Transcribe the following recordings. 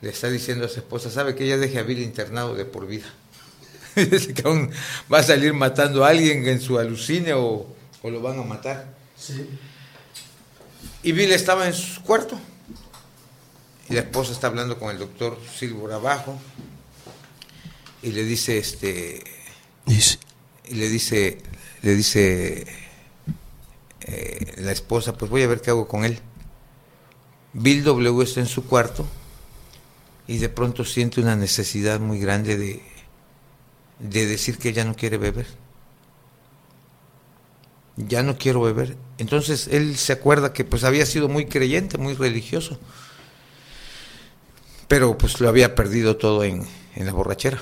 le está diciendo a su esposa, sabe que ella deje a Bill internado de por vida. Dice que aún va a salir matando a alguien en su alucine o, o lo van a matar. Y Bill estaba en su cuarto. Y la esposa está hablando con el doctor Silvor abajo. Y le dice, este. Y le dice, le dice eh, la esposa, pues voy a ver qué hago con él. Bill W está en su cuarto y de pronto siente una necesidad muy grande de, de decir que ya no quiere beber. Ya no quiero beber. Entonces él se acuerda que pues había sido muy creyente, muy religioso, pero pues lo había perdido todo en, en la borrachera.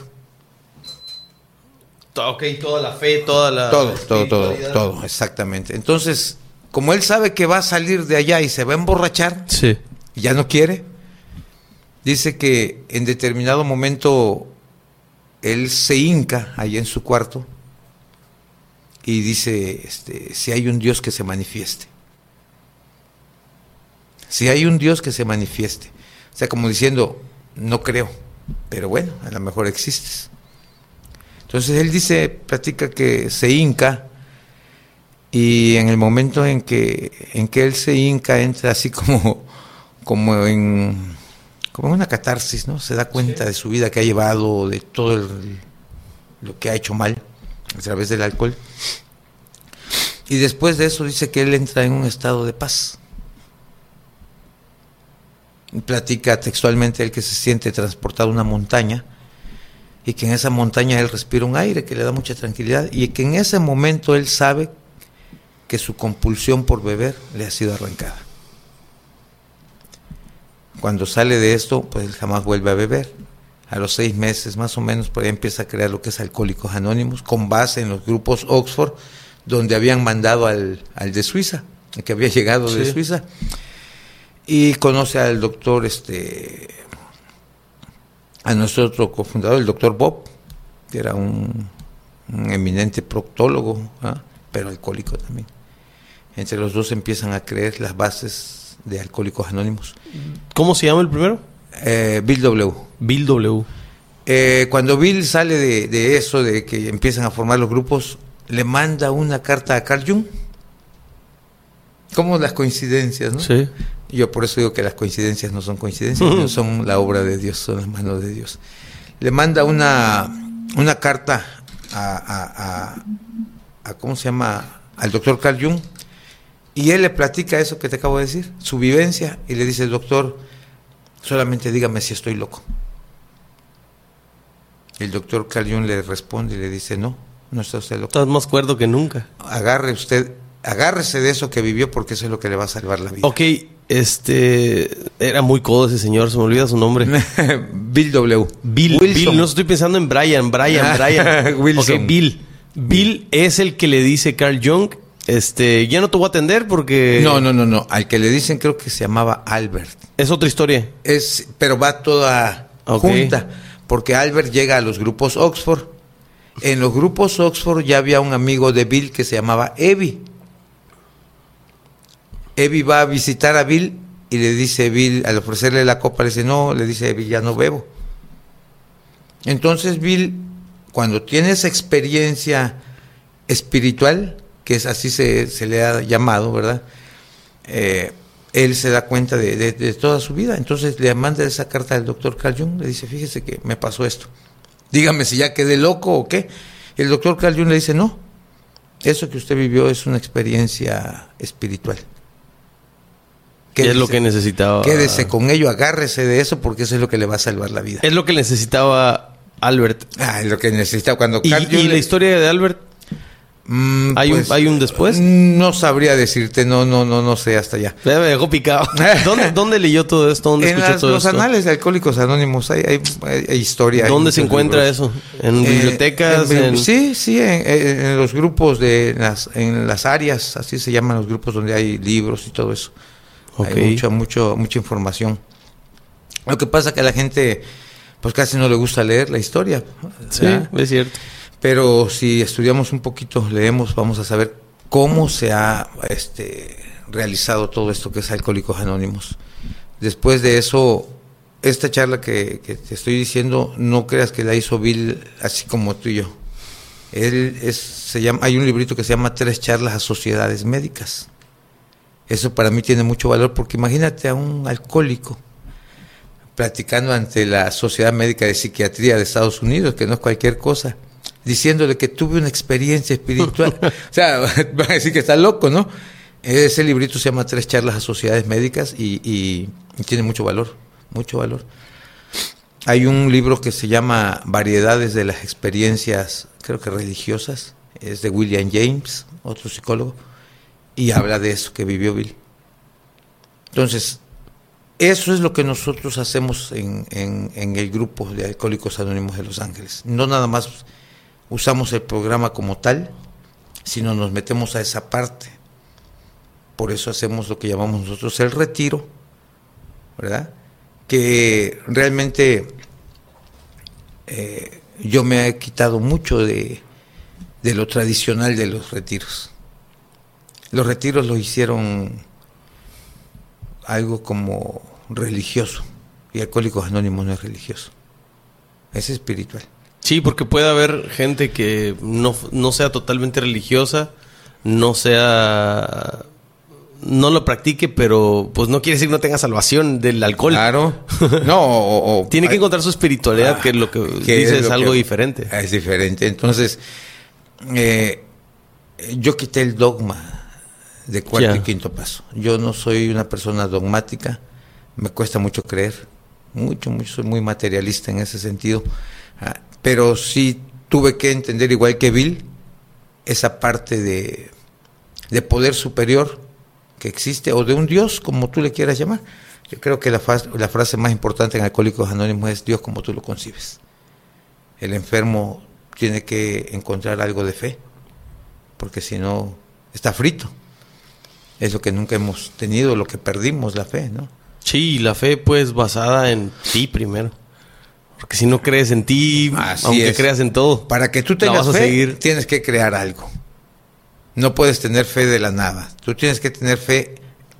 Ok, toda la fe, toda la... Todo, todo, todo, todo, exactamente. Entonces, como él sabe que va a salir de allá y se va a emborrachar, Sí. ya no quiere, dice que en determinado momento él se hinca ahí en su cuarto y dice, este, si hay un Dios que se manifieste. Si hay un Dios que se manifieste. O sea, como diciendo, no creo, pero bueno, a lo mejor existes. Entonces él dice, platica que se hinca y en el momento en que, en que él se hinca entra así como, como en como una catarsis, ¿no? Se da cuenta de su vida que ha llevado, de todo el- lo que ha hecho mal a través del alcohol. Y después de eso dice que él entra en un estado de paz. Y Platica textualmente él que se siente transportado a una montaña y que en esa montaña él respira un aire que le da mucha tranquilidad y que en ese momento él sabe que su compulsión por beber le ha sido arrancada. Cuando sale de esto, pues él jamás vuelve a beber. A los seis meses más o menos, por ahí empieza a crear lo que es Alcohólicos Anónimos, con base en los grupos Oxford, donde habían mandado al, al de Suiza, el que había llegado de. Suiza. Y conoce al doctor, este, a nuestro otro cofundador, el doctor Bob, que era un, un eminente proctólogo, ¿ah? pero alcohólico también. Entre los dos empiezan a creer las bases de Alcohólicos Anónimos. ¿Cómo se llama el primero? Eh, Bill W. Bill W. Eh, cuando Bill sale de, de eso, de que empiezan a formar los grupos, le manda una carta a Carl Jung. Como las coincidencias, ¿no? Sí. Yo por eso digo que las coincidencias no son coincidencias, no son la obra de Dios, son las manos de Dios. Le manda una, una carta a, a- a- a- ¿cómo se llama? Al doctor Carl Jung y él le platica eso que te acabo de decir, su vivencia, y le dice, doctor, solamente dígame si estoy loco. El doctor Carl Jung le responde y le dice, no, no está usted loco. Estás más cuerdo que nunca. Agarre usted, agárrese de eso que vivió porque eso es lo que le va a salvar la vida. Ok, este... Era muy codo ese señor, se me olvida su nombre. Bill W. Bill, Wilson. Bill, no estoy pensando en Brian, Brian, Brian. Wilson. Ok, Bill. Bill es el que le dice Carl Jung, este, ya no te voy a atender porque... No, no, no, no. Al que le dicen creo que se llamaba Albert. Es otra historia. Es, pero va toda junta. Porque Albert llega a los grupos Oxford. En los grupos Oxford ya había un amigo de Bill que se llamaba Evie. Evie va a visitar a Bill y le dice Bill, al ofrecerle la copa, le dice, no, le dice Evie, ya no bebo. Entonces Bill, cuando tiene esa experiencia espiritual, que es así se, se le ha llamado, ¿verdad? Eh, él se da cuenta de, de- de toda su vida. Entonces le manda esa carta al doctor Carl Jung, le dice, fíjese que me pasó esto. Dígame si ya quedé loco o qué. El doctor Carl Jung le dice, no, eso que usted vivió es una experiencia espiritual. Que es lo Quédese- que necesitaba. Quédese con ello, agárrese de eso porque eso es lo que le va a salvar la vida. Es lo que necesitaba Albert. Ah, es lo que necesita cuando ¿Y, Carl y Jung la le- historia de Albert? Mm, ¿Hay un- pues, hay un después? No sabría decirte, no, no, no, no sé hasta allá. Me dejó picado. ¿Dónde, dónde leyó todo esto? ¿Dónde En escuchó las- todo los esto? anales de Alcohólicos Anónimos hay, hay, hay- historia. hay ¿Dónde se encuentra libros. eso? ¿En Eh, bibliotecas? en- en- Sí, sí, en, los grupos de las, en las áreas, así se llaman los grupos donde hay libros y todo eso. Hay mucha, mucho, mucha información. Lo que pasa que a la gente, pues casi no le gusta leer la historia. Sí, ¿verdad? es cierto. Pero si estudiamos un poquito, leemos, vamos a saber cómo se ha este, realizado todo esto que es Alcohólicos Anónimos. Después de eso, esta charla que, te estoy diciendo, no creas que la hizo Bill así como tú y yo. Él es, se llama, hay un librito que se llama Tres charlas a sociedades médicas. Eso para mí tiene mucho valor porque imagínate a un alcohólico platicando ante la Sociedad Médica de Psiquiatría de Estados Unidos, que no es cualquier cosa, diciéndole que tuve una experiencia espiritual. o sea, van a decir que está loco, ¿no? Ese librito se llama Tres charlas a sociedades médicas y, y, y tiene mucho valor, mucho valor. Hay un libro que se llama Variedades de las experiencias, creo que religiosas, es de William James, otro psicólogo, y habla de eso que vivió Bill. Entonces, eso es lo que nosotros hacemos en, en, en, el grupo de Alcohólicos Anónimos de Los Ángeles. No nada más usamos el programa como tal, sino nos metemos a esa parte. Por eso hacemos lo que llamamos nosotros el retiro, ¿verdad? Que realmente eh, yo me he quitado mucho de, de lo tradicional de los retiros. Los retiros los hicieron algo como religioso. Y Alcohólicos Anónimos no es religioso. Es espiritual. Sí, porque puede haber gente que no, no sea totalmente religiosa, no sea. No lo practique, pero pues no quiere decir que no tenga salvación del alcohol. Claro. No, o, o, Tiene que encontrar su espiritualidad, ah, que es lo que dice es, es algo diferente. Es diferente. Entonces, eh, yo quité el dogma de cuarto yeah. y quinto paso. Yo no soy una persona dogmática, me cuesta mucho creer, mucho, mucho, soy muy materialista en ese sentido, ah, pero sí tuve que entender, igual que Bill, esa parte de, de poder superior que existe, o de un Dios, como tú le quieras llamar. Yo creo que la, la frase más importante en Alcohólicos Anónimos es Dios como tú lo concibes. El enfermo tiene que encontrar algo de fe, porque si no, está frito es lo que nunca hemos tenido, lo que perdimos, la fe, ¿no? Sí, la fe pues basada en ti primero. Porque si no crees en ti, Así aunque es. creas en todo, para que tú tengas fe, seguir. tienes que crear algo. No puedes tener fe de la nada. Tú tienes que tener fe,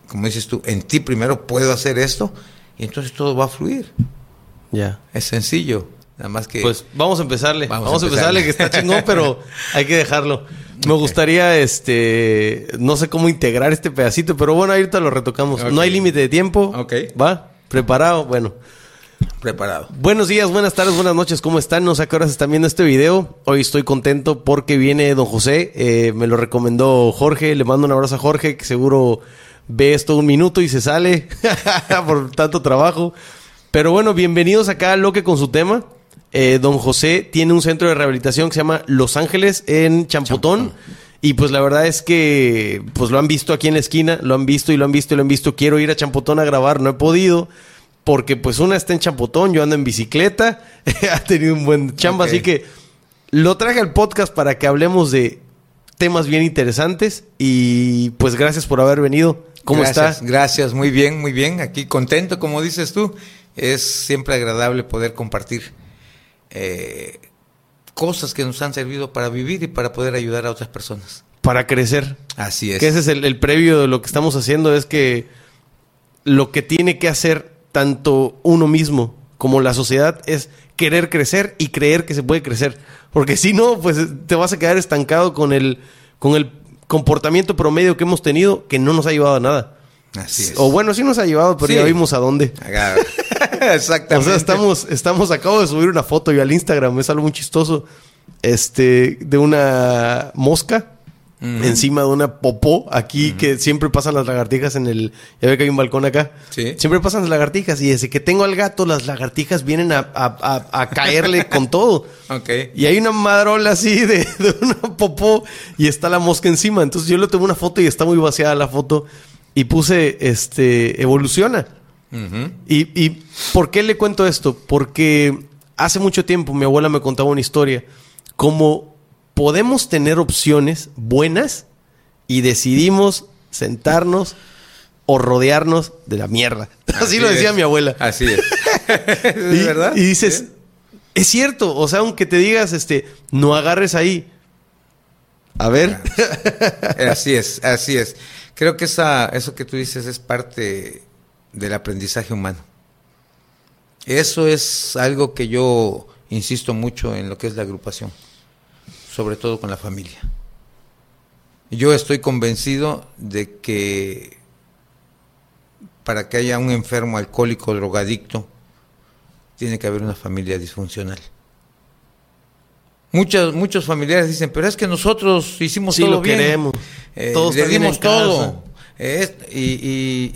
como dices tú, en ti primero puedo hacer esto y entonces todo va a fluir. Ya. Es sencillo. Nada más que. Pues vamos a empezarle. Vamos, vamos a empezarle, que está chingón, pero hay que dejarlo. Me okay. gustaría, este. No sé cómo integrar este pedacito, pero bueno, ahorita lo retocamos. Okay. No hay límite de tiempo. Ok. ¿Va? ¿Preparado? Bueno. Preparado. Buenos días, buenas tardes, buenas noches. ¿Cómo están? No sé a qué horas están viendo este video. Hoy estoy contento porque viene don José. Eh, me lo recomendó Jorge. Le mando un abrazo a Jorge, que seguro ve esto un minuto y se sale por tanto trabajo. Pero bueno, bienvenidos acá a Loque con su tema. Eh, don José tiene un centro de rehabilitación que se llama Los Ángeles en Champotón. Champotón. Y pues la verdad es que pues lo han visto aquí en la esquina, lo han visto y lo han visto y lo han visto. Quiero ir a Champotón a grabar, no he podido. Porque pues una está en Champotón, yo ando en bicicleta, ha tenido un buen chamba, okay. así que lo traje al podcast para que hablemos de temas bien interesantes y pues gracias por haber venido. ¿Cómo gracias, estás? Gracias, muy bien, muy bien. Aquí contento, como dices tú. Es siempre agradable poder compartir eh, cosas que nos han servido para vivir y para poder ayudar a otras personas. Para crecer. Así es. Que ese es el, el, previo de lo que estamos haciendo, es que lo que tiene que hacer tanto uno mismo como la sociedad es querer crecer y creer que se puede crecer. Porque si no, pues te vas a quedar estancado con el, con el comportamiento promedio que hemos tenido que no nos ha llevado a nada. Así es. O bueno, sí nos ha llevado, pero sí. ya vimos a dónde. Exactamente. O sea, estamos, estamos, acabo de subir una foto yo al Instagram, es algo muy chistoso. Este, de una mosca encima de una popó aquí que siempre pasan las lagartijas en el. Ya ve que hay un balcón acá. Sí. Siempre pasan las lagartijas y desde que tengo al gato, las lagartijas vienen a, a, a, a caerle con todo. Ok. Y hay una madrola así de, de una popó y está la mosca encima. Entonces yo le tomé una foto y está muy vaciada la foto y puse este evoluciona. Uh -huh. y, y, por qué le cuento esto? Porque hace mucho tiempo mi abuela me contaba una historia como podemos tener opciones buenas y decidimos sentarnos o rodearnos de la mierda. Así, Así lo decía es. mi abuela. Así es. ¿Es y, verdad? Y dices, ¿Sí? es cierto, o sea, aunque te digas, este, no agarres ahí. A ver. Así es, así es. Creo que esa, eso que tú dices es parte del aprendizaje humano. Eso es algo que yo insisto mucho en lo que es la agrupación, sobre todo con la familia. Yo estoy convencido de que para que haya un enfermo alcohólico drogadicto, tiene que haber una familia disfuncional. Muchos, muchos familiares dicen, pero es que nosotros hicimos todo lo bien. queremos. Eh, Todos le dimos todo. casa. Eh, y,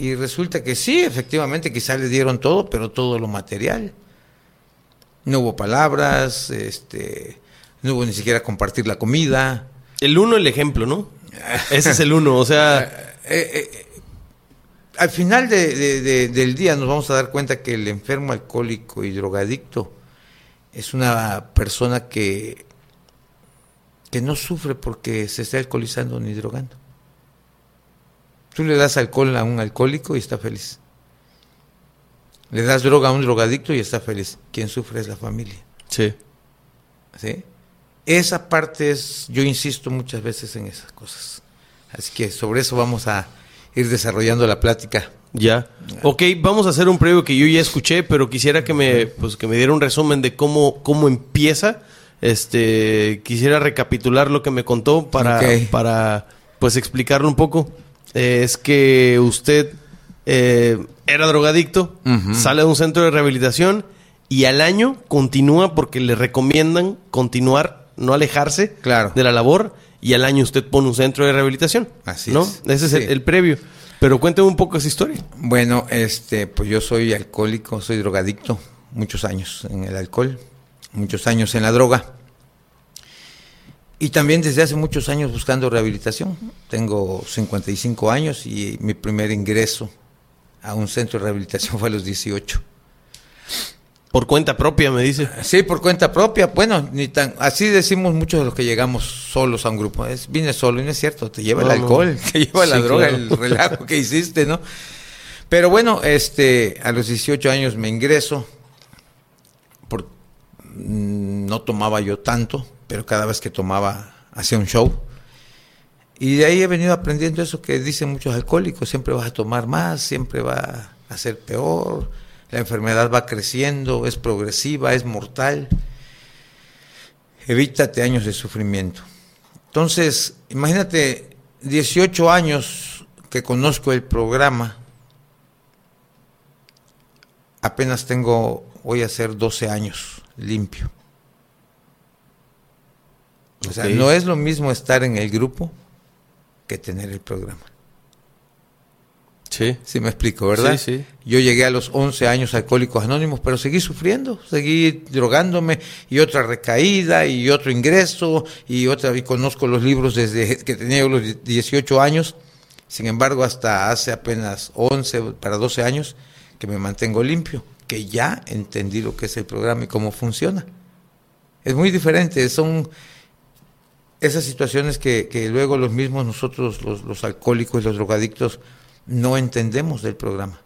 y- y resulta que sí, efectivamente, quizá le dieron todo, pero todo lo material. No hubo palabras, este, no hubo ni siquiera compartir la comida. El uno, el ejemplo, ¿no? Ese es el uno. O sea, Eh, eh, al final de- de- de- del día nos vamos a dar cuenta que el enfermo alcohólico y drogadicto es una persona que, que no sufre porque se esté alcoholizando ni drogando. Tú le das alcohol a un alcohólico y está feliz. Le das droga a un drogadicto y está feliz. Quien sufre es la familia. sí. ¿sí? Esa parte es, yo insisto muchas veces en esas cosas. Así que sobre eso vamos a ir desarrollando la plática. Ya. Ok, vamos a hacer un previo que yo ya escuché, pero quisiera que me, pues, que me diera un resumen de cómo, cómo empieza. Este, quisiera recapitular lo que me contó para, para pues explicarlo un poco. Eh, es que usted eh, era drogadicto, sale de un centro de rehabilitación y al año continúa porque le recomiendan continuar, no alejarse Claro. de la labor y al año usted pone un centro de rehabilitación. Así ¿no? es. Ese es el, previo. Pero cuénteme un poco esa historia. Bueno, este, pues yo soy alcohólico, soy drogadicto, muchos años en el alcohol, muchos años en la droga. Y también desde hace muchos años buscando rehabilitación. Tengo 55 años y mi primer ingreso a un centro de rehabilitación fue a los 18. Por cuenta propia, me dice. Sí, por cuenta propia. Bueno, ni tan así decimos muchos de los que llegamos solos a un grupo. Es, vine solo y no es cierto. Te lleva No, el no. alcohol, te lleva la droga, claro. el relajo que hiciste, ¿no? Pero bueno, este, a los 18 años me ingreso. Por, mm, no tomaba yo tanto, pero cada vez que tomaba hacía un show. Y de ahí he venido aprendiendo eso que dicen muchos alcohólicos, siempre vas a tomar más, siempre va a ser peor, la enfermedad va creciendo, es progresiva, es mortal. Evítate años de sufrimiento. Entonces, imagínate 18 años que conozco el programa, apenas tengo, voy a hacer 12 años limpio. O sea, no es lo mismo estar en el grupo que tener el programa. Sí. Sí me explico, ¿verdad? Sí, sí. Yo llegué a los 11 años a Alcohólicos Anónimos, pero seguí sufriendo, seguí drogándome y otra recaída y otro ingreso y otra y conozco los libros desde que tenía los 18 años. Sin embargo, hasta hace apenas 11 para 12 años que me mantengo limpio, que ya entendí lo que es el programa y cómo funciona. Es muy diferente, son esas situaciones que, que luego los mismos nosotros, los, los alcohólicos y los drogadictos, no entendemos del programa.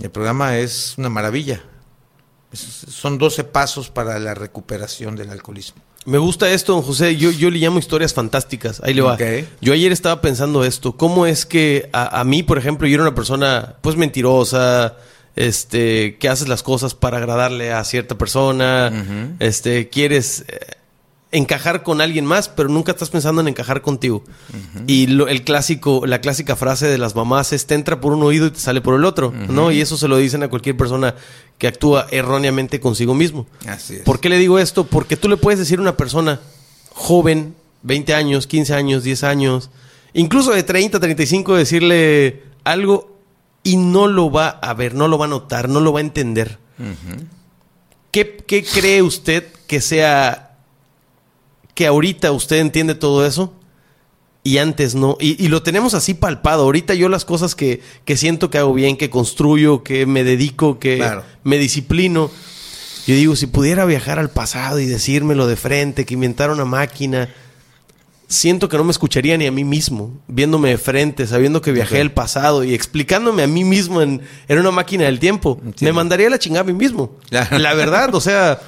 El programa es una maravilla. Es- son 12 pasos para la recuperación del alcoholismo. Me gusta esto, don José. Yo, yo le llamo historias fantásticas. Ahí le va. Yo ayer estaba pensando esto. ¿Cómo es que a, a mí, por ejemplo, yo era una persona pues mentirosa, este, que haces las cosas para agradarle a cierta persona, este, quieres eh, encajar con alguien más, pero nunca estás pensando en encajar contigo. Y lo- el clásico, la clásica frase de las mamás es te entra por un oído y te sale por el otro, ¿no? Y eso se lo dicen a cualquier persona que actúa erróneamente consigo mismo. Así es. ¿Por qué le digo esto? Porque tú le puedes decir a una persona joven, 20 años, 15 años, 10 años, incluso de 30, 35, decirle algo y no lo va a ver, no lo va a notar, no lo va a entender. ¿Qué, qué cree usted que sea que ahorita usted entiende todo eso y antes no? Y, y lo tenemos así palpado. Ahorita yo las cosas que, que siento que hago bien, que construyo, que me dedico, que Claro. me disciplino. Yo digo, si pudiera viajar al pasado y decírmelo de frente, que inventara una máquina, siento que no me escucharía ni a mí mismo, viéndome de frente, sabiendo que viajé al pasado y explicándome a mí mismo en, en una máquina del tiempo. Me mandaría la chingada a mí mismo. La verdad, o sea,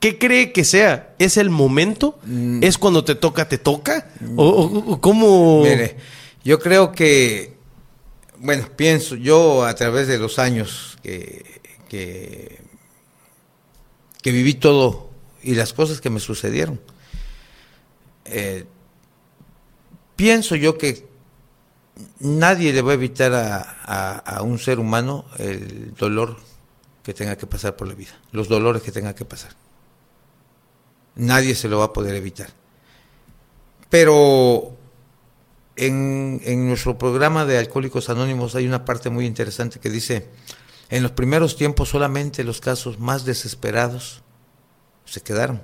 ¿qué cree que sea? ¿Es el momento? Mm. ¿Es cuando te toca, te toca? ¿O, o- o cómo...? Mire, yo creo que bueno, pienso yo a través de los años que, que, que viví todo y las cosas que me sucedieron. Eh, pienso yo que nadie le va a evitar a, a, un ser humano el dolor que tenga que pasar por la vida, los dolores que tenga que pasar. Nadie se lo va a poder evitar. Pero en, en, nuestro programa de Alcohólicos Anónimos hay una parte muy interesante que dice, en los primeros tiempos solamente los casos más desesperados se quedaron.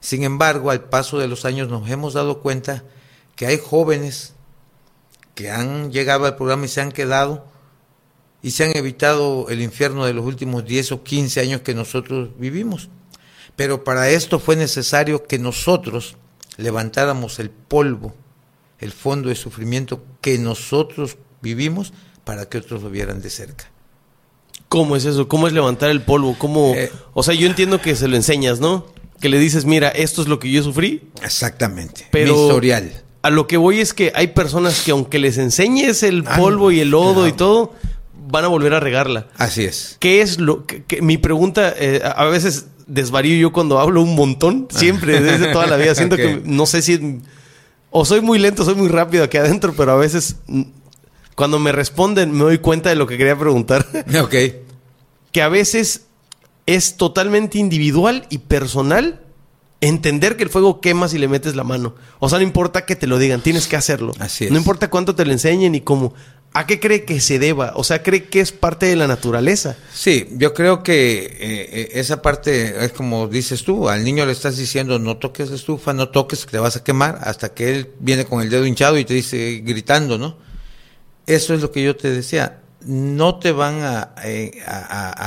Sin embargo, al paso de los años nos hemos dado cuenta que hay jóvenes que han llegado al programa y se han quedado y se han evitado el infierno de los últimos 10 o 15 años que nosotros vivimos. Pero para esto fue necesario que nosotros levantáramos el polvo, el fondo de sufrimiento que nosotros vivimos para que otros lo vieran de cerca. ¿Cómo es eso? ¿Cómo es levantar el polvo? ¿Cómo? Eh, o sea, yo entiendo que se lo enseñas, ¿no? Que le dices, mira, esto es lo que yo sufrí. Exactamente. Pero mi historial. A lo que voy es que hay personas que aunque les enseñes el ah, polvo y el lodo y todo, van a volver a regarla. Así es. ¿Qué es lo que, mi pregunta eh, a veces desvarío yo cuando hablo un montón, siempre desde toda la vida siento que no sé si o soy muy lento, soy muy rápido aquí adentro, pero a veces mm, cuando me responden me doy cuenta de lo que quería preguntar. Ok. que a veces es totalmente individual y personal entender que el fuego quema si le metes la mano. O sea, no importa que te lo digan, tienes que hacerlo. Así es. No importa cuánto te lo enseñen y cómo. ¿A qué cree que se deba? O sea, ¿cree que es parte de la naturaleza? Sí, yo creo que eh, eh, esa parte es como dices tú, al niño le estás diciendo no toques la estufa, no toques, que te vas a quemar, hasta que él viene con el dedo hinchado y te dice gritando, ¿no? Eso es lo que yo te decía, no te van a, eh,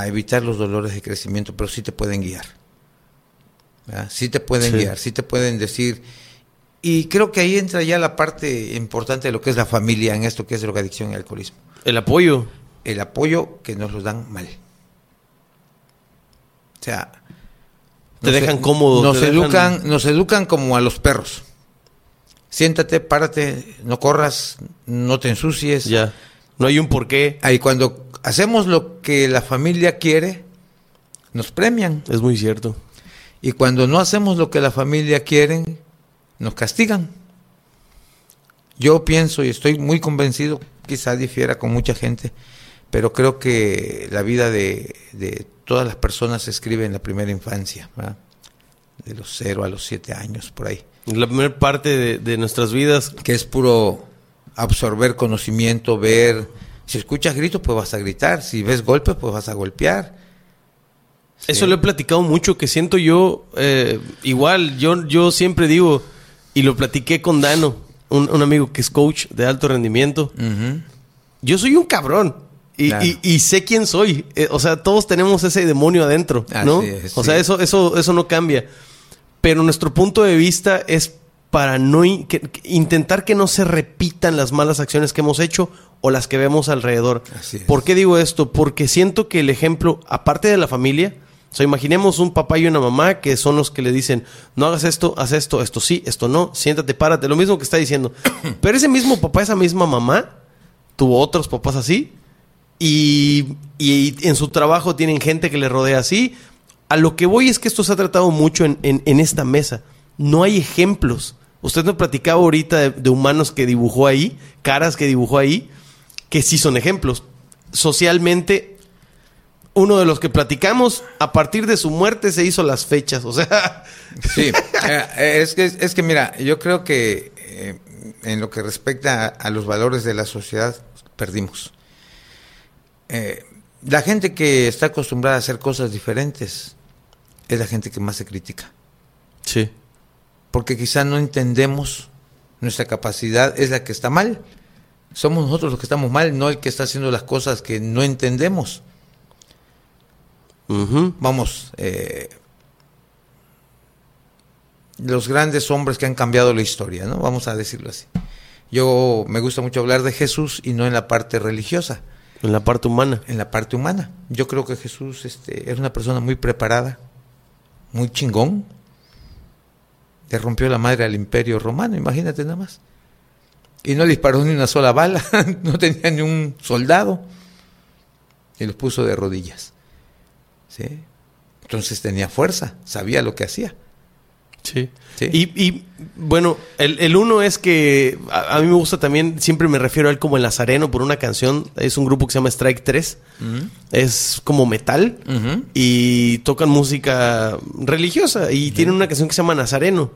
evitar los dolores de crecimiento, pero sí te pueden guiar. Sí te pueden guiar, sí te pueden decir y creo que ahí entra ya la parte importante de lo que es la familia en esto que es drogadicción y alcoholismo. El apoyo. El apoyo que nos lo dan mal. O sea, te dejan cómodo. Nos educan, nos educan como a los perros. Siéntate, párate, no corras, no te ensucies. Ya. No hay un porqué. Ahí cuando hacemos lo que la familia quiere, nos premian. Es muy cierto. Y cuando no hacemos lo que la familia quiere, nos castigan. Yo pienso y estoy muy convencido, quizá difiera con mucha gente, pero creo que la vida de, todas las personas se escribe en la primera infancia, de los cero a los siete años, por ahí. La primera parte de, nuestras vidas. Que es puro absorber conocimiento, ver. Si escuchas gritos, pues vas a gritar. Si ves golpes, pues vas a golpear. Eso lo he platicado mucho, que siento yo, eh, igual, yo, yo siempre digo, y lo platiqué con Dano, un, amigo que es coach de alto rendimiento. Yo soy un cabrón. Y, sé quién soy. Eh, o sea, todos tenemos ese demonio adentro, ¿no? o sea, eso, eso, eso no cambia. Pero nuestro punto de vista es para no intentar que no se repitan las malas acciones que hemos hecho o las que vemos alrededor. ¿Por qué digo esto? Porque siento que el ejemplo, aparte de la familia, o sea, imaginemos un papá y una mamá que son los que le dicen, no hagas esto, haz esto, esto sí, esto no, siéntate, párate, lo mismo que está diciendo. Pero ese mismo papá, esa misma mamá, tuvo otros papás así, y, en su trabajo tienen gente que le rodea así. A lo que voy es que esto se ha tratado mucho en, esta mesa. No hay ejemplos. Usted me platicaba ahorita de, de humanos que dibujó ahí, caras que dibujó ahí, que sí son ejemplos. Socialmente uno de los que platicamos, a partir de su muerte se hizo las fechas, o sea... Sí, eh, es que, es que mira, yo creo que eh, en lo que respecta a, los valores de la sociedad, perdimos. Eh, la gente que está acostumbrada a hacer cosas diferentes es la gente que más se critica. Sí. Porque quizá no entendemos nuestra capacidad, es la que está mal. Somos nosotros los que estamos mal, no el que está haciendo las cosas que no entendemos. Vamos, eh, los grandes hombres que han cambiado la historia, ¿no? Vamos a decirlo así. Yo me gusta mucho hablar de Jesús y no en la parte religiosa. En la parte humana. En la parte humana. Yo creo que Jesús este, era una persona muy preparada, muy chingón. Le rompió la madre al imperio romano, imagínate nada más. Y no disparó ni una sola bala, no tenía ni un soldado. Y los puso de rodillas. ¿Sí? Entonces tenía fuerza, sabía lo que hacía. Sí. Y, y, bueno, el, el, uno es que a, mí me gusta también, siempre me refiero a él como el Nazareno por una canción. Es un grupo que se llama Strike 3. Es como metal y tocan música religiosa y tienen una canción que se llama Nazareno.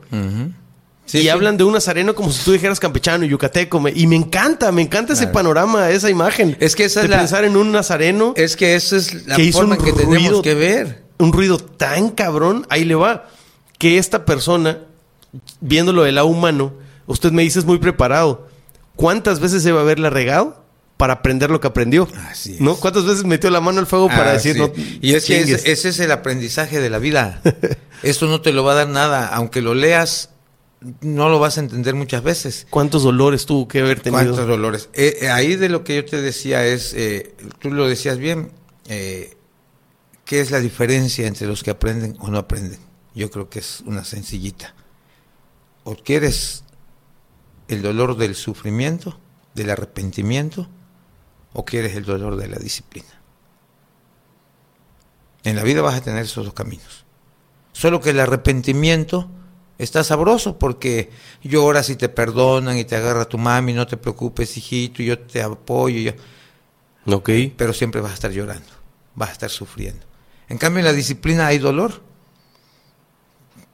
Y hablan de un nazareno como si tú dijeras campechano, yucateco. y me encanta, me encanta ese panorama, esa imagen. Es que esa de es la, pensar en un nazareno. Es que esa es la forma que tenemos que ver. Un ruido tan cabrón, ahí le va que esta persona, viéndolo del lado humano, usted me dice es muy preparado. ¿Cuántas veces se va a haberla regado? para aprender lo que aprendió. Así es. ¿No? ¿Cuántas veces metió la mano al fuego para decir no? Y es que ese, es el aprendizaje de la vida. Esto no te lo va a dar nada, aunque lo leas, no lo vas a entender muchas veces. ¿Cuántos dolores tuvo que haber tenido? ¿Cuántos dolores? Eh, eh, ahí de lo que yo te decía es, eh, tú lo decías bien, ¿qué es la diferencia entre los que aprenden o no aprenden? yo creo que es una sencillita. O quieres el dolor del sufrimiento, del arrepentimiento, o quieres el dolor de la disciplina. En la vida vas a tener esos dos caminos. Solo que el arrepentimiento está sabroso porque lloras y te perdonan y te agarra tu mami, no te preocupes, hijito, yo te apoyo. Yo... Ok. Pero siempre vas a estar llorando, vas a estar sufriendo. En cambio, en la disciplina hay dolor,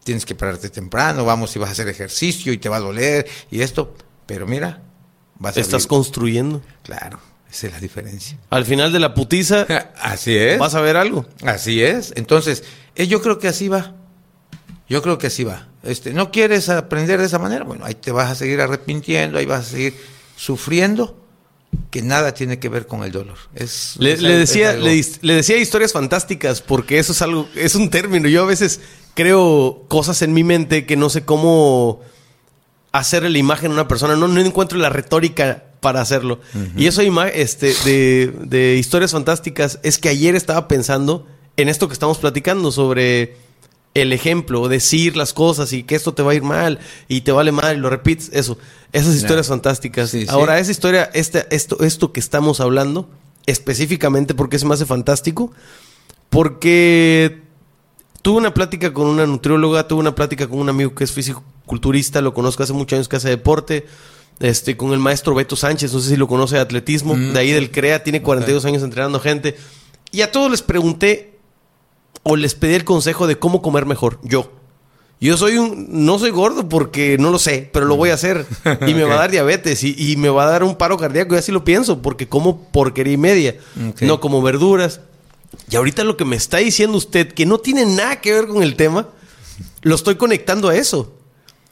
tienes que pararte temprano, vamos y vas a hacer ejercicio y te va a doler y esto, pero mira, vas a Estás construyendo. Claro, esa es la diferencia. Al final de la putiza, así es. Vas a ver algo. Así es. Entonces, eh, yo creo que así va. Yo creo que así va. Este, ¿no quieres aprender de esa manera? Bueno, ahí te vas a seguir arrepintiendo, ahí vas a seguir sufriendo que nada tiene que ver con el dolor. Es, le, decía, le, le, decía historias fantásticas porque eso es algo, es un término. Yo a veces creo cosas en mi mente que no sé cómo hacer la imagen a una persona. No, no encuentro la retórica para hacerlo. Y eso este, de, de, historias fantásticas es que ayer estaba pensando en esto que estamos platicando sobre el ejemplo, decir las cosas y que esto te va a ir mal y te vale mal y lo repites, eso. Esas historias fantásticas. Ahora, esa historia, este, esto, esto que estamos hablando, específicamente, porque se me hace fantástico? Porque Tuve una plática con una nutrióloga, tuve una plática con un amigo que es físico-culturista, lo conozco hace muchos años que hace deporte, este, con el maestro Beto Sánchez, no sé si lo conoce de atletismo, mm. de ahí del CREA, tiene 42 años entrenando gente. Y a todos les pregunté o les pedí el consejo de cómo comer mejor, yo. Yo soy un, no soy gordo porque no lo sé, pero lo voy a hacer. Y me va a dar diabetes y, me va a dar un paro cardíaco, y así lo pienso, porque como porquería y media. No como verduras, y ahorita lo que me está diciendo usted, que no tiene nada que ver con el tema, lo estoy conectando a eso.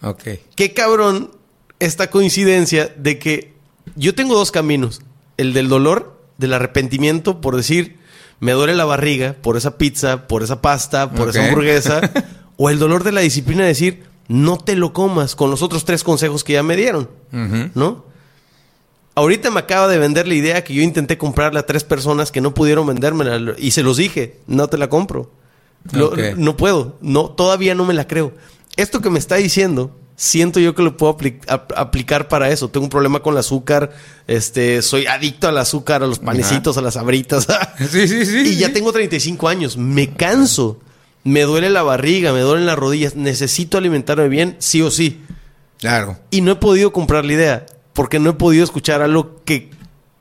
Ok. Qué cabrón esta coincidencia de que yo tengo dos caminos. El del dolor, del arrepentimiento por decir, me duele la barriga por esa pizza, por esa pasta, por esa hamburguesa. o el dolor de la disciplina de decir, no te lo comas con los otros tres consejos que ya me dieron. ¿No? Ahorita me acaba de vender la idea que yo intenté comprarle a tres personas que no pudieron vendérmela y se los dije, no te la compro. No puedo, no, todavía no me la creo. Esto que me está diciendo, siento yo que lo puedo aplicar para eso. Tengo un problema con el azúcar, este, soy adicto al azúcar, a los panecitos, a las abritas. sí, sí, sí. Y ya tengo 35 años, me canso, me duele la barriga, me duelen las rodillas, necesito alimentarme bien, sí o sí. Claro. Y no he podido comprar la idea porque no he podido escuchar algo que,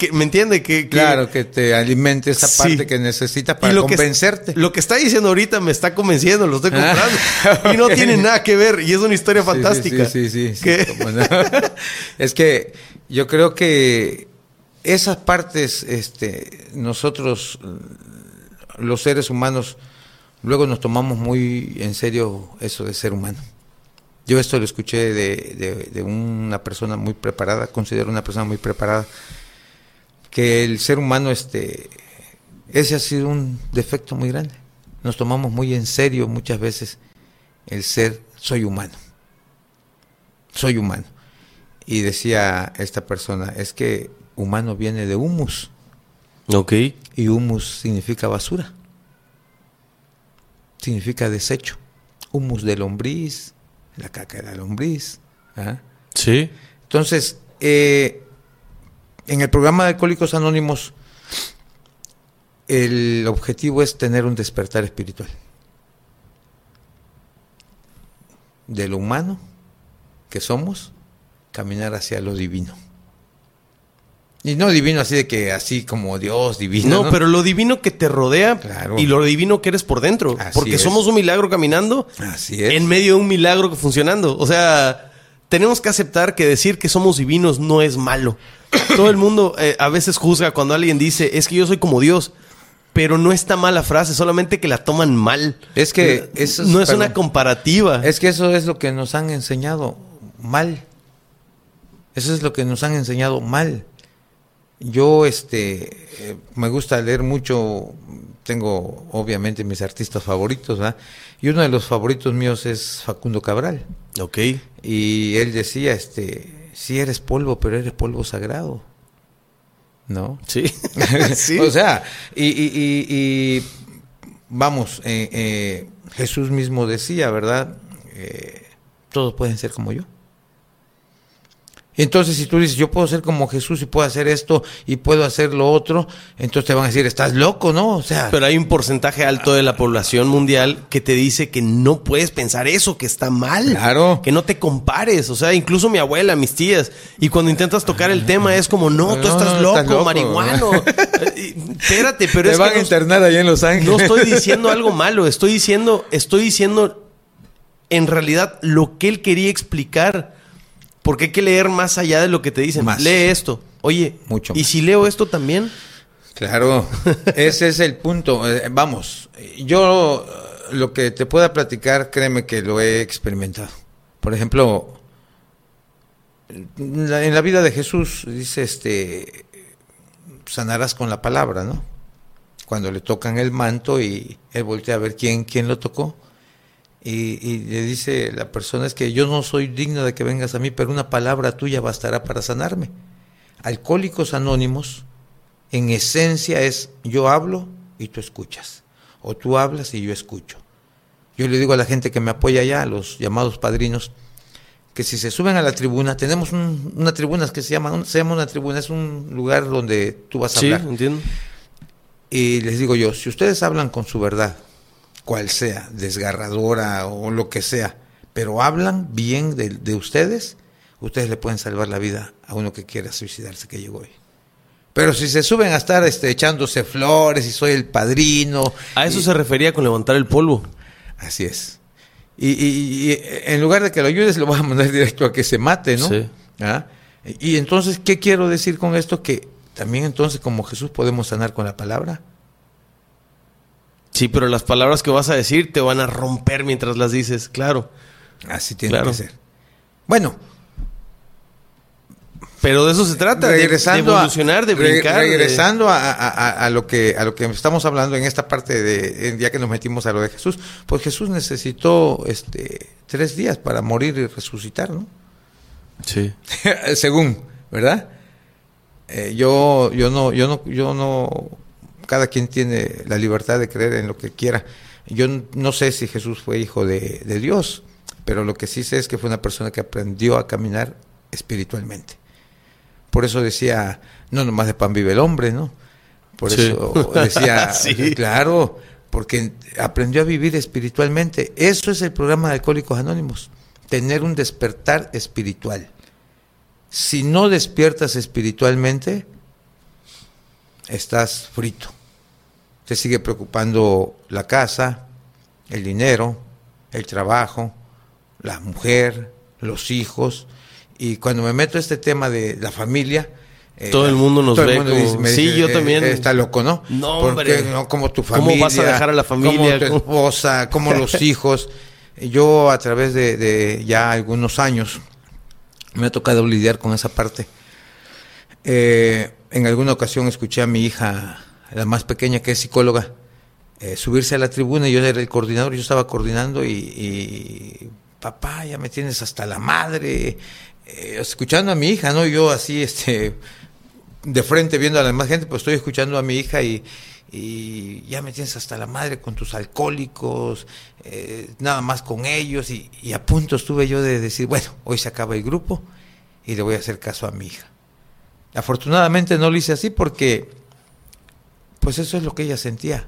que ¿me entiende? Que, claro, que te alimente esa parte que necesitas para convencerte. lo que está diciendo ahorita me está convenciendo, lo estoy ah, comprando. Y no tiene nada que ver, y es una historia fantástica. Sí, sí, sí. es que yo creo que esas partes, este, nosotros, los seres humanos, luego nos tomamos muy en serio eso de ser humano. Yo esto lo escuché de, una persona muy preparada, considero una persona muy preparada, que el ser humano, este, ese ha sido un defecto muy grande. Nos tomamos muy en serio muchas veces el ser soy humano. Soy humano. Y decía esta persona, es que humano viene de humus. Ok. Y humus significa basura. Significa desecho. Humus de lombriz, la caca de la lombriz. Sí. Entonces, eh, en el programa de Alcohólicos Anónimos, el objetivo es tener un despertar espiritual. De lo humano que somos, caminar hacia lo divino. Y no divino así de que así como Dios divino. No, pero lo divino que te rodea y lo divino que eres por dentro. porque somos un milagro caminando. Así es. En medio de un milagro funcionando. O sea, tenemos que aceptar que decir que somos divinos no es malo. Todo el mundo eh, a veces juzga cuando alguien dice, es que yo soy como Dios. Pero no está mala frase, solamente que la toman mal. Es que eso no es una comparativa. Es que eso es lo que nos han enseñado mal. Eso es lo que nos han enseñado mal. Yo este eh, me gusta leer mucho, tengo obviamente mis artistas favoritos, ¿verdad? Y uno de los favoritos míos es Facundo Cabral. Ok. Y él decía, este, sí eres polvo, pero eres polvo sagrado. ¿No? Sí. sí. o sea, y, y, vamos, eh, eh, Jesús mismo decía, ¿verdad? todos pueden ser como yo. Entonces, si tú dices, yo puedo ser como Jesús y puedo hacer esto y puedo hacer lo otro, entonces te van a decir, estás loco, ¿no? O sea. Pero hay un porcentaje alto de la población mundial que te dice que no puedes pensar eso, que está mal. Claro. Que no te compares. O sea, incluso mi abuela, mis tías. Y cuando intentas tocar el tema es como, no, tú estás, loco, marihuano. Eh, espérate, pero te es van a internar allá en Los Ángeles. No estoy diciendo algo malo. Estoy diciendo, estoy diciendo en realidad lo que él quería explicar porque hay que leer más allá de lo que te dicen. Lee esto. Oye, Mucho ¿y si leo esto también? Claro, ese es el punto. Eh, vamos, yo eh, lo que te pueda platicar, créeme que lo he experimentado. Por ejemplo, en la vida de Jesús dice, este, sanarás con la palabra, ¿no? Cuando le tocan el manto y él voltea a ver quién, quién lo tocó y, le dice la persona es que yo no soy digno de que vengas a mí, pero una palabra tuya bastará para sanarme. Alcohólicos Anónimos, en esencia es yo hablo y tú escuchas, o tú hablas y yo escucho. Yo le digo a la gente que me apoya allá, a los llamados padrinos, que si se suben a la tribuna, tenemos una tribuna que se llama, se llama una tribuna, es un lugar donde tú vas a sí, hablar. entiendo. Y les digo yo, si ustedes hablan con su verdad, cual sea, desgarradora o lo que sea, pero hablan bien de, ustedes, ustedes le pueden salvar la vida a uno que quiera suicidarse que llegó hoy. Pero si se suben a estar este, echándose flores y soy el padrino. A eso se refería con levantar el polvo. Así es. Y, en lugar de que lo ayudes, lo vas a mandar directo a que se mate, ¿no? Sí. ¿Ah? Y entonces, ¿qué quiero decir con esto? Que también entonces como Jesús podemos sanar con la palabra. Sí, pero las palabras que vas a decir te van a romper mientras las dices, claro. Así tiene que ser. Bueno. Pero de eso se trata, regresando de, evolucionar, de brincar. regresando A, lo que, a lo que estamos hablando en esta parte de, ya que nos metimos a lo de Jesús, pues Jesús necesitó este, tres días para morir y resucitar, ¿no? Sí. Según, ¿verdad? Eh, yo, yo no, yo no, yo no cada quien tiene la libertad de creer en lo que quiera. Yo no sé si Jesús fue hijo de, Dios, pero lo que sí sé es que fue una persona que aprendió a caminar espiritualmente. Por eso decía, no nomás de pan vive el hombre, ¿no? Por eso decía, claro, porque aprendió a vivir espiritualmente. Eso es el programa de Alcohólicos Anónimos, tener un despertar espiritual. Si no despiertas espiritualmente, estás frito te sigue preocupando la casa, el dinero, el trabajo, la mujer, los hijos. Y cuando me meto a este tema de la familia, eh, todo el mundo nos ve como... sí, yo eh, también. está loco, ¿no? No, Porque, no como tu familia. ¿Cómo vas a dejar a la familia? Como tu esposa, como los hijos. Yo a través de, de, ya algunos años me ha tocado lidiar con esa parte. Eh, en alguna ocasión escuché a mi hija la más pequeña que es psicóloga, eh, subirse a la tribuna y yo era el coordinador, yo estaba coordinando y, papá, ya me tienes hasta la madre, eh, escuchando a mi hija, ¿no? Yo así, este, de frente viendo a la demás gente, pues estoy escuchando a mi hija y, ya me tienes hasta la madre con tus alcohólicos, eh, nada más con ellos y, y, a punto estuve yo de decir, bueno, hoy se acaba el grupo y le voy a hacer caso a mi hija. Afortunadamente no lo hice así porque, pues eso es lo que ella sentía.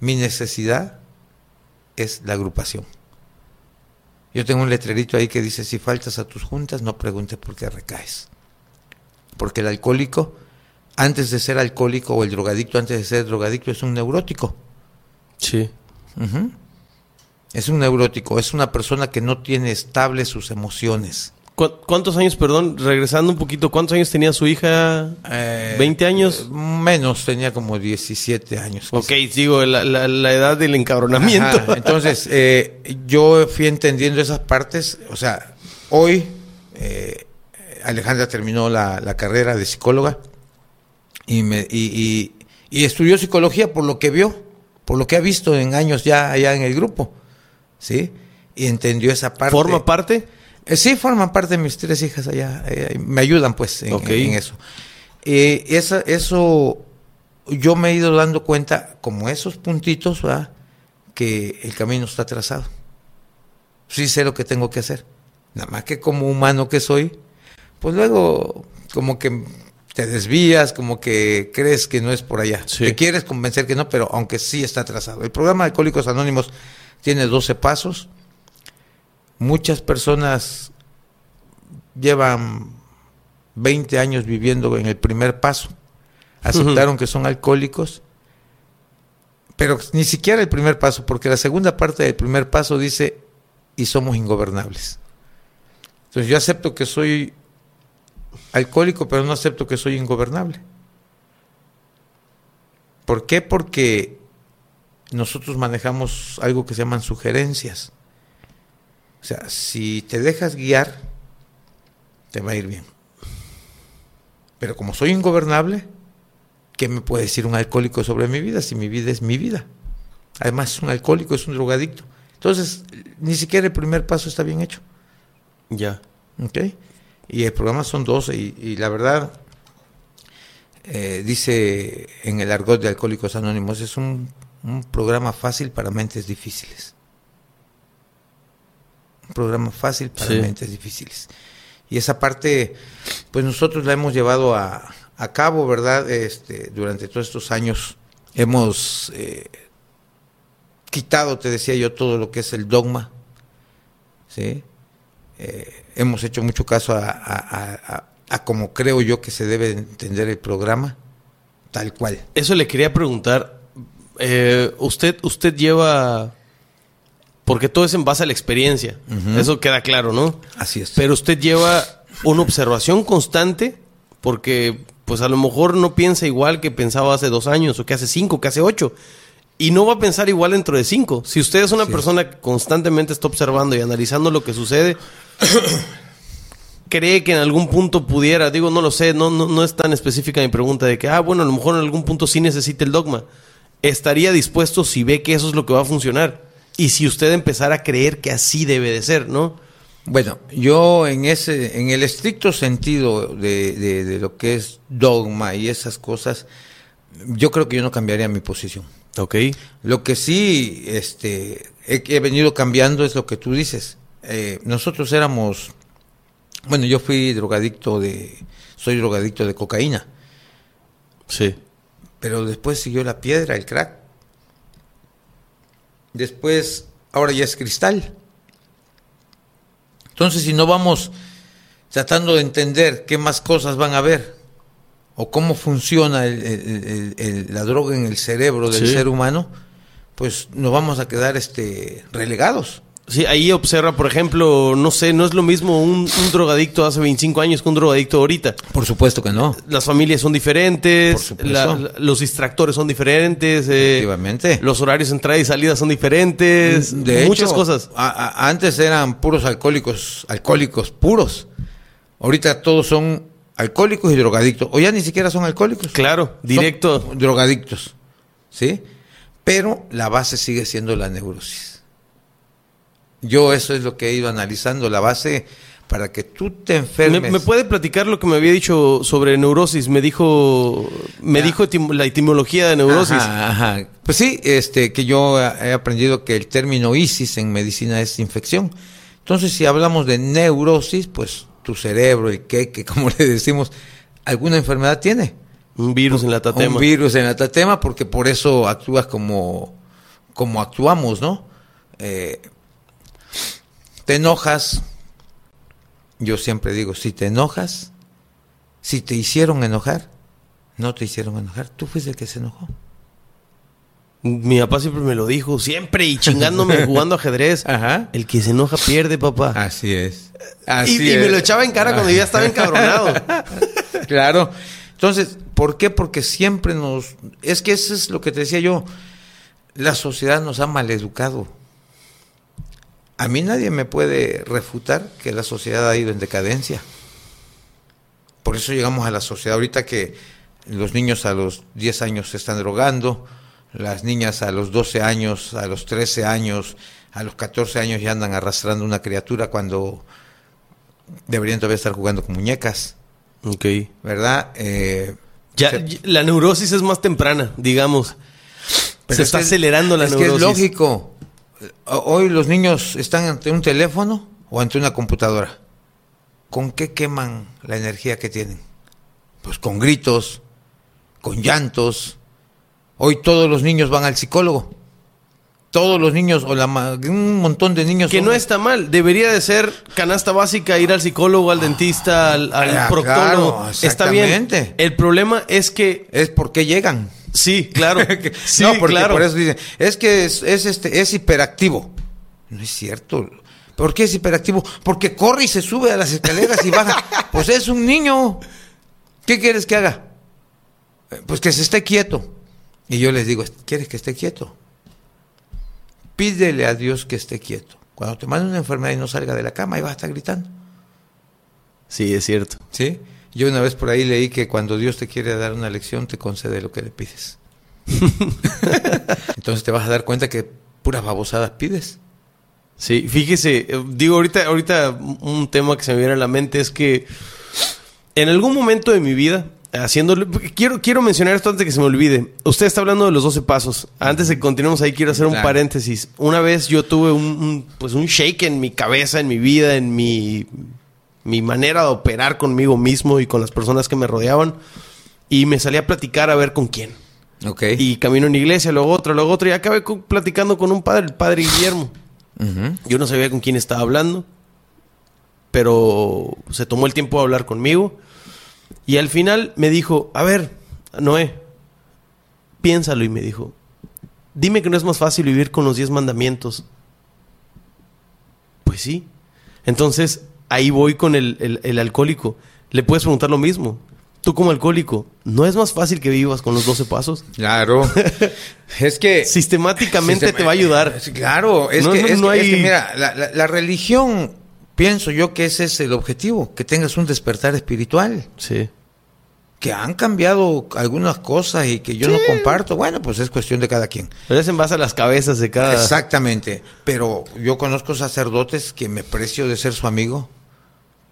Mi necesidad es la agrupación. Yo tengo un letrerito ahí que dice, si faltas a tus juntas, no preguntes por qué recaes. Porque el alcohólico, antes de ser alcohólico, o el drogadicto antes de ser drogadicto, es un neurótico. Sí. Es un neurótico, es una persona que no tiene estables sus emociones. ¿Cu- ¿Cuántos años, perdón, regresando un poquito, cuántos años tenía su hija? Eh, ¿20 años? Menos, tenía como 17 años. Ok, digo, la, la- la edad del encabronamiento. Ajá, Entonces, eh, yo fui entendiendo esas partes. O sea, hoy eh, Alejandra terminó la, la carrera de psicóloga y, me, y, y- y estudió psicología por lo que vio, por lo que ha visto en años ya allá en el grupo. ¿Sí? Y entendió esa parte. ¿Forma parte? Eh, sí, forman parte de mis tres hijas allá. eh, me ayudan, pues, en, eso. Eh, esa- eso, yo me he ido dando cuenta, como esos puntitos, ¿verdad? que el camino está trazado. Sí sé lo que tengo que hacer. Nada más que como humano que soy, pues luego como que te desvías, como que crees que no es por allá. Sí. Te quieres convencer que no, pero aunque sí está trazado. El programa de Alcohólicos Anónimos tiene 12 pasos. Muchas personas llevan 20 años viviendo en el primer paso. Aceptaron que son alcohólicos, pero ni siquiera el primer paso, porque la segunda parte del primer paso dice, y somos ingobernables. Entonces yo acepto que soy alcohólico, pero no acepto que soy ingobernable. ¿Por qué? Porque nosotros manejamos algo que se llaman sugerencias. O sea, si te dejas guiar, te va a ir bien. Pero como soy ingobernable, ¿qué me puede decir un alcohólico sobre mi vida si mi vida es mi vida? Además es un alcohólico, es un drogadicto. Entonces, ni siquiera el primer paso está bien hecho. Ya. ¿ok? Y el programa son 12 y, y la verdad, eh, dice en el argot de Alcohólicos Anónimos, es un, un programa fácil para mentes difíciles. Programa fácil para Sí. mentes difíciles. Y esa parte, pues nosotros la hemos llevado a, a cabo, ¿verdad? Este, durante todos estos años hemos eh, quitado, te decía yo, todo lo que es el dogma, ¿sí? Eh, hemos hecho mucho caso a, a, a- a- a como creo yo que se debe entender el programa, tal cual. Eso le quería preguntar. eh, usted, usted lleva. Porque todo es en base a la experiencia. Eso queda claro, ¿no? Así es. Pero usted lleva una observación constante. Porque, pues a lo mejor no piensa igual que pensaba hace dos años, o que hace cinco, que hace ocho. Y no va a pensar igual dentro de cinco. Si usted es una persona que constantemente está observando y analizando lo que sucede, cree que en algún punto pudiera, digo, no lo sé, no, no, no es tan específica mi pregunta de que, ah, bueno, a lo mejor en algún punto sí necesita el dogma. Estaría dispuesto si ve que eso es lo que va a funcionar. Y si usted empezara a creer que así debe de ser, ¿no? Bueno, yo en ese, en el estricto sentido de, de- de lo que es dogma y esas cosas, yo creo que yo no cambiaría mi posición. Ok. Lo que sí este, he, he venido cambiando es lo que tú dices. Eh, nosotros éramos, bueno, yo fui drogadicto de, soy drogadicto de cocaína, Sí. pero después siguió la piedra, el crack. Después, ahora ya es cristal. Entonces, si no vamos tratando de entender qué más cosas van a haber o cómo funciona el- el- el- el- la droga en el cerebro del Sí. ser humano, pues nos vamos a quedar este, relegados. Sí, ahí observa, por ejemplo, no sé, no es lo mismo un, un drogadicto hace 25 años que un drogadicto ahorita. Por supuesto que no. Las familias son diferentes, la- la- los distractores son diferentes, eh, los horarios de entrada y salida son diferentes, De muchas hecho, cosas. a- a- antes eran puros alcohólicos, alcohólicos puros. Ahorita todos son alcohólicos y drogadictos. O ya ni siquiera son alcohólicos. Claro, directo. Son drogadictos. ¿Sí? Pero la base sigue siendo la neurosis. Yo eso es lo que he ido analizando. La base para que tú te ¿Me, enfermes. me puede platicar lo que me había dicho sobre neurosis? Me dijo, me Ya. dijo etim- la etimología de neurosis. Ajá, ajá. Pues sí, este, que yo he aprendido que el término ISIS en medicina es infección. Entonces, si hablamos de neurosis, pues tu cerebro, el queque, como le decimos, alguna enfermedad tiene. Un virus en la tatema. Un virus en la tatema, porque por eso actúas como, como actuamos, ¿no? Eh, te enojas, yo siempre digo, si te enojas, si te hicieron enojar, no te hicieron enojar, tú fuiste el que se enojó. Mi papá siempre me lo dijo, siempre, y chingándome jugando ajedrez. Ajá. El que se enoja pierde, papá. Así es. y, Así y me es. lo echaba en cara cuando yo ya estaba encabronado. Claro. Entonces, ¿por qué? Porque siempre nos... Es que eso es lo que te decía yo. La sociedad nos ha maleducado. A mí nadie me puede refutar que la sociedad ha ido en decadencia. Por eso llegamos a la sociedad ahorita que los niños a los 10 años se están drogando, las niñas a los 12 años, a los 13 años, a los 14 años ya andan arrastrando una criatura cuando deberían todavía estar jugando con muñecas. ok. ¿verdad? Eh, Ya, se- la neurosis es más temprana, digamos. pero se es está que- acelerando la es neurosis. que es lógico. O- Hoy los niños están ante un teléfono o ante una computadora. ¿Con qué queman la energía que tienen? Pues con gritos, con llantos. Hoy todos los niños van al psicólogo. Todos los niños, o la un montón de niños. Que son- no está mal. Debería de ser canasta básica, ir al psicólogo, al dentista, al, al Ah, proctólogo. claro, está bien. El problema es que... Es porque llegan. Sí, claro. sí, no, porque claro. por eso dicen, es que es, es este, es hiperactivo. No es cierto. ¿Por qué es hiperactivo? Porque corre y se sube a las escaleras y baja. Pues es un niño. ¿Qué quieres que haga? Eh, Pues que se esté quieto. Y yo les digo, ¿quieres que esté quieto? Pídele a Dios que esté quieto. Cuando te manda una enfermedad y no salga de la cama, ahí vas a estar gritando. Sí, es cierto. ¿Sí? Yo una vez por ahí leí que cuando Dios te quiere dar una lección, te concede lo que le pides. Entonces te vas a dar cuenta que puras babosadas pides. Sí, fíjese, eh, digo ahorita, ahorita un tema que se me viene a la mente es que en algún momento de mi vida, haciéndolo, quiero, quiero mencionar esto antes de que se me olvide. Usted está hablando de los 12 pasos. Antes de que continuemos ahí, quiero hacer un Claro. paréntesis. Una vez yo tuve un, un, pues un shake en mi cabeza, en mi vida, en mi, mi manera de operar conmigo mismo y con las personas que me rodeaban. Y me salí a platicar a ver con quién. Ok. Y camino una iglesia, luego otra, luego otra. Y acabé con- platicando con un padre, el padre Guillermo. Ujú. Yo no sabía con quién estaba hablando, pero se tomó el tiempo de hablar conmigo. Y al final me dijo, a ver, Noé, piénsalo. Y me dijo, dime que no es más fácil vivir con los diez mandamientos. Pues sí. Entonces, ahí voy con el, el- el alcohólico. Le puedes preguntar lo mismo. Tú como alcohólico, ¿no es más fácil que vivas con los 12 pasos? Claro. es que... Sistemáticamente Sistema- te va a ayudar. Claro, es, No, que, no, es no que- es que hay- mira, la, la- la religión, pienso yo que ese es el objetivo, que tengas un despertar espiritual. Sí. Que han cambiado algunas cosas y que yo no comparto, bueno, pues es cuestión de cada quien. Pero es en base a las cabezas de cada... Exactamente, pero yo conozco sacerdotes que me precio de ser su amigo,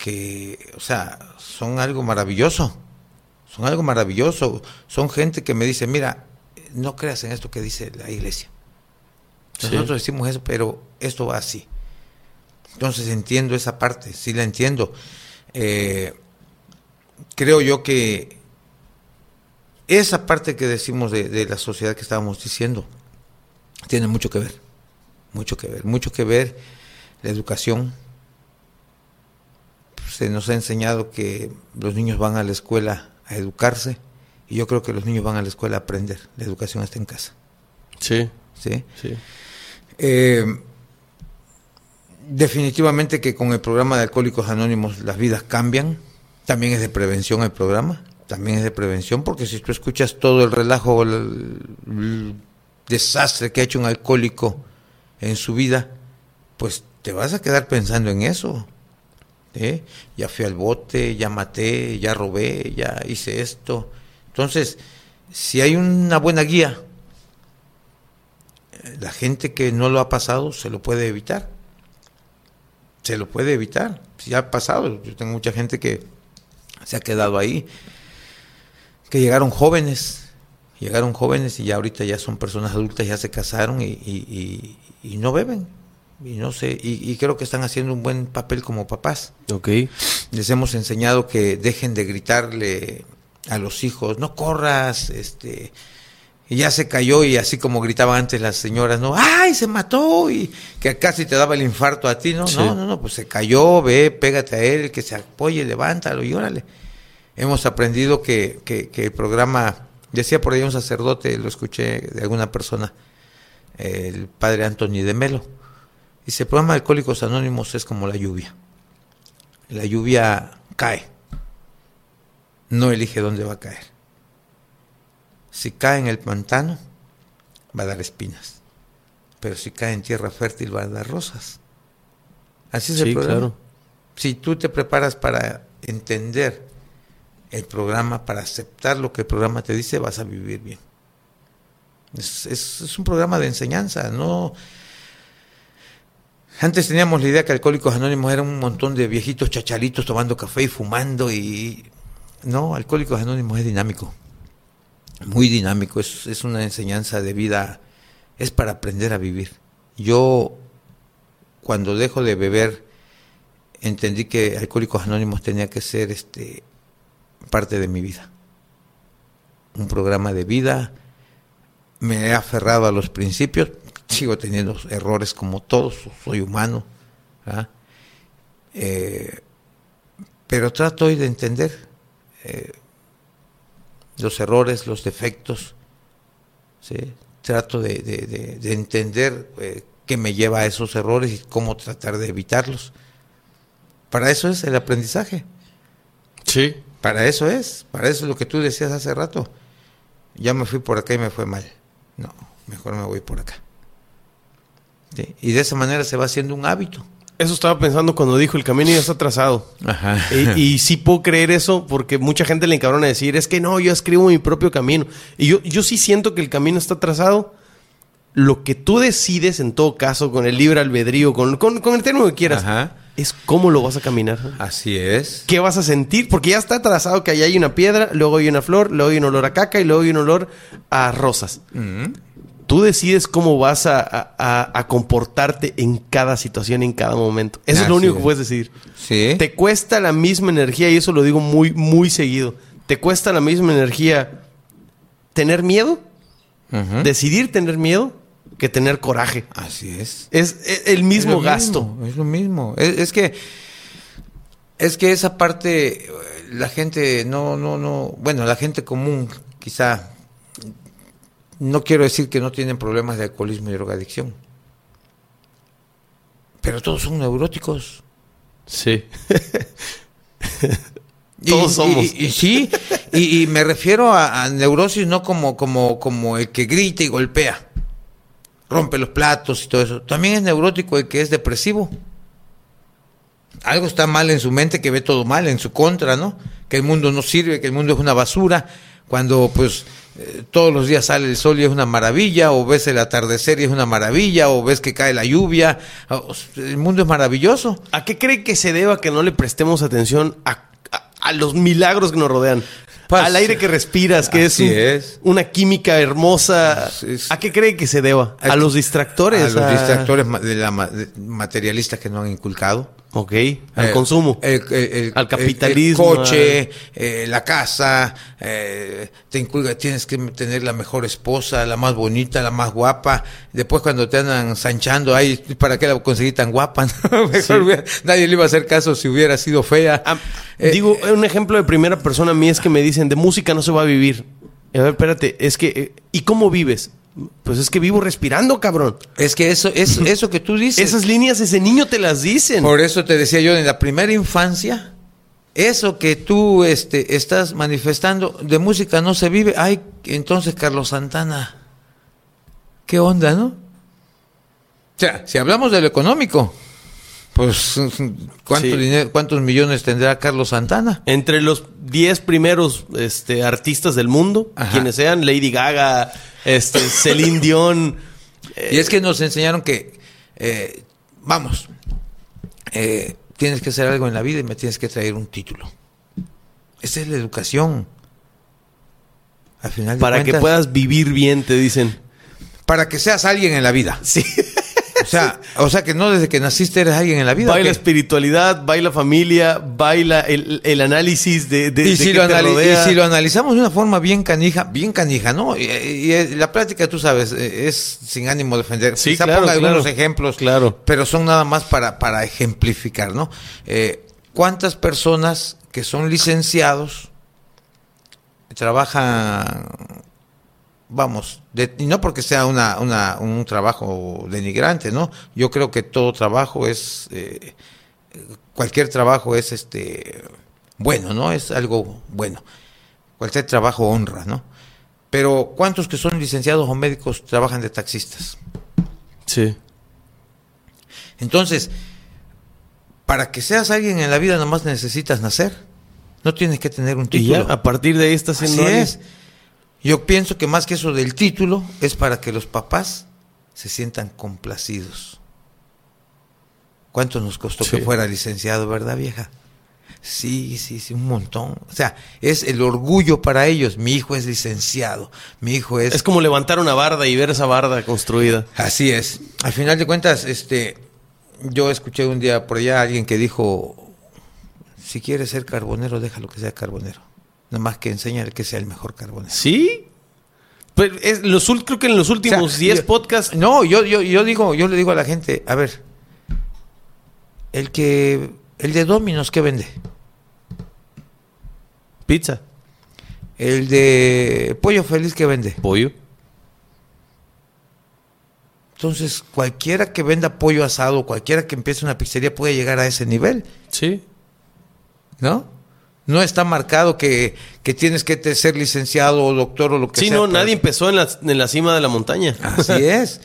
que, o sea, son algo maravilloso, son algo maravilloso, son gente que me dice, mira, no creas en esto que dice la iglesia. Sí. Nosotros decimos eso, pero esto va así. Entonces entiendo esa parte, sí la entiendo. Eh, creo yo que esa parte que decimos de, de la sociedad que estábamos diciendo tiene mucho que ver, mucho que ver, mucho que ver la educación. Se nos ha enseñado que los niños van a la escuela a educarse y yo creo que los niños van a la escuela a aprender. La educación está en casa. Sí, ¿sí? sí. Eh, definitivamente que con el programa de Alcohólicos Anónimos las vidas cambian. También es de prevención el programa. También es de prevención porque si tú escuchas todo el relajo, el, el desastre que ha hecho un alcohólico en su vida, pues te vas a quedar pensando en eso. ¿Eh? Ya fui al bote, ya maté, ya robé, ya hice esto. Entonces, si hay una buena guía, la gente que no lo ha pasado se lo puede evitar. Se lo puede evitar. Si ha pasado, yo tengo mucha gente que se ha quedado ahí, que llegaron jóvenes, llegaron jóvenes y ya ahorita ya son personas adultas, ya se casaron y, no beben. Y no sé, y, y creo que están haciendo un buen papel como papás. Ok. Les hemos enseñado que dejen de gritarle a los hijos, no corras, este, y ya se cayó y así como gritaban antes las señoras, no, ay, se mató y que casi te daba el infarto a ti, no, Sí. no, no, no, pues se cayó, ve, pégate a él, que se apoye, levántalo y órale. Hemos aprendido que, que, que el programa, decía por ahí un sacerdote, lo escuché de alguna persona, el padre Anthony de Melo, dice, el programa de Alcohólicos Anónimos es como la lluvia. La lluvia cae, no elige dónde va a caer. Si cae en el pantano, va a dar espinas. Pero si cae en tierra fértil, va a dar rosas. Así es el programa. claro. Si tú te preparas para entender el programa, para aceptar lo que el programa te dice, vas a vivir bien. Es, es- es un programa de enseñanza, no... Antes teníamos la idea que Alcohólicos Anónimos eran un montón de viejitos chachalitos tomando café y fumando y... No, Alcohólicos Anónimos es dinámico, muy dinámico, es, es una enseñanza de vida, es para aprender a vivir. Yo, cuando dejo de beber, entendí que Alcohólicos Anónimos tenía que ser este parte de mi vida. Un programa de vida. Me he aferrado a los principios. Sigo teniendo errores como todos. Soy humano. Eh, pero trato hoy de entender eh, los errores, los defectos. ¿sí? Trato de, de- de- de entender eh, qué me lleva a esos errores y cómo tratar de evitarlos. Para eso es el aprendizaje. Sí. Para eso es. Para eso es lo que tú decías hace rato. Ya me fui por acá y me fue mal. No, mejor me voy por acá. Sí, Y de esa manera se va haciendo un hábito. Eso estaba pensando cuando dijo el camino ya está trazado. Ajá. Y, y sí puedo creer eso porque mucha gente le encabrona decir, es que no, yo escribo mi propio camino. Y yo, yo sí siento que el camino está trazado. Lo que tú decides en todo caso con el libre albedrío, con, con, con el término que quieras, Ajá. es cómo lo vas a caminar. Así es. ¿Qué vas a sentir? Porque ya está trazado que allá hay una piedra, luego hay una flor, luego hay un olor a caca y luego hay un olor a rosas. Mm. Tú decides cómo vas a, a- comportarte en cada situación, en cada momento. Eso es lo único que es. puedes decidir. Sí. Te cuesta la misma energía, y eso lo digo muy, muy seguido. Te cuesta la misma energía tener miedo, decidir tener miedo, que tener coraje. Así es. Es, es el mismo Es gasto. mismo, es lo mismo. Es, es que es que esa parte eh, la gente no no no, bueno, la gente común quizá no quiero decir que no tienen problemas de alcoholismo y drogadicción. Pero todos son neuróticos. Sí. Y- Todos y- somos. Y, y sí, y, y me refiero a, a neurosis no como, como, como el que grita y golpea, rompe los platos y todo eso. También es neurótico el que es depresivo. Algo está mal en su mente que ve todo mal, en su contra, ¿no? Que el mundo no sirve, que el mundo es una basura, cuando pues eh, todos los días sale el sol y es una maravilla, o ves el atardecer y es una maravilla, o ves que cae la lluvia, el mundo es maravilloso. ¿A qué cree que se deba que no le prestemos atención a, a- a los milagros que nos rodean? Pues, Al aire que respiras, que es, así un- es. una química hermosa. Es- es- ¿A qué cree que se deba? A los distractores. A los distractores de la de- materialistas que no han inculcado. Ok, al Eh, consumo. el- el- el- Al capitalismo, El, coche, eh, la casa, eh, te tienes que tener la mejor esposa, la más bonita, la más guapa. Después cuando te andan sanchando, ay, ¿para qué la conseguí tan guapa? Mejor nadie le iba a hacer caso si hubiera sido fea. Ah, digo, un ejemplo de primera persona a mí es que me dicen, de música no se va a vivir. A ver, espérate, es que, ¿y cómo vives? Pues es que vivo respirando, cabrón. es que eso, es, eso que tú dices. Esas líneas ese niño te las dicen. Por eso te decía yo, en la primera infancia, eso que tú este, estás manifestando de música no se vive. Ay, entonces Carlos Santana, ¿qué onda, no? O sea, si hablamos de lo económico, pues ¿cuánto Sí. dinero, ¿cuántos millones tendrá Carlos Santana? Entre los 10 primeros este, artistas del mundo, Ajá. quienes sean, Lady Gaga, este, Celine Dion. Y es que nos enseñaron que, eh, vamos, eh, tienes que hacer algo en la vida y me tienes que traer un título. Esa es la educación. Al final de Para que puedas vivir bien, te dicen. para que seas alguien en la vida. Sí. O sea, o sea que no desde que naciste eres alguien en la vida. ¿o Baila espiritualidad, baila familia, baila el, el análisis de, de, y, si lo te anali- rodea. y si lo analizamos de una forma bien canija, bien canija, ¿no? Y, y, la práctica, tú sabes, eh, es sin ánimo de ofender. Sí, Quizá claro, ponga algunos claro. ejemplos, Claro. pero son nada más para, para ejemplificar, ¿no? Eh, ¿Cuántas personas que son licenciados trabajan, vamos, de- y no porque sea una, una- un trabajo denigrante, ¿no? Yo creo que todo trabajo es, eh, cualquier trabajo es este bueno, ¿no? Es algo bueno. Cualquier trabajo honra, ¿no? Pero ¿cuántos que son licenciados o médicos trabajan de taxistas? Sí. Entonces, para que seas alguien en la vida nomás necesitas nacer. No tienes que tener un Y título. ya, a partir de ahí estás Así es. Yo pienso que más que eso del título es para que los papás se sientan complacidos. ¿Cuánto nos costó Sí. que fuera licenciado, verdad, vieja? Sí, sí, sí, un montón. O sea, es el orgullo para ellos. Mi hijo es licenciado. Mi hijo es... Es como levantar una barda y ver esa barda construida. Así es. Al final de cuentas, este, yo escuché un día por allá a alguien que dijo, si quieres ser carbonero, déjalo que sea carbonero. Nada más que enséñale que sea el mejor carbonero. ¿Sí? Pero es, los, creo que en los O últimos sea, 10 yo- podcasts. No, yo, yo, yo digo, yo le digo a la gente, a ver, el que, el de Dominos, ¿qué vende? Pizza. El de Pollo Feliz, ¿qué vende? Pollo. Entonces, cualquiera que venda pollo asado, cualquiera que empiece una pizzería puede llegar a ese nivel. Sí. ¿no? No está marcado que, que tienes que ser licenciado o doctor o lo que Sí, sea. no, para- nadie empezó en la, en la cima de la montaña. Así es.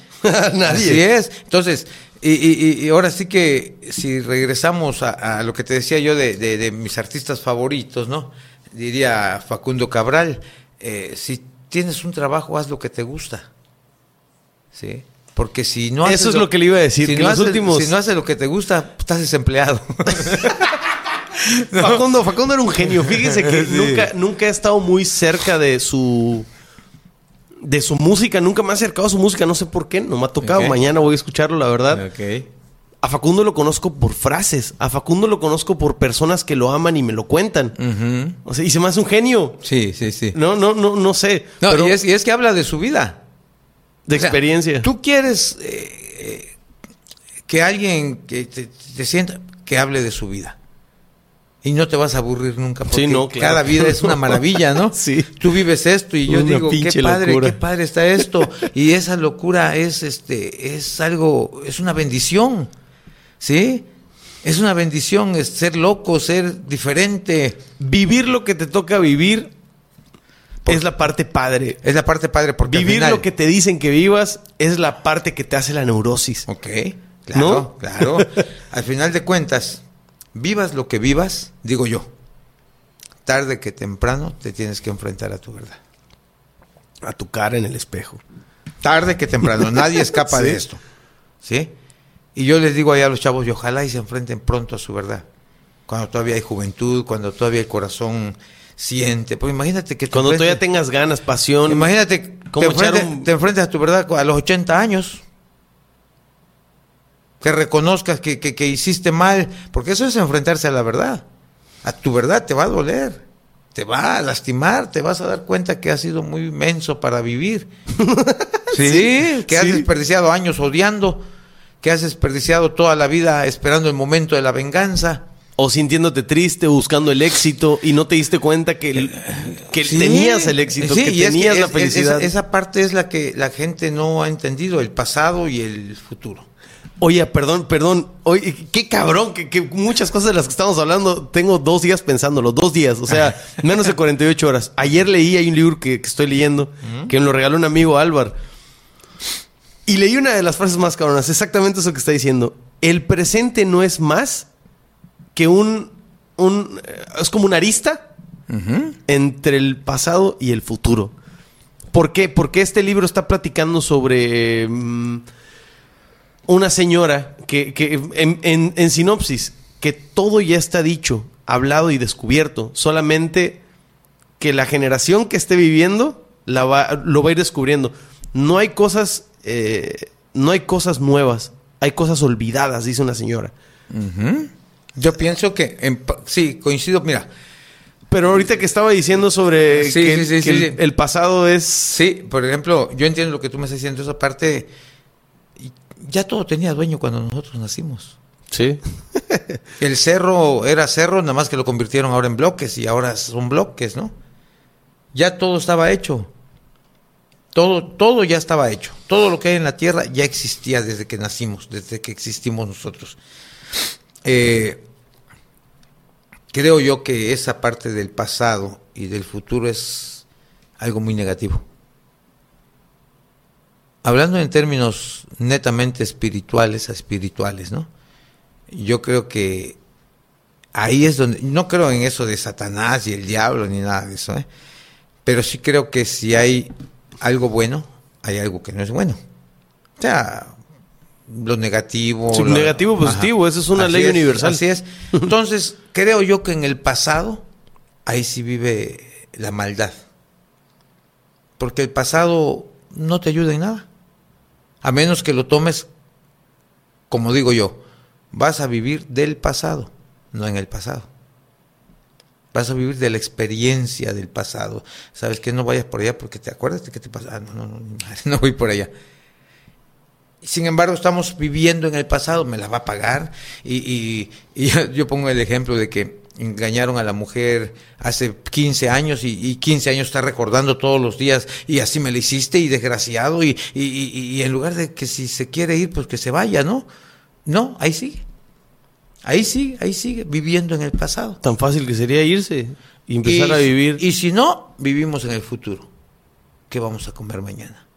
Nadie. Así es. Entonces, y, y- y ahora sí que si regresamos a, a lo que te decía yo de, de- de mis artistas favoritos, ¿no? Diría Facundo Cabral, eh, si tienes un trabajo, haz lo que te gusta. ¿Sí? Porque si no haces Eso es lo que le iba a decir, Si, que no, los haces, últimos- si no haces lo que te gusta, estás desempleado. Facundo, Facundo era un genio. Fíjese que Sí. nunca, nunca he estado muy cerca de su de su música. Nunca me ha acercado a su música. No sé por qué. No me ha tocado. Mañana voy a escucharlo, la verdad. A Facundo lo conozco por frases. A Facundo lo conozco por personas que lo aman y me lo cuentan. O sea, y se me hace un genio. Sí, sí, sí. No, no, no, no sé. No, pero y, es, y es que habla de su vida. de O sea, experiencia. Tú quieres eh, eh, que alguien que te, te sienta que hable de su vida. Y no te vas a aburrir nunca porque Sí, no, claro. cada vida es una maravilla, ¿no? Sí. Tú vives esto y yo Una digo, qué padre, locura. qué padre está esto. Y esa locura es este es algo, es una bendición. ¿Sí? Es una bendición es ser loco, ser diferente. Vivir lo que te toca vivir es la parte padre. Es la parte padre porque al Vivir final- lo que te dicen que vivas es la parte que te hace la neurosis. Ok, claro, ¿No? claro. Al final de cuentas, vivas lo que vivas, digo yo, tarde que temprano te tienes que enfrentar a tu verdad. A tu cara en el espejo. Tarde que temprano, nadie escapa Sí. de esto. ¿Sí? Y yo les digo allá a los chavos, y ojalá y se enfrenten pronto a su verdad. Cuando todavía hay juventud, cuando todavía el corazón siente. Pues imagínate que te Cuando todavía tengas ganas, pasión. Imagínate, te, Como echar enfrentes, un- te enfrentes a tu verdad a los 80 años. Que reconozcas que, que- que hiciste mal, porque eso es enfrentarse a la verdad. A tu verdad te va a doler, te va a lastimar, te vas a dar cuenta que has sido muy menso para vivir. sí, que has sí. desperdiciado años odiando, que has desperdiciado toda la vida esperando el momento de la venganza. O sintiéndote triste, buscando el éxito y no te diste cuenta que, el- que Sí, tenías el éxito, que es tenías la es- felicidad. esa parte es la que la gente no ha entendido, el pasado y el futuro. Oye, perdón, perdón. Oye, qué cabrón, que, que muchas cosas de las que estamos hablando, tengo dos días pensándolo, dos días, o sea, menos de 48 horas. Ayer leí, hay un libro que, que estoy leyendo, que me lo regaló un amigo Álvaro. Y leí una de las frases más cabronas, exactamente eso que está diciendo. El presente no es más que un, un eh, es como una arista entre el pasado y el futuro. ¿Por qué? Porque este libro está platicando sobre mm, una señora que, que en, en- en sinopsis, que todo ya está dicho, hablado y descubierto, solamente que la generación que esté viviendo la va- lo va a ir descubriendo. No hay cosas, eh, no hay cosas nuevas, Hay cosas olvidadas, dice una señora. Yo pienso que, en sí, coincido, mira, Pero ahorita que estaba diciendo sobre Sí, que, sí, sí, que el, el pasado es... sí, por ejemplo, yo entiendo lo que tú me estás diciendo, esa parte, ya todo tenía dueño cuando nosotros nacimos. Sí. El cerro era cerro, nada más que lo convirtieron ahora en bloques y ahora son bloques, ¿no? Ya todo estaba hecho. Todo, todo ya estaba hecho. Todo lo que hay en la tierra ya existía desde que nacimos, desde que existimos nosotros. Eh, creo yo que esa parte del pasado y del futuro es algo muy negativo. Hablando en términos netamente espirituales a espirituales, ¿no? Yo creo que ahí es donde, no creo en eso de Satanás y el diablo ni nada de eso, ¿eh? pero sí creo que si hay algo bueno, hay algo que no es bueno. O sea, lo negativo. Sí, lo- negativo, positivo, esa es una Así ley universal. Así es. Entonces, creo yo que en el pasado, ahí sí vive la maldad. Porque el pasado no te ayuda en nada. A menos que lo tomes, como digo yo, vas a vivir del pasado, no en el pasado. Vas a vivir de la experiencia del pasado. Sabes que no vayas por allá porque te acuerdas de que te pasa. Ah, no, no, no, no voy por allá. Sin embargo, estamos viviendo en el pasado, me la va a pagar. Y, y- y yo pongo el ejemplo de que engañaron a la mujer hace 15 años y, y 15 años está recordando todos los días y así me la hiciste y desgraciado y, y, y- en lugar de que si se quiere ir, pues que se vaya, ¿no? No, ahí sigue. Ahí sigue, ahí sigue, viviendo en el pasado. Tan fácil que sería irse y empezar a vivir. Y si no, vivimos en el futuro. ¿Qué vamos a comer mañana?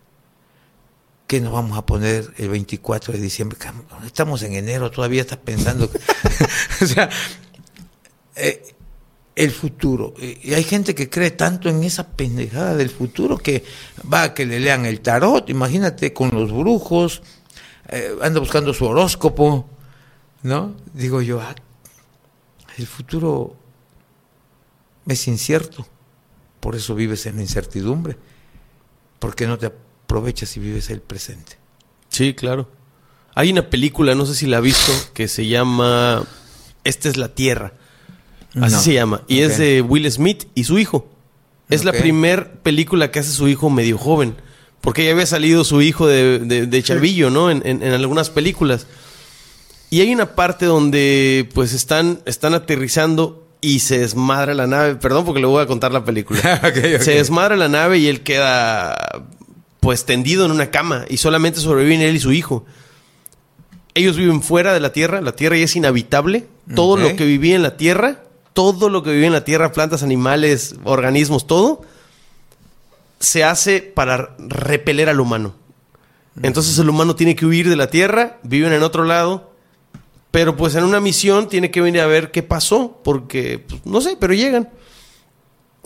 ¿Qué nos vamos a poner el 24 de diciembre? Estamos en enero, todavía estás pensando. que- o sea, eh, el futuro. Y hay gente que cree tanto en esa pendejada del futuro que va a que le lean el tarot, imagínate, con los brujos, eh, anda buscando su horóscopo, ¿no? Digo yo, ah, el futuro es incierto. Por eso vives en la incertidumbre. ¿Por qué no te aprovechas y vives el presente? Sí, claro. Hay una película, no sé si la has visto, que se llama Esta es la Tierra. Así No. se llama. Y es de Will Smith y su hijo. Es la primer película que hace su hijo medio joven. Porque ya había salido su hijo de, de- de chavillo, ¿no? En, en- en algunas películas. Y hay una parte donde pues están, están aterrizando y se desmadra la nave. Perdón porque le voy a contar la película. Se desmadra la nave y él queda pues tendido en una cama y solamente sobreviven él y su hijo. Ellos viven fuera de la Tierra, la Tierra ya es inhabitable. Todo lo que vivía en la Tierra, todo lo que vivía en la Tierra, plantas, animales, organismos, todo, se hace para repeler al humano. Entonces el humano tiene que huir de la Tierra, viven en otro lado, pero pues en una misión tiene que venir a ver qué pasó, porque pues, no sé, pero llegan.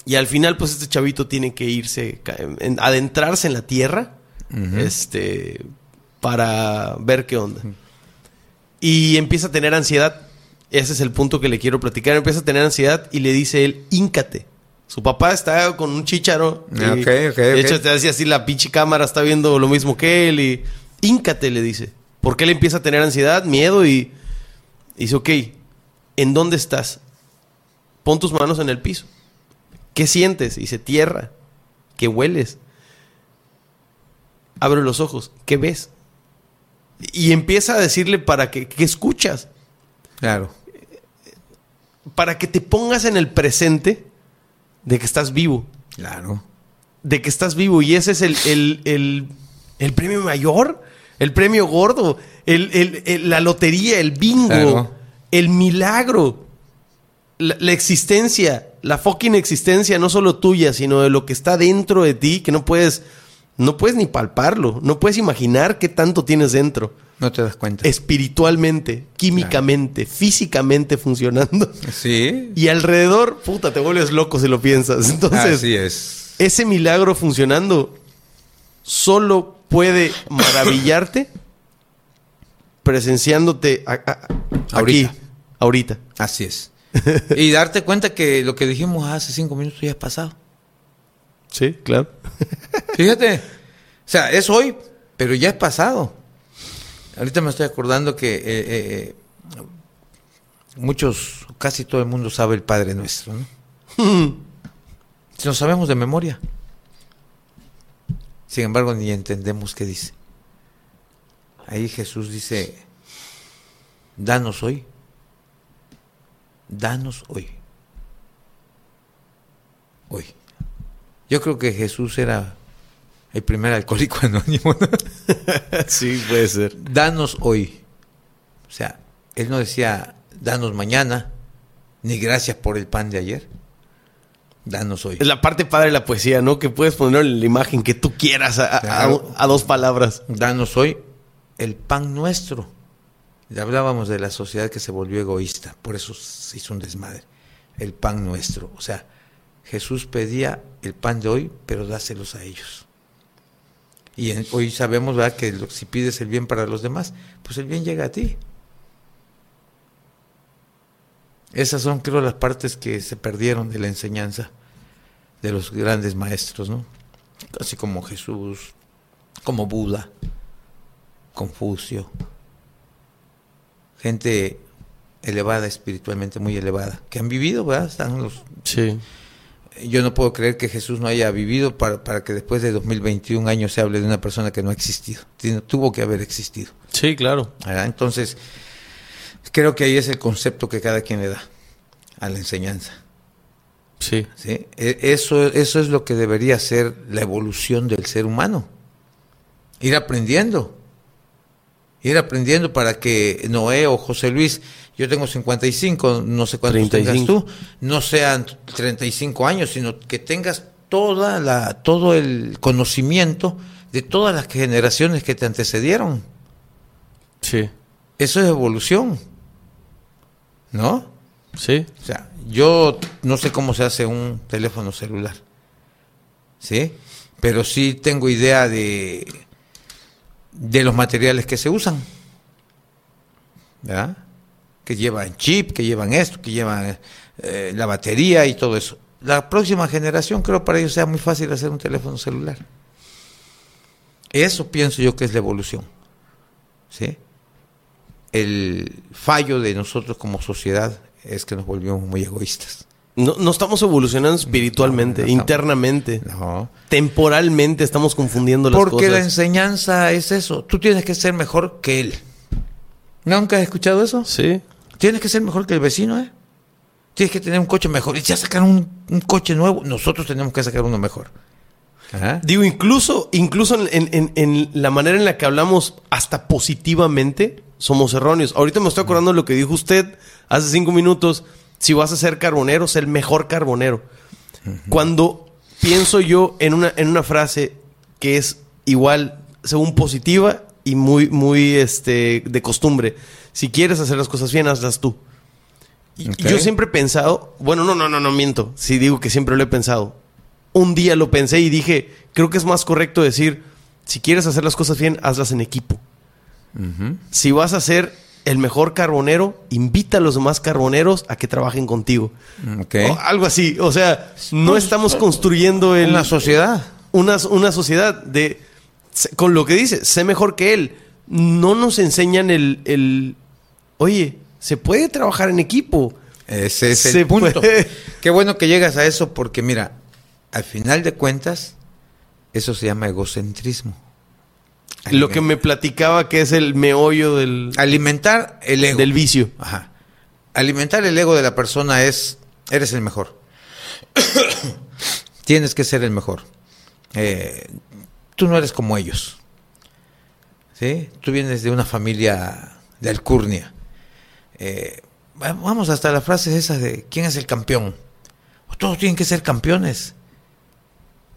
Y al final, pues este chavito tiene que irse, adentrarse en la tierra, este, para ver qué onda. Y empieza a tener ansiedad. Ese es el punto que le quiero platicar. Empieza a tener ansiedad y le dice él, íncate. Su papá está con un chícharo. y, Ok, ok, De ok. hecho, te decía así, la pinche cámara está viendo lo mismo que él. Y íncate, le dice. Porque él empieza a tener ansiedad, miedo y dice, ok, ¿en dónde estás? Pon tus manos en el piso. ¿Qué sientes? Dice, tierra. ¿Qué hueles? Abre los ojos. ¿Qué ves? Y empieza a decirle para que, ¿qué escuchas? Claro. Para que te pongas en el presente de que estás vivo. Claro. De que estás vivo. Y ese es el, el, el- el premio mayor. El premio gordo. El, el- el- la lotería, el bingo. Claro. El milagro. La, la existencia. La fucking existencia, no solo tuya, sino de lo que está dentro de ti, que no puedes. No puedes ni palparlo. No puedes imaginar qué tanto tienes dentro. No te das cuenta. Espiritualmente, químicamente, físicamente funcionando. Sí. Y alrededor, puta, te vuelves loco si lo piensas. Entonces, Así es. ese milagro funcionando solo puede maravillarte presenciándote a- a- aquí, ahorita. Así es. y darte cuenta que lo que dijimos hace cinco minutos ya es pasado. Sí, claro. Fíjate. O sea, es hoy, pero ya es pasado. Ahorita me estoy acordando que eh, eh, muchos, casi todo el mundo sabe el Padre Nuestro, ¿no? Si lo sabemos de memoria. Sin embargo, ni entendemos qué dice. Ahí Jesús dice, danos hoy, danos hoy, hoy. Yo creo que Jesús era el primer alcohólico anónimo. ¿no? sí, puede ser. Danos hoy. O sea, él no decía, danos mañana, ni gracias por el pan de ayer. Danos hoy. Es la parte padre de la poesía, ¿no? Que puedes poner la imagen que tú quieras a, a- Claro. a dos palabras. Danos hoy el pan nuestro. Ya hablábamos de la sociedad que se volvió egoísta, por eso se hizo un desmadre. El pan nuestro. O sea, Jesús pedía el pan de hoy, pero dáselos a ellos. Y hoy sabemos ¿verdad? que si pides el bien para los demás, pues el bien llega a ti. Esas son, creo, las partes que se perdieron de la enseñanza de los grandes maestros, ¿no? Así como Jesús, como Buda, Confucio, gente elevada espiritualmente, muy elevada, que han vivido, ¿verdad? Están los, Sí. Yo no puedo creer que Jesús no haya vivido para, para que después de 2021 años se hable de una persona que no ha existido. Tuvo que haber existido. Sí, claro. ¿verdad? Entonces, creo que ahí es el concepto que cada quien le da a la enseñanza. Sí. ¿sí? E- Eso, eso es lo que debería ser la evolución del ser humano. Ir aprendiendo. Ir aprendiendo para que Noé o José Luis, yo tengo 55, no sé cuántos tengas 35. tú, no sean 35 años, sino que tengas toda la, todo el conocimiento de todas las generaciones que te antecedieron. Sí. Eso es evolución. ¿No? Sí. O sea, yo no sé cómo se hace un teléfono celular. ¿Sí? Pero sí tengo idea de, de los materiales que se usan. ¿Verdad? Que llevan chip, que llevan esto, que llevan eh, la batería y todo eso. La próxima generación creo para ellos sea muy fácil hacer un teléfono celular. Eso pienso yo que es la evolución. ¿Sí? El fallo de nosotros como sociedad es que nos volvimos muy egoístas. No, no estamos evolucionando espiritualmente, No, no estamos. internamente. Temporalmente estamos confundiendo las Porque la cosas. enseñanza es eso. Tú tienes que ser mejor que él. ¿Nunca has escuchado eso? Sí. Tienes que ser mejor que el vecino, ¿eh? Tienes que tener un coche mejor. Y ya sacaron un, un coche nuevo. Nosotros tenemos que sacar uno mejor. Ajá. Digo, incluso, incluso en, en- en la manera en la que hablamos hasta positivamente, somos erróneos. Ahorita me estoy acordando de lo que dijo usted hace cinco minutos. Si vas a ser carbonero, sé el mejor carbonero. Cuando pienso yo en una, en una frase que es igual, según positiva y muy, muy este, de costumbre. Si quieres hacer las cosas bien, hazlas tú. Y Ok. Yo siempre he pensado, bueno, no, no, no, no miento. Si digo que siempre lo he pensado. Un día lo pensé y dije, creo que es más correcto decir, si quieres hacer las cosas bien, hazlas en equipo. Si vas a ser el mejor carbonero, invita a los demás carboneros a que trabajen contigo. Ok. O algo así. O sea, no estamos construyendo el, Una sociedad. una, una sociedad de con lo que dice, sé mejor que él. No nos enseñan el, el oye, se puede trabajar en equipo. Ese es Se el punto. puede. Qué bueno que llegas a eso porque mira, al final de cuentas, eso se llama egocentrismo. Lo que me platicaba que es el meollo del, Alimentar el ego. del vicio. Ajá. Alimentar el ego de la persona es, eres el mejor. Tienes que ser el mejor. Eh, tú no eres como ellos. ¿Sí? Tú vienes de una familia de alcurnia. Eh, va- vamos hasta la frase esa de ¿quién es el campeón? Todos tienen que ser campeones.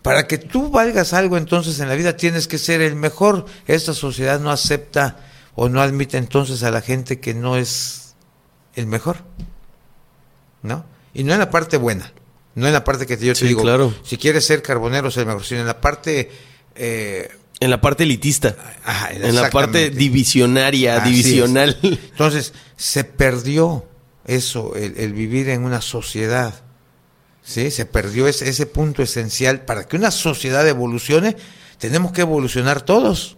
Para que tú valgas algo entonces en la vida tienes que ser el mejor. Esta sociedad no acepta o no admite entonces a la gente que no es el mejor. ¿No? Y no en la parte buena. No en la parte que yo te Sí, digo, claro. si quieres ser carbonero, ser el mejor, sino en la parte... eh, En la parte elitista. ajá, En la parte divisionaria, Así divisional. Entonces, se perdió eso, el, el vivir en una sociedad. ¿Sí? Se perdió ese, ese punto esencial. Para que una sociedad evolucione, tenemos que evolucionar todos.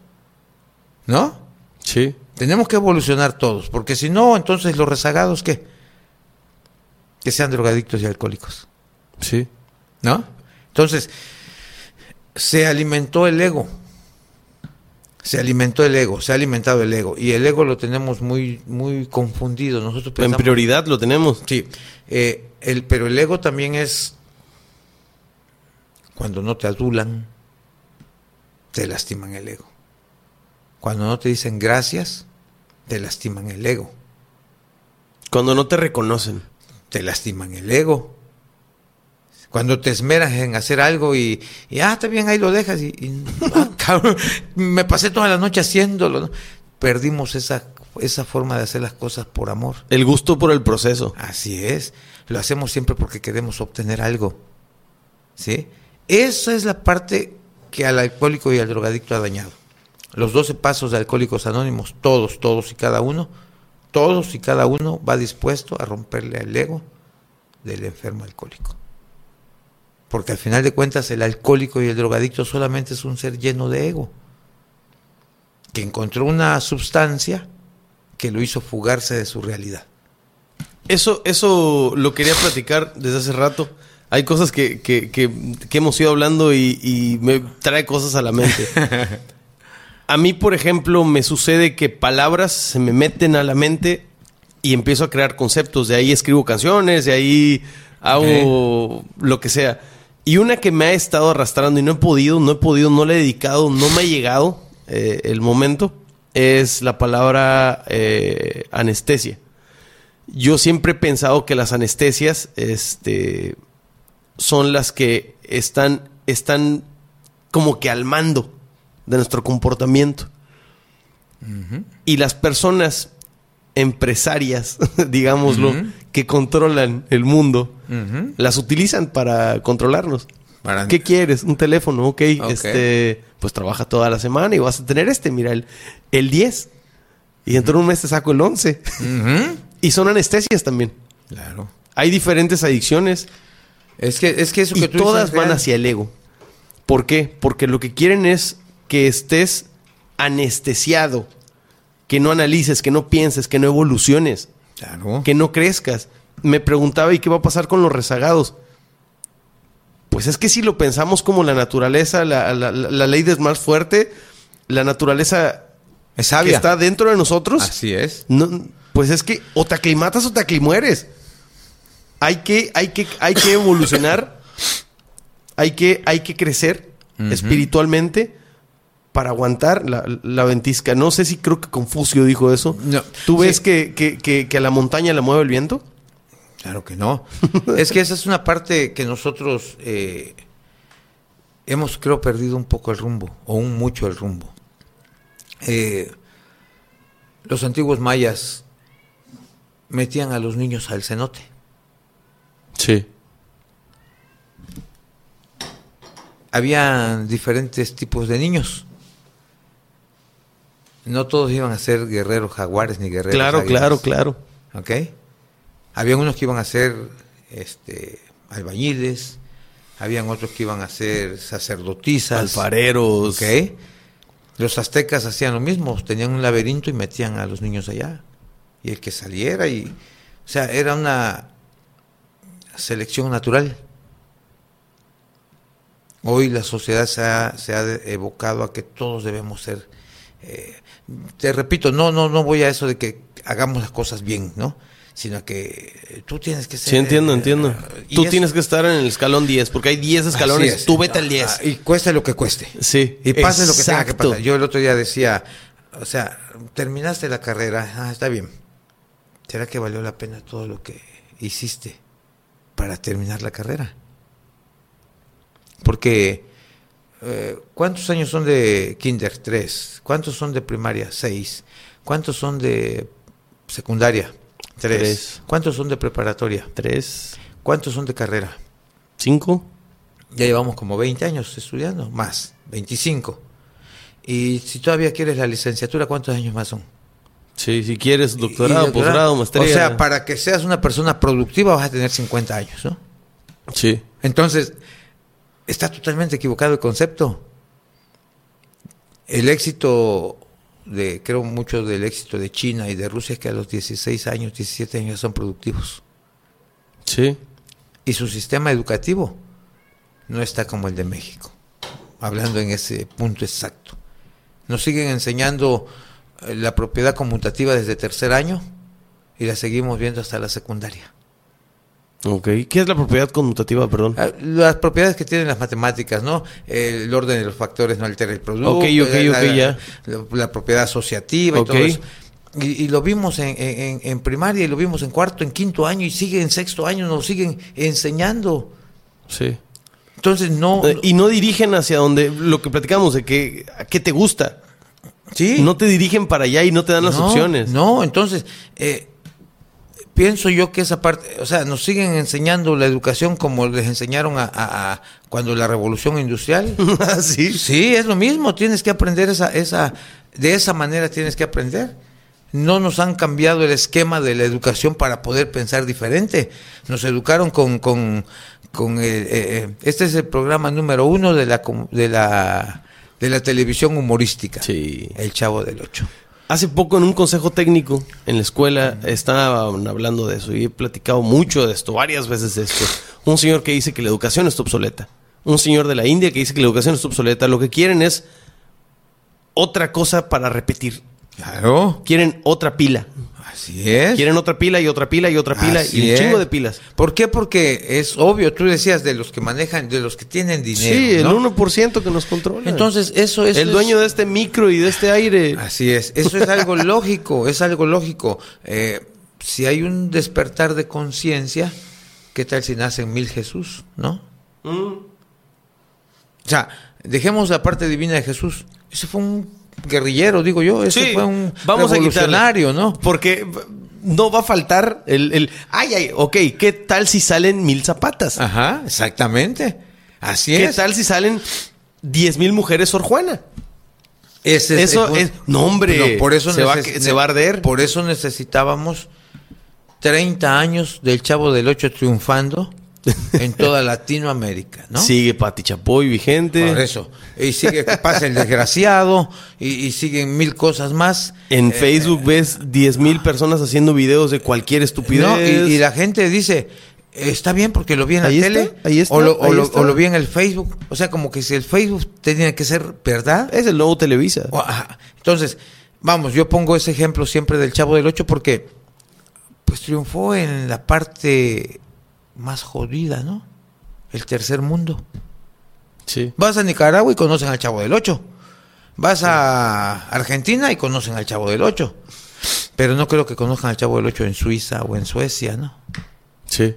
¿No? Sí. Tenemos que evolucionar todos, porque si no, entonces los rezagados, ¿qué? Que sean drogadictos y alcohólicos. Sí. ¿No? Entonces, se alimentó el ego. Se alimentó el ego, se ha alimentado el ego. Y el ego lo tenemos muy, muy confundido. Nosotros En prioridad lo tenemos. Sí, eh, el, pero el ego también es cuando no te adulan, te lastiman el ego. Cuando no te dicen gracias, te lastiman el ego. Cuando no te reconocen. Te lastiman el ego. Cuando te esmeras en hacer algo y, y, ah, está bien, ahí lo dejas y, y, ah, cabrón, me pasé toda la noche haciéndolo. ¿no? Perdimos esa, esa forma de hacer las cosas por amor. El gusto por el proceso. Así es. Lo hacemos siempre porque queremos obtener algo. ¿Sí? Esa es la parte que al alcohólico y al drogadicto ha dañado. Los 12 pasos de Alcohólicos Anónimos, todos, todos y cada uno, todos y cada uno va dispuesto a romperle al ego del enfermo alcohólico. Porque al final de cuentas el alcohólico y el drogadicto solamente es un ser lleno de ego, que encontró una sustancia que lo hizo fugarse de su realidad. Eso, eso lo quería platicar desde hace rato. Hay cosas que, que, que, que hemos ido hablando y, y me trae cosas a la mente. A mí, por ejemplo, me sucede que palabras se me meten a la mente y empiezo a crear conceptos. De ahí escribo canciones, de ahí hago lo que sea. Y una que me ha estado arrastrando y no he podido, no he podido, no le he dedicado, no me ha llegado eh, el momento, es la palabra eh, anestesia. Yo siempre he pensado que las anestesias este, son las que están, están como que al mando de nuestro comportamiento. Y las personas empresarias, digámoslo, que controlan el mundo, las utilizan para controlarnos. Para- ¿Qué quieres? Un teléfono, ok. Ok. Este, pues trabaja toda la semana y vas a tener este, mira, el, el 10. Y dentro de un mes te saco el 11. Y son anestesias también. Claro. Hay diferentes adicciones Es que, es que eso y que tú todas dices van real. hacia el ego. ¿Por qué? Porque lo que quieren es que estés anestesiado, que no analices, que no pienses, que no evoluciones, Claro. que no crezcas. Me preguntaba, ¿y qué va a pasar con los rezagados? Pues es que si lo pensamos como la naturaleza, la, la- la- la ley es más fuerte, la naturaleza Es que sabia. está dentro de nosotros, Así es. no, pues es que o te aclimatas o te aclimueres. Hay que, hay que, hay que evolucionar, hay que, hay que crecer espiritualmente para aguantar la, la ventisca. No sé si creo que Confucio dijo eso. No. ¿Tú ves Sí. que, que, que, que a la montaña la mueve el viento? Claro que no. es que esa es una parte que nosotros eh, hemos, creo, perdido un poco el rumbo, o un mucho el rumbo. Eh, los antiguos mayas metían a los niños al cenote. Sí. Había diferentes tipos de niños. No todos iban a ser guerreros jaguares ni guerreros Claro, águilas. claro, claro. ¿ok? Había unos que iban a ser este, albañiles, habían otros que iban a ser sacerdotisas, Alfareros. ¿ok? Los aztecas hacían lo mismo, tenían un laberinto y metían a los niños allá. Y el que saliera y... O sea, era una selección natural. Hoy la sociedad se ha, se ha de- evocado a que todos debemos ser... eh, te repito, no, no, no voy a eso de que hagamos las cosas bien, ¿no? Sino que eh, tú tienes que ser... Sí, entiendo, eh, entiendo. y Tú es- tienes que estar en el escalón 10, porque hay 10 Así escalones. es. Tú vete al 10. Ah, Y cueste lo que cueste. Sí. Y pase lo que tenga que pasar. Yo el otro día decía, o sea, terminaste la carrera, ah, está bien. ¿Será que valió la pena todo lo que hiciste para terminar la carrera? Porque, eh, ¿cuántos años son de kinder? Tres. ¿Cuántos son de primaria? Seis. ¿Cuántos son de secundaria? Tres. Tres. ¿Cuántos son de preparatoria? 3, ¿Cuántos son de carrera? 5. Ya llevamos como 20 años estudiando, más, 25. Y si todavía quieres la licenciatura, ¿cuántos años más son? Sí, si quieres doctorado, y posgrado, maestría. O sea, para que seas una persona productiva vas a tener 50 años, ¿no? Sí. Entonces, está totalmente equivocado el concepto. El éxito de, creo mucho del éxito de China y de Rusia es que a los 16 años, 17 años son productivos. Sí. Y su sistema educativo no está como el de México, hablando en ese punto exacto. Nos siguen enseñando la propiedad conmutativa desde tercer año y la seguimos viendo hasta la secundaria. Ok. ¿Qué es la propiedad conmutativa, perdón? Ah, Las propiedades que tienen las matemáticas, ¿no? El orden de los factores no altera el producto. Ok, ok, la, ok, ya. La, la propiedad asociativa Ok. y todo eso. Y, y lo vimos en, en- en primaria y lo vimos en cuarto, en quinto año y sigue en sexto año, nos siguen enseñando. Sí. Entonces no... Eh, Y no dirigen hacia donde lo que platicamos de que a qué te gusta. Sí. No te dirigen para allá y no te dan las No, opciones. No, entonces, eh, pienso yo que esa parte, o sea, nos siguen enseñando la educación como les enseñaron a, a- a cuando la revolución industrial. Ah, sí. Sí, es lo mismo, tienes que aprender esa, esa, de esa manera tienes que aprender. No nos han cambiado el esquema de la educación para poder pensar diferente. Nos educaron con, con, con el, eh, eh, este es el programa número uno de la, de la, de la televisión humorística. Sí. El Chavo del Ocho. Hace poco en un consejo técnico en la escuela estaban hablando de eso y he platicado mucho de esto, varias veces de esto. Un señor que dice que la educación está obsoleta. Un señor de la India que dice que la educación está obsoleta. Lo que quieren es otra cosa para repetir. Claro. Quieren otra pila. Así es. Quieren otra pila y otra pila y otra pila Así y un chingo de pilas. ¿Por qué? Porque es obvio, tú decías de los que manejan, de los que tienen dinero. sí, el ¿no? 1% que nos controla. Entonces, eso es. el dueño de este micro y de este aire. Así es, eso es algo lógico, es algo lógico. Eh, si hay un despertar de conciencia, ¿qué tal si nacen mil Jesús, no? Mm. O sea, dejemos la parte divina de Jesús. Ese fue un guerrillero, digo yo. Ese Sí, fue un vamos a revolucionario, quitarle. ¿no? Porque no va a faltar el, el- Ay, ay, ok, ¿qué tal si salen mil zapatas? Ajá, exactamente. Así ¿Qué es. tal si salen diez mil mujeres Sor Juana? Ese Eso es- no, hombre, por eso se va a se va a arder. Por eso necesitábamos 30 años del Chavo del Ocho triunfando en toda Latinoamérica, ¿no? Sigue Pati Chapoy vigente. Por eso. Y sigue que pasa el desgraciado y, y siguen mil cosas más. En Eh, Facebook ves diez mil personas haciendo videos de cualquier estupidez. no, y, y la gente dice, está bien porque lo vi en la Ahí tele está, ahí está, o, lo, o ahí lo- está. o lo vi en el Facebook. O sea, como que si el Facebook tenía que ser verdad. Es el nuevo Televisa. O- ajá. Entonces, vamos, yo pongo ese ejemplo siempre del Chavo del Ocho porque pues triunfó en la parte más jodida, ¿no? El tercer mundo. Sí. Vas a Nicaragua y conocen al Chavo del Ocho. Vas a Argentina y conocen al Chavo del Ocho. Pero no creo que conozcan al Chavo del Ocho en Suiza o en Suecia, ¿no? Sí.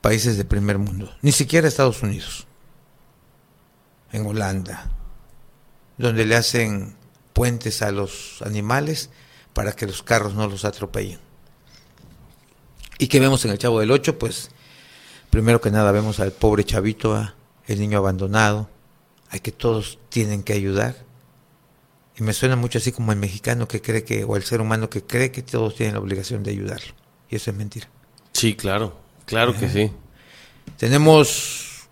Países de primer mundo. Ni siquiera Estados Unidos. En Holanda. Donde le hacen puentes a los animales para que los carros no los atropellen. ¿Y que vemos en el Chavo del Ocho? Pues primero que nada vemos al pobre chavito, ¿ah? el niño abandonado, a que todos tienen que ayudar. Y me suena mucho así como el mexicano que cree que, o el ser humano que cree que todos tienen la obligación de ayudarlo. Y eso es mentira. Sí, claro. Claro que sí. Tenemos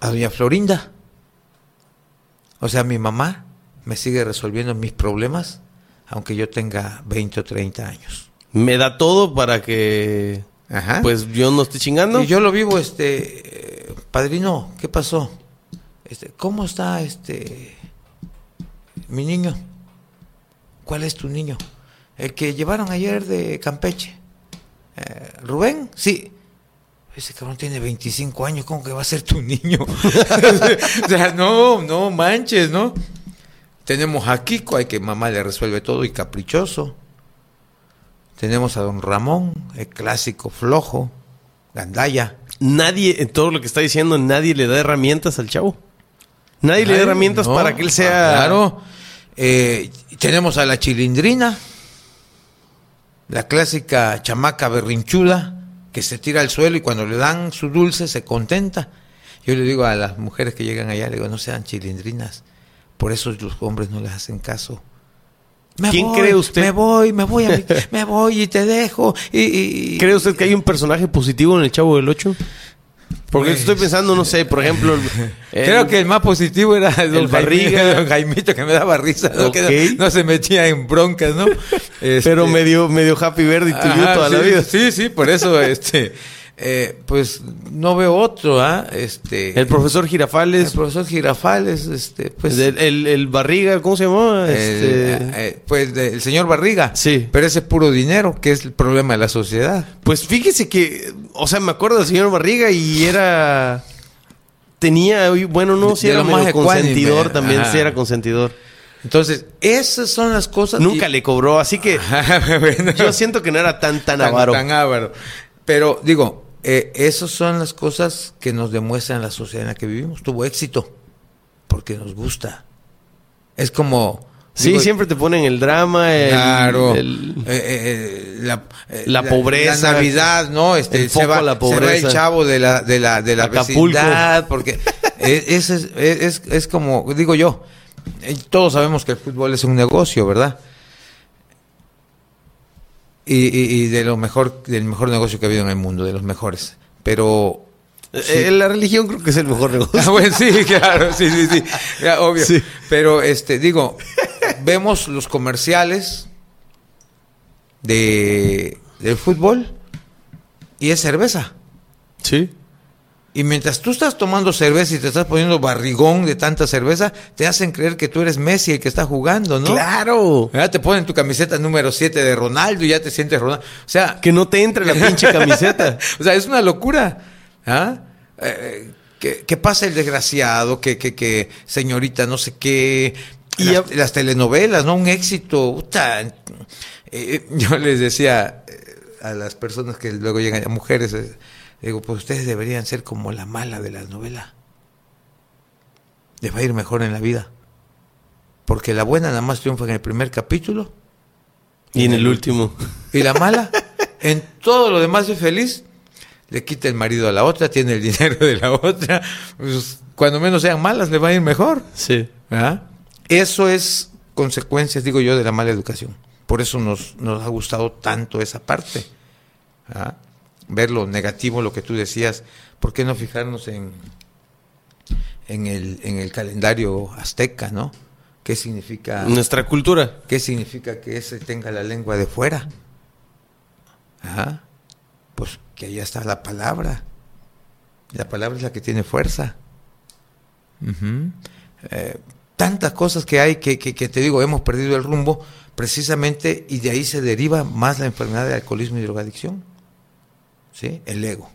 a doña Florinda. O sea, mi mamá me sigue resolviendo mis problemas, aunque yo tenga 20 o 30 años. Me da todo para que Ajá. pues yo no esté chingando. Y yo lo vivo, este, eh, padrino, ¿qué pasó? Este, ¿cómo está este mi niño? ¿Cuál es tu niño? El que llevaron ayer de Campeche. Eh, ¿Rubén? Sí. Ese cabrón tiene 25 años, ¿cómo que va a ser tu niño? o sea, no, no manches, ¿no? Tenemos a Kiko, hay que mamá le resuelve todo y caprichoso. Tenemos a don Ramón, el clásico flojo, gandaya. Nadie, en todo lo que está diciendo, nadie le da herramientas al chavo. Nadie, le da herramientas no, para que él sea. ah, Claro. Eh, tenemos a la chilindrina, la clásica chamaca berrinchuda, que se tira al suelo y cuando le dan su dulce se contenta. Yo le digo a las mujeres que llegan allá, le digo, no sean chilindrinas. Por eso los hombres no les hacen caso. Me ¿Quién voy, cree usted? Me voy, me voy, a mi- me voy y te dejo. Y, y- ¿Cree usted que hay un personaje positivo en el chavo del 8? Porque Pues, estoy pensando, no sé, por ejemplo... el- Creo que el más positivo era el, el Barriga. Don Jaimito, que me daba risa, ¿no? No, no se metía en broncas, ¿no? Este, Pero medio, medio happy verde y tuyo toda la vida. Sí, sí, por eso, este, eh, pues no veo otro, ¿ah? Este, El profesor el Girafales, profesor Girafales, este, pues... el, el- el Barriga, ¿cómo se llamaba? el, Este, eh, pues de- el señor Barriga. Sí. Pero ese es puro dinero, que es el problema de la sociedad. Pues fíjese que, o sea, me acuerdo del señor Barriga y era... Tenía, bueno, no, si De era más consentidor también, Ajá. sí era consentidor. Entonces, esas son las cosas. Nunca le cobró, así que Bueno, yo siento que no era tan tan tan, avaro. tan avaro. Pero digo, eh, esas son las cosas que nos demuestran la sociedad en la que vivimos. Tuvo éxito porque nos gusta. Es como. Sí, digo, siempre te ponen el drama, el, Claro. el- Eh, eh, la, eh, La pobreza. La Navidad, ¿no? Este, El se, va, la se va el pobreza. chavo de la, de la, de la vecindad, porque es, es, es, es- es como, digo yo, eh, todos sabemos que el fútbol es un negocio, ¿verdad? Y, y- y de lo mejor, del mejor negocio que ha habido en el mundo, de los mejores. Pero eh, la religión creo que es el mejor negocio. Ah, bueno, sí, claro, sí, sí, sí, ya, obvio. Sí. Pero, este, digo, vemos los comerciales de, del fútbol y es cerveza. Sí. Y mientras tú estás tomando cerveza y te estás poniendo barrigón de tanta cerveza, te hacen creer que tú eres Messi el que está jugando, ¿no? Claro. Ya te ponen tu camiseta número 7 de Ronaldo y ya te sientes Ronaldo. O sea, Que no te entre la pinche camiseta. o sea, es una locura. ¿Ah? Eh, que, que pasa el desgraciado, que, que, que señorita no sé qué. Y las, telenovelas, ¿no? Un éxito. puta. Eh, yo les decía eh, a las personas que luego llegan, a mujeres, eh, digo, pues ustedes deberían ser como la mala de la novela. Les va a ir mejor en la vida. Porque la buena nada más triunfa en el primer capítulo Y en el último. y la mala, en todo lo demás es feliz. Le quita el marido a la otra, tiene el dinero de la otra. Pues, cuando menos sean malas, le va a ir mejor. Sí. ¿verdad? Eso es consecuencias, digo yo, de la mala educación. Por eso nos, nos ha gustado tanto esa parte. ¿verdad? Ver lo negativo, lo que tú decías. ¿Por qué no fijarnos en, en, el, en el calendario azteca, no? ¿Qué significa? Nuestra cultura. ¿Qué significa que ese tenga la lengua de fuera? Ajá. Pues que allá está la palabra. La palabra es la que tiene fuerza. Eh, tantas cosas que hay que, que, que te digo, hemos perdido el rumbo precisamente y de ahí se deriva más la enfermedad de alcoholismo y drogadicción. ¿Sí? El ego.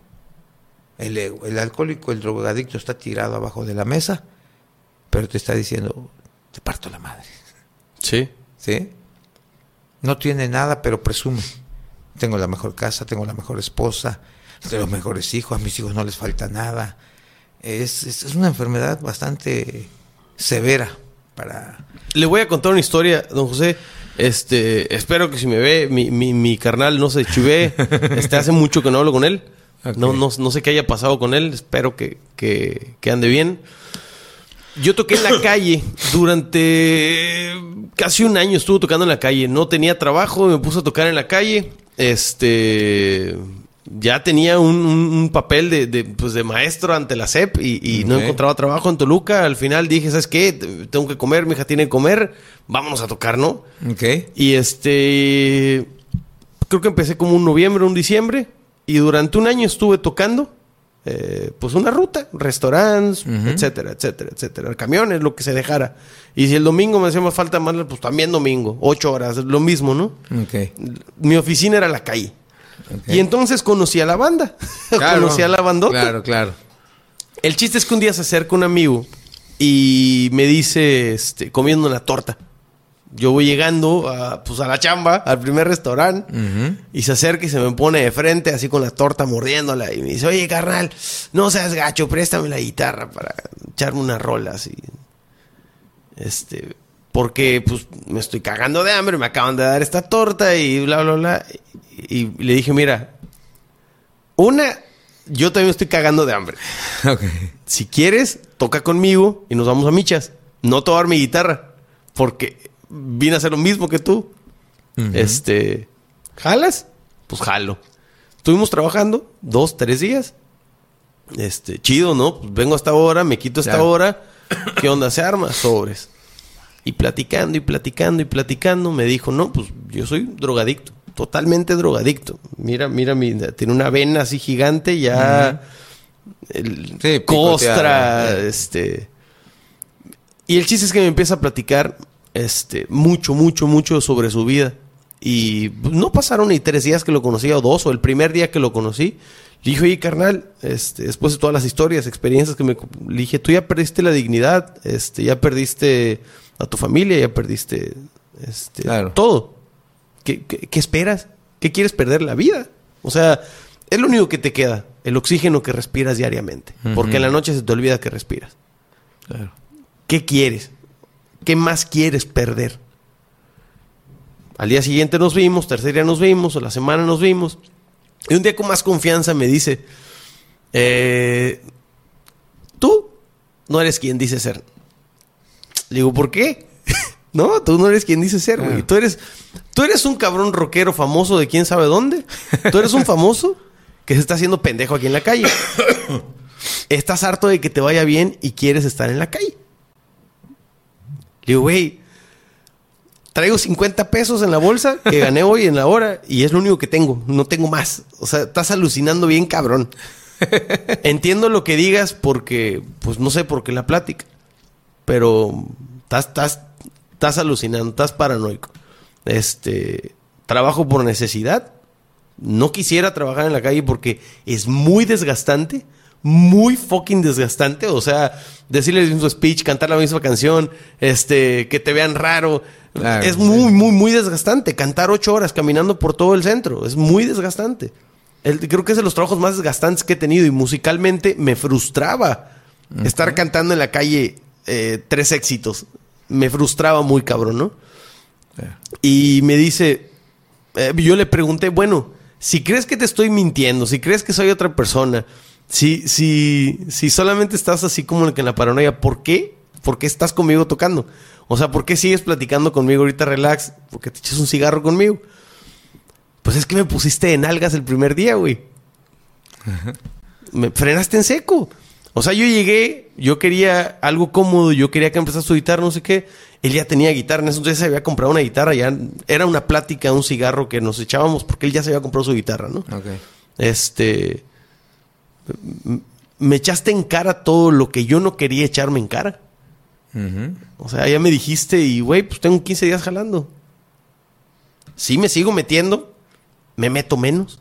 El ego. El alcohólico, el drogadicto está tirado abajo de la mesa, pero te está diciendo, te parto la madre. Sí. ¿sí? No tiene nada, pero presume. Tengo la mejor casa, tengo la mejor esposa, tengo los mejores hijos, a mis hijos no les falta nada. Es, es, es una enfermedad bastante severa para... Le voy a contar una historia, don José. Este, espero que si me ve, mi, mi, mi carnal no se chivee. Este, hace mucho que no hablo con él. No, no, no sé qué haya pasado con él. Espero que, que, que ande bien. Yo toqué en la calle durante casi un año. Estuve tocando en la calle. No tenía trabajo, me puse a tocar en la calle. Este. Ya tenía un, un- un papel de, de, pues, de maestro ante la SEP y, y no encontraba trabajo en Toluca. Al final dije, ¿sabes qué? Tengo que comer, mi hija tiene que comer. Vámonos a tocar, ¿no? ¿Ok? Y este. Creo que empecé como un noviembre, un diciembre. Y durante un año estuve tocando. eh, pues una ruta, restaurantes, etcétera, etcétera, etcétera. Camiones, lo que se dejara. Y si el domingo me hacía más falta más, pues también domingo. Ocho horas, lo mismo, ¿no? Ok. Mi oficina era la calle. Y entonces conocí a la banda. Claro, conocí a la bandota. Claro, claro. El chiste es que un día se acerca un amigo y me dice, este, comiendo una torta. Yo voy llegando a, pues a la chamba, al primer restaurante, y se acerca y se me pone de frente, así con la torta mordiéndola, y me dice, oye, carnal, no seas gacho, préstame la guitarra para echarme unas rolas. Y, este, porque pues me estoy cagando de hambre, me acaban de dar esta torta y bla, bla, bla. Y, y le dije, mira, una, yo también estoy cagando de hambre Ok. si quieres, toca conmigo y nos vamos a michas. No te voy a dar mi guitarra, porque vine a hacer lo mismo que tú. Este, ¿jalas? Pues jalo. Estuvimos trabajando dos, tres días. Este, chido, ¿no? Pues vengo a esta hora, me quito a esta Claro. hora. ¿Qué onda? Se arma sobres. Y platicando y platicando y platicando, me dijo, no, pues yo soy drogadicto, totalmente drogadicto. Mira, mira, mi, tiene una vena así gigante, ya el Sí, costra, este. Y el chiste es que me empieza a platicar, este, mucho, mucho, mucho sobre su vida. Y no pasaron ni tres días que lo conocía, o dos, o el primer día que lo conocí. Le dije, oye, carnal, este, después de todas las historias, experiencias que me... Le dije, tú ya perdiste la dignidad, este, ya perdiste a tu familia, ya perdiste este, Claro. todo. ¿Qué, qué, qué esperas? ¿Qué quieres perder? La vida. O sea, es lo único que te queda, el oxígeno que respiras diariamente. Porque en la noche se te olvida que respiras. Claro. ¿Qué quieres? ¿Qué más quieres perder? Al día siguiente nos vimos, tercer día nos vimos, o la semana nos vimos. Y un día con más confianza me dice, eh, tú no eres quien dice ser. Le digo, ¿por qué? no, tú no eres quien dice ser, güey. Tú eres, tú eres un cabrón rockero famoso de quién sabe dónde. Tú eres un famoso que se está haciendo pendejo aquí en la calle. Estás harto de que te vaya bien y quieres estar en la calle. Le digo, güey, traigo 50 pesos en la bolsa que gané hoy en la hora y es lo único que tengo. No tengo más. O sea, estás alucinando bien, cabrón. Entiendo lo que digas porque, pues no sé por qué la plática. Pero estás, estás, estás alucinando, estás paranoico. Este, trabajo por necesidad. No quisiera trabajar en la calle porque es muy desgastante. Muy fucking desgastante. O sea, decirles un speech, cantar la misma canción, este, que te vean raro. Claro, es muy, muy, muy desgastante. Cantar ocho horas caminando por todo el centro. Es muy desgastante. El- creo que es de los trabajos más desgastantes que he tenido. Y musicalmente me frustraba estar cantando en la calle eh, tres éxitos. Me frustraba muy cabrón, ¿no? Y me dice, eh, yo le pregunté, bueno, si crees que te estoy mintiendo, si crees que soy otra persona, si, si, si solamente estás así como que en la paranoia, ¿por qué? ¿Por qué estás conmigo tocando? O sea, ¿por qué sigues platicando conmigo ahorita relax? ¿Por qué te echas un cigarro conmigo? Pues es que me pusiste en algas el primer día, güey. Me frenaste en seco. O sea, yo llegué, yo quería algo cómodo, yo quería que empezara su guitarra, no sé qué. Él ya tenía guitarra, en eso entonces se había comprado una guitarra, ya era una plática, un cigarro que nos echábamos porque él ya se había comprado su guitarra, ¿no? Ok. Este. Me echaste en cara todo lo que yo no quería echarme en cara. O sea, ya me dijiste, y güey, pues tengo 15 días jalando. Sí, me sigo metiendo, me meto menos,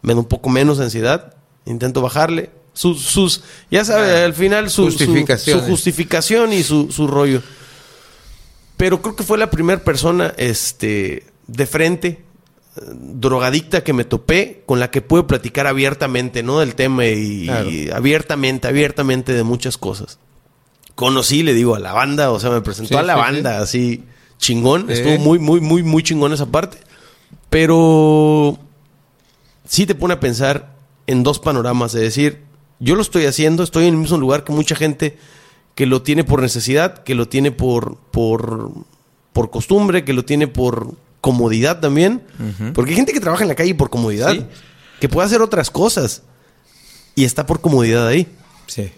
me da un poco menos ansiedad, intento bajarle. Sus, sus ya sabes, Ah, al final su, su- justificaciones. su justificación y su, su rollo. Pero creo que fue la primera persona este, de frente, eh, drogadicta que me topé, con la que puedo platicar abiertamente, ¿no? Del tema y, Claro. y abiertamente, abiertamente de muchas cosas. Conocí, le digo, a la banda, o sea, me presentó Sí, a la sí, banda, así, chingón. Sí. Estuvo muy, muy, muy, muy chingón esa parte. Pero sí te pone a pensar en dos panoramas, de decir, yo lo estoy haciendo, estoy en el mismo lugar que mucha gente que lo tiene por necesidad, que lo tiene por, por, por costumbre, que lo tiene por comodidad también. Porque hay gente que trabaja en la calle por comodidad, Sí. que puede hacer otras cosas y está por comodidad ahí. Sí.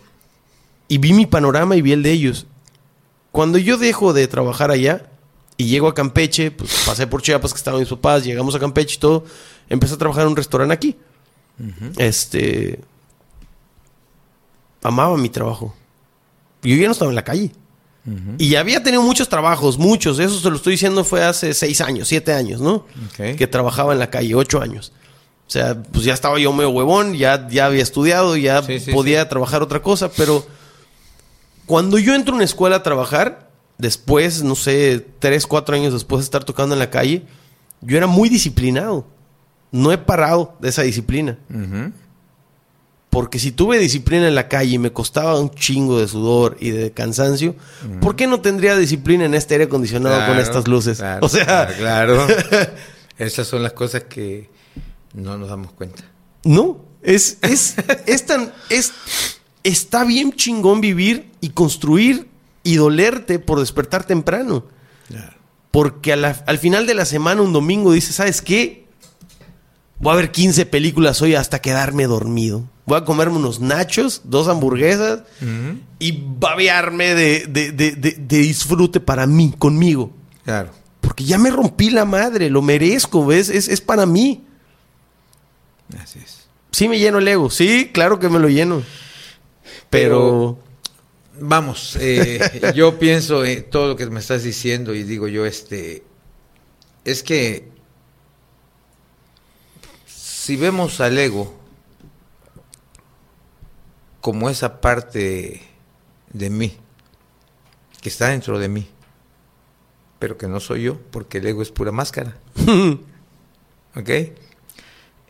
Y vi mi panorama y vi el de ellos. Cuando yo dejo de trabajar allá y llego a Campeche, pues pasé por Chiapas que estaban mis papás, llegamos a Campeche y todo, empecé a trabajar en un restaurante aquí. Este. Amaba mi trabajo. Yo ya no estaba en la calle. Y ya había tenido muchos trabajos, muchos. Eso se lo estoy diciendo fue hace seis años, siete años, ¿no? Que trabajaba en la calle, ocho años. O sea, pues ya estaba yo medio huevón, ya, ya había estudiado, ya Sí, sí, podía trabajar otra cosa, pero cuando yo entro a una escuela a trabajar, después, no sé, tres, cuatro años después de estar tocando en la calle, yo era muy disciplinado. No he parado de esa disciplina. Ujú. Porque si tuve disciplina en la calle y me costaba un chingo de sudor y de cansancio, ¿por qué no tendría disciplina en este aire acondicionado con Claro, estas luces? claro, o sea, claro. Esas son las cosas que no nos damos cuenta. no, es, es, es tan, es, está bien chingón vivir y construir y dolerte por despertar temprano. Porque a la- al final de la semana, un domingo, dices, ¿sabes qué? Voy a ver 15 películas hoy hasta quedarme dormido. Voy a comerme unos nachos, dos hamburguesas y babearme de, de, de, de, disfrute para mí, conmigo. Claro. Porque ya me rompí la madre, lo merezco, ¿ves? Es, es para mí. Así es. Sí me lleno el ego, sí, claro que me lo lleno. Pero... Vamos, eh, yo pienso en todo lo que me estás diciendo y digo yo, este, es que si vemos al ego como esa parte de mí, que está dentro de mí, pero que no soy yo, porque el ego es pura máscara. ¿Ok?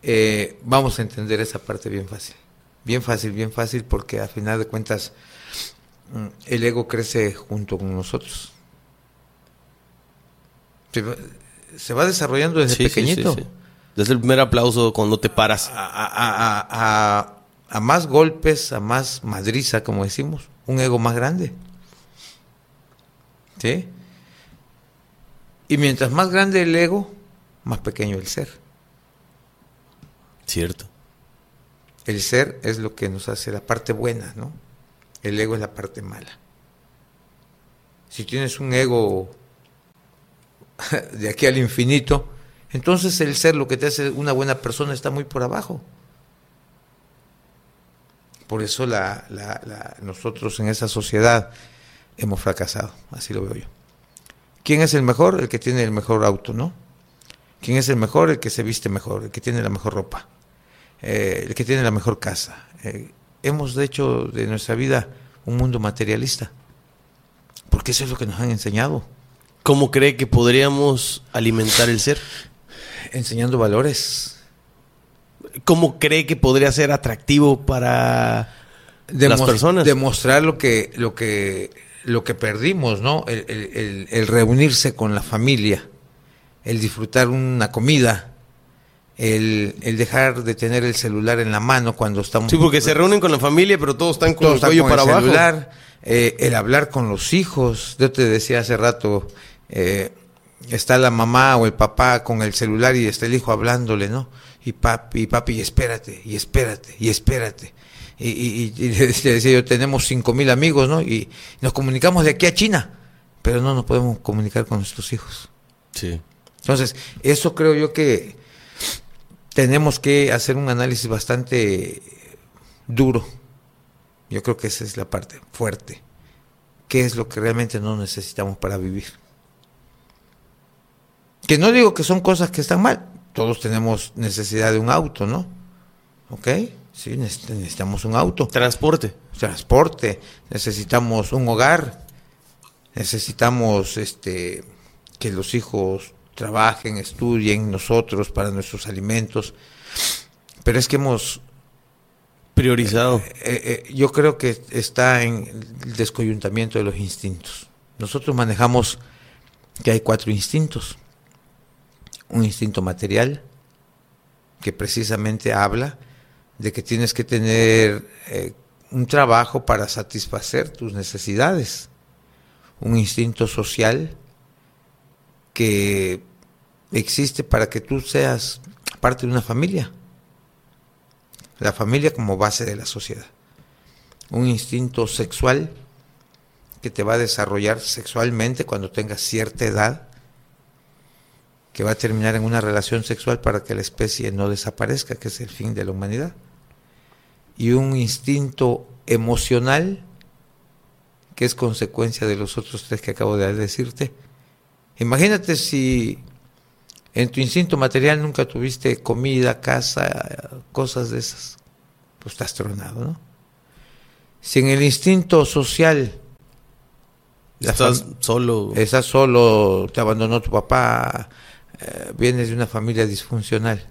Eh, vamos a entender esa parte bien fácil. Bien fácil, bien fácil, porque a final de cuentas mm, el ego crece junto con nosotros. Se va, se va desarrollando desde sí, pequeñito. sí, sí. Desde el primer aplauso cuando te paras. A, a- a- a- más golpes, a más madriza, como decimos, un ego más grande. ¿Sí? Y mientras más grande el ego, más pequeño el ser. Cierto. El ser es lo que nos hace la parte buena, ¿no? El ego es la parte mala. Si tienes un ego de aquí al infinito, entonces el ser lo que te hace una buena persona está muy por abajo. Por eso la, la- la- nosotros en esa sociedad hemos fracasado, así lo veo yo. ¿Quién es el mejor? El que tiene el mejor auto, ¿no? ¿Quién es el mejor? El que se viste mejor, el que tiene la mejor ropa, eh, el que tiene la mejor casa. Eh, hemos hecho de nuestra vida un mundo materialista, porque eso es lo que nos han enseñado, ¿Cómo cree que podríamos alimentar el ser? enseñando valores, ¿Cómo cree que podría ser atractivo para las personas? demostrar lo que lo que lo que perdimos no el, el- el- el reunirse con la familia el disfrutar una comida el, el dejar de tener el celular en la mano cuando estamos Sí, porque se reúnen con la familia, pero todos están con todos el están cuello con para el abajo. celular, eh, el hablar con los hijos. Yo te decía hace rato, eh, está la mamá o el papá con el celular y está el hijo hablándole, ¿no? Y papi, y papi, y espérate, y espérate, y espérate. Y, y- y- y le decía yo, tenemos cinco mil amigos, ¿no? Y nos comunicamos de aquí a China, pero no nos podemos comunicar con nuestros hijos. Sí. Entonces, eso creo yo que tenemos que hacer un análisis bastante duro. Yo creo que esa es la parte fuerte. ¿Qué es lo que realmente no necesitamos para vivir? Que no digo que son cosas que están mal. Todos tenemos necesidad de un auto, ¿no? ¿Ok? Sí, neces- necesitamos un auto Transporte. transporte, necesitamos un hogar, necesitamos este que los hijos trabajen, estudien, nosotros para nuestros alimentos. Pero es que hemos, Priorizado. eh, eh, yo creo que está en el descoyuntamiento de los instintos. Nosotros manejamos que hay cuatro instintos. Un instinto material, que precisamente habla de que tienes que tener eh, un trabajo para satisfacer tus necesidades. Un instinto social que existe para que tú seas parte de una familia. La familia como base de la sociedad. Un instinto sexual que te va a desarrollar sexualmente cuando tengas cierta edad, que va a terminar en una relación sexual para que la especie no desaparezca, que es el fin de la humanidad. Y un instinto emocional, que es consecuencia de los otros tres que acabo de decirte. Imagínate si en tu instinto material nunca tuviste comida, casa, cosas de esas. Pues estás tronado, ¿no? Si en el instinto social Estás solo. estás solo, te abandonó tu papá, eh, vienes de una familia disfuncional.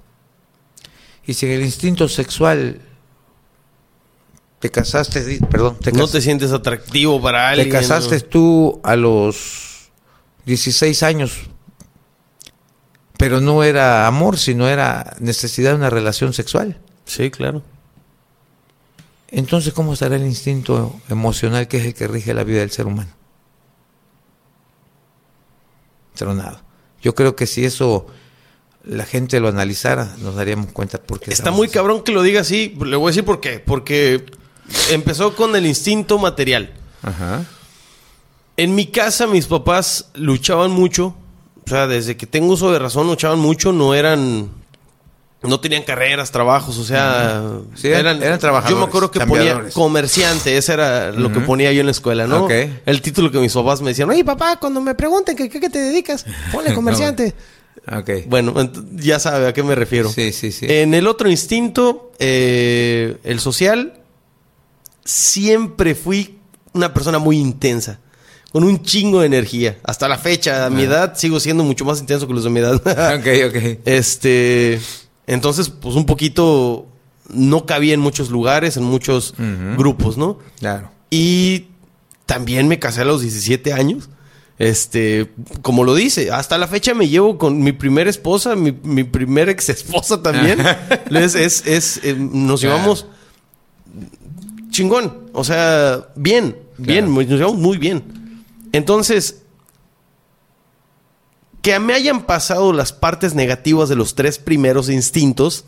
Y si en el instinto sexual te casaste, perdón, te, no te sientes atractivo para alguien. te casaste ¿no? tú a los 16 años, pero no era amor, sino era necesidad de una relación sexual. Sí, claro. Entonces, ¿cómo estará el instinto emocional que es el que rige la vida del ser humano? Tronado. Yo creo que si eso la gente lo analizara, nos daríamos cuenta por qué. Está muy así. cabrón que lo diga así. Le voy a decir por qué. Porque empezó con el instinto material. Ajá. En mi casa mis papás luchaban mucho. O sea, desde que tengo uso de razón luchaban mucho. No eran... No tenían carreras, trabajos, o sea... Sí, eran- eran trabajadores, Yo me acuerdo que ponía comerciante. Ese era lo que ponía yo en la escuela, ¿no? Ok. El título que mis papás me decían... Oye, papá, cuando me pregunten ¿qué, qué, te dedicas? Ponle comerciante. Ok. Bueno, ya sabe a qué me refiero. Sí, sí, sí. En el otro instinto, eh, el social, siempre fui una persona muy intensa, con un chingo de energía. Hasta la fecha, a mi edad, sigo siendo mucho más intenso que los de mi edad. ok, ok. este, entonces, pues un poquito no cabía en muchos lugares, en muchos grupos, ¿no? Claro. Y también me casé a los 17 años. Este, como lo dice, hasta la fecha me llevo con mi primera esposa, mi, mi primera ex esposa también. es, es, es, eh, nos Claro. llevamos chingón. O sea, bien, bien, nos llevamos muy bien. Entonces, que me hayan pasado las partes negativas de los tres primeros instintos,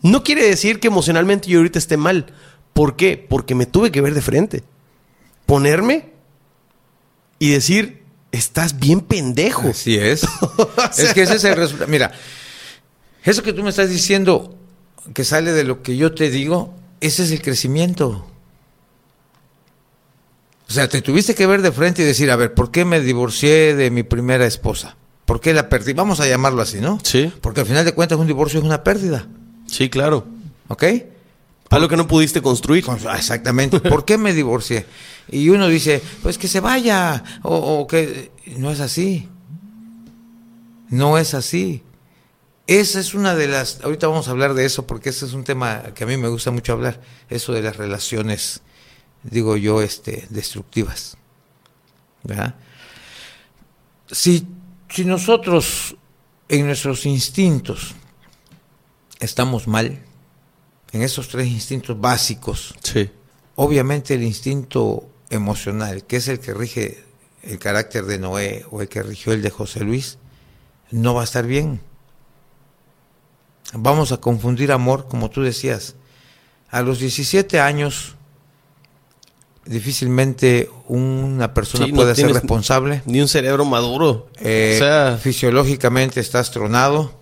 no quiere decir que emocionalmente yo ahorita esté mal. ¿Por qué? Porque me tuve que ver de frente. Ponerme y decir, estás bien pendejo. Así es. sea- Es que ese es el resultado. Mira, eso que tú me estás diciendo, que sale de lo que yo te digo, ese es el crecimiento. O sea, te tuviste que ver de frente y decir, a ver, ¿por qué me divorcié de mi primera esposa? ¿Por qué la perdí? Vamos a llamarlo así, ¿no? Sí, Porque al final de cuentas un divorcio es una pérdida, sí, claro. ¿ok? Algo que no pudiste construir. Con- Exactamente. ¿Por qué me divorcié? Y uno dice, pues que se vaya, o, o que... No es así. No es así. Esa es una de las... Ahorita vamos a hablar de eso porque ese es un tema que a mí me gusta mucho hablar. Eso de las relaciones, digo yo, este, destructivas. ¿Verdad? Si, si nosotros en nuestros instintos estamos mal, en esos tres instintos básicos, Sí. obviamente el instinto emocional, que es el que rige el carácter de Noé o el que rigió el de José Luis, no va a estar bien. Vamos a confundir amor, como tú decías. A los 17 años, difícilmente una persona Sí, no puede ser responsable. Ni un cerebro maduro. Eh, o sea, fisiológicamente estás tronado,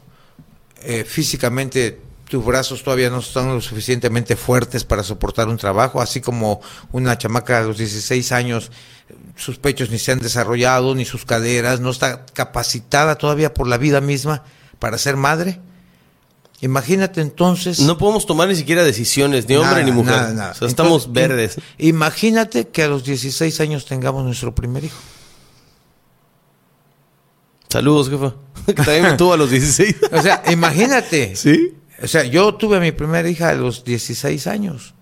eh, físicamente tus brazos todavía no están lo suficientemente fuertes para soportar un trabajo, así como una chamaca de los 16 años, sus pechos ni se han desarrollado, ni sus caderas, no está capacitada todavía por la vida misma para ser madre. Imagínate entonces... no podemos tomar ni siquiera decisiones, ni hombre ni mujer. nada, nada. O sea, estamos Entonces, verdes. im- Imagínate que a los 16 años tengamos nuestro primer hijo. Saludos, jefa. que también me tuvo a los 16. O sea, imagínate. ¿Sí? O sea, yo tuve a mi primera hija a los 16 años.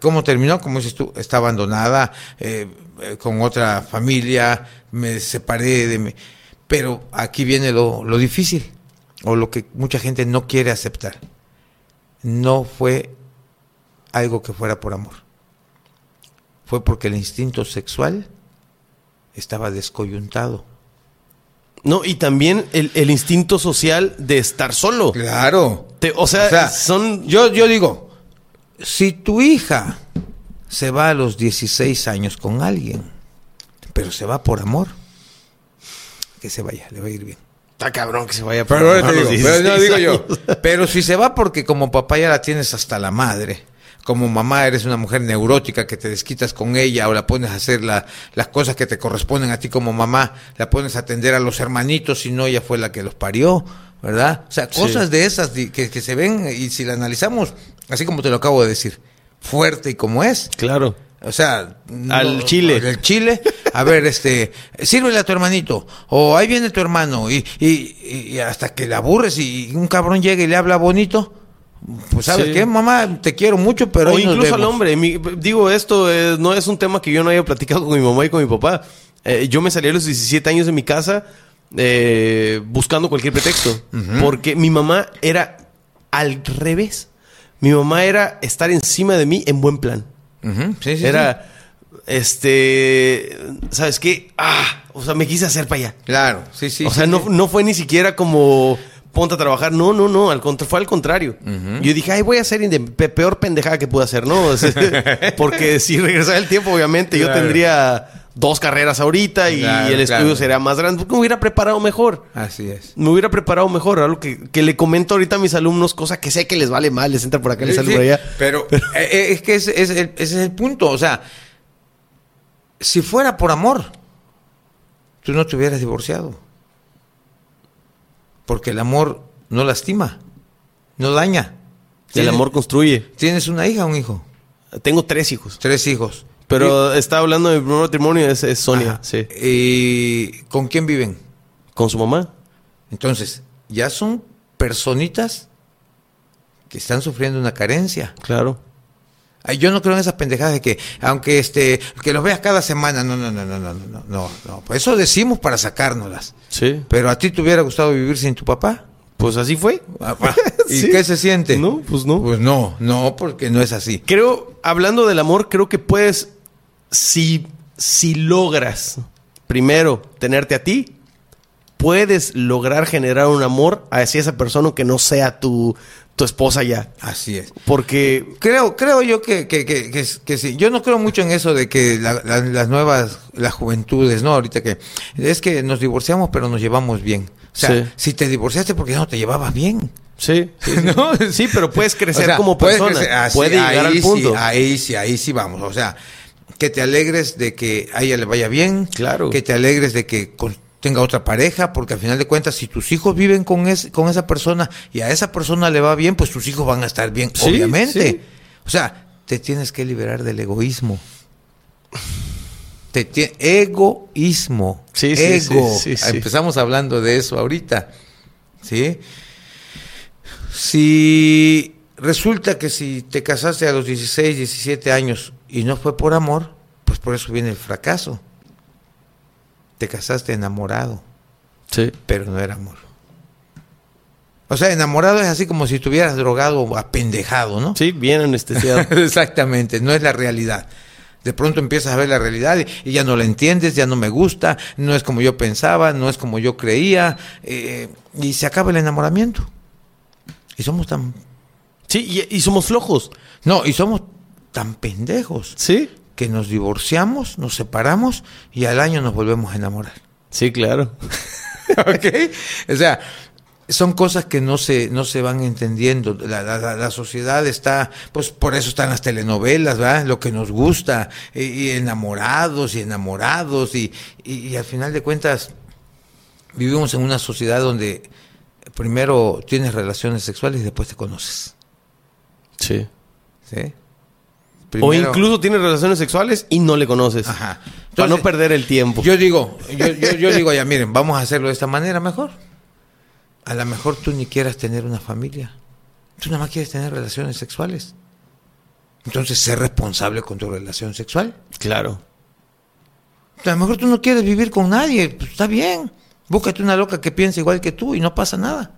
¿Cómo terminó? Como dices tú, está abandonada, eh, eh, con otra familia, me separé de mi... Pero aquí viene lo, lo difícil, o lo que mucha gente no quiere aceptar. No fue algo que fuera por amor. Fue porque el instinto sexual estaba descoyuntado. No, y también el, el instinto social de estar solo. Claro. Te- o, sea, O sea, son... Yo, yo digo, si tu hija se va a los 16 años con alguien, pero se va por amor, que se vaya, le va a ir bien. Está cabrón que se vaya Pero, te los digo, pero no 16 digo yo, pero si se va porque como papá ya la tienes hasta la madre, como mamá eres una mujer neurótica que te desquitas con ella o la pones a hacer la- las cosas que te corresponden a ti como mamá, la pones a atender a los hermanitos si no ella fue la que los parió, ¿verdad? O sea, Sí. cosas de esas que, que se ven y si la analizamos, así como te lo acabo de decir, fuerte y como es, Claro. O sea, Al chile. Al chile. A ver, este, sírvele a tu hermanito. O ahí viene tu hermano. Y, y, y hasta que le aburres y un cabrón llega y le habla bonito. Pues, ¿sabes Sí. qué, mamá? Te quiero mucho, pero. o incluso al vemos". hombre. Mi- digo, esto eh, no es un tema que yo no haya platicado con mi mamá y con mi papá. Eh, yo me salí a los 17 años de mi casa eh, buscando cualquier pretexto. Porque mi mamá era al revés. Mi mamá era estar encima de mí en buen plan. Ujú, sí, sí, Era, este, ¿sabes qué? Ah, o sea, me quise hacer para allá. Claro, sí, sí. o sea, no, no fue ni siquiera como ponte a trabajar. No, no, no, al contra- fue al contrario. Yo dije, ay, voy a hacer pe- peor pendejada que pude hacer, ¿no? Porque si regresara el tiempo, obviamente, yo tendría dos carreras ahorita y Claro, el estudio claro. sería más grande. Porque me hubiera preparado mejor. Así es. Me hubiera preparado mejor, algo que, que le comento ahorita a mis alumnos, cosa que sé que les vale mal, les entra por acá, les Sí, sale sí, por allá. Pero eh, eh, es que ese, ese es el, ese es el punto. O sea, si fuera por amor, tú no te hubieras divorciado. Porque el amor no lastima, no daña. El amor construye. ¿Tienes una hija o un hijo? Tengo tres hijos. Tres hijos. Pero está hablando de mi primer matrimonio, es, es Sonia, Ajá. sí. ¿Y con quién viven? Con su mamá. Entonces, ya son personitas que están sufriendo una carencia. Claro. Yo no creo en esas pendejadas de que, aunque este, que los veas cada semana, no, no, no, no, no, no, no, no. Pues eso decimos para sacárnoslas. Sí. Pero a ti te hubiera gustado vivir sin tu papá. Pues así fue. ¿Y Sí. qué se siente? No, pues no. Pues no, no, porque no es así. Creo, hablando del amor, creo que puedes, si, si logras, primero, tenerte a ti, puedes lograr generar un amor hacia esa persona que no sea tu, tu esposa ya. Así es. Porque, Creo, creo yo que, que, que, que, que sí. Yo no creo mucho en eso de que la- la- las nuevas, las juventudes, ¿no? Ahorita que es que nos divorciamos pero nos llevamos bien. O sea, Sí. si te divorciaste porque no te llevabas bien. sí, sí, sí. ¿No? Sí, pero puedes crecer O sea, como persona. crecer- Puede llegar ahí al punto. Ahí sí, ahí sí vamos. O sea, que te alegres de que a ella le vaya bien. Claro. Que te alegres de que con- tenga otra pareja, porque al final de cuentas, si tus hijos viven con, es- con esa persona y a esa persona le va bien, pues tus hijos van a estar bien, Sí, obviamente. sí. O sea, te tienes que liberar del egoísmo. Te tie- egoísmo. Sí, sí, Ego. sí, sí, sí. Empezamos hablando de eso ahorita. ¿Sí? Si resulta que si te casaste a los 16, 17 años y no fue por amor, pues por eso viene el fracaso. Te casaste enamorado, Sí. pero no era amor. O sea, enamorado es así como si estuvieras drogado o apendejado, ¿no? Sí, bien anestesiado. Exactamente, no es la realidad. De pronto empiezas a ver la realidad y, ya no la entiendes, ya no me gusta, no es como yo pensaba, no es como yo creía, eh, y se acaba el enamoramiento. Y somos tan... sí, y, y somos flojos. No, y somos tan pendejos Sí. que nos divorciamos, nos separamos y al año nos volvemos a enamorar. Sí, claro. ¿Ok? O sea, son cosas que no se, no se van entendiendo. La, la- la- sociedad está, pues por eso están las telenovelas, ¿verdad? Lo que nos gusta, y, y enamorados y enamorados, y, y- y al final de cuentas vivimos en una sociedad donde primero tienes relaciones sexuales y después te conoces. Sí. ¿sí? O incluso tienes relaciones sexuales y no le conoces. Ajá. para no perder el tiempo. Yo digo, yo, yo, yo digo, ya miren, vamos a hacerlo de esta manera mejor. A lo mejor tú ni quieras tener una familia. Tú nada más quieres tener relaciones sexuales. Entonces, sé responsable con tu relación sexual. Claro. A lo mejor tú no quieres vivir con nadie. Pues está bien. Búscate una loca que piense igual que tú y no pasa nada.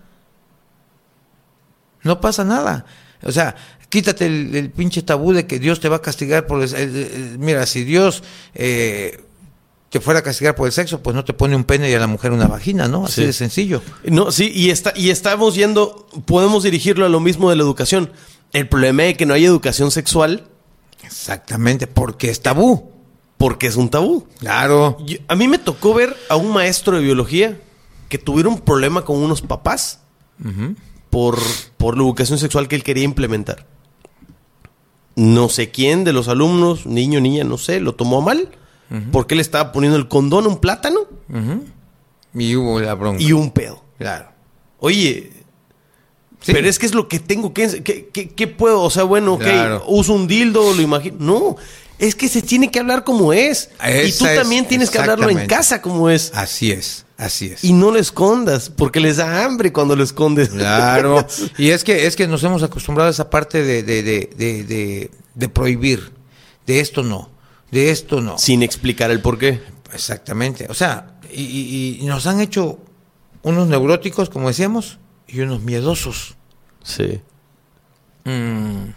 No pasa nada. O sea, quítate el, el pinche tabú de que Dios te va a castigar por el, el- mira, si Dios eh, te fuera a castigar por el sexo, pues no te pone un pene y a la mujer una vagina, ¿no? Así Sí. de sencillo. No, sí, y está, y estamos yendo, podemos dirigirlo a lo mismo de la educación. El problema es que no hay educación sexual Exactamente, porque es tabú. porque es un tabú. Claro. Yo- a mí me tocó ver a un maestro de biología que tuvieron un problema con unos papás por, por la educación sexual que él quería implementar. No sé quién de los alumnos, niño, niña, no sé, lo tomó mal porque él estaba poniendo el condón a un plátano. Y hubo la bronca. y un pedo. Claro. Oye, Sí. pero es que es lo que tengo que... ¿Qué, qué- qué puedo? O sea, bueno, ok, Claro. uso un dildo, lo imagino. No, es que se tiene que hablar como es. y tú es- también tienes que hablarlo en casa como es. Así es, así es. Y no lo escondas, porque les da hambre cuando lo escondes. Claro. Y es que, es que nos hemos acostumbrado a esa parte de, de, de, de, de- de prohibir. De esto no. De esto no. Sin explicar el por qué. Exactamente. O sea, y, y- y nos han hecho unos neuróticos, como decíamos, y unos miedosos. Sí. Mm.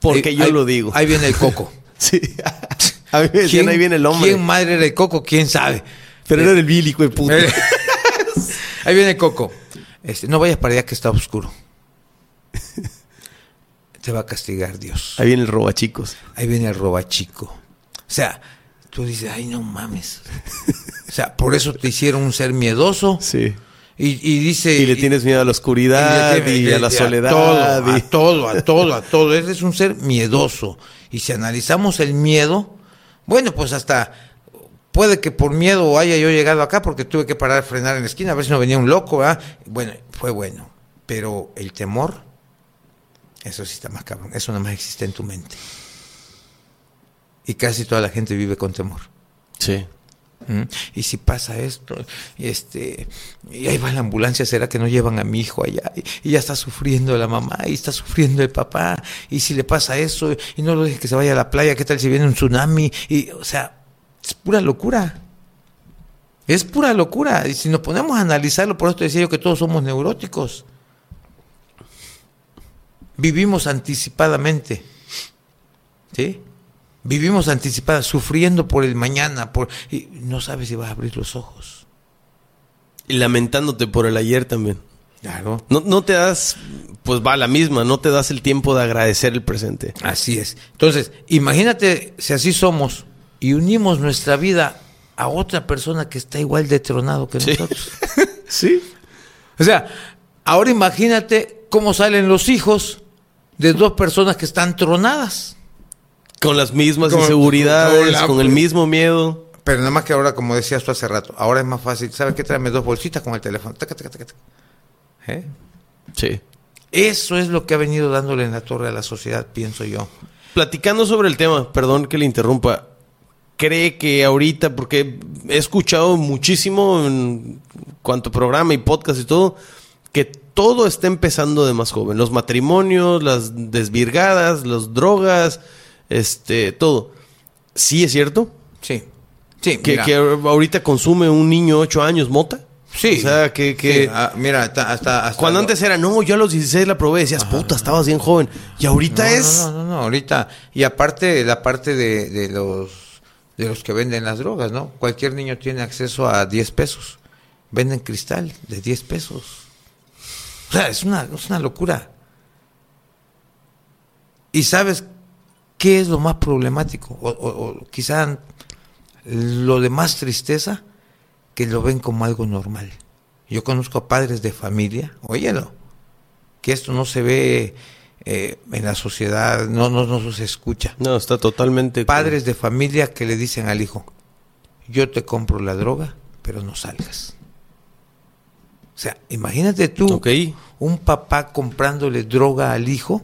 Porque Ahí- yo ahí- lo digo. Ahí viene el coco. Sí. A mí me decían, ahí viene el hombre. ¿Quién madre era el coco? ¿Quién sabe? Pero era del Billy, de puta. ahí viene el coco. Este, no vayas para allá que está oscuro. Te va a castigar Dios. Ahí viene el roba chicos. Ahí viene el roba chico. O sea, tú dices, ay, no mames. O sea, por eso te hicieron un ser miedoso. Sí. Y, y dice. Y le tienes miedo a la oscuridad y, y a la soledad. todo, y- a todo, a todo, a todo. Él es un ser miedoso. Y si analizamos el miedo, bueno, pues hasta puede que por miedo haya yo llegado acá porque tuve que parar a frenar en la esquina a ver si no venía un loco, ¿verdad? Bueno, fue bueno. Pero el temor, eso sí está más cabrón. Eso nada más existe en tu mente. Y casi toda la gente vive con temor. Sí. ¿Mm? Y si pasa esto, y este, y ahí va la ambulancia, ¿será que no llevan a mi hijo allá? Y, y ya está sufriendo la mamá, y está sufriendo el papá, y si le pasa eso, y no lo deje que se vaya a la playa, ¿qué tal si viene un tsunami? Y, o sea, es pura locura. Es pura locura. Y si nos ponemos a analizarlo, por esto decía yo que todos somos neuróticos. Vivimos anticipadamente. ¿Sí? Vivimos anticipadas, sufriendo por el mañana, por y no sabes si vas a abrir los ojos. Y lamentándote por el ayer también. Claro. No, no te das, pues va a la misma, no te das el tiempo de agradecer el presente. Así es. Entonces, imagínate si así somos y unimos nuestra vida a otra persona que está igual de tronado que Sí. nosotros. Sí. O sea, ahora imagínate cómo salen los hijos de dos personas que están tronadas. Con las mismas Con- inseguridades, con la- con el mismo miedo. Pero nada más que ahora, como decías tú hace rato, ahora es más fácil. ¿Sabes qué? Tráeme dos bolsitas con el teléfono. Taca, taca, taca, taca. ¿Eh? Sí. Eso es lo que ha venido dándole en la torre a la sociedad, pienso yo. Platicando sobre el tema, perdón que le interrumpa, cree que ahorita, porque he escuchado muchísimo en cuanto programa y podcast y todo, que todo está empezando de más joven. Los matrimonios, las desvirgadas, las drogas, este, todo. ¿Sí es cierto? Sí. Sí, Que, que ahorita consume un niño de 8 años mota. Sí. O sea, que... que Sí, ah, mira, hasta, hasta, hasta Cuando lo- antes era, no, yo a los 16 la probé, decías, puta, estabas bien joven. Y ahorita no, es... No, no, no, no, ahorita. Y aparte, la parte de, de los de los que venden las drogas, ¿no? Cualquier niño tiene acceso a 10 pesos. Venden cristal de 10 pesos. O sea, es una, es una locura. ¿Y sabes qué es lo más problemático? O, o- o quizá lo de más tristeza, que lo ven como algo normal. Yo conozco a padres de familia, óyelo, que esto no se ve eh, en la sociedad, no, no, no se escucha. No, está totalmente... Padres de familia que le dicen al hijo, yo te compro la droga, pero no salgas. O sea, imagínate tú, un papá comprándole droga al hijo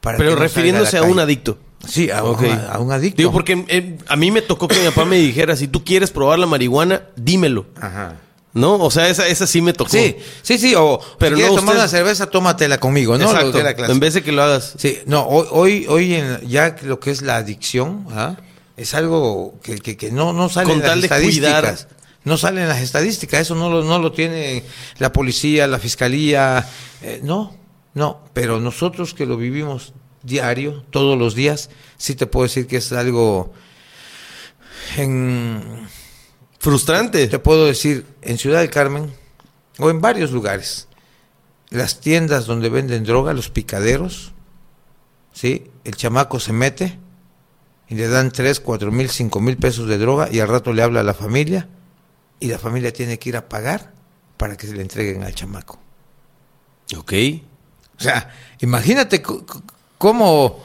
para Pero que no refiriéndose a un adicto. Sí, a, Ok. un, a un adicto. Digo, porque eh, a mí me tocó que mi papá me dijera, si tú quieres probar la marihuana, dímelo. Ajá. ¿No? O sea, esa, esa sí me tocó. Sí, sí, sí, o Pero si quieres no, tomar usted- una cerveza, tómatela conmigo, ¿no? Exacto. En vez de que lo hagas. Sí, no, hoy, hoy, hoy en, ya lo que es la adicción, ¿ah? es algo que, que, que no, no sale Con en las tal de estadísticas. cuidar. No sale en las estadísticas, eso no lo, no lo tiene la policía, la fiscalía, eh, no, no, pero nosotros que lo vivimos diario, todos los días, sí te puedo decir que es algo en, Frustrante. te puedo decir, en Ciudad del Carmen o en varios lugares, las tiendas donde venden droga, los picaderos, ¿sí? El chamaco se mete y le dan 3, 4 mil, 5 mil pesos de droga y al rato le habla a la familia y la familia tiene que ir a pagar para que se le entreguen al chamaco. Ok. O sea, imagínate cómo...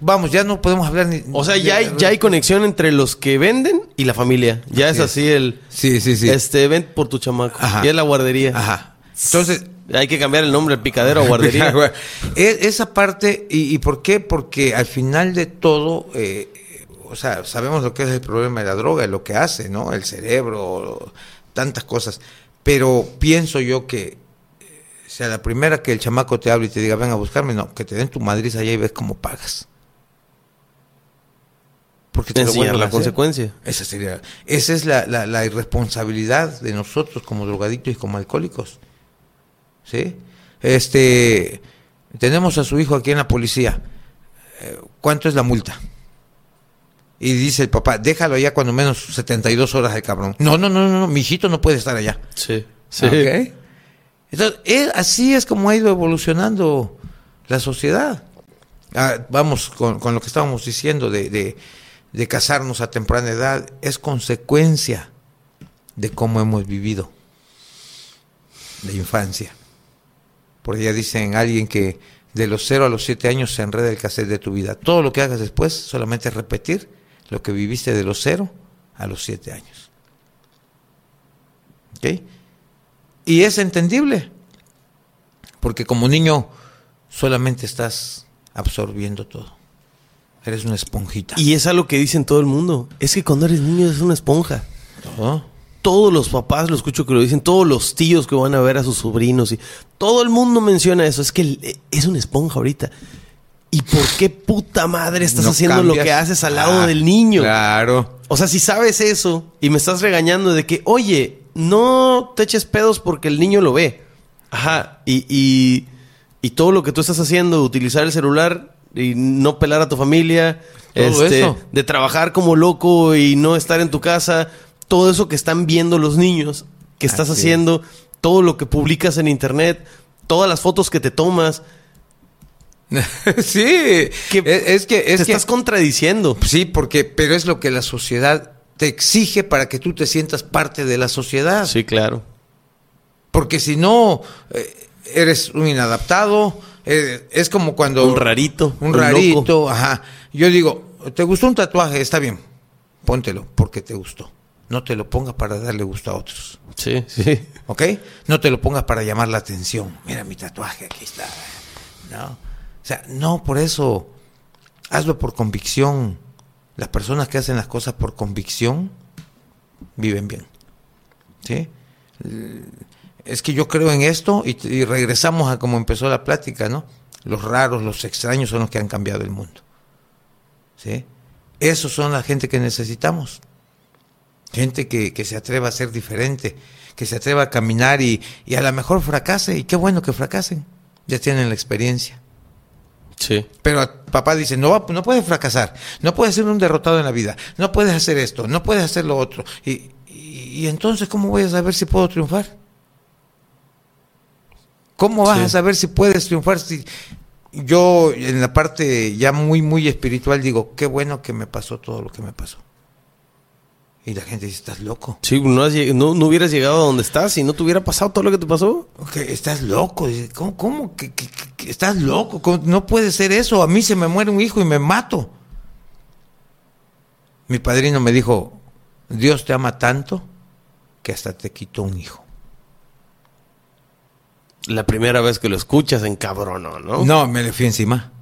Vamos, ya no podemos hablar ni... O sea, ya hay, ya hay conexión entre los que venden y la familia. Ya es Así el... Sí, sí, sí. Este, ven por tu chamaco. Ajá. Y es la guardería. Ajá. Entonces, Hay que cambiar el nombre, picadero a guardería. E- Esa parte, y, y por qué? Porque al final de todo, eh, o sea, sabemos lo que es el problema de la droga, lo que hace, ¿no? El cerebro, tantas cosas. Pero pienso yo que, eh, sea la primera que el chamaco te hable y te diga, ven a buscarme, no, que te den tu madriz allá y ves cómo pagas. Porque te Enseñar la consecuencia. Esa sería, esa es la, la, la irresponsabilidad de nosotros como drogadictos y como alcohólicos. ¿Sí? Este, tenemos a su hijo aquí en la policía. Eh, ¿Cuánto es la multa? Y dice el papá, déjalo allá cuando menos 72 horas el cabrón. No, no, no, no, no, mi hijito no puede estar allá. Sí. Sí. ¿Ok? Entonces, así es como ha ido evolucionando la sociedad. Ah, vamos con, con lo que estábamos diciendo de, de- de casarnos a temprana edad, es consecuencia de cómo hemos vivido la infancia. Porque ya dicen alguien que de los 0 a los 7 años se enreda el cassette de tu vida. Todo lo que hagas después solamente es repetir lo que viviste de los 0 a los 7 años. ¿Ok? Y es entendible, porque como niño solamente estás absorbiendo todo. Eres una esponjita. Y es algo que dicen todo el mundo. Es que cuando eres niño es una esponja. todo. Todos los papás lo escucho que lo dicen, todos los tíos que van a ver a sus sobrinos y todo el mundo menciona eso. Es que el- es una esponja ahorita. ¿Y por qué puta madre estás No haciendo lo que haces al lado Ah, del niño? Claro. O sea, si sabes eso y me estás regañando de que, oye, no te eches pedos porque el niño lo ve. Ajá. Y, y, y todo lo que tú estás haciendo, utilizar el celular y no pelar a tu familia, Todo este, eso. de trabajar como loco y no estar en tu casa, todo eso que están viendo los niños, que estás Así es. haciendo, todo lo que publicas en internet, todas las fotos que te tomas, sí. que es, es que es te que estás contradiciendo. sí, porque pero es lo que la sociedad te exige para que tú te sientas parte de la sociedad. Sí, claro. Porque si no eh, eres un inadaptado, eh, es como cuando Un rarito, un un rarito, loco. ajá. Yo digo, ¿te gustó un tatuaje? Está bien. Póntelo porque te gustó. No te lo pongas para darle gusto a otros. Sí, sí. ¿Ok? No te lo pongas para llamar la atención. Mira mi tatuaje, aquí está. No. O sea, no por eso. Hazlo por convicción. Las personas que hacen las cosas por convicción viven bien. ¿Sí? Es que yo creo en esto y, y regresamos a como empezó la plática, ¿no? Los raros, los extraños son los que han cambiado el mundo. ¿Sí? Esos son la gente que necesitamos. Gente que, que se atreva a ser diferente, que se atreva a caminar y, y a lo mejor fracase, y qué bueno que fracasen, ya tienen la experiencia. Sí. Pero papá dice, no, va- no puedes fracasar, no puedes ser un derrotado en la vida, no puedes hacer esto, no puedes hacer lo otro. Y, y- y entonces, ¿cómo voy a saber si puedo triunfar? ¿Cómo vas Sí. a saber si puedes triunfar si yo en la parte ya muy, muy espiritual digo, qué bueno que me pasó todo lo que me pasó? Y la gente dice, estás loco. Sí, no, has no, no hubieras llegado a donde estás si no te hubiera pasado todo lo que te pasó. Ok, estás loco. ¿Cómo, cómo que, que- que- que estás loco? ¿Cómo? No puede ser eso. A mí se me muere un hijo y me mato. Mi padrino me dijo, Dios te ama tanto que hasta te quitó un hijo. La primera vez que lo escuchas en cabrón, ¿no? No, me le fui encima.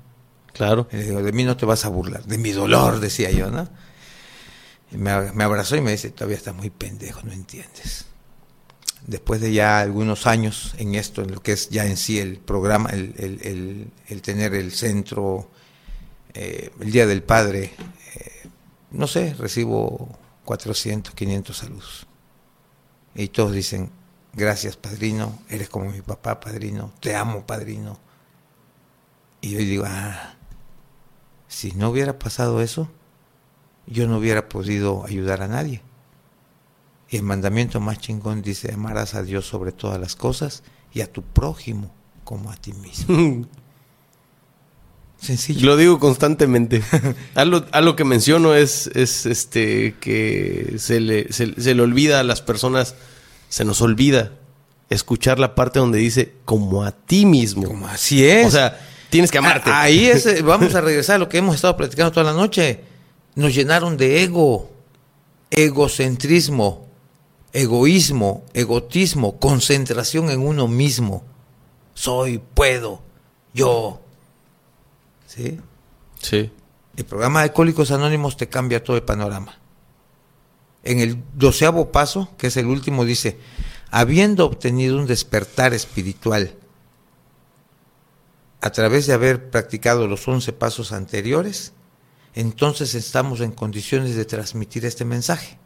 Claro. Y le digo, de mí no te vas a burlar, de mi dolor, decía yo, ¿no? Y me, me abrazó y me dice, todavía estás muy pendejo, no entiendes. Después de ya algunos años en esto, en lo que es ya en sí el programa, el, el- el- el tener el centro, eh, el Día del Padre, eh, no sé, recibo 400, 500 saludos. Y todos dicen, gracias padrino, eres como mi papá, padrino, te amo, padrino. Y yo digo, ah, si no hubiera pasado eso, yo no hubiera podido ayudar a nadie. Y el mandamiento más chingón dice, amarás a Dios sobre todas las cosas y a tu prójimo como a ti mismo. Sencillo. Lo digo constantemente. algo, algo que menciono es, es este que se le, se, se le olvida a las personas, se nos olvida escuchar la parte donde dice como a ti mismo. Como así es. O sea, tienes que amarte. Ahí es, eh, vamos a regresar a lo que hemos estado platicando toda la noche. Nos llenaron de ego, egocentrismo, egoísmo, egotismo, concentración en uno mismo. Soy, puedo, yo. ¿Sí? Sí. El programa de Alcohólicos Anónimos te cambia todo el panorama. En el doceavo paso, que es el último, dice, habiendo obtenido un despertar espiritual a través de haber practicado los once pasos anteriores, entonces estamos en condiciones de transmitir este mensaje.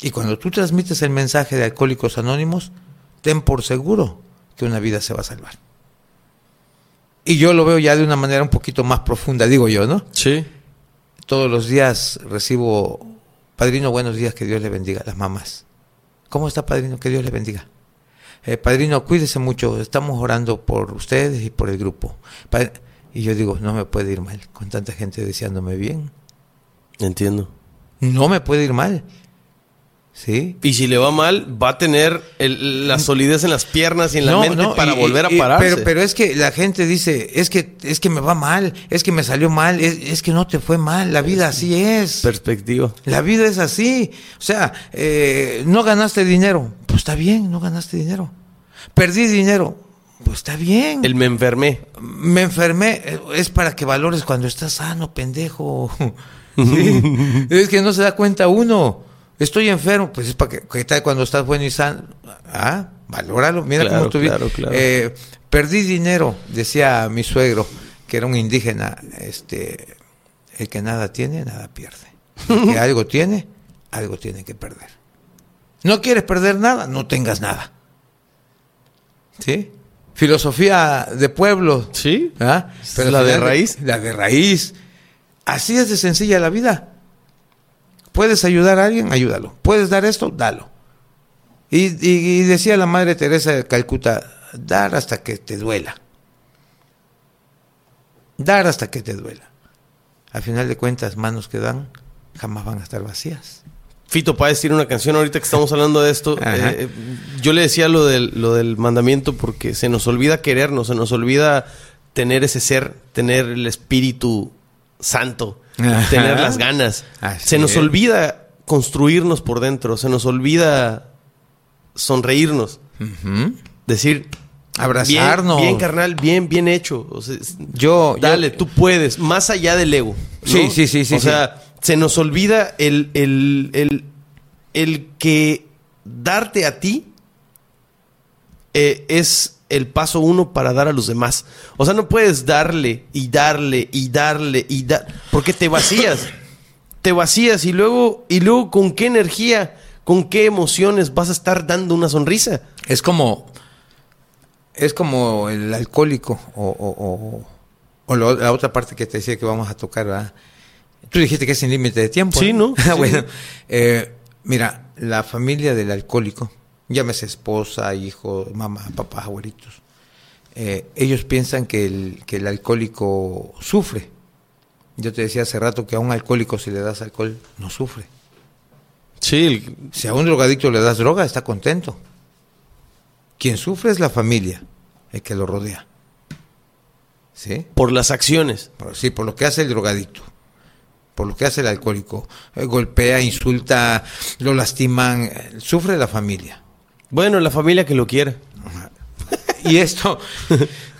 Y cuando tú transmites el mensaje de Alcohólicos Anónimos, ten por seguro que una vida se va a salvar. Y yo lo veo ya de una manera un poquito más profunda, digo yo, ¿no? Sí. Todos los días recibo, padrino, buenos días, que Dios le bendiga, las mamás. ¿Cómo está, padrino? Que Dios le bendiga. Eh, padrino, cuídese mucho, estamos orando por ustedes y por el grupo. Padre- y yo digo, no me puede ir mal, con tanta gente deseándome bien. Entiendo. No me puede ir mal. ¿Sí? Y si le va mal, va a tener el- la solidez en las piernas y en la No, mente no, para y- volver a pararse. Pero, pero es que la gente dice, es que, es que me va mal, es que me salió mal, es, es que no te fue mal, la vida así es. Perspectiva. La vida es así. O sea, eh, no ganaste dinero, pues está bien, no ganaste dinero. Perdí dinero, pues está bien. El me enfermé. Me enfermé, eh, es para que valores cuando estás sano, pendejo. Sí. es que no se da cuenta uno. Estoy enfermo, pues es para que, ¿qué tal cuando estás bueno y sano? Ah, valóralo, mira Claro, cómo tú claro, claro. Eh, perdí dinero, decía mi suegro, que era un indígena, este, el que nada tiene, nada pierde. El que algo tiene, algo tiene que perder. No quieres perder nada, no tengas nada. ¿Sí? Filosofía de pueblo. Sí. ¿Ah? ¿Es la de raíz? La de raíz. Así es de sencilla la vida. Puedes ayudar a alguien, ayúdalo. Puedes dar esto, dalo. Y, y- y decía la madre Teresa de Calcuta, dar hasta que te duela. Dar hasta que te duela. Al final de cuentas, manos que dan jamás van a estar vacías. Fito Páez tiene una canción ahorita que estamos hablando de esto. Eh, yo le decía lo del, lo del mandamiento porque se nos olvida querernos, se nos olvida tener ese ser, tener el espíritu santo, Ajá. tener las ganas. Así se nos es. olvida construirnos por dentro, se nos olvida sonreírnos, Ujú. decir Abrazarnos. Bien, bien, carnal, bien, bien hecho. O sea, es- Yo, yo- Dale, tú puedes, más allá del ego. ¿no? Sí, sí, sí, sí, O sí. sea, se nos olvida el, el, el, el que darte a ti eh, es el paso uno para dar a los demás. O sea, no puedes darle y darle y darle y dar, porque te vacías. te vacías y luego, y luego con qué energía, con qué emociones vas a estar dando una sonrisa. Es como es como el alcohólico o, o- o- o lo- la otra parte que te decía que vamos a tocar, ¿verdad? Tú dijiste que es sin límite de tiempo. Sí, ¿no? Sí. bueno, eh, mira, la familia del alcohólico, llámese esposa, hijo, mamá, papá, abuelitos, eh, ellos piensan que el, que el alcohólico sufre. Yo te decía hace rato que a un alcohólico si le das alcohol, no sufre. Sí, el- Si a un drogadicto le das droga, está contento. Quien sufre es la familia, el que lo rodea. ¿Sí? por las acciones. Por, sí, por lo que hace el drogadicto, por lo que hace el alcohólico. Eh, golpea, insulta, lo lastiman, eh, sufre la familia. Bueno, la familia que lo quiera. Y esto,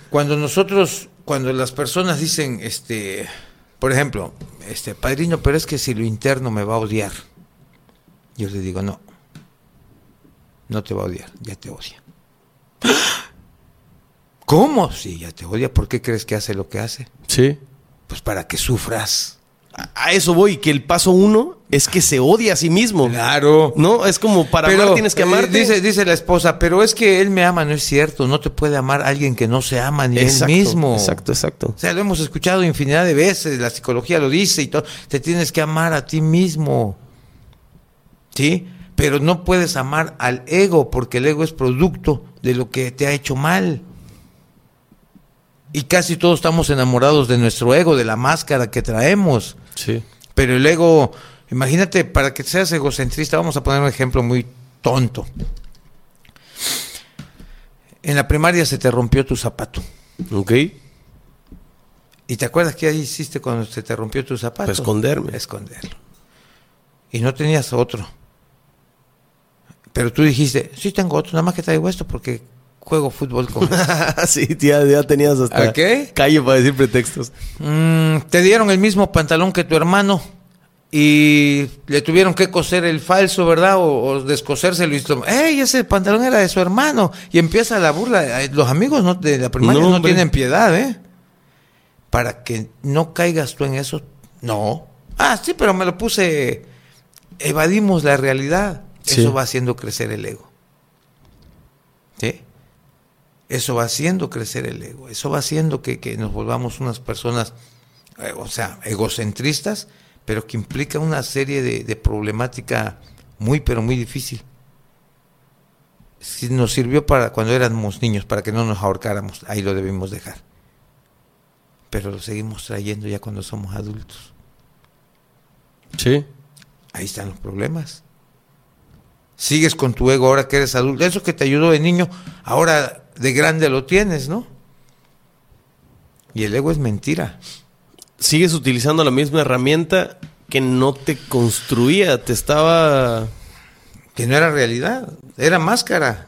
cuando nosotros, cuando las personas dicen, este, por ejemplo, este, padrino, pero es que si lo interno me va a odiar. Yo le digo, no, no te va a odiar, ya te odia. ¿Cómo? Sí, ya te odia. ¿Por qué crees que hace lo que hace? Sí. Pues para que sufras. A, eso voy, que el paso uno es que se odia a sí mismo. Claro. No, es como para amar tienes que eh, amarte. dice, dice la esposa, pero es que él me ama, no es cierto. No te puede amar alguien que no se ama ni exacto, él mismo. Exacto, exacto. O sea, lo hemos escuchado infinidad de veces, la psicología lo dice y todo. Te tienes que amar a ti mismo. ¿Sí? Pero no puedes amar al ego, porque el ego es producto de lo que te ha hecho mal. Y casi todos estamos enamorados de nuestro ego, de la máscara que traemos. Sí. Pero el ego, imagínate, para que seas egocentrista, vamos a poner un ejemplo muy tonto. En la primaria se te rompió tu zapato. Ok. ¿Y te acuerdas qué hiciste cuando se te rompió tu zapato? Pues esconderme. Esconderlo. Y no tenías otro. Pero tú dijiste, sí tengo otro, nada más que traigo esto porque juego fútbol con él". sí, ya, ya tenías hasta ¿A qué? calle para decir pretextos. Mm, te dieron el mismo pantalón que tu hermano y le tuvieron que coser el falso, ¿verdad? O, o descosérselo y ¡Ey! Ese pantalón era de su hermano. Y empieza la burla. Los amigos no, de la primaria No, no, tienen piedad, ¿eh? Para que no caigas tú en eso. No. Ah, sí, pero me lo puse. Evadimos la realidad. Sí. Eso va haciendo crecer el ego. ¿Sí? Eso va haciendo crecer el ego. Eso va haciendo que, que nos volvamos unas personas, eh, o sea, egocentristas, pero que implica una serie de, de problemática muy, pero muy difícil. Si nos sirvió para cuando éramos niños, para que no nos ahorcáramos, ahí lo debimos dejar. Pero lo seguimos trayendo ya cuando somos adultos. Sí. Ahí están los problemas. Sigues con tu ego ahora que eres adulto. Eso que te ayudó de niño, ahora de grande lo tienes, ¿no? Y el ego es mentira. Sigues utilizando la misma herramienta que no te construía, te estaba... Que no era realidad, era máscara.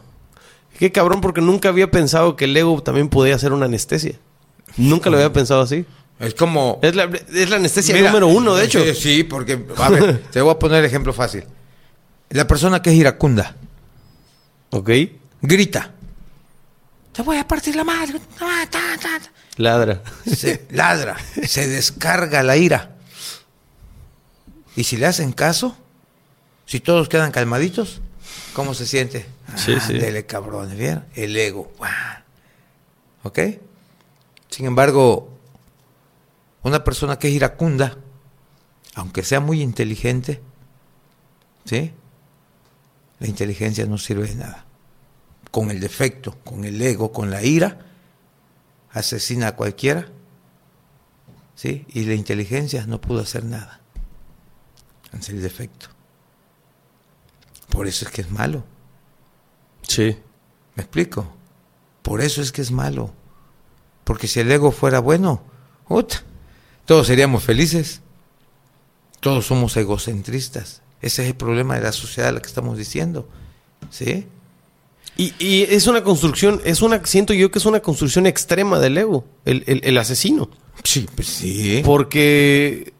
Qué cabrón, porque nunca había pensado que el ego también podía ser una anestesia. Nunca lo había pensado así. Es como... Es la, es la anestesia Mira, número uno, de hecho. Sí, sí, porque, a ver, te voy a poner el ejemplo fácil. La persona que es iracunda, Ok. grita. Te voy a partir la madre. Ladra. Se ladra, se descarga la ira. Y si le hacen caso, si todos quedan calmaditos, ¿cómo se siente? Sí, sí. Dele ¿vieron? El ego. ¿Ok? Sin embargo, una persona que es iracunda, aunque sea muy inteligente, ¿sí? La inteligencia no sirve de nada. Con el defecto, con el ego, con la ira, asesina a cualquiera, ¿sí? Y la inteligencia no pudo hacer nada. Es el defecto. Por eso es que es malo. Sí. ¿Me explico? Por eso es que es malo. Porque si el ego fuera bueno, ¡ut! todos seríamos felices. Todos somos egocentristas. Ese es el problema de la sociedad a la que estamos diciendo. ¿Sí? Y, y es una construcción, es una, siento yo que es una construcción extrema del ego, el, el- el asesino. Sí, pues sí. Porque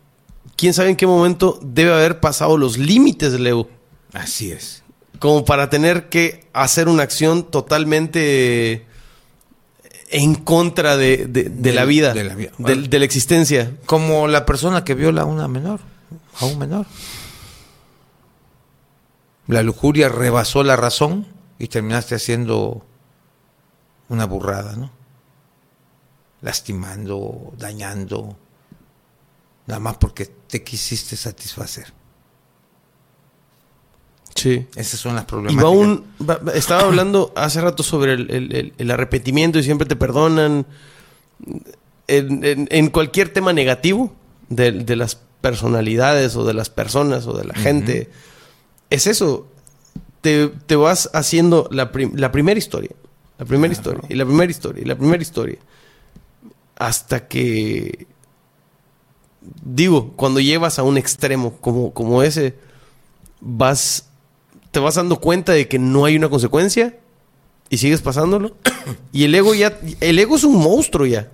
quién sabe en qué momento debe haber pasado los límites del ego. Así es. Como para tener que hacer una acción totalmente en contra de, de- la vida, de la vida. del- de la existencia. Como la persona que viola a una menor, a un menor. La lujuria rebasó la razón y terminaste haciendo una burrada, ¿no? Lastimando, dañando, nada más porque te quisiste satisfacer. Sí. Esas son las Y problemáticas. va un, va- va- estaba hablando hace rato sobre el, el- el- el arrepentimiento y siempre te perdonan. En, en- en cualquier tema negativo de, de las personalidades o de las personas o de la gente, es eso. Te, te vas haciendo la, prim- la primera historia, la primera Claro. historia, y la primera historia, y la primera historia. Hasta que, digo, cuando llevas a un extremo como, como ese, vas te vas dando cuenta de que no hay una consecuencia y sigues pasándolo. y el ego ya, el ego es un monstruo ya.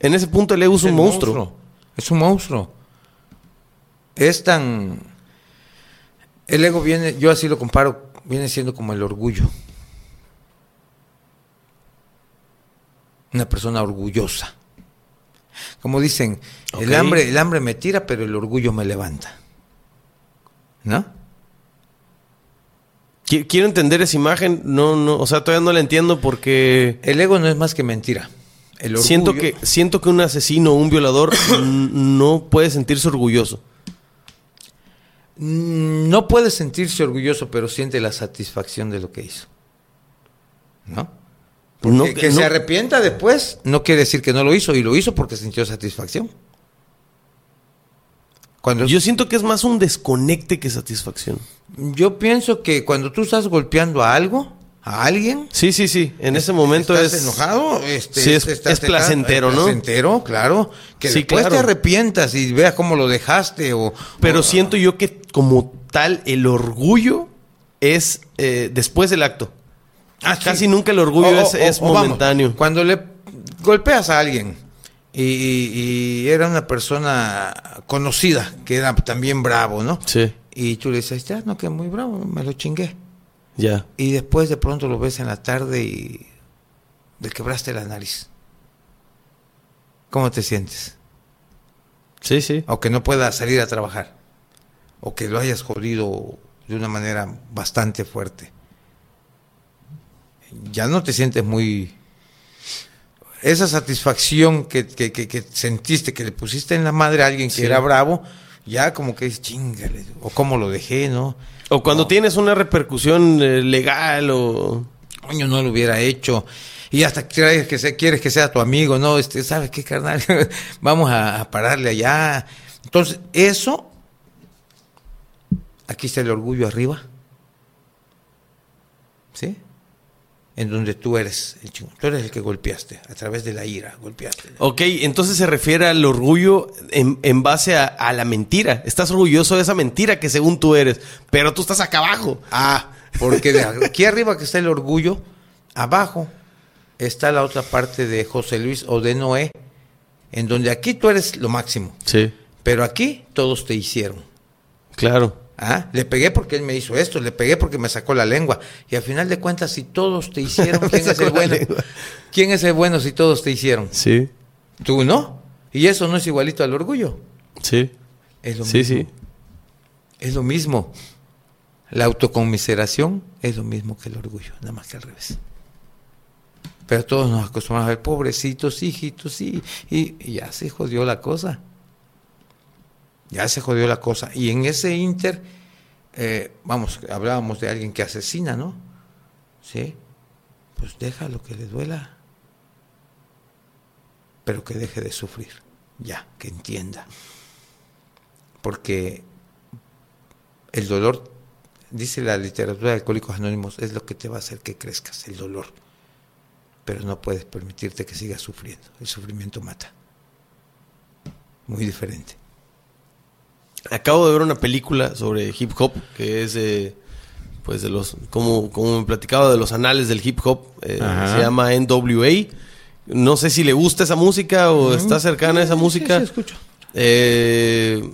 En ese punto el ego es un el monstruo. Es un monstruo. Es tan... El ego viene, yo así lo comparo, viene siendo como el orgullo. Una persona orgullosa. Como dicen, el hambre, el hambre me tira, pero el orgullo me levanta. ¿No? Qui- Quiero entender esa imagen, no, no, o sea, todavía no la entiendo porque El ego no es más que mentira. El orgullo, siento que, siento que un asesino o un violador no puede sentirse orgulloso. Mm, no puede sentirse orgulloso, pero siente la satisfacción de lo que hizo. ¿No? Porque No, que no- se arrepienta después no quiere decir que no lo hizo, y lo hizo porque sintió satisfacción. Cuando Yo siento que es más un desconecte que satisfacción. yo pienso que cuando tú estás golpeando a algo, a alguien, Sí, sí, sí. En ese momento estás es enojado, este, Sí, es- estás- es placentero, es ¿no? Placentero, claro. Que Sí, después claro. te arrepientas y veas cómo lo dejaste o Pero o- siento yo que como tal el orgullo es eh, después del acto. Ah, sí. Casi nunca el orgullo O- es, vamos, momentáneo. cuando le golpeas a alguien y, y- y era una persona conocida, que era también bravo, ¿no? Sí, Y tú le dices, ya, no, que muy bravo, me lo chingué. Ya. Y después de pronto lo ves en la tarde y le quebraste la nariz. ¿Cómo te sientes? Sí, sí. O que no pueda salir a trabajar. O que lo hayas jodido de una manera bastante fuerte. Ya no te sientes muy... Esa satisfacción que, que- que- que sentiste, que le pusiste en la madre a alguien que Sí. era bravo, ya como que es chingale, o cómo lo dejé, ¿no? O cuando tienes una repercusión eh, legal o... Coño, no lo hubiera hecho. Y hasta quieres que sea, quieres que sea tu amigo, ¿no? Este, ¿sabes qué, carnal? Vamos a, a pararle allá. Entonces, eso, aquí está el orgullo arriba. ¿Sí? En donde tú eres el chingón. Tú eres el que golpeaste, a través de la ira, golpeaste. Ok, entonces se refiere al orgullo en, en base a, a la mentira. Estás orgulloso de esa mentira que según tú eres, pero tú estás acá abajo. Ah, porque de aquí arriba que está el orgullo, abajo está la otra parte de José Luis o de Noé, en donde aquí tú eres lo máximo, Sí. pero aquí todos te hicieron. Claro. Ah, le pegué porque él me hizo esto, le pegué porque me sacó la lengua. Y al final de cuentas, si todos te hicieron, ¿quién es el bueno? lengua. ¿Quién es el bueno si todos te hicieron? Sí. Tú no. Y eso no es igualito al orgullo. Sí. Es lo Sí, mismo. sí. Es lo mismo. La autoconmiseración es lo mismo que el orgullo, nada más que al revés. Pero todos nos acostumbramos a ver pobrecitos, hijitos, y, y, y ya se jodió la cosa. Ya se jodió la cosa. Y en ese inter, eh, vamos, hablábamos de alguien que asesina, ¿no? Sí. Pues déjalo que le duela. Pero que deje de sufrir. Ya, que entienda. Porque el dolor, dice la literatura de Alcohólicos Anónimos, es lo que te va a hacer que crezcas, el dolor. Pero no puedes permitirte que sigas sufriendo. El sufrimiento mata. Muy diferente. Acabo de ver una película sobre hip hop que es de, pues de los, como, como me platicaba de los anales del hip hop, eh, se llama NWA. No sé si le gusta esa música o está cercana a esa Sí, música. sí, escucho. Eh,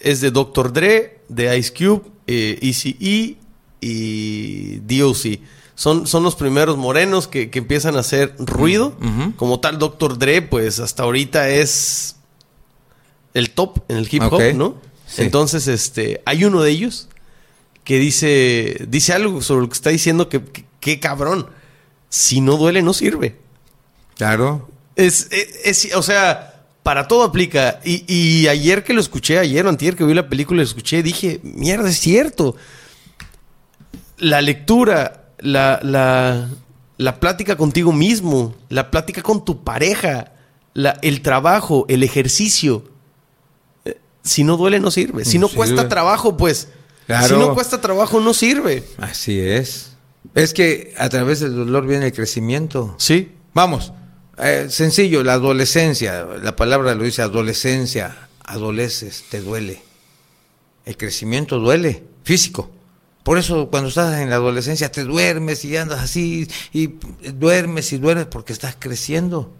es de Dr. Dre, de Ice Cube, eh, ECE y DOC. Son, son los primeros morenos que, que empiezan a hacer ruido. Ujú. Como tal, Dr. Dre, pues hasta ahorita es el top en el hip hop. ¿no? Sí. Entonces, este, hay uno de ellos que dice, dice algo sobre lo que está diciendo que, que cabrón. Si no duele, no sirve. Claro. Es, es, es- o sea, para todo aplica. Y, y ayer que lo escuché, ayer o antier que vi la película y lo escuché, dije, mierda, es cierto. La lectura, la, la, la plática contigo mismo, la plática con tu pareja, la- el trabajo, el ejercicio. Si no duele, no sirve. Si No no, cuesta sirve. trabajo, pues. Claro. Si no cuesta trabajo, no sirve. Así es. Es que a través del dolor viene el crecimiento. Sí. Vamos, eh, sencillo, la adolescencia, la palabra lo dice adolescencia, adoleces, te duele. El crecimiento duele, físico. Por eso cuando estás en la adolescencia te duermes y andas así y duermes y duermes porque estás creciendo.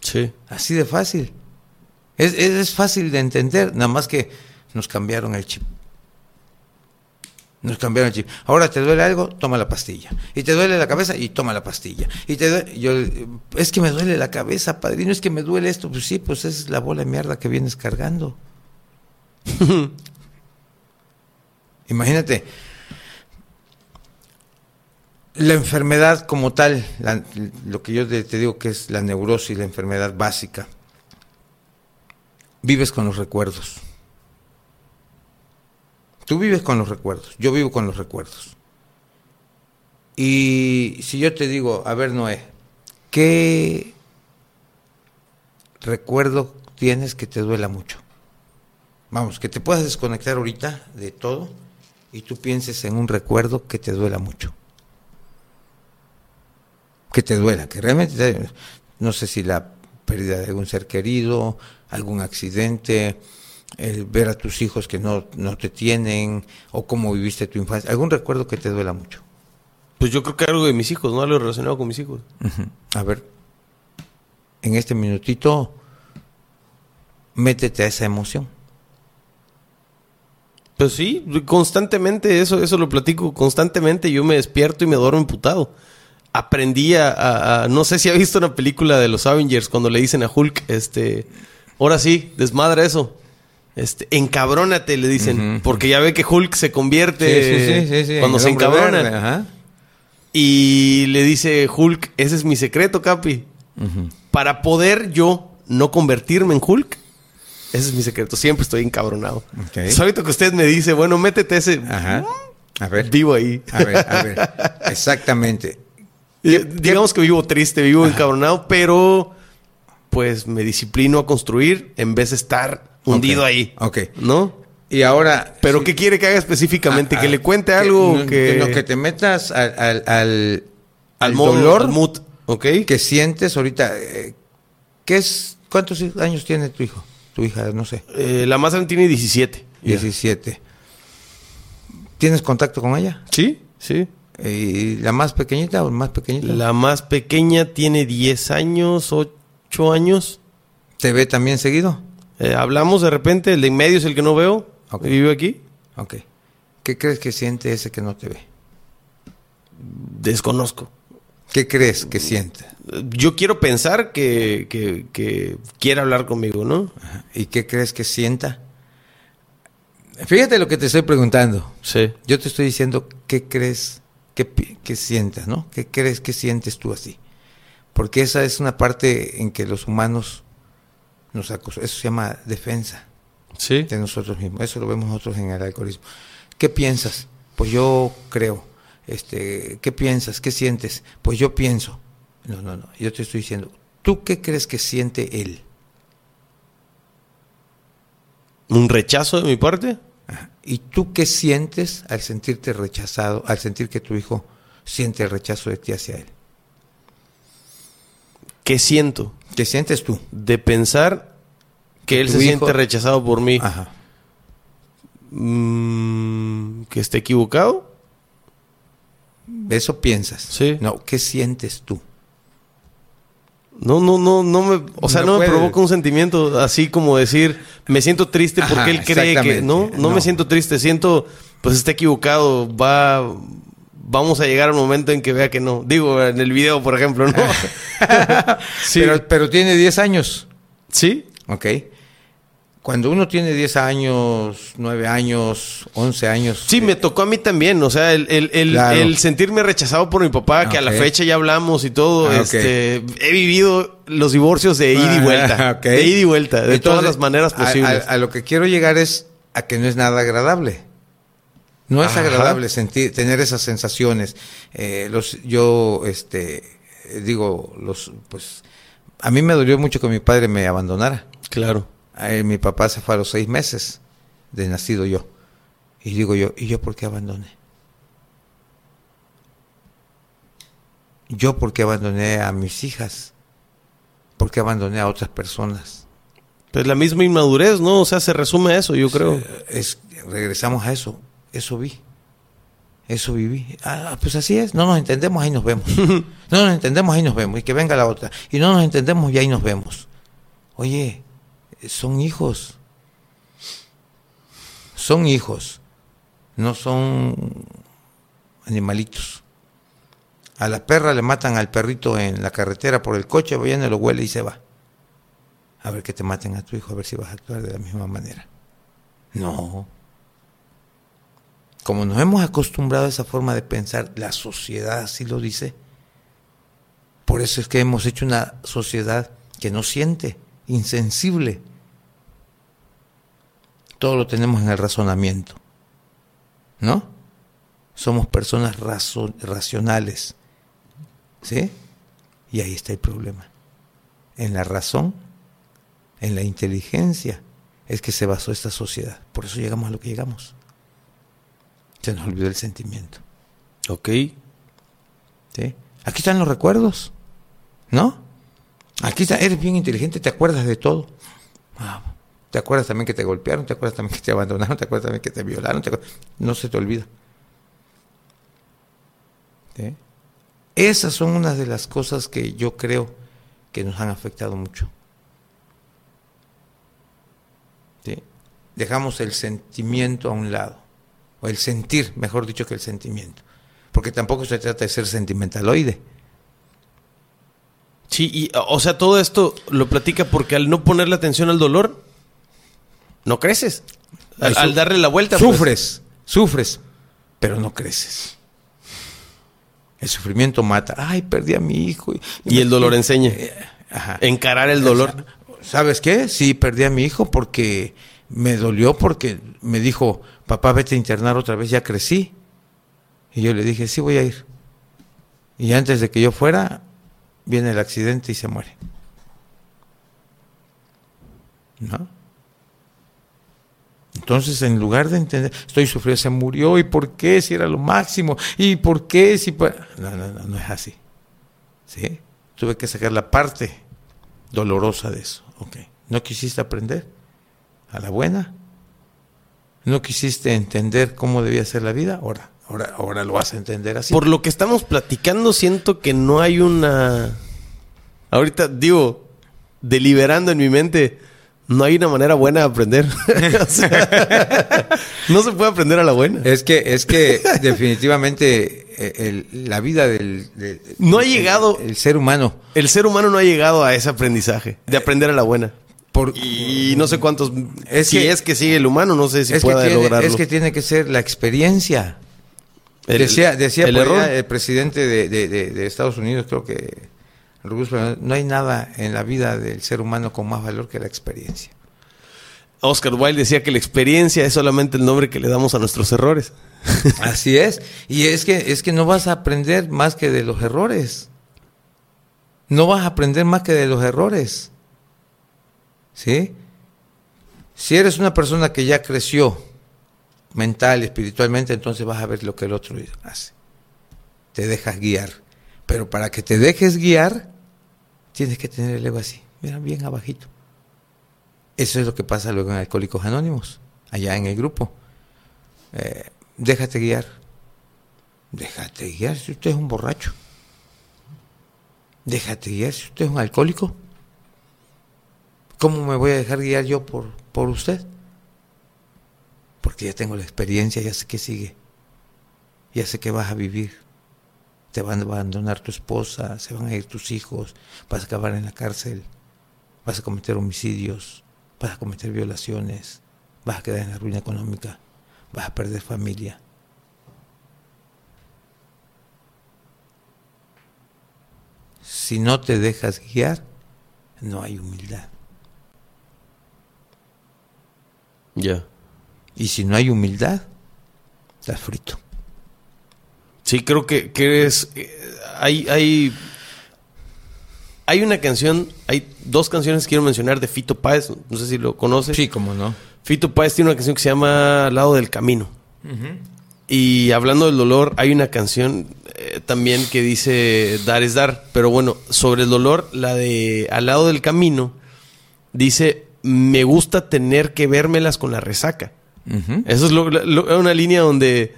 Sí. Así de fácil. Es, es, es fácil de entender, nada más que nos cambiaron el chip. Nos cambiaron el chip. Ahora te duele algo, toma la pastilla. Y te duele la cabeza y toma la pastilla. Y te duele, yo, es que me duele la cabeza, padrino, es que me duele esto. Pues sí, pues es la bola de mierda que vienes cargando. Imagínate, la enfermedad como tal, la- lo que yo te te digo que es la neurosis, la enfermedad básica, vives con los recuerdos. Tú vives con los recuerdos, yo vivo con los recuerdos. Y si yo te digo, a ver Noé, ¿qué recuerdo tienes que te duela mucho? Vamos, que te puedas desconectar ahorita de todo y tú pienses en un recuerdo que te duela mucho. Que te duela, que realmente, te- no sé si la pérdida de algún ser querido, algún accidente, el ver a tus hijos que no, no te tienen, o cómo viviste tu infancia, algún recuerdo que te duela mucho. Pues yo creo que algo de mis hijos, ¿no? Algo relacionado con mis hijos. A ver, en este minutito, métete a esa emoción. Pues sí, constantemente eso, eso lo platico constantemente. Yo me despierto y me duermo emputado. Aprendí a, a- a- no sé si ha visto una película de los Avengers cuando le dicen a Hulk, este, ahora sí, desmadra eso. Este, encabrónate, le dicen, porque ya ve que Hulk se convierte cuando el se hombre encabrona. verde, ajá. Y le dice Hulk, ese es mi secreto, Capi. Para poder yo no convertirme en Hulk, Ese es mi secreto. Siempre estoy encabronado. Ok. Es ahorita que usted me dice, bueno, métete ese. Ajá. A ver. Vivo ahí. A ver, a ver. Exactamente. Eh, Digamos que vivo triste, vivo encabronado, pero pues me disciplino a construir en vez de estar hundido ahí. ok. ¿No? Y ahora. Pero sí, ¿qué quiere que haga específicamente? ah, que ah, le cuente algo no, que... no, que te metas al, al, al, al modo- dolor al mood, ¿ok? que sientes ahorita. eh, ¿Qué es? ¿Cuántos años tiene tu hijo? Tu hija, no sé. Eh, la más grande tiene 17. Ya. 17. ¿Tienes contacto con ella? Sí, sí. ¿Y la más pequeñita o más pequeñita? La más pequeña tiene 10 años, 8 años. ¿Te ve también seguido? Eh, hablamos de repente, el de en medio es el que no veo. Ok. Vive aquí. Ok. ¿Qué crees que siente ese que no te ve? Desconozco. ¿Qué crees que siente? Yo quiero pensar que, que, que quiere hablar conmigo, ¿no? Ajá. ¿Y qué crees que sienta? Fíjate lo que te estoy preguntando. Sí. Yo te estoy diciendo qué crees que, que sientas, ¿no? ¿Qué crees que sientes tú así? Porque esa es una parte en que los humanos nos acostumbramos. Eso se llama defensa Sí. de nosotros mismos. Eso lo vemos nosotros en el alcoholismo. ¿Qué piensas? Pues yo creo. Este, ¿Qué piensas? ¿Qué sientes? Pues yo pienso. No, no, no. Yo te estoy diciendo, ¿tú qué crees que siente él? ¿Un rechazo de mi parte? Ajá. ¿Y tú qué sientes al sentirte rechazado, al sentir que tu hijo siente el rechazo de ti hacia él? ¿Qué siento? ¿Qué sientes tú? De pensar que Que él se hijo- siente rechazado por mí. Ajá. Mm, ¿Que esté equivocado? Eso piensas. Sí. No, ¿qué sientes tú? No, no, no, no me, o sea, No no, me provoca un sentimiento así como decir, me siento triste porque Ajá, él cree que, no, No. me siento triste, siento, pues está equivocado, va, vamos a llegar al momento en que vea que no. Digo, en el video, por ejemplo, ¿no? sí, Pero, pero tiene 10 años. sí, ¿Ok? Cuando uno tiene 10 años, 9 años, 11 años. sí, me tocó a mí también, o sea, el, el, el, Claro. el sentirme rechazado por mi papá, que a la fecha ya hablamos y todo, Ah, este, he vivido los divorcios de ida y vuelta, Ah, ok. de ida y vuelta, de Entonces, todas las maneras a- a- posibles. A, lo que quiero llegar es a que no es nada agradable. No es Ajá. agradable sentir, tener esas sensaciones. Eh, los, yo, este, digo, los, pues, a mí me dolió mucho que mi padre me abandonara. Claro. Eh, mi papá se fue a los seis meses de nacido yo. Y digo yo, ¿y yo por qué abandoné? ¿Yo por qué abandoné a mis hijas? ¿Por qué abandoné a otras personas? Pues la misma inmadurez, ¿no? O sea, se resume a eso, yo creo. Es, regresamos a eso. Eso vi. Eso viví. Ah, pues así es. No nos entendemos, ahí nos vemos. no nos entendemos, ahí nos vemos. Y que venga la otra. Y no nos entendemos, y ahí nos vemos. Oye, son hijos. Son hijos. No son animalitos. A la perra le matan al perrito en la carretera por el coche, viene, lo huele y se va. A ver que te maten a tu hijo, a ver si vas a actuar de la misma manera. No. Como nos hemos acostumbrado a esa forma de pensar, la sociedad así lo dice. Por eso es que hemos hecho una sociedad que no siente, insensible. Todo lo tenemos en el razonamiento. ¿No? Somos personas racionales. ¿Sí? Y ahí está el problema. En la razón, en la inteligencia, es que se basó esta sociedad. Por eso llegamos a lo que llegamos. Se nos olvidó el sentimiento. Ok. ¿sí? Aquí están los recuerdos, ¿no? Aquí está, eres bien inteligente, te acuerdas de todo. Ah, te acuerdas también que te golpearon, te acuerdas también que te abandonaron, te acuerdas también que te violaron, te no se te olvida. ¿Sí? Esas son unas de las cosas que yo creo que nos han afectado mucho. ¿Sí? Dejamos el sentimiento a un lado, o el sentir, mejor dicho que el sentimiento, porque tampoco se trata de ser sentimentaloide. Sí, y o sea, todo esto lo platica porque al no ponerle atención al dolor, no creces. Al, darle la vuelta. pues. Sufres, sufres, pero no creces. El sufrimiento mata. Ay, perdí a mi hijo. Y el dolor enseña. Ajá. Encarar el dolor. ¿sabes qué? Sí, perdí a mi hijo porque me dolió porque me dijo, papá, vete a internar otra vez, ya crecí. Y yo le dije, sí, voy a ir. Y antes de que yo fuera, viene el accidente y se muere. ¿No? Entonces, en lugar de entender, estoy sufriendo, se murió, ¿y por qué? Si era lo máximo, ¿y por qué? Si No, no, no, no es así. ¿Sí? Tuve que sacar la parte dolorosa de eso. ¿No quisiste aprender? ¿A la buena? ¿No quisiste entender cómo debía ser la vida? Ahora, ahora, ahora lo vas a entender así. Por lo que estamos platicando, siento que no hay una. Ahorita digo, deliberando en mi mente, no hay una manera buena de aprender. no se puede aprender a la buena. Es que, es que definitivamente eh, la vida del, no ha llegado el, ser humano. El ser humano no ha llegado a ese aprendizaje de aprender a la buena. Y no sé cuántos. Es si es que sigue el humano, no sé si pueda lograrlo. Es que tiene que ser la experiencia. decía decía el, el presidente de, de, Estados Unidos, creo que no hay nada en la vida del ser humano con más valor que la experiencia. Oscar Wilde decía que la experiencia es solamente el nombre que le damos a nuestros errores. Así es. Y es que, es que no vas a aprender más que de los errores. No vas a aprender más que de los errores. ¿Sí? Si eres una persona que ya creció mental espiritualmente, entonces vas a ver lo que el otro hace. Te dejas guiar. Pero para que te dejes guiar, tienes que tener el ego así, mira, bien abajito. Eso es lo que pasa luego en Alcohólicos Anónimos, allá en el grupo. Eh, déjate guiar. Déjate guiar si usted es un borracho. Déjate guiar si usted es un alcohólico. ¿Cómo me voy a dejar guiar yo por, por usted? Porque ya tengo la experiencia, ya sé qué sigue. Ya sé que vas a vivir te van a abandonar tu esposa, se van a ir tus hijos, vas a acabar en la cárcel, vas a cometer homicidios, vas a cometer violaciones, vas a quedar en la ruina económica, vas a perder familia. Si no te dejas guiar, no hay humildad. Ya. Y si no hay humildad, estás frito. Sí, creo que, que es. Eh, hay, hay. Hay una canción, hay dos canciones que quiero mencionar de Fito Páez, no sé si lo conoces. Sí, cómo no. Fito Páez tiene una canción que se llama Al lado del camino. Y hablando del dolor, hay una canción eh, también que dice Dar es dar. Pero bueno, sobre el dolor, la de Al lado del camino, dice: Me gusta tener que vérmelas con la resaca. Eso es una línea donde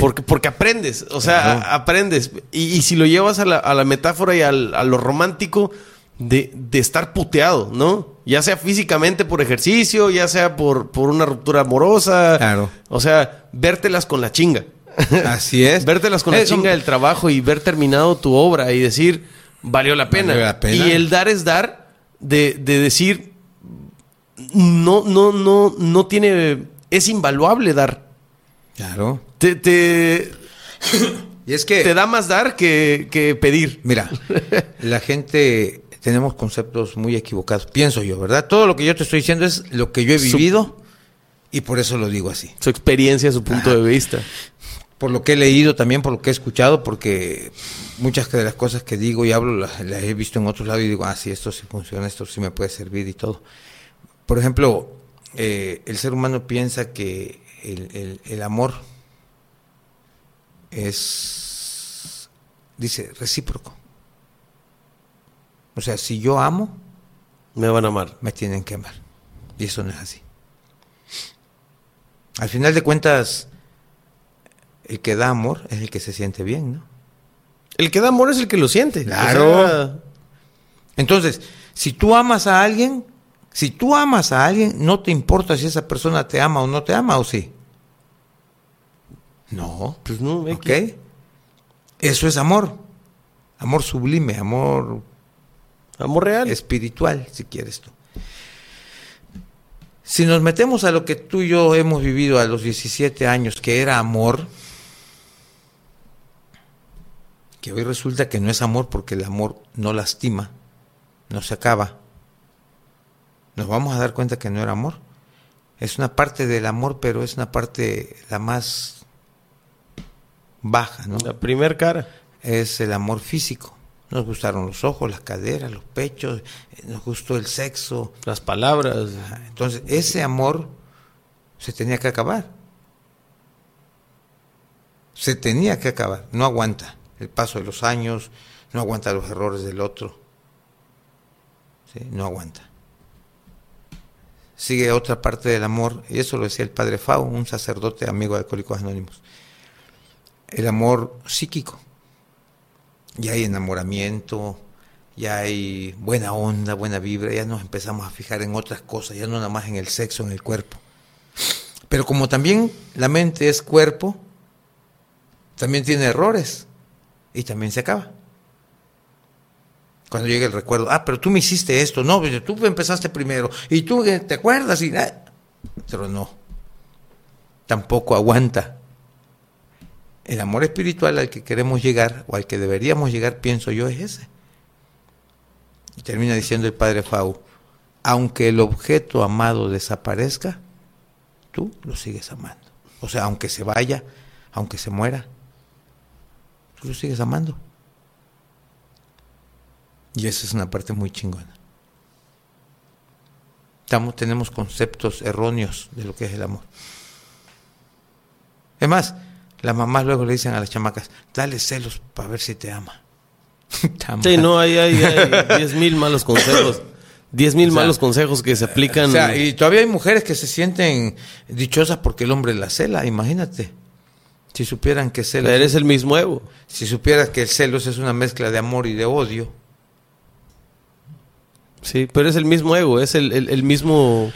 porque, porque aprendes, o sea, aprendes. Y, si lo llevas a la, a la metáfora y al, a lo romántico de, de, estar puteado, ¿no? Ya sea físicamente por ejercicio, ya sea por, por una ruptura amorosa. Claro. O sea, vértelas con la chinga. Así es. vértelas con la chinga del trabajo y ver terminado tu obra y decir, valió la pena. Valió la pena. Y el dar es dar de, de decir, no, no, no, no tiene, es invaluable dar. Claro. Te, y es que te da más dar que, pedir. Mira, la gente tenemos conceptos muy equivocados, pienso yo, ¿verdad? Todo lo que yo te estoy diciendo es lo que yo he vivido y por eso lo digo así. Su experiencia, su punto de vista. Por lo que he leído también, por lo que he escuchado, porque muchas de las cosas que digo y hablo las, he visto en otros lados y digo, ah, sí, esto sí funciona, esto sí me puede servir y todo. Por ejemplo, eh, el ser humano piensa que el, amor es, dice, recíproco. O sea, si yo amo, me van a amar. Me tienen que amar. Y eso no es así. Al final de cuentas, el que da amor es el que se siente bien, ¿no? El que da amor es el que lo siente. Claro. Entonces, si tú amas a alguien, si tú amas a alguien, no te importa si esa persona te ama o no te ama, ¿o sí? No. Pues no, ¿ok? Eso es amor. Amor sublime, amor... Amor real. Espiritual, si quieres tú. Si nos metemos a lo que tú y yo hemos vivido a los 17 años, que era amor, que hoy resulta que no es amor porque el amor no lastima, no se acaba, nos vamos a dar cuenta que no era amor. Es una parte del amor, pero es una parte la más baja, ¿no? La primer cara. Es el amor físico. Nos gustaron los ojos, las caderas, los pechos, eh, nos gustó el sexo. Las palabras. Entonces, ese amor se tenía que acabar. Se tenía que acabar. No aguanta el paso de los años, no aguanta los errores del otro. ¿Sí? No aguanta. Sigue otra parte del amor, y eso lo decía el padre Fau, un sacerdote amigo de Alcohólicos Anónimos. El amor psíquico. Ya hay enamoramiento, ya hay buena onda, buena vibra, ya nos empezamos a fijar en otras cosas, ya no nada más en el sexo, en el cuerpo. Pero como también la mente es cuerpo, también tiene errores y también se acaba. Cuando llega el recuerdo, ah, pero tú me hiciste esto, no, pues, tú empezaste primero, y tú eh, te acuerdas, y ah, pero no, tampoco aguanta. El amor espiritual al que queremos llegar, o al que deberíamos llegar, pienso yo, es ese. Y termina diciendo el padre Fau, aunque el objeto amado desaparezca, tú lo sigues amando. O sea, aunque se vaya, aunque se muera, tú lo sigues amando. Y esa es una parte muy chingona. Estamos, tenemos conceptos erróneos de lo que es el amor. Es más, las mamás luego le dicen a las chamacas, dale celos para ver si te ama. sí, no, hay, hay, diez mil malos consejos. Diez mil malos consejos que se aplican. O sea, y todavía hay mujeres que se sienten dichosas porque el hombre la cela, imagínate. Si supieran que celos... Eres el mismo Evo. Si supieras que el celos es una mezcla de amor y de odio, Sí, pero es el mismo ego, es el, el, mismo...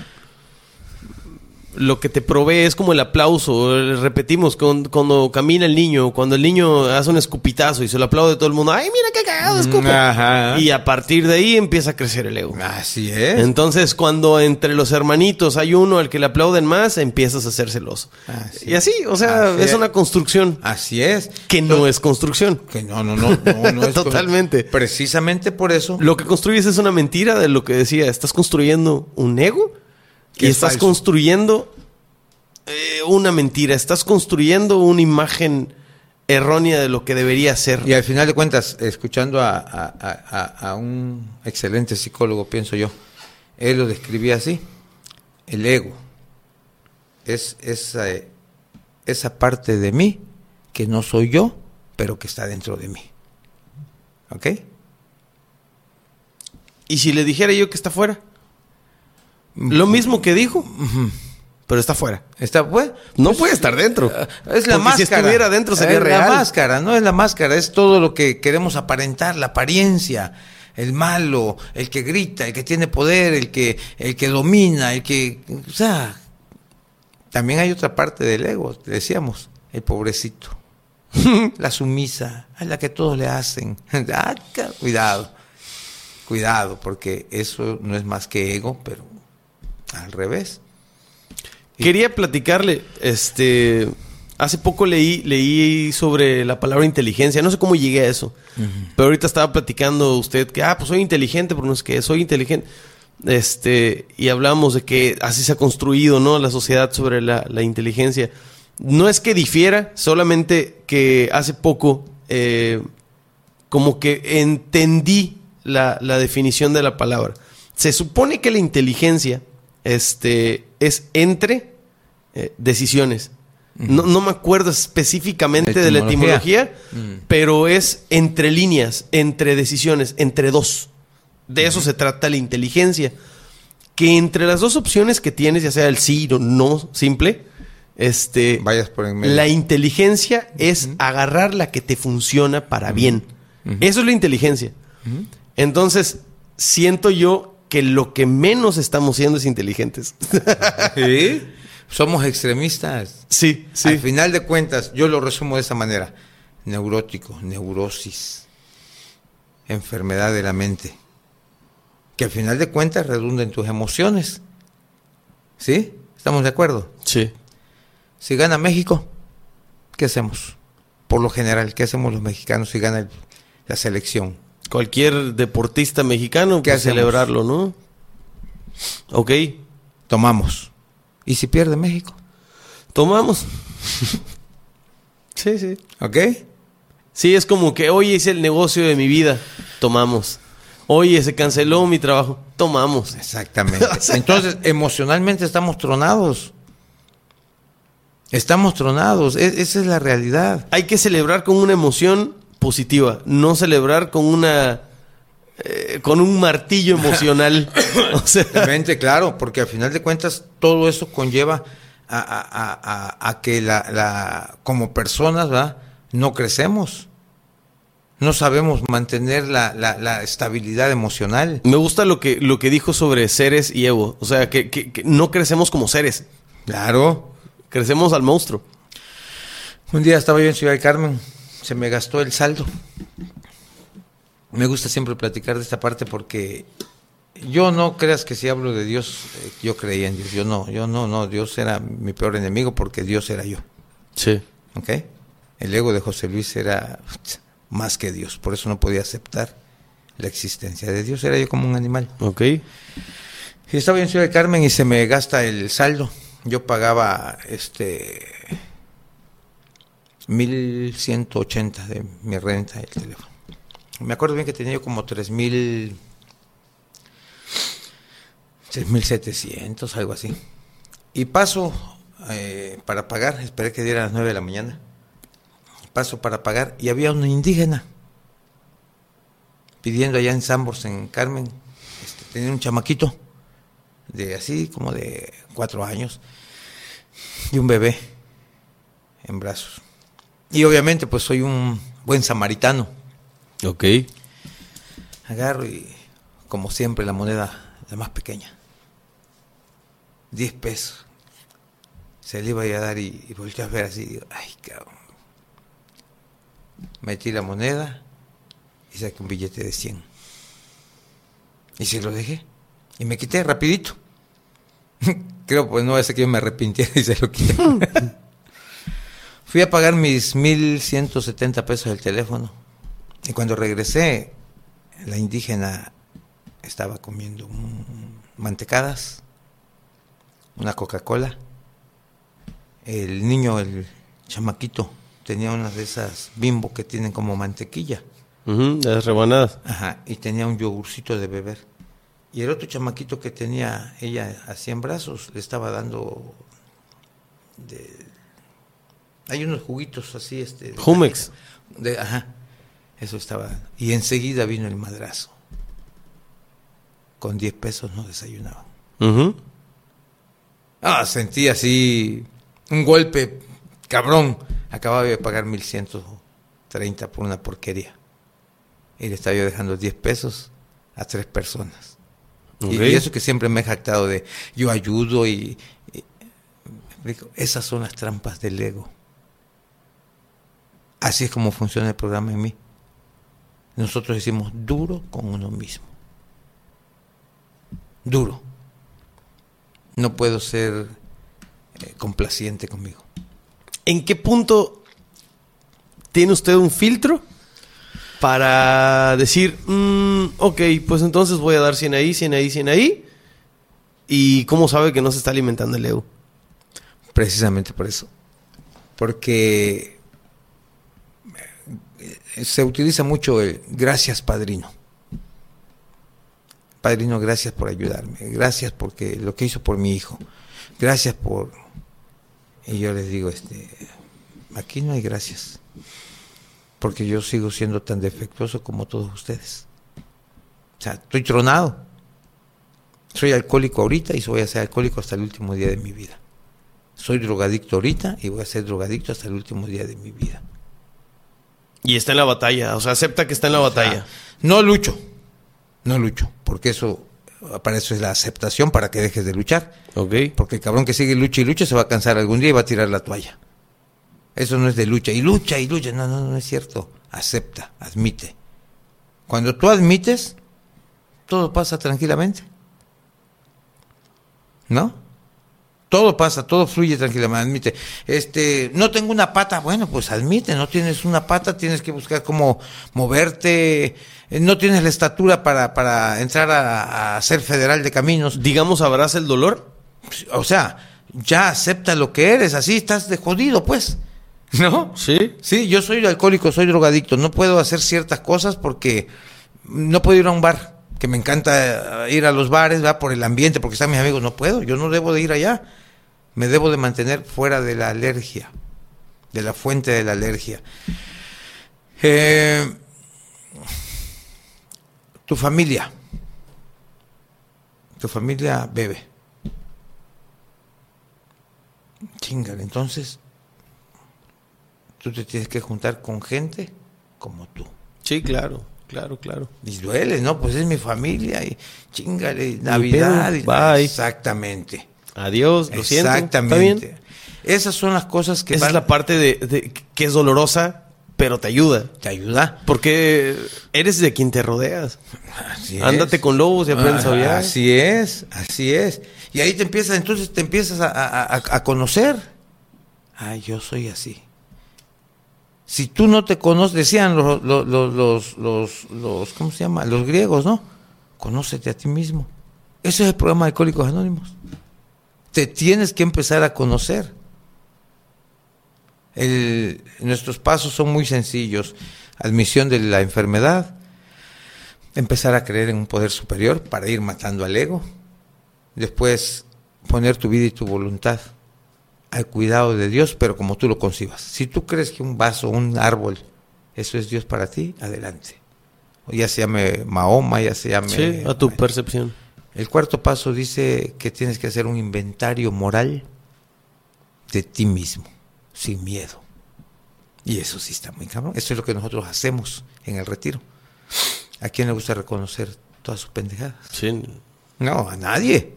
Lo que te provee es como el aplauso. Repetimos, cuando, camina el niño, cuando el niño hace un escupitazo y se lo aplaude todo el mundo, ¡ay, mira qué cagado escupe! Y a partir de ahí empieza a crecer el ego. Así es. Entonces, cuando entre los hermanitos hay uno al que le aplauden más, empiezas a ser celoso. y así, o sea, es, una construcción. Así es. Que no, es construcción. Que no, no, no, no, no es Totalmente. Precisamente por eso. Lo que construyes es una mentira de lo que decía. Estás construyendo un ego y estás construyendo eh, una mentira. Estás construyendo una imagen errónea de lo que debería ser. Y al final de cuentas, escuchando a, un excelente psicólogo, pienso yo, él lo describía así, el ego es esa, esa parte de mí que no soy yo, pero que está dentro de mí. ¿Ok? ¿Y si le dijera yo que está fuera? Lo mismo que dijo pero está fuera. Está pues, no puede estar dentro. Es la máscara. Si estuviera dentro sería es real. La máscara, no es la máscara, es todo lo que queremos aparentar, la apariencia, el malo, el que grita, el que tiene poder, el que el que domina, el que, o sea, también hay otra parte del ego, decíamos, el pobrecito, la sumisa, a la que todos le hacen. Ah, cuidado, cuidado, porque eso no es más que ego, pero al revés. Quería platicarle, este, hace poco leí, leí sobre la palabra inteligencia, no sé cómo llegué a eso, pero ahorita estaba platicando usted que, ah, pues soy inteligente, pero no es que soy inteligente, este, y hablamos de que así se ha construido, ¿no? La sociedad sobre la, inteligencia. No es que difiera, solamente que hace poco, eh, como que entendí la, la definición de la palabra. Se supone que la inteligencia, este, es entre eh, decisiones. no, no, me acuerdo específicamente de la etimología, pero es entre líneas, entre decisiones, entre dos. De eso se trata la inteligencia. Que entre las dos opciones que tienes, ya sea el sí o no simple, este, Vayas por en medio. la inteligencia es agarrar la que te funciona para bien. Eso es la inteligencia. Entonces, siento yo que lo que menos estamos siendo es inteligentes. ¿Sí? Somos extremistas. Sí, sí. Al final de cuentas, yo lo resumo de esa manera. Neurótico, neurosis, enfermedad de la mente. Que al final de cuentas redunda en tus emociones. ¿Sí? ¿Estamos de acuerdo? Sí. Si gana México, ¿qué hacemos? Por lo general, ¿qué hacemos los mexicanos si gana la selección? Cualquier deportista mexicano que pues, celebrarlo, ¿no? Ok. Tomamos. ¿Y si pierde México? Tomamos. sí, sí. ¿Ok? Sí, es como que hoy es el negocio de mi vida. Tomamos. Oye, se canceló mi trabajo. Tomamos. Exactamente. Entonces, emocionalmente estamos tronados. Estamos tronados. E- esa es la realidad. Hay que celebrar con una emoción positiva, no celebrar con una eh, con un martillo emocional. o sea, Realmente, claro, porque al final de cuentas todo eso conlleva a, a- a- a- a que la, la- como personas ¿verdad? no crecemos. No sabemos mantener la, estabilidad emocional. me gusta lo que lo que dijo sobre seres y ego, o sea, que, que- que no crecemos como seres, Claro. crecemos al monstruo. Un día estaba yo en Ciudad del Carmen, se me gastó el saldo. Me gusta siempre platicar de esta parte porque yo no creas que si hablo de Dios, eh, yo creía en Dios. Yo no, yo no, no, Dios era mi peor enemigo porque Dios era yo. Sí. ¿Ok? El ego de José Luis era más que Dios, por eso no podía aceptar la existencia de Dios, era yo como un animal. Ok. Y estaba en Ciudad de Carmen y se me gasta el saldo. Yo pagaba este 1180 de mi renta del teléfono. Me acuerdo bien que tenía yo como 3000 3700, algo así. Y paso eh, para pagar, esperé que diera las 9 de la mañana. Paso para pagar y había una indígena pidiendo allá en Sambors, en Carmen, este, tenía un chamaquito de así como de cuatro años y un bebé en brazos. Y obviamente pues soy un buen samaritano. Ok. Agarro y como siempre la moneda la más pequeña. 10 pesos. Se le iba a dar y, y volteé a ver así y digo, ay cabrón. Metí la moneda y saqué un billete de 100. Y se lo dejé. Y me quité rapidito. Creo pues no hace que yo me arrepintiera y se lo quité. Fui a pagar mis 1170 pesos del teléfono. Y cuando regresé, la indígena estaba comiendo mantecadas, una Coca-Cola. El niño, el chamaquito, tenía una de esas bimbo que tienen como mantequilla. Ujú, las rebanadas. Ajá, y tenía un yogurcito de beber. Y el otro chamaquito que tenía ella así en brazos le estaba dando de- hay unos juguitos así este de- Jumex. de- ajá. Eso estaba. Y enseguida vino el madrazo. Con 10 pesos no desayunaban. Ujú. Ah, sentí así un golpe cabrón. Acababa de pagar 1130 por una porquería. Y le estaba yo dejando 10 pesos a tres personas. Y- eso que siempre me he jactado de yo ayudo y, esas son las trampas del ego. Así es como funciona el programa en mí. Nosotros decimos duro con uno mismo. Duro. No puedo ser eh, complaciente conmigo. ¿En qué punto tiene usted un filtro para decir, mm, ok, pues entonces voy a dar 100 ahí, 100 ahí, 100 ahí? ¿Y cómo sabe que no se está alimentando el ego? Precisamente por eso. Porque se utiliza mucho el gracias padrino. Padrino, gracias por ayudarme. Gracias porque lo que hizo por mi hijo. Gracias por... Y yo les digo, este, aquí no hay gracias. Porque yo sigo siendo tan defectuoso como todos ustedes. O sea, estoy tronado. Soy alcohólico ahorita y voy a ser alcohólico hasta el último día de mi vida. Soy drogadicto ahorita y voy a ser drogadicto hasta el último día de mi vida. Y está en la batalla, o sea, acepta que está en la batalla. No lucho, no lucho, porque eso, para eso es la aceptación, para que dejes de luchar. Ok. Porque el cabrón que sigue lucha y lucha se va a cansar algún día y va a tirar la toalla. Eso no es de lucha, y lucha y lucha, no, no, no es cierto. Acepta, admite. Cuando tú admites, todo pasa tranquilamente. ¿No? Todo pasa, todo fluye tranquilamente, admite. Este, no tengo una pata, bueno, pues admite, no tienes una pata, tienes que buscar cómo moverte, eh, no tienes la estatura para, para entrar a, a ser federal de caminos. Digamos, abraza el dolor. O sea, ya acepta lo que eres, así estás de jodido, pues. ¿No? Sí. Sí, yo soy alcohólico, soy drogadicto, no puedo hacer ciertas cosas porque no puedo ir a un bar, que me encanta ir a los bares, va por el ambiente, porque están mis amigos, no puedo, yo no debo de ir allá. Me debo de mantener fuera de la alergia, de la fuente de la alergia. Eh, tu familia, tu familia bebe. Chingale, entonces tú te tienes que juntar con gente como tú. Sí, claro, claro, claro. Y duele, ¿no? Pues es mi familia y chingale, Navidad. y- bye. Exactamente. Adiós, lo siento. Exactamente. Esas son las cosas que Esa es la parte de, de- que es dolorosa, pero te ayuda. te ayuda. Porque eres de quien te rodeas. Así Ándate es. con lobos y aprendes a Ah, odiar. Así es, así es. Y ahí te empiezas, entonces te empiezas a, a- a- a conocer. Ah, yo soy así. Si tú no te conoces, decían los, los, los, los, los- los- ¿cómo se llama? Los griegos, ¿no? Conócete a ti mismo. Ese es el programa de Alcohólicos Anónimos. Te tienes que empezar a conocer. El- nuestros pasos son muy sencillos. Admisión de la enfermedad, empezar a creer en un poder superior para ir matando al ego, después poner tu vida y tu voluntad al cuidado de Dios, pero como tú lo concibas. Si tú crees que un vaso, un árbol, eso es Dios para ti, adelante. O ya se llame Mahoma, ya se llame... Sí, a tu percepción. El cuarto paso dice que tienes que hacer un inventario moral de ti mismo, sin miedo. Y eso sí está muy cabrón. Eso es lo que nosotros hacemos en el retiro. ¿A quién le gusta reconocer todas sus pendejadas? Sí. No, a nadie.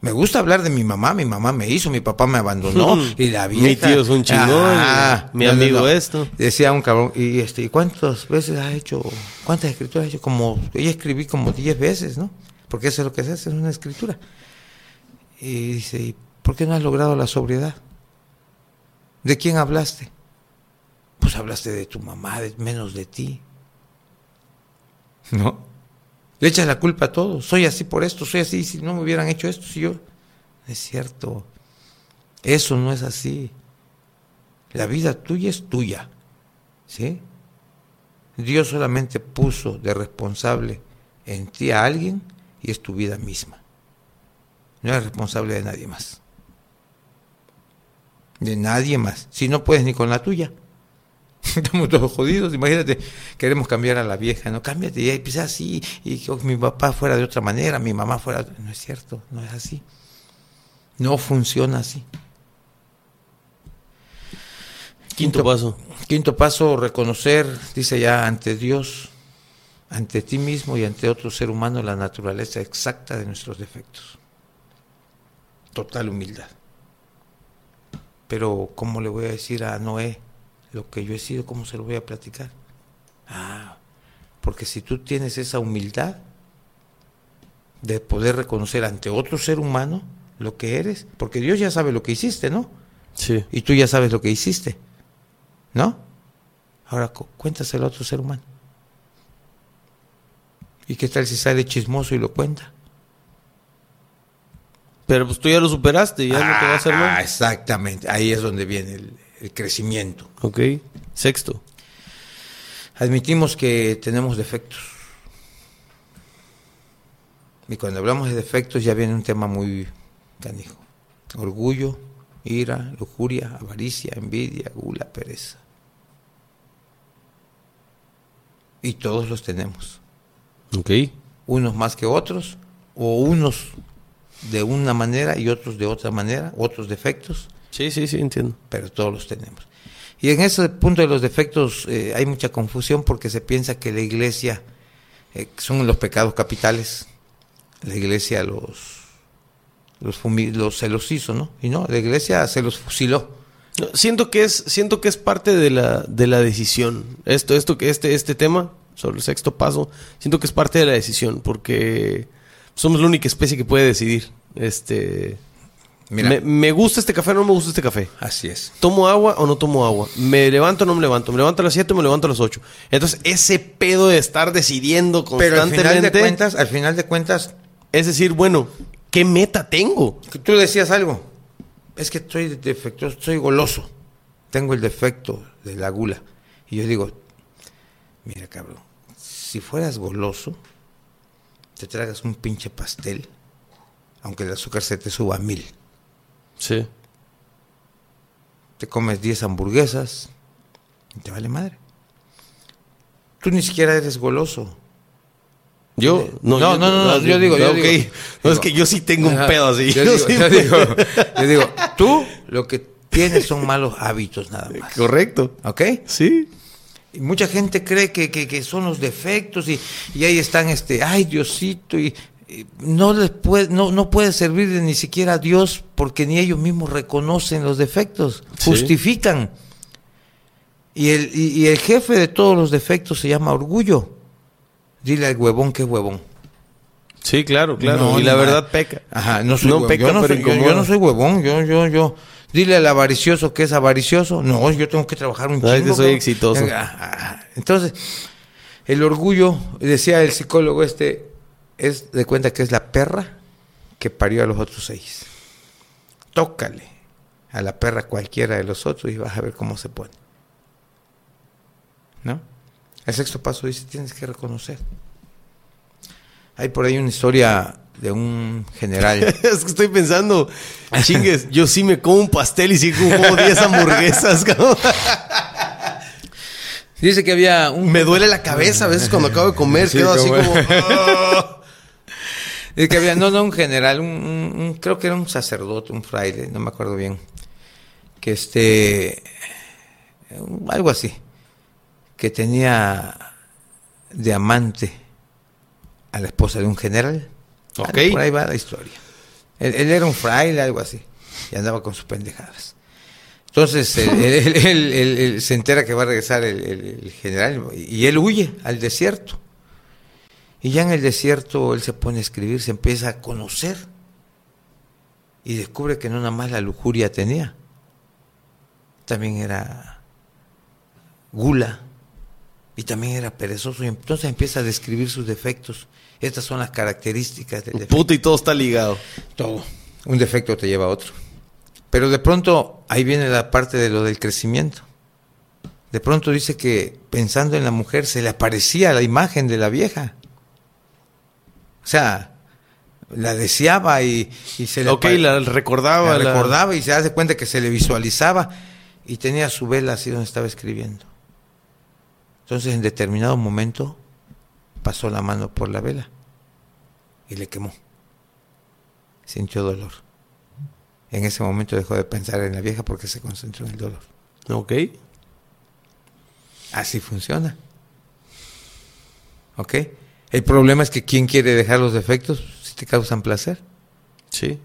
Me gusta hablar de mi mamá, mi mamá me hizo, mi papá me abandonó y la vieja. Mi tío es un chingón, mi amigo esto. Decía un cabrón, y este, ¿y cuántas veces has hecho, cuántas escrituras has hecho? Como, yo escribí como 10 veces, ¿no? Porque eso es lo que se hace, es una escritura. Y dice, ¿y por qué no has logrado la sobriedad? ¿De quién hablaste? Pues hablaste de tu mamá, de, menos de ti. ¿No? Le echas la culpa a todos. Soy así por esto, soy así. Si no me hubieran hecho esto, si yo. Es cierto. Eso no es así. La vida tuya es tuya. ¿Sí? Dios solamente puso de responsable en ti a alguien y es tu vida misma. No eres responsable de nadie más. De nadie más. Si no puedes ni con la tuya. Estamos todos jodidos, imagínate, queremos cambiar a la vieja, no cámbiate, y empieza así, y que mi papá fuera de otra manera, mi mamá fuera, de- no es cierto, no es así, no funciona así. Quinto paso. Quinto paso, reconocer, dice ya, ante Dios, ante ti mismo y ante otro ser humano la naturaleza exacta de nuestros defectos. Total humildad. Pero, ¿cómo le voy a decir a Noé lo que yo he sido? ¿Cómo se lo voy a platicar? Ah, porque si tú tienes esa humildad de poder reconocer ante otro ser humano lo que eres, porque Dios ya sabe lo que hiciste, ¿no? Sí. Y tú ya sabes lo que hiciste, ¿no? Ahora cu- cuéntaselo a otro ser humano. ¿Y qué tal si sale chismoso y lo cuenta? Pero pues tú ya lo superaste, ya no te va a hacer Ah, exactamente. Ahí es donde viene el, el crecimiento. Ok. Sexto. Admitimos que tenemos defectos. Y cuando hablamos de defectos ya viene un tema muy canijo. Orgullo, ira, lujuria, avaricia, envidia, gula, pereza. Y todos los tenemos. Ok. Unos más que otros, o unos de una manera y otros de otra manera, otros defectos Sí, sí, sí, entiendo. pero todos los tenemos. Y en ese punto de los defectos eh, hay mucha confusión porque se piensa que la iglesia eh, son los pecados capitales. La iglesia los, los, los se los hizo, ¿no? Y no, la iglesia se los fusiló. Siento que es, siento que es parte de la, de la decisión. Esto, esto este, este tema sobre el sexto paso, siento que es parte de la decisión, porque somos la única especie que puede decidir. Este Mira. Me, me gusta este café o no me gusta este café. Así es. ¿Tomo agua o no tomo agua? ¿Me levanto o no me levanto? ¿Me levanto a las 7 o me levanto a las 8? Entonces, ese pedo de estar decidiendo Pero al constantemente... final de cuentas, al final de cuentas, Es decir, bueno, ¿qué meta tengo? tú decías algo. Es que estoy defectuoso, soy goloso. Tengo el defecto de la gula. Y yo digo, mira cabrón, si fueras goloso, te tragas un pinche pastel, aunque el azúcar se te suba a mil. Sí. te comes 10 hamburguesas y te vale madre. Tú ni siquiera eres goloso. Yo, No, no, no, no, yo digo, yo ok. digo. No, es que yo sí tengo un pedo así. Yo, Yo digo, sí- yo digo, yo digo, tú lo que tienes son malos hábitos nada más. Correcto. ¿Ok? Sí. Y mucha gente cree que, que- que son los defectos y, y ahí están, este, ay Diosito, y, no les puede, no, no puede servir de ni siquiera a Dios porque ni ellos mismos reconocen los defectos, Sí. justifican. Y el, y, y el jefe de todos los defectos se llama orgullo. Dile al huevón que es huevón. Sí, claro, claro. No, y la no, verdad peca. Ajá, no soy No huevón. peca, yo, no pero soy, yo- yo incomoda. no soy huevón, yo, yo, yo. Dile al avaricioso que es avaricioso. No, yo tengo que trabajar un chingo. que soy exitoso. Ah. Entonces, el orgullo, decía el psicólogo este, es de cuenta que es la perra que parió a los otros seis. Tócale a la perra cualquiera de los otros y vas a ver cómo se pone. ¿No? El sexto paso dice, tienes que reconocer. Hay por ahí una historia de un general. es que estoy pensando, chingues, yo sí me como un pastel y sí como 10 hamburguesas, cabrón. Dice que había un... Me duele la cabeza a veces cuando acabo de comer, Sí, quedo así como-. "Ah". Dice que había, no, no, un general, un, un- un- creo que era un sacerdote, un fraile, no me acuerdo bien. Que este... Algo así. Que tenía de amante a la esposa de un general. Ah, Por ahí va la historia. Él, él era un fraile, algo así. Y andaba con sus pendejadas. Entonces él, él- él- él- él se entera que va a regresar el, el- el general y él huye al desierto. Y ya en el desierto él se pone a escribir, se empieza a conocer y descubre que no nada más la lujuria tenía, también era gula y también era perezoso. Y entonces empieza a describir sus defectos. Estas son las características del defecto. Puta y todo está ligado. Todo. Un defecto te lleva a otro. Pero de pronto ahí viene la parte de lo del crecimiento. De pronto dice que pensando en la mujer se le aparecía la imagen de la vieja. O sea, la deseaba y, y se le Ok, la recordaba. la la- recordaba y se hace cuenta que se le visualizaba y tenía su vela así donde estaba escribiendo. Entonces en determinado momento pasó la mano por la vela y le quemó. Sintió dolor. En ese momento dejó de pensar en la vieja porque se concentró en el dolor. Ok. Así funciona. ¿Ok? El problema es que ¿quién quiere dejar los defectos si te causan placer? Sí.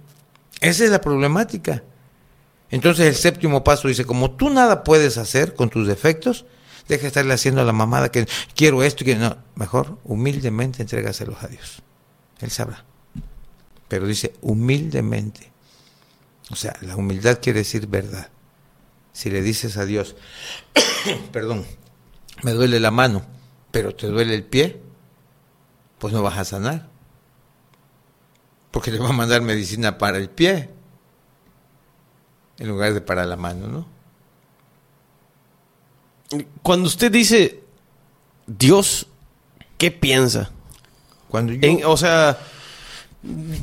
Esa es la problemática. Entonces el séptimo paso dice, como tú nada puedes hacer con tus defectos, deja de estarle haciendo la mamada que quiero esto y que no. Mejor humildemente entrégaselos a Dios. Él sabrá. Pero dice humildemente. O sea, la humildad quiere decir verdad. Si le dices a Dios, perdón, me duele la mano, pero te duele el pie, pues no vas a sanar. Porque le va a mandar medicina para el pie, en lugar de para la mano, ¿no? Cuando usted dice Dios, ¿qué piensa? Cuando yo, En- o sea,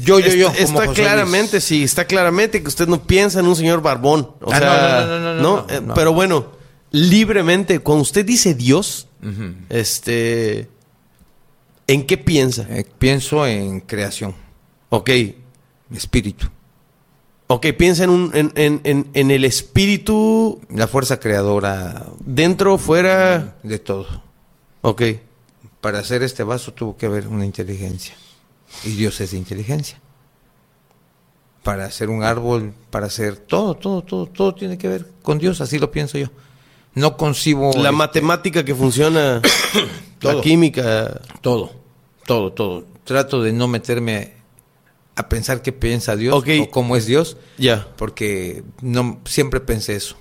yo, yo, yo, está, como está José claramente, Luis. sí, está claramente que usted no piensa en un señor barbón. O Ah, sea, no, no, no, no, no, no, Eh, no. Pero bueno, libremente, cuando usted dice Dios, este, ¿en qué piensa? Eh, pienso en creación, Ok, espíritu, ok, piensa en, un, en, en, en, en el espíritu la fuerza creadora dentro, fuera. de todo. Ok, Para hacer este vaso tuvo que haber una inteligencia. Y Dios es inteligencia. Para hacer un árbol, para hacer todo, todo, todo, todo tiene que ver con Dios, así lo pienso yo. No concibo la este, matemática que funciona, la química. todo, todo, todo. Trato de no meterme a pensar qué piensa Dios o cómo es Dios, Ya. porque no siempre pensé eso.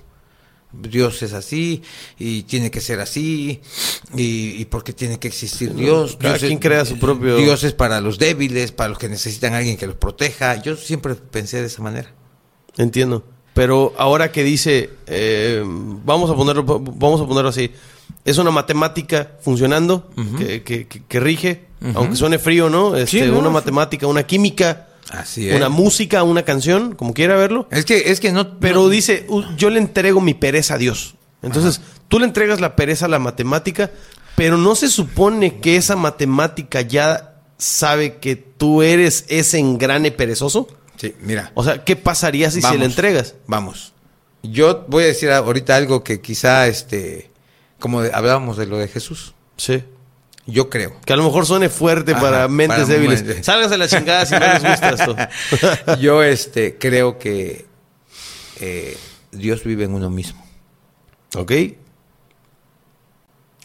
Dios es así y tiene que ser así y, y porque tiene que existir Dios. cada Dios quien es- crea su propio- Dios es para los débiles, para los que necesitan a alguien que los proteja. Yo siempre pensé de esa manera. Entiendo. Pero ahora que dice, eh, vamos a ponerlo, vamos a ponerlo así, es una matemática funcionando que, que- que- que rige, aunque suene frío, ¿no? Este, Sí, no, una matemática, una química, Así es. una música, una canción, como quiera verlo. Es que es que no Pero no- dice, "Uh, yo le entrego mi pereza a Dios. Entonces, tú le entregas la pereza a la matemática, pero no se supone que esa matemática ya sabe que tú eres ese engrane perezoso. Sí, mira. O sea, ¿qué pasaría si se le entregas? Vamos. Yo voy a decir ahorita algo que quizá, este, como de- hablábamos de lo de Jesús. Sí. Yo creo. Que a lo mejor suene fuerte Ajá, para mentes para débiles. mentes. Sálganse a la chingada si no les gusta esto. Yo, este, creo que eh, Dios vive en uno mismo. ¿Ok?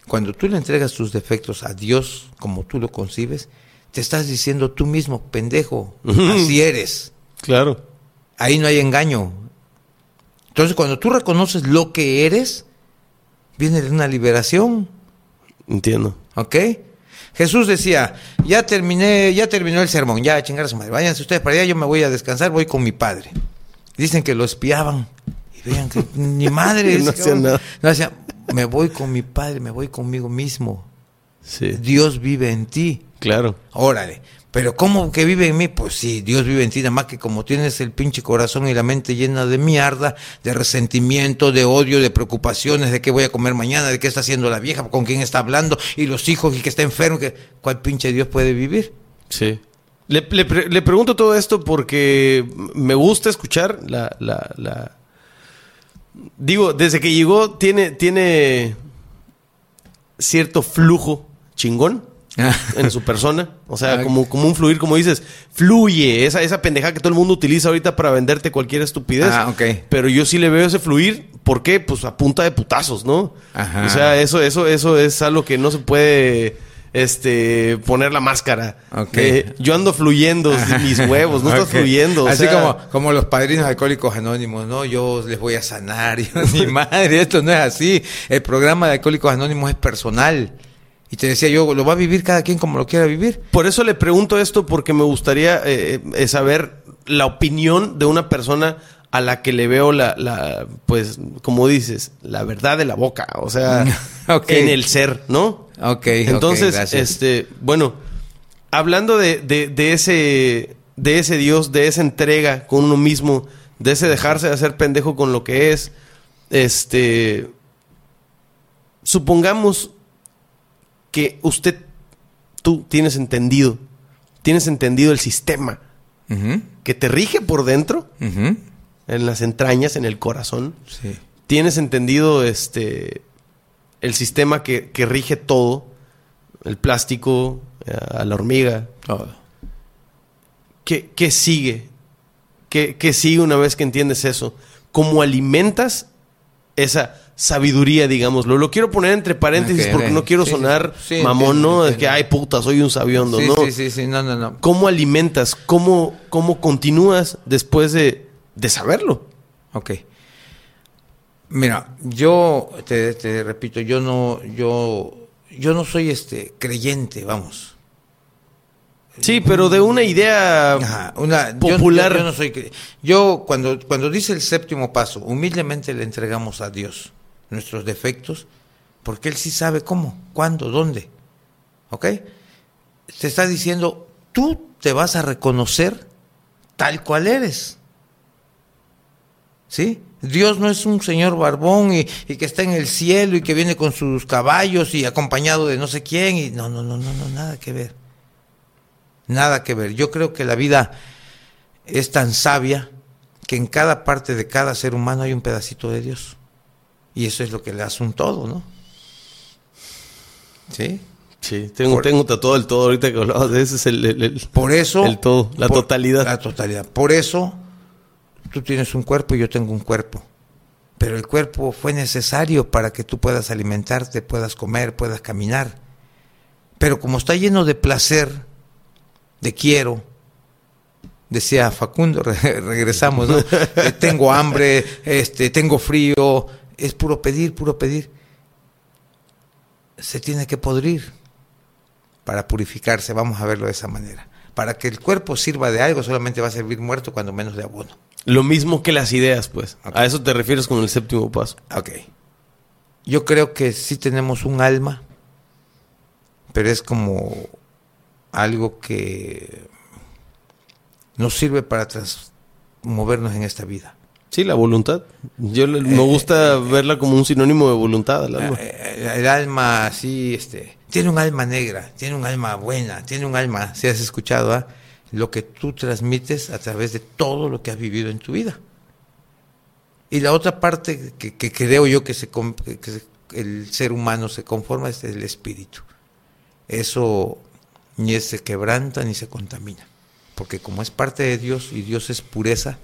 Cuando tú le entregas tus defectos a Dios como tú lo concibes, te estás diciendo tú mismo, pendejo, así eres. Claro. Ahí no hay engaño. Entonces, cuando tú reconoces lo que eres, viene de una liberación. Entiendo. ¿Ok? Jesús decía, ya terminé, ya terminó el sermón, ya a chingar a su madre, váyanse ustedes para allá, yo me voy a descansar, voy con mi padre. Dicen que lo espiaban. Y vean que ni madre. No ese hacía cabrón. nada. No hacía, me voy con mi padre, me voy conmigo mismo. Sí. Dios vive en ti. Claro. Órale. Pero ¿cómo que vive en mí? Pues sí, Dios vive en ti, nada más que como tienes el pinche corazón y la mente llena de mierda, de resentimiento, de odio, de preocupaciones, de qué voy a comer mañana, de qué está haciendo la vieja, con quién está hablando, y los hijos, y que está enfermo, que ¿cuál pinche Dios puede vivir? Sí. Le, le pre- le pregunto todo esto porque me gusta escuchar la, la, la- Digo, desde que llegó tiene, tiene cierto flujo chingón en su persona. O sea, como, como un fluir, como dices, fluye. Esa, esa pendeja que todo el mundo utiliza ahorita para venderte cualquier estupidez. Ah, ok. Pero yo sí le veo ese fluir. ¿Por qué? Pues a punta de putazos, ¿no? Ajá. O sea, eso, eso, eso es algo que no se puede este poner la máscara. Eh, yo ando fluyendo mis huevos, no estás Ok. fluyendo. o Así sea, como, como los padrinos alcohólicos anónimos, ¿no? Yo les voy a sanar. Yo, ni madre, esto no es así. El programa de alcohólicos anónimos es personal. Y te decía yo, lo va a vivir cada quien como lo quiera vivir. Por eso le pregunto esto, porque me gustaría eh, eh, saber la opinión de una persona a la que le veo la, la, pues, como dices, la verdad de la boca. O sea, en el ser, ¿no? Ok, Entonces, este, bueno, hablando de, de, de ese, de ese Dios, de esa entrega con uno mismo, de ese dejarse de hacer pendejo con lo que es, este, supongamos que usted, tú tienes entendido, tienes entendido el sistema que te rige por dentro, en las entrañas, en el corazón, Sí. tienes entendido este el sistema que, que rige todo, el plástico, eh, a la hormiga. Todo. ¿Qué, qué sigue? ¿Qué, qué sigue una vez que entiendes eso? ¿Cómo alimentas esa sabiduría, digámoslo? Lo quiero poner entre paréntesis porque no quiero Sí, sonar sí, mamón, ¿no? De que, ay, puta, soy un sabiondo, ¿no? sí, sí, sí, no, no, no. ¿Cómo alimentas? ¿Cómo, cómo continúas después de, de saberlo? Ok. Mira, yo te, te repito, yo no, yo, yo no soy este creyente, vamos. Sí, pero de una idea Ajá, una, popular. Yo, yo no soy cre- Yo cuando, cuando dice el séptimo paso, humildemente le entregamos a Dios nuestros defectos, porque Él sí sabe cómo, cuándo, dónde. ¿Ok? Te está diciendo, tú te vas a reconocer tal cual eres. ¿Sí? Dios no es un señor barbón y, y que está en el cielo y que viene con sus caballos y acompañado de no sé quién. Y no, no, no, no, no, nada que ver. Nada que ver. Yo creo que la vida es tan sabia que en cada parte de cada ser humano hay un pedacito de Dios. Y eso es lo que le hace un todo, ¿no? ¿Sí? Sí, tengo, Por- tengo tatuado el todo ahorita que hablabas de ese es el, el- el- Por eso... El todo, la por- totalidad. La totalidad. Por eso tú tienes un cuerpo y yo tengo un cuerpo. Pero el cuerpo fue necesario para que tú puedas alimentarte, puedas comer, puedas caminar. Pero como está lleno de placer, de quiero, decía Facundo, re- regresamos, ¿no? Eh, tengo hambre, este, tengo frío, es puro pedir, puro pedir. Se tiene que podrir para purificarse, vamos a verlo de esa manera. Para que el cuerpo sirva de algo, solamente va a servir muerto cuando menos de abono. Lo mismo que las ideas, pues. A eso te refieres con el séptimo paso. Ok. Yo creo que sí tenemos un alma, pero es como algo que nos sirve para movernos en esta vida. Sí, la voluntad. Yo le- me gusta verla como un sinónimo de voluntad al alma. Eh, El alma así, este, tiene un alma negra, tiene un alma buena, tiene un alma, si has escuchado, ¿ah? lo que tú transmites a través de todo lo que has vivido en tu vida. Y la otra parte que, que creo yo que, se, con- que se- el ser humano se conforma es el espíritu. Eso ni se quebranta ni se contamina. Porque como es parte de Dios y Dios es pureza,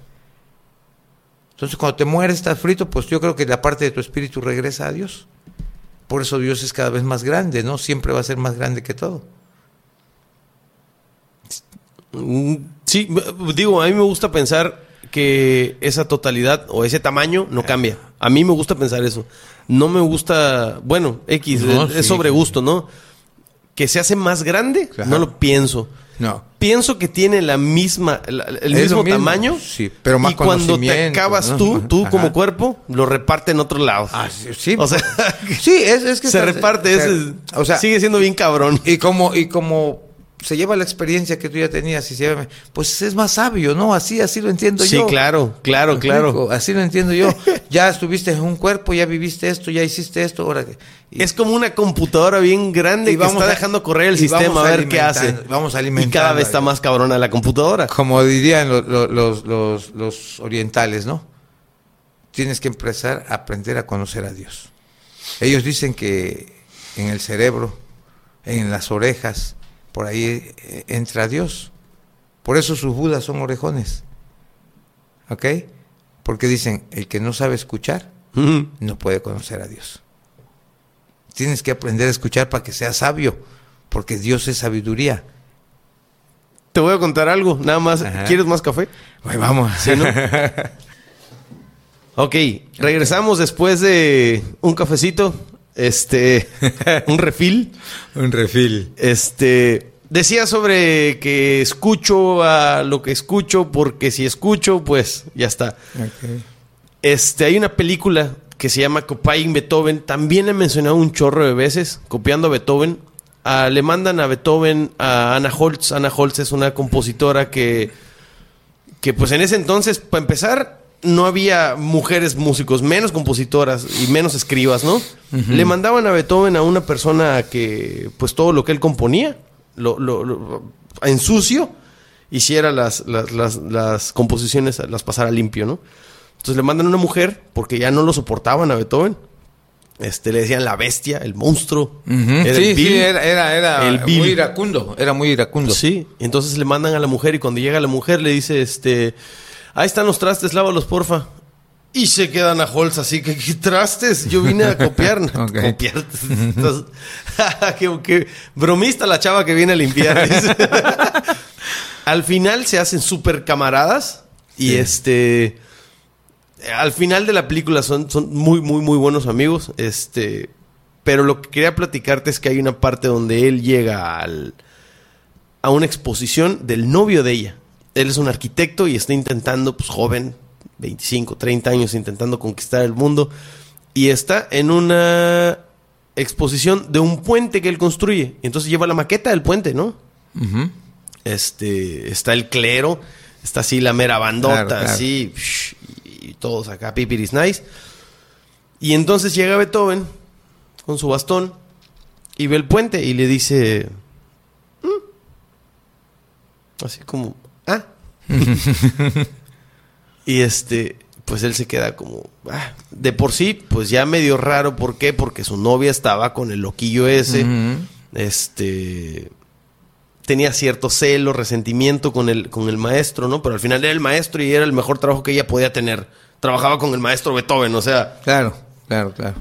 entonces cuando te mueres, estás frito, pues yo creo que la parte de tu espíritu regresa a Dios. Por eso Dios es cada vez más grande, ¿no? Siempre va a ser más grande que todo. Mm, Sí, digo, a mí me gusta pensar que esa totalidad o ese tamaño no cambia. A mí me gusta pensar eso. No me gusta, bueno, X, No, es, es sí. sobre gusto, ¿no? Que se hace más grande, Ajá. no lo pienso. No. Pienso que tiene la misma, la- el Es mismo, tamaño. sí, pero más Y cuando te acabas tú, tú Ajá. como cuerpo, lo reparte en otros lados. Ah, sí, sí, O sea, sí, es, es que se reparte, ese- o sea, sigue siendo bien cabrón. y como y como se lleva la experiencia que tú ya tenías y se lleva, pues es más sabio, ¿no? Así así lo entiendo Sí, yo. claro, claro, ¿Me claro. explico? Así lo entiendo yo. Ya estuviste en un cuerpo, ya viviste esto, ya hiciste esto, ahora que- y- Es como una computadora bien grande Y que vamos está a- dejando correr el y sistema a ver qué hace. alimentando- vamos y alimentando cada vez a está más cabrona la computadora. como dirían lo- lo- los, los, los orientales, ¿no? Tienes que empezar a aprender a conocer a Dios. Ellos dicen que en el cerebro, en las orejas, por ahí eh, entra Dios. Por eso sus budas son orejones. ¿Ok? Porque dicen, el que no sabe escuchar, no puede conocer a Dios. Tienes que aprender a escuchar para que seas sabio, porque Dios es sabiduría. Te voy a contar algo, nada más. Ajá. ¿Quieres más café? Ay, vamos. Sí, ¿no? ok, regresamos después de un cafecito, este, un refil. Un refil. Este, decía sobre que escucho a lo que escucho, porque si escucho, pues ya está. Este, hay una película que se llama Copying Beethoven. También he mencionado un chorro de veces, copiando a Beethoven. Ah, le mandan a Beethoven a Anna Holz. Anna Holz es una compositora que, que pues en ese entonces, para empezar, no había mujeres músicos, menos compositoras y menos escribas, ¿no? Le mandaban a Beethoven a una persona que, pues todo lo que él componía, lo, lo- lo- en sucio, hiciera las, las, las, las composiciones, las pasara limpio, ¿no? Entonces le mandan a una mujer porque ya no lo soportaban a Beethoven. Este, le decían la bestia, el monstruo. Era sí, el Bill. sí, era, era, era El muy iracundo, era muy iracundo. Sí, entonces le mandan a la mujer y cuando llega la mujer le dice, este, ahí están los trastes, lávalos porfa. Y se quedan a Holz así que, ¿qué trastes? Yo vine a copiar. Copiar. Entonces, qué, qué bromista la chava que viene a limpiar. al final se hacen súper camaradas y Sí. este... Al final de la película son, son muy, muy, muy buenos amigos. Este, pero lo que quería platicarte es que hay una parte donde él llega al, a una exposición del novio de ella. Él es un arquitecto y está intentando, pues joven, 25, 30 años, intentando conquistar el mundo. Y está en una exposición de un puente que él construye. Y entonces lleva la maqueta del puente, ¿no? Este, está el clero, está así la mera bandota, Claro, así, y todos acá, pipiris nice. Y entonces llega Beethoven con su bastón y ve el puente y le dice, "Mm". así como, ah. y este, pues él se queda como, ah, de por sí, pues ya medio raro, ¿por qué? Porque su novia estaba con el loquillo ese, este tenía cierto celo, resentimiento con el, con el maestro, ¿no? Pero al final era el maestro y era el mejor trabajo que ella podía tener. Trabajaba con el maestro Beethoven, o sea. Claro, claro, claro.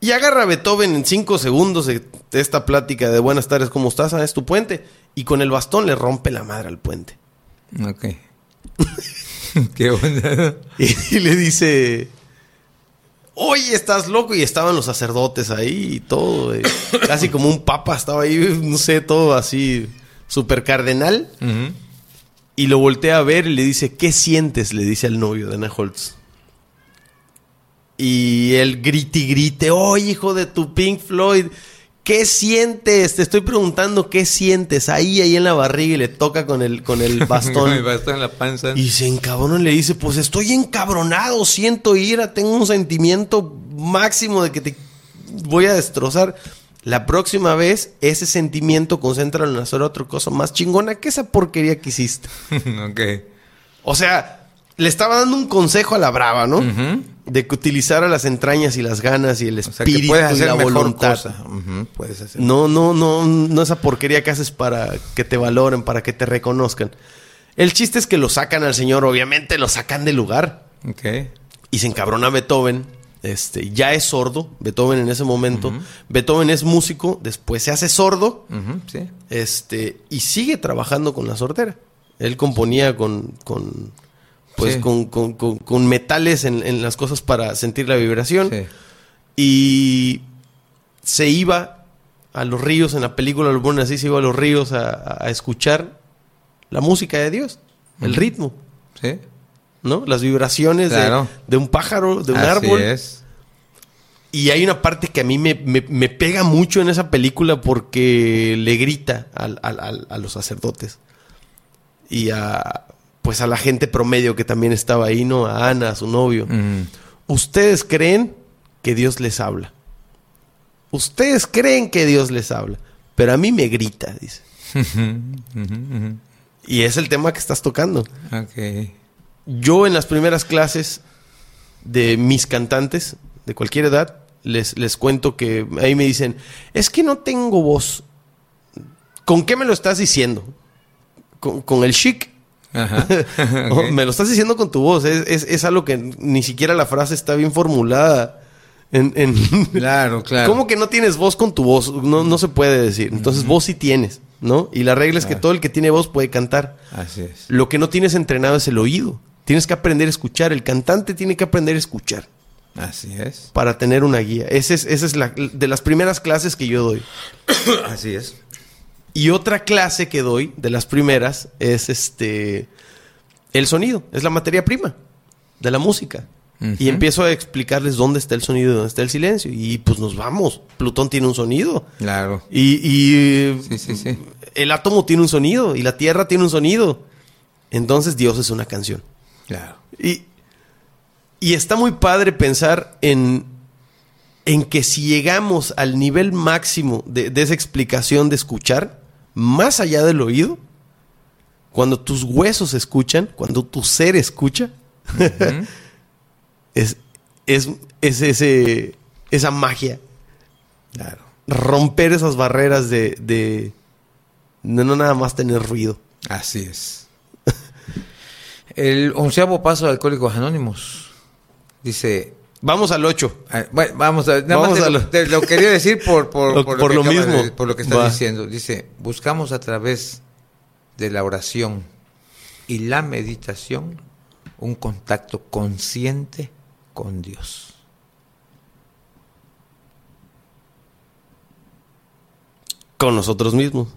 Y agarra a Beethoven en cinco segundos de de esta plática de buenas tardes, ¿cómo estás? Ah, es tu puente. Y con el bastón le rompe la madre al puente. Ok. Qué onda. Y, le dice, oye, estás loco. Y estaban los sacerdotes ahí y todo. eh, casi como un papa estaba ahí, no sé, todo así, super cardenal. Y lo voltea a ver y le dice, ¿qué sientes? Le dice al novio de Ana Holtz. Y él grite y grite, oye, hijo de tu Pink Floyd, ¿qué sientes? Te estoy preguntando, ¿qué sientes? Ahí, ahí en la barriga y le toca con el, con el Con el bastón. bastón en la panza. y se encabrona y le dice, pues estoy encabronado, siento ira, tengo un sentimiento máximo de que te voy a destrozar. La próxima vez, ese sentimiento, concéntralo en hacer otra cosa más chingona que esa porquería que hiciste. ok. O sea, le estaba dando un consejo a la brava, ¿no? De que utilizara las entrañas y las ganas y el O sea, que espíritu puedes y la voluntad. cosa. Puedes hacer. No, no, no, no esa porquería que haces para que te valoren, para que te reconozcan. El chiste es que lo sacan al señor, obviamente lo sacan del lugar. Ok. Y se encabrona Beethoven. Este, ya es sordo, Beethoven en ese momento. Beethoven es músico, después se hace sordo. Sí. Este, y sigue trabajando con la sordera. Él componía con, con pues Sí. con, con- con- con metales en, en las cosas para sentir la vibración. Sí. Y se iba a los ríos, en la película lo ponen así, se iba a los ríos a, a- a escuchar la música de Dios, el ritmo, Sí. ¿no? Las vibraciones de- Claro. de, un pájaro, de un Así árbol. es. Y hay una parte que a mí me, me- me pega mucho en esa película porque le grita al- al- a los sacerdotes. Y a pues a la gente promedio que también estaba ahí, ¿no? A Ana, a su novio. Ustedes creen que Dios les habla. Ustedes creen que Dios les habla. Pero a mí me grita, dice. Y es el tema que estás tocando. Ok. Yo en las primeras clases de mis cantantes, de cualquier edad, les, les cuento que ahí me dicen, es que no tengo voz. ¿Con qué me lo estás diciendo? ¿Con, con el chic? Ajá. Me lo estás diciendo con tu voz. Es, es- es algo que ni siquiera la frase está bien formulada. En, en- Claro, claro. ¿Cómo que no tienes voz con tu voz? No, no se puede decir. Entonces, voz sí tienes, ¿no? Y la regla es que Claro. todo el que tiene voz puede cantar. Así es. Lo que no tienes entrenado es el oído. Tienes que aprender a escuchar. El cantante tiene que aprender a escuchar Así es. para tener una guía. Ese es, esa es la de las primeras clases que yo doy. Así es. Y otra clase que doy, de las primeras, es este el sonido, es la materia prima de la música. Y empiezo a explicarles dónde está el sonido y dónde está el silencio. Y pues nos vamos. Plutón tiene un sonido. Claro. Y, y, Sí, sí, sí. el átomo tiene un sonido. Y la Tierra tiene un sonido. Entonces Dios es una canción. Claro. Y, y está muy padre pensar en, en que si llegamos al nivel máximo de, de esa explicación de escuchar, más allá del oído, cuando tus huesos escuchan, cuando tu ser escucha, es, es, es ese, esa magia. Claro. Romper esas barreras de, de, de no nada más tener ruido. Así es. El onceavo paso de Alcohólicos Anónimos dice. Vamos al 8. ah, Bueno, vamos a nada Vamos más te a lo, lo- te lo quería decir por, por, Lo- por lo mismo. de- por lo que estás Va. diciendo. Dice, buscamos a través de la oración y la meditación un contacto consciente con Dios. Con nosotros mismos.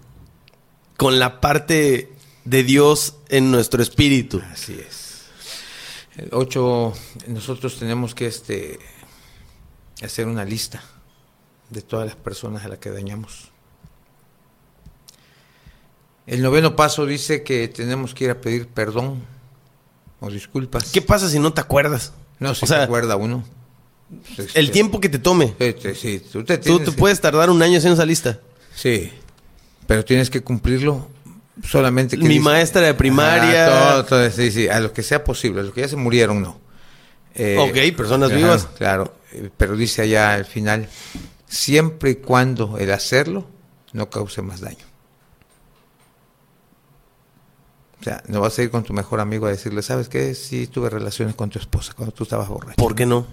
Con la parte de Dios en nuestro espíritu. Así es. El 8, nosotros tenemos que este, hacer una lista de todas las personas a las que dañamos. El noveno paso dice que tenemos que ir a pedir perdón o disculpas. ¿Qué pasa si no te acuerdas? No, si o sea, se acuerda uno. Pues, El este, tiempo que te tome. sí, sí, tú te te puedes tardar un año haciendo esa lista. Sí, pero tienes que cumplirlo solamente que Mi dice- maestra de primaria. Ajá, todo, todo, sí, sí, a los que sea posible, a los que ya se murieron, no. Eh, Ok, personas ajá, vivas. Claro, eh, pero dice allá al final, siempre y cuando el hacerlo no cause más daño. O sea, no vas a ir con tu mejor amigo a decirle, ¿sabes qué? Sí, tuve relaciones con tu esposa cuando tú estabas borracho. ¿Por qué no?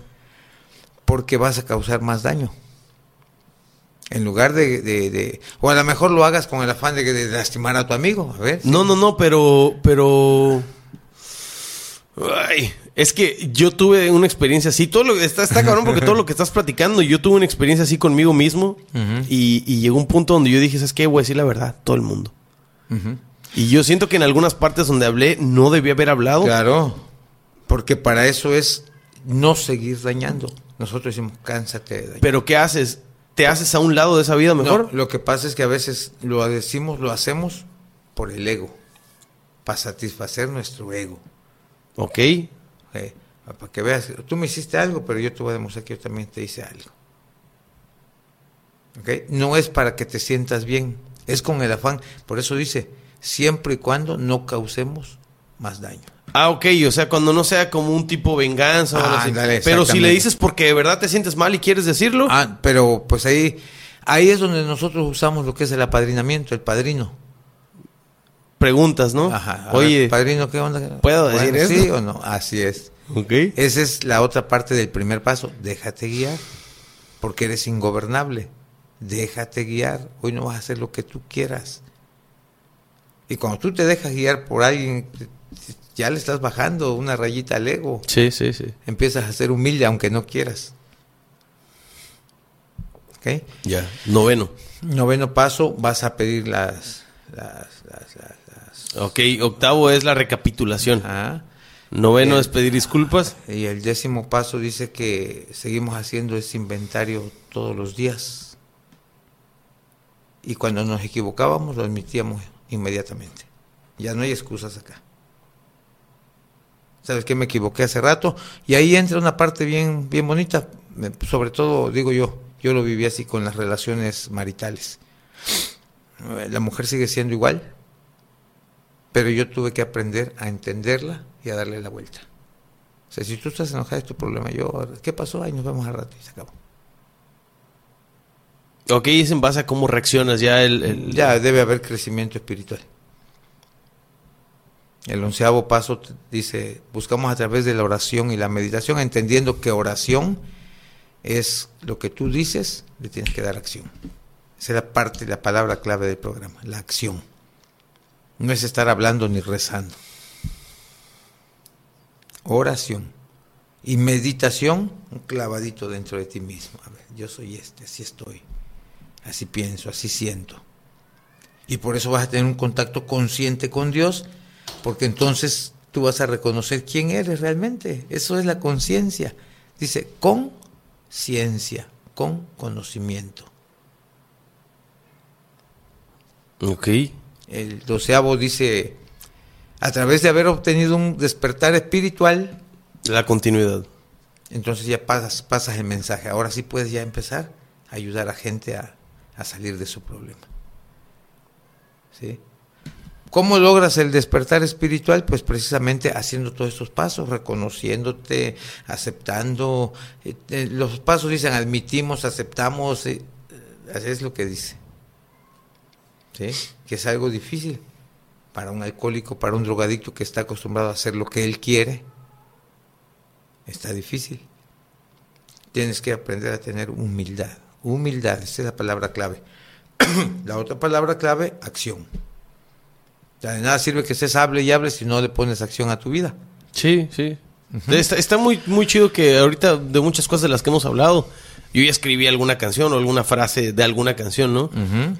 Porque vas a causar más daño. En lugar de, de- de- O a lo mejor lo hagas con el afán de, de lastimar a tu amigo. A ver. No, no, no, pero. Pero. Ay, es que yo tuve una experiencia así. Todo lo está, está cabrón porque todo lo que estás platicando, yo tuve una experiencia así conmigo mismo. y, y llegó un punto donde yo dije, ¿sabes qué? Voy a decir la verdad, todo el mundo. Y yo siento que en algunas partes donde hablé no debía haber hablado. Claro, porque para eso es no seguir dañando. Nosotros decimos, cánsate de dañar. Pero ¿qué haces? ¿Te haces a un lado de esa vida mejor? No, lo que pasa es que a veces lo decimos, lo hacemos por el ego, para satisfacer nuestro ego. Ok. ¿ok? Para que veas, tú me hiciste algo, pero yo te voy a demostrar que yo también te hice algo. ¿Ok? No es para que te sientas bien, es con el afán. Por eso dice, siempre y cuando no causemos más daño. Ah, ok, o sea, cuando no sea como un tipo venganza o Ah, así. ándale, Pero si le dices porque de verdad te sientes mal y quieres decirlo, Ah, pero pues ahí, ahí es donde nosotros usamos lo que es el apadrinamiento, el padrino. preguntas, ¿no? Ajá. Oye, ver, padrino, ¿qué onda? ¿puedo decir ¿Sí esto? o no? Así es. ok. Esa es la otra parte del primer paso. Déjate guiar, porque eres ingobernable. Déjate guiar. Hoy no vas a hacer lo que tú quieras. Y cuando tú te dejas guiar por alguien, ya le estás bajando una rayita al ego. Sí, sí, sí. Empiezas a ser humilde aunque no quieras. ¿Ok? Ya. Noveno. Noveno paso, vas a pedir las... las, las, las- las- Ok, octavo es la recapitulación. Ajá. Noveno es pedir disculpas. Y el décimo paso dice que seguimos haciendo ese inventario todos los días. Y cuando nos equivocábamos lo admitíamos inmediatamente. Ya no hay excusas acá. ¿Sabes qué? Me equivoqué hace rato. Y ahí entra una parte bien, bien bonita. Sobre todo, digo yo, yo lo viví así con las relaciones maritales. La mujer sigue siendo igual, pero yo tuve que aprender a entenderla y a darle la vuelta. O sea, si tú estás enojada es tu problema. Yo, ¿qué pasó? Ahí nos vemos al rato y se acabó. Ok, es en base a cómo reaccionas ya el... el- Ya debe haber crecimiento espiritual. El onceavo paso dice, buscamos a través de la oración y la meditación, entendiendo que oración es lo que tú dices, le tienes que dar acción. Esa es la parte, la palabra clave del programa, la acción. No es estar hablando ni rezando. Oración. Y meditación, un clavadito dentro de ti mismo. A ver, yo soy este, así estoy. Así pienso, así siento. Y por eso vas a tener un contacto consciente con Dios, porque entonces tú vas a reconocer quién eres realmente. Eso es la conciencia. Dice, con ciencia, con conocimiento. Ok. El doceavo dice, a través de haber obtenido un despertar espiritual, La continuidad. entonces ya pasas, pasas el mensaje. Ahora sí puedes ya empezar a ayudar a gente a, a salir de su problema. ¿Sí? ¿Cómo logras el despertar espiritual? Pues precisamente haciendo todos estos pasos, reconociéndote, aceptando. eh, eh, los pasos dicen admitimos, aceptamos, eh, es lo que dice. ¿Sí? Que es algo difícil para un alcohólico, para un drogadicto que está acostumbrado a hacer lo que él quiere. Está difícil. Tienes que aprender a tener humildad. Humildad, esa es la palabra clave. la otra palabra clave, acción. Sea, de nada sirve que estés hable y hable si no le pones acción a tu vida. Sí, sí. está, está muy, muy chido que ahorita de muchas cosas de las que hemos hablado, yo ya escribí alguna canción o alguna frase de alguna canción, ¿no?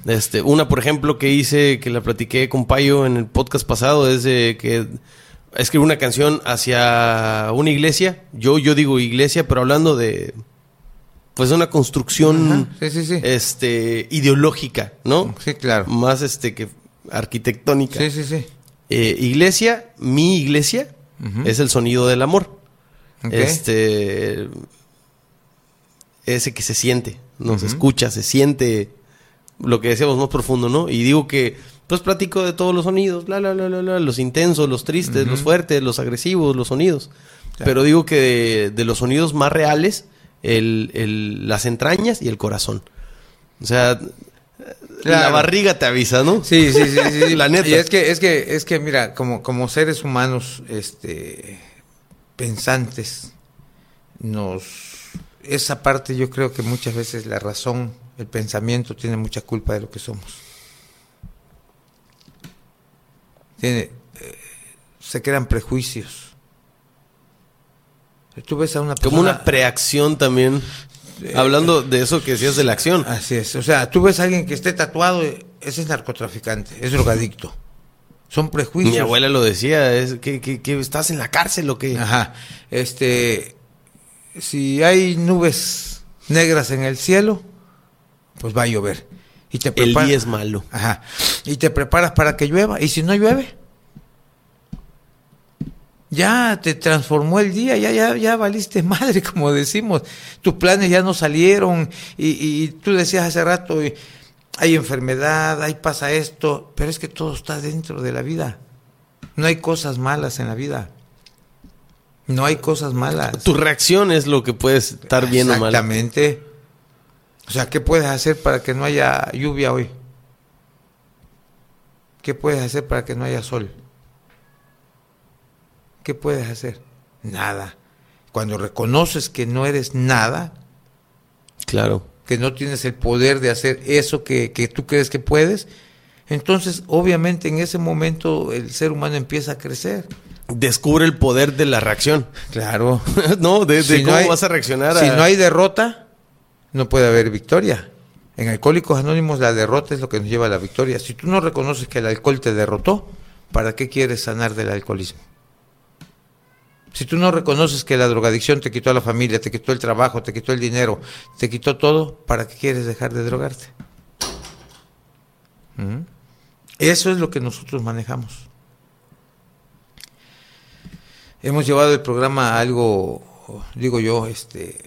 Este, una, por ejemplo, que hice, que la platiqué con Payo en el podcast pasado, es de que escribí una canción hacia una iglesia. Yo, yo digo iglesia, pero hablando de pues de una construcción sí, sí, sí. este ideológica, ¿no? Sí, claro. Más este que arquitectónica. Sí, sí, sí. Eh, iglesia, mi iglesia, es el sonido del amor. Ok. Este. Ese que se siente, nos Ujú. escucha, se siente lo que decíamos más profundo, ¿no? Y digo que, pues platico de todos los sonidos, bla, bla, bla, bla, bla, los intensos, los tristes, los fuertes, los agresivos, los sonidos. Claro. Pero digo que de, de los sonidos más reales, el, el- las entrañas y el corazón. O sea, la barriga te avisa, ¿no? Sí, sí, sí, sí, sí. La neta. Y es que, es que, es que, mira, como, como seres humanos, este, pensantes, nos, esa parte yo creo que muchas veces la razón, el pensamiento tiene mucha culpa de lo que somos. Tiene, eh, se crean prejuicios. Tú ves a una Como una preacción también. Hablando de eso que decías de la acción. Así es. O sea, tú ves a alguien que esté tatuado, ese es narcotraficante, es drogadicto. Son prejuicios. Mi abuela lo decía, es que, que, que estás en la cárcel o qué. Ajá. Este, si hay nubes negras en el cielo, pues va a llover. Y te El preparas. día es malo. Ajá. Y te preparas para que llueva. Y si no llueve, ya te transformó el día, ya, ya, ya valiste madre, como decimos. Tus planes ya no salieron. Y, y tú decías hace rato, hay enfermedad, ahí pasa esto, pero es que todo está dentro de la vida. No hay cosas malas en la vida. No hay cosas malas. Tu reacción es lo que puedes estar bien o mal. Exactamente. O sea, ¿qué puedes hacer para que no haya lluvia hoy? ¿Qué puedes hacer para que no haya sol? ¿Qué puedes hacer? Nada. Cuando reconoces que no eres nada, Claro. que no tienes el poder de hacer eso que, que tú crees que puedes, entonces obviamente en ese momento el ser humano empieza a crecer. Descubre el poder de la reacción. Claro. no, de, de Si no cómo hay- vas a reaccionar Si a- no hay derrota, no puede haber victoria. En Alcohólicos Anónimos la derrota es lo que nos lleva a la victoria. Si tú no reconoces que el alcohol te derrotó, ¿para qué quieres sanar del alcoholismo? Si tú no reconoces que la drogadicción te quitó a la familia, te quitó el trabajo, te quitó el dinero, te quitó todo, ¿para qué quieres dejar de drogarte? ¿Mm? Eso es lo que nosotros manejamos. Hemos llevado el programa a algo, digo yo, este,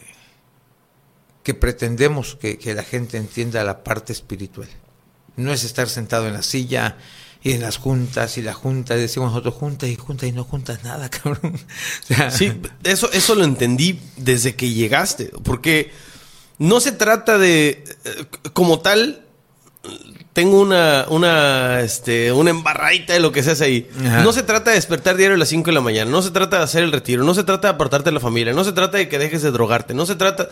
que pretendemos que, que la gente entienda la parte espiritual. No es estar sentado en la silla y en las juntas y la junta, decimos nosotros juntas y juntas y no juntas nada, cabrón. O sea, Sí, eso, eso lo entendí desde que llegaste, porque no se trata de, eh, como tal, tengo una, una, este, una embarradita de lo que se hace ahí. Ajá. No se trata de despertar diario a las 5 de la mañana, no se trata de hacer el retiro, no se trata de apartarte de la familia, no se trata de que dejes de drogarte, no se trata,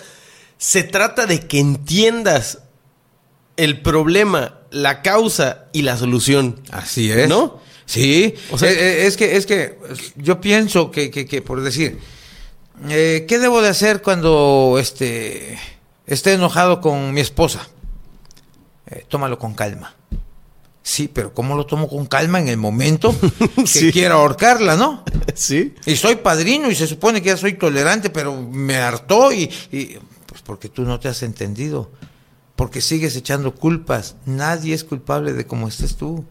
se trata de que entiendas el problema, la causa y la solución. Así es. ¿No? Sí. O sea- Eh, eh, es que, es que yo pienso que, que, que por decir, eh, ¿qué debo de hacer cuando este esté enojado con mi esposa? Eh, tómalo con calma. Sí, pero ¿cómo lo tomo con calma en el momento que Sí. quiero ahorcarla, no? ¿Sí? Y soy padrino y se supone que ya soy tolerante, pero me hartó y, y- pues porque tú no te has entendido, porque sigues echando culpas. Nadie es culpable de cómo estés tú.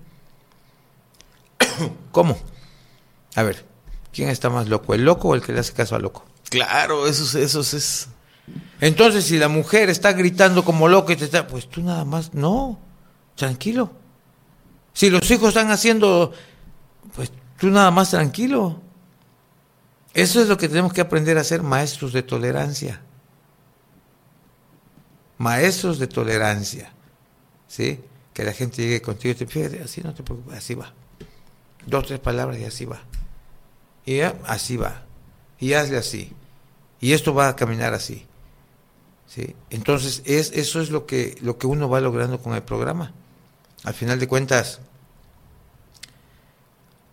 ¿Cómo? A ver, ¿quién está más loco, el loco o el que le hace caso al loco? Claro, eso, es- eso es- es... Entonces, si la mujer está gritando como loca y te está, pues tú nada más, no, tranquilo. Si los hijos están haciendo, pues tú nada más tranquilo. Eso es lo que tenemos que aprender a ser maestros de tolerancia. Maestros de tolerancia. ¿Sí? Que la gente llegue contigo y te fíjate, así no te preocupes, así va. Dos, tres palabras y así va. Y así va. Y hazle así. Y esto va a caminar así. ¿sí? Entonces, es, eso es lo que, lo que uno va logrando con el programa. Al final de cuentas,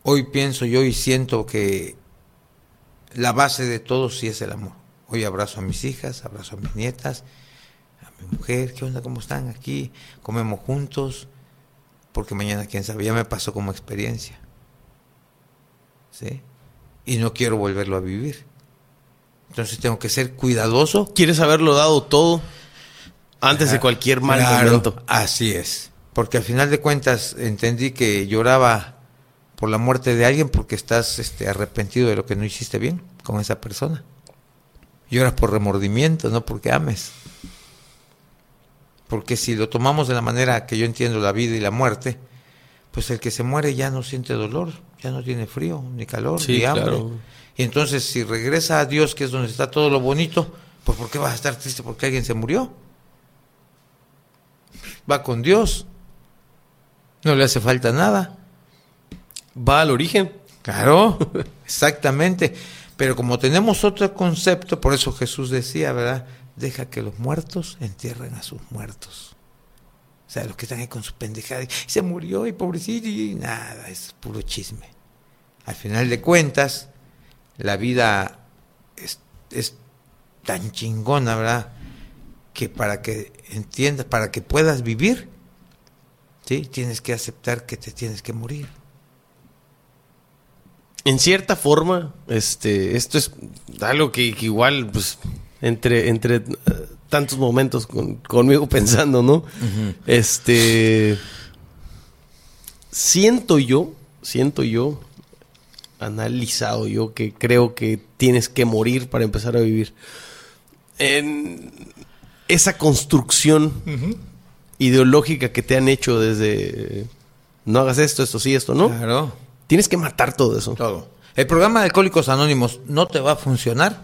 hoy pienso yo y siento que la base de todo sí es el amor. Hoy abrazo a mis hijas, abrazo a mis nietas, mi mujer, ¿qué onda? ¿Cómo están aquí? Comemos juntos, porque mañana, quién sabe, ya me pasó como experiencia. ¿Sí? Y no quiero volverlo a vivir. Entonces tengo que ser cuidadoso ¿Quieres haberlo dado todo antes de cualquier mal Claro, momento? Así es. Porque al final de cuentas entendí que lloraba por la muerte de alguien porque estás este, arrepentido de lo que no hiciste bien con esa persona. Lloras por remordimiento, no porque ames. Porque si lo tomamos de la manera que yo entiendo la vida y la muerte, pues el que se muere ya no siente dolor, ya no tiene frío, ni calor, Sí, ni hambre. claro. Y entonces si regresa a Dios, que es donde está todo lo bonito, pues ¿por qué vas a estar triste porque alguien se murió? Va con Dios. No le hace falta nada. Va al origen. Claro, exactamente. Pero como tenemos otro concepto, por eso Jesús decía, ¿verdad? Deja que los muertos entierren a sus muertos. O sea, los que están ahí con su pendejada. y Se murió y pobrecito y nada, es puro chisme. Al final de cuentas, la vida es es tan chingona, ¿verdad? Que para que entiendas, para que puedas vivir, ¿sí? Tienes que aceptar que te tienes que morir. En cierta forma, este, esto es algo que, que igual, pues, entre, entre eh, tantos momentos con- conmigo pensando, ¿no? Este. Siento yo, siento yo, analizado yo, que creo que tienes que morir para empezar a vivir. En esa construcción ideológica que te han hecho desde no hagas esto, esto sí, esto no. Claro. Tienes que matar todo eso. Todo. El programa de Alcohólicos Anónimos no te va a funcionar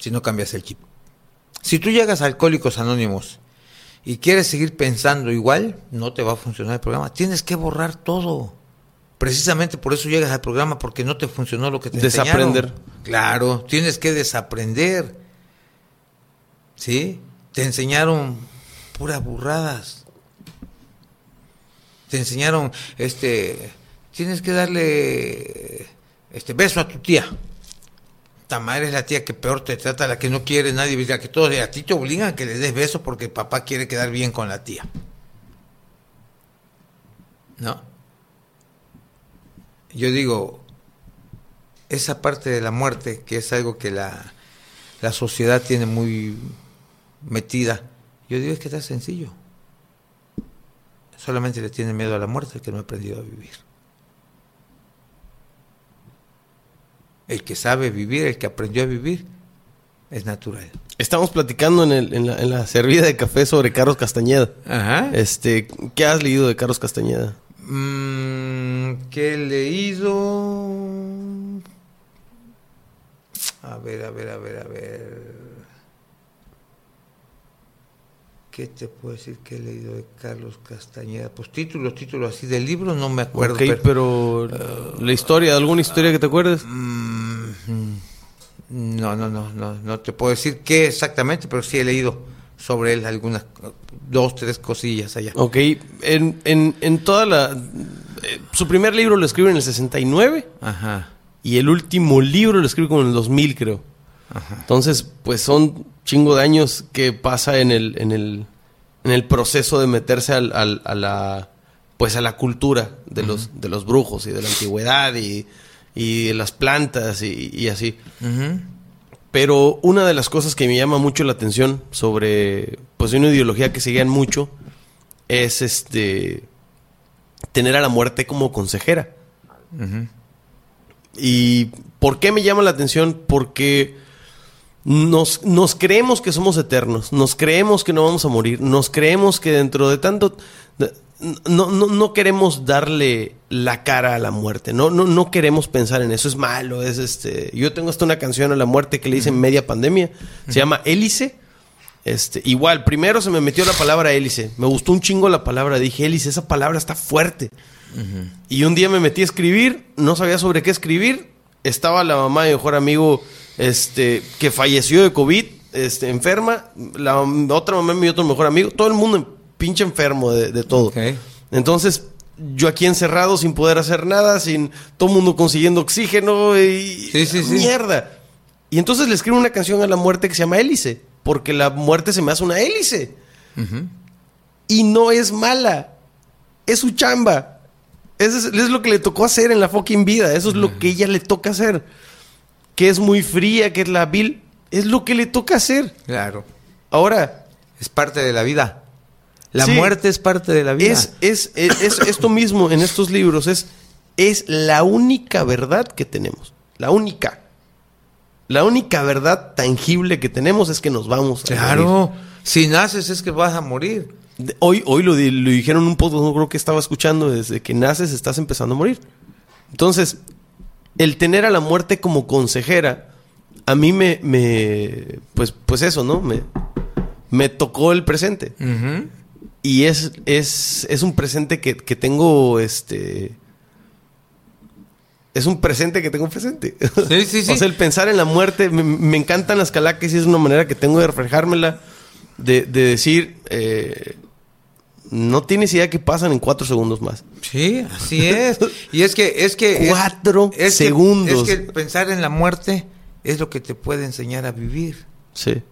si no cambias el chip. Si tú llegas a Alcohólicos Anónimos y quieres seguir pensando igual, no te va a funcionar el programa. Tienes que borrar todo. Precisamente por eso llegas al programa, porque no te funcionó lo que te Desaprender. enseñaron. Claro, tienes que desaprender. ¿Sí? Te enseñaron puras burradas. Te enseñaron, este, tienes que darle este beso a tu tía. Ta madre es la tía que peor te trata, la que no quiere nadie, la que todos a ti te obligan a que le des beso porque papá quiere quedar bien con la tía. ¿No? Yo digo, esa parte de la muerte, que es algo que la, la sociedad tiene muy metida, yo digo es que está sencillo. Solamente le tiene miedo a la muerte el que no ha aprendido a vivir. El que sabe vivir, el que aprendió a vivir, es natural. Estamos platicando en, el- en la, en la servida de café sobre Carlos Castañeda. Ajá. Este, ¿qué has leído de Carlos Castañeda? Mm, ¿Qué he leído? A ver, a ver, a ver, a ver. ¿Qué te puedo decir que he leído de Carlos Castañeda? Pues títulos, títulos así de libros, no me acuerdo. Ok, pero- pero la historia, ¿alguna historia que te acuerdes? Mm, no, no, no, no, no te puedo decir qué exactamente, pero sí he leído sobre él algunas, dos, tres cosillas allá. Ok, en, en, en toda la... eh, su primer libro lo escribe en el 69 Ajá, y el último libro lo escribe como en el 2000, creo. ajá. Entonces, pues son chingo de años que pasa en el, en el, en el proceso de meterse al, al- a la pues a la cultura de los, de los brujos y de la antigüedad y, y de las plantas y, y así. Pero una de las cosas que me llama mucho la atención sobre pues una ideología que seguían mucho es este tener a la muerte como consejera. ¿Y por qué me llama la atención? Porque nos, nos creemos que somos eternos, nos creemos que no vamos a morir, nos creemos que dentro de tanto... no, no, no queremos darle la cara a la muerte, no, no, no queremos pensar en eso, es malo, es este... Yo tengo hasta una canción a la muerte que le hice en media pandemia, se llama Hélice. Este, igual, primero se me metió la palabra hélice, me gustó un chingo la palabra, dije hélice, esa palabra está fuerte. Y un día me metí a escribir, no sabía sobre qué escribir. Estaba la mamá de mi mejor amigo este, que falleció de COVID, este, enferma. La otra mamá mi otro mejor amigo. Todo el mundo pinche enfermo de, de todo. Entonces, yo aquí encerrado sin poder hacer nada, sin todo el mundo consiguiendo oxígeno y Sí, sí, sí. mierda. Y entonces le escribo una canción a la muerte que se llama Hélice, porque la muerte se me hace una hélice. Y no es mala. Es su chamba. Eso es, es lo que le tocó hacer en la fucking vida. Eso es lo que ella le toca hacer. Que es muy fría, que es la vil. Es lo que le toca hacer. Claro. Ahora, Es parte de la vida. La Sí. muerte es parte de la vida. es, es, es, es esto mismo en estos libros. Es, es la única verdad que tenemos. La única. La única verdad tangible que tenemos es que nos vamos a morir. Claro. Si naces es que vas a morir. Hoy, hoy lo, lo dijeron un podcast, no creo que estaba escuchando, desde que naces estás empezando a morir. Entonces, el tener a la muerte como consejera, a mí me, me pues, pues eso, ¿no? Me, me tocó el presente. Y es, es, es un presente que, que tengo, este... Es un presente que tengo presente. Sí, sí, sí. o sea, el pensar en la muerte, me, me encantan las calaques y es una manera que tengo de reflejármela, de, de decir, eh, no tienes idea que pasan en cuatro segundos más. Sí, así es. Y es que es que Cuatro es que- segundos. es que pensar en la muerte es lo que te puede enseñar a vivir. Sí.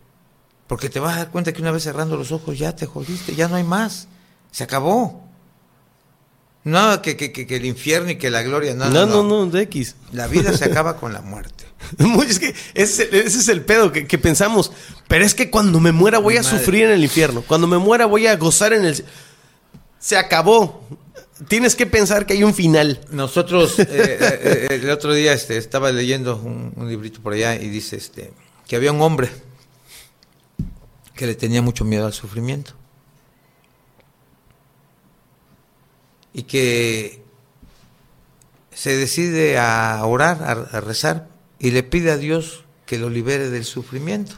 Porque te vas a dar cuenta que una vez cerrando los ojos ya te jodiste, ya no hay más. Se acabó. No, que, que, que, el infierno y que la gloria, no, no, no, no, de X. La vida se acaba con la muerte. es que ese, es el pedo que, que, pensamos. Pero es que cuando me muera voy a sufrir en el infierno. Cuando me muera voy a gozar en el... Se acabó. Tienes que pensar que hay un final. Nosotros, eh, eh, eh, el otro día este, estaba leyendo un, un, librito por allá y dice este, que había un hombre que le tenía mucho miedo al sufrimiento. Y que se decide a orar, a, rezar, y le pide a Dios que lo libere del sufrimiento.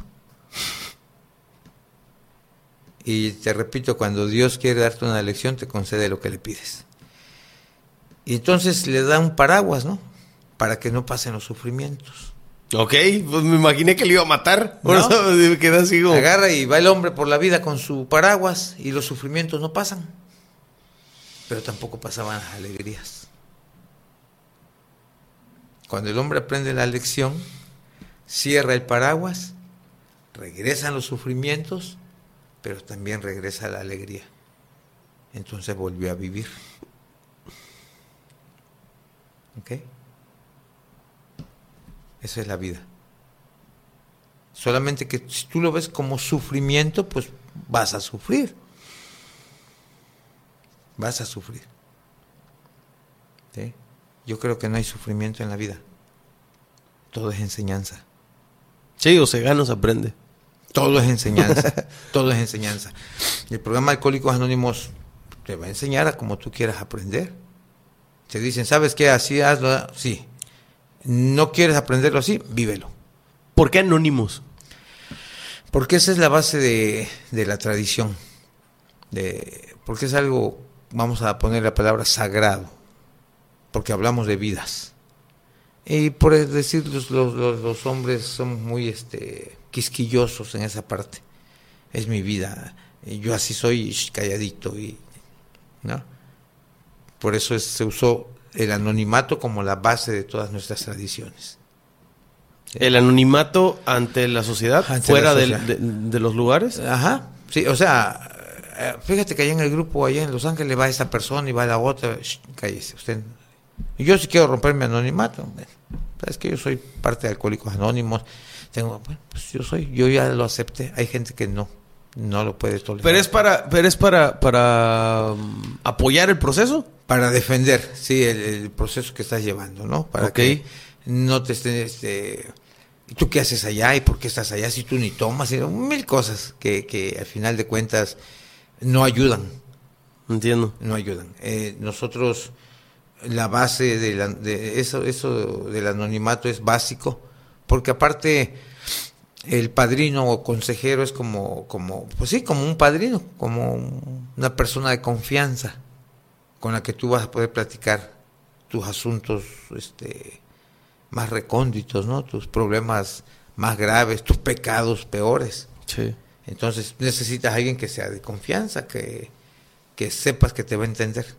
Y te repito, cuando Dios quiere darte una lección, te concede lo que le pides. Y entonces le da un paraguas, ¿no? Para que no pasen los sufrimientos. Ok, pues me imaginé que le iba a matar. Por eso me así Agarra y va el hombre por la vida con su paraguas y los sufrimientos no pasan. Pero tampoco pasaban las alegrías. Cuando el hombre aprende la lección, cierra el paraguas, regresan los sufrimientos, pero también regresa la alegría. Entonces volvió a vivir. ¿Ok? Esa es la vida. Solamente que si tú lo ves como sufrimiento, pues vas a sufrir. Vas a sufrir. Yo creo que no hay sufrimiento en la vida. Todo es enseñanza. Sí, o se gana o se aprende. Todo es enseñanza. todo es enseñanza. El programa Alcohólicos Anónimos te va a enseñar a como tú quieras aprender. Te dicen, ¿sabes qué? Así hazlo. Sí no quieres aprenderlo así, vívelo. ¿Por qué anónimos? Porque esa es la base de, la tradición. De, porque es algo, vamos a poner la palabra sagrado. Porque hablamos de vidas. Y por decir, los, los, hombres son muy este, quisquillosos en esa parte. Es mi vida. Yo así soy calladito. y ¿no? Por eso se usó el anonimato como la base de todas nuestras tradiciones. ¿El anonimato ante la sociedad? ¿Fuera De, los lugares? Ajá, sí, o sea, eh, fíjate que allá en el grupo, allá en Los Ángeles, va esa persona y va la otra, cállese, usted. yo sí quiero romper mi anonimato. Es que yo soy parte de Alcohólicos Anónimos. Tengo, bueno, pues yo soy, yo ya lo acepté. Hay gente que no, no lo puede tolerar. Pero es para, pero es para, para um, apoyar el proceso para defender, sí, el, proceso que estás llevando, ¿no? Para que no te estén, este, ¿tú qué haces allá? ¿Y por qué estás allá si tú ni tomas? mil cosas que, que al final de cuentas no ayudan. Entiendo. No ayudan. Eh, nosotros, la base de, la, de eso, eso del anonimato es básico, porque aparte el padrino o consejero es como, como, pues sí, como un padrino, como una persona de confianza con la que tú vas a poder platicar tus asuntos este, más recónditos, ¿no? Tus problemas más graves, tus pecados peores. Sí. Entonces necesitas a alguien que sea de confianza, que, que sepas que te va a entender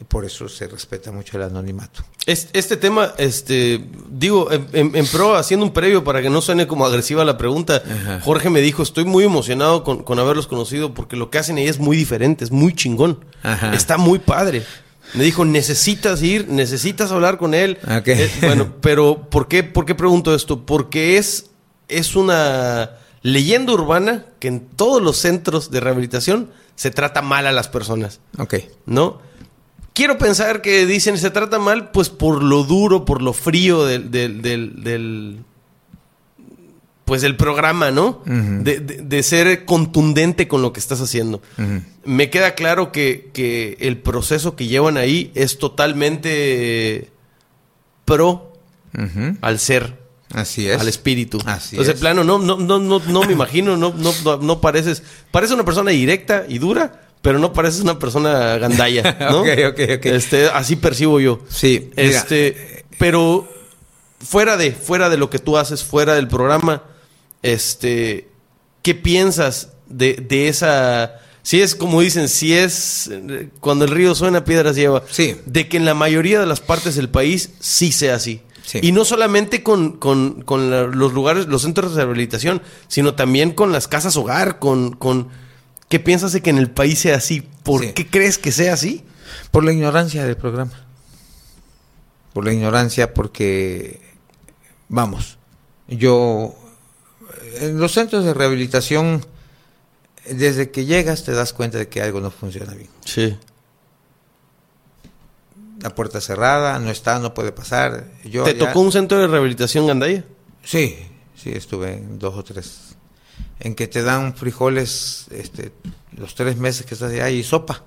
y por eso se respeta mucho el anonimato. Este, tema, este, digo, en, pro, haciendo un previo para que no suene como agresiva la pregunta, Jorge me dijo, estoy muy emocionado con, haberlos conocido porque lo que hacen ahí es muy diferente, es muy chingón, está muy padre. Me dijo, necesitas ir, necesitas hablar con él. Eh, bueno, pero ¿por qué, ¿por qué pregunto esto? Porque es, es una leyenda urbana que en todos los centros de rehabilitación se trata mal a las personas. Ok. ¿No? Quiero pensar que dicen se trata mal, pues por lo duro, por lo frío del, del, pues del programa, ¿no? de, ser contundente con lo que estás haciendo. Me queda claro que, el proceso que llevan ahí es totalmente pro al ser. Así es. Al espíritu. Así Entonces, plano, no, no, no, no, no me imagino, no, no, no pareces. Parece una persona directa y dura, pero no pareces una persona gandalla, ¿no? ok, ok, ok. Este, así percibo yo. Sí. Este, pero fuera de, fuera de lo que tú haces, fuera del programa, este, ¿qué piensas de, de esa... Si es como dicen, si es cuando el río suena, piedras lleva. Sí. De que en la mayoría de las partes del país sí sea así. Sí. Y no solamente con, con- con la- los lugares, los centros de rehabilitación, sino también con las casas hogar, con... con ¿Qué piensas de que en el país sea así? ¿Por Sí. qué crees que sea así? Por la ignorancia del programa. Por la ignorancia, porque, vamos, yo, en los centros de rehabilitación, desde que llegas te das cuenta de que algo no funciona bien. Sí. La puerta cerrada, no está, no puede pasar. Yo ¿Te allá- tocó un centro de rehabilitación Gandaya? Sí, sí, estuve en dos o tres. En que te dan frijoles este, los tres meses que estás allá y sopa.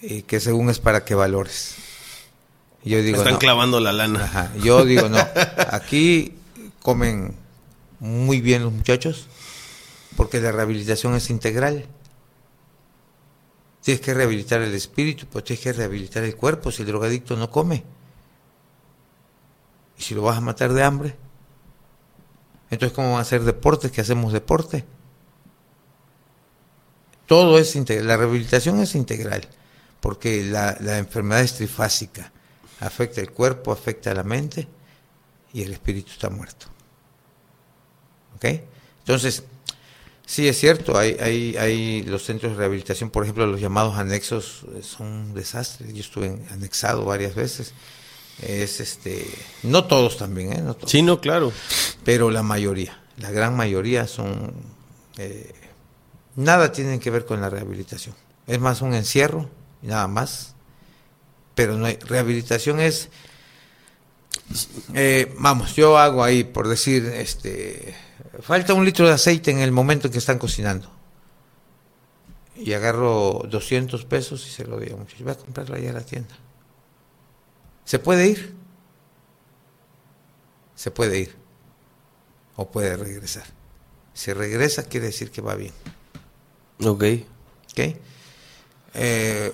Y que según es para que valores. Yo digo, Están no. clavando la lana. Ajá, Yo digo, no. Aquí comen muy bien los muchachos porque la rehabilitación es integral. Tienes que rehabilitar el espíritu, pues tienes que rehabilitar el cuerpo si el drogadicto no come. Y si lo vas a matar de hambre, entonces ¿cómo van a hacer deportes que hacemos deporte? Todo es integral, la rehabilitación es integral, porque la, enfermedad es trifásica, afecta el cuerpo, afecta la mente y el espíritu está muerto. ¿Ok? Entonces, sí es cierto, hay, hay, hay los centros de rehabilitación, por ejemplo, los llamados anexos eh, son un desastre. Yo estuve anexado varias veces. Es este, no todos también, ¿eh? No todos Sí, no, claro. pero la mayoría, la gran mayoría son eh, nada tienen que ver con la rehabilitación. Es más un encierro y nada más. Pero no hay rehabilitación es eh, vamos, yo hago ahí por decir este falta un litro de aceite en el momento en que están cocinando. Y agarro 200 pesos y se lo doy a un muchacho. Voy a comprarlo allá a la tienda. ¿Se puede ir? Se puede ir o puede regresar. Si regresa quiere decir que va bien. Ok. ¿ok? Eh,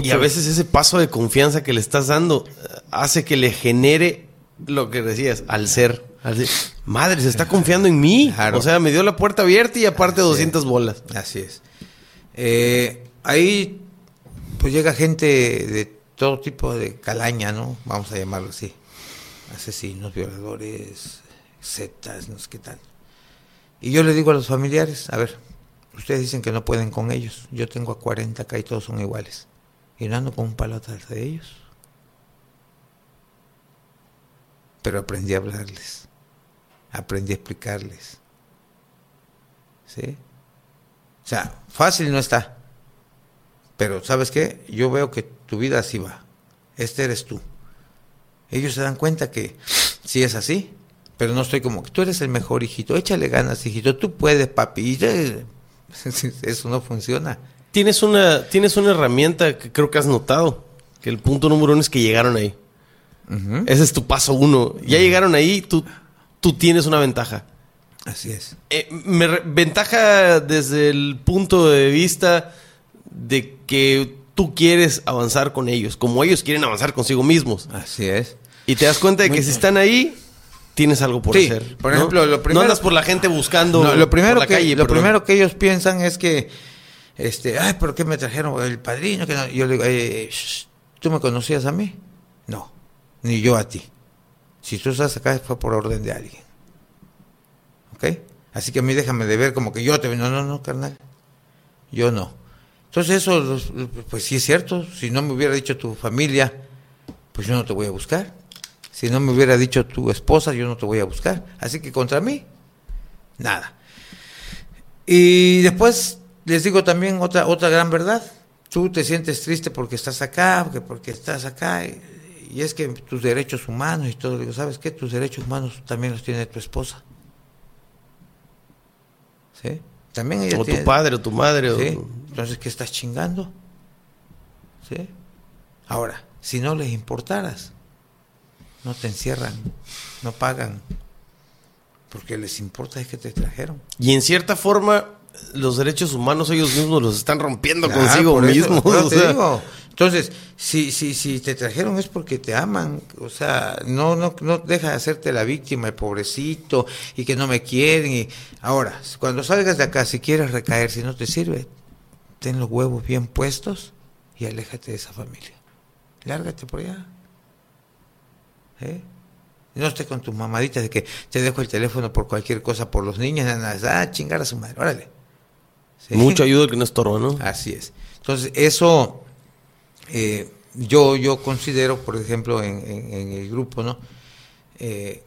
Y a veces ese paso de confianza que le estás dando eh, hace que le genere lo que decías, al ser. al ser, Madre, se está confiando en mí. Claro. O sea, me dio la puerta abierta y aparte Así 200 es. bolas. Así es. Eh, ahí pues llega gente de todo tipo de calaña, ¿no? Vamos a llamarlo así. Asesinos, violadores, setas, no sé qué tal. Y yo le digo a los familiares, a ver, ustedes dicen que no pueden con ellos. Yo tengo a 40 acá y todos son iguales. Y no ando con un palo atrás de ellos. Pero aprendí a hablarles. Aprendí a explicarles. ¿Sí? O sea, fácil no está. Pero ¿sabes qué? Yo veo que tu vida así va. Este eres tú. Ellos se dan cuenta que sí es así, pero no estoy como que tú eres el mejor hijito. Échale ganas, hijito. Tú puedes, papi. Eso no funciona. Tienes una, tienes una herramienta que creo que has notado. Que el punto número uno es que llegaron ahí. Ese es tu paso uno. Ya llegaron ahí, tú, tú tienes una ventaja. Así es. Eh, me ventaja desde el punto de vista de que tú quieres avanzar con ellos, como ellos quieren avanzar consigo mismos. Así es. Y te das cuenta de Muy que si están ahí, tienes algo por Sí, hacer. por ¿no? ejemplo, lo No andas por la gente buscando No, lo primero por la que calle, lo perdón. primero que ellos piensan es que este ay por qué me trajeron el padrino que no? yo le digo "Eh, shh, tú me conocías a mí no ni yo a ti si tú estás acá fue por orden de alguien ¿ok? así que a mí déjame de ver como que yo te no no no carnal yo no entonces eso pues sí es cierto si no me hubiera dicho tu familia pues yo no te voy a buscar si no me hubiera dicho tu esposa yo no te voy a buscar así que contra mí nada y después les digo también otra otra gran verdad. Tú te sientes triste porque estás acá, porque, porque estás acá, y, y es que tus derechos humanos y todo, digo, ¿sabes qué? Tus derechos humanos también los tiene tu esposa. ¿Sí? También ella O tiene- tu padre, o tu madre. o- ¿Sí? Entonces, ¿qué estás chingando? ¿Sí? Ahora, si no les importaras, no te encierran, no pagan, porque les importa es que te trajeron. Y en cierta forma, los derechos humanos ellos mismos los están rompiendo Claro, consigo mismos. eso o te sea. digo. Entonces, si, si, si te trajeron es porque te aman, o sea, no, no, no deja de hacerte la víctima, el pobrecito, y que no me quieren. Y... Ahora, cuando salgas de acá, si quieres recaer, si no te sirve, ten los huevos bien puestos y aléjate de esa familia. Lárgate por allá. ¿eh? No estés con tus mamaditas de que te dejo el teléfono por cualquier cosa por los niños, nada, ah, chingar a su madre, órale. ¿Sí? Mucho ayuda que no estorba, ¿no? Así es. Entonces, eso eh, yo, yo considero, por ejemplo, en, en, el grupo, ¿no? Eh,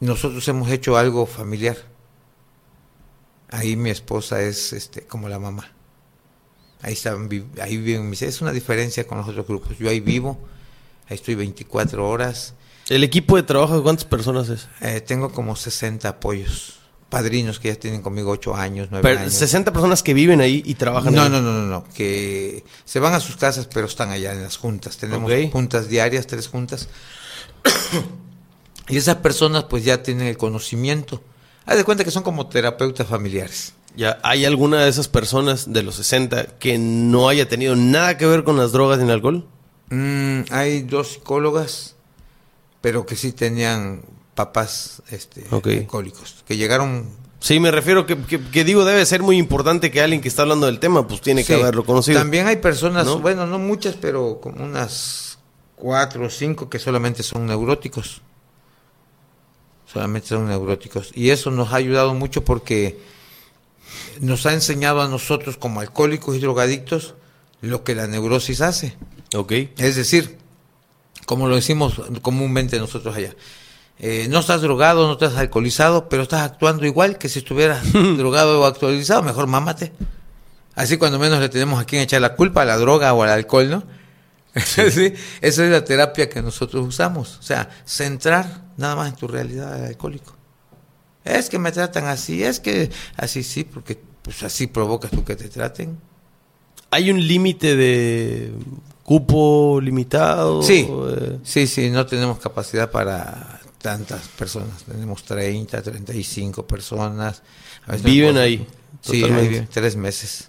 nosotros hemos hecho algo familiar. Ahí mi esposa es este, como la mamá. Ahí, están, ahí viven mis... Es una diferencia con los otros grupos. Yo ahí vivo, ahí estoy 24 horas. ¿El equipo de trabajo de cuántas personas es? Eh, tengo como 60 apoyos. Padrinos que ya tienen conmigo 8 años, 9 pero, años. 60 personas que viven ahí y trabajan no, ahí. No, no, no, no. Que se van a sus casas, pero están allá en las juntas. Tenemos okay. juntas diarias, tres juntas. y esas personas pues ya tienen el conocimiento. Haz de cuenta que son como terapeutas familiares. Ya, ¿hay alguna de esas personas de los 60 que no haya tenido nada que ver con las drogas ni el alcohol? Mm, hay dos psicólogas, pero que sí tenían papás este, okay. alcohólicos, que llegaron... Sí, me refiero que, que, que, digo, debe ser muy importante que alguien que está hablando del tema, pues tiene sí. que haberlo conocido. También hay personas, ¿no? bueno, no muchas, pero como unas cuatro o cinco que solamente son neuróticos. Solamente son neuróticos. Y eso nos ha ayudado mucho porque nos ha enseñado a nosotros como alcohólicos y drogadictos lo que la neurosis hace. Ok. Es decir, como lo decimos comúnmente nosotros allá, eh, no estás drogado, no estás alcoholizado, pero estás actuando igual que si estuvieras drogado o actualizado, mejor mámate. Así cuando menos le tenemos a quien echar la culpa, a la droga o al alcohol, ¿no? Sí. ¿Sí? Esa es la terapia que nosotros usamos. O sea, centrar nada más en tu realidad alcohólico. Es que me tratan así, es que así sí, porque pues así provocas tú que te traten. ¿Hay un límite de cupo limitado? Sí, eh... sí, sí, no tenemos capacidad para tantas personas. Tenemos 30, 35 personas. A veces ¿Viven ahí? Sí, ahí tres meses.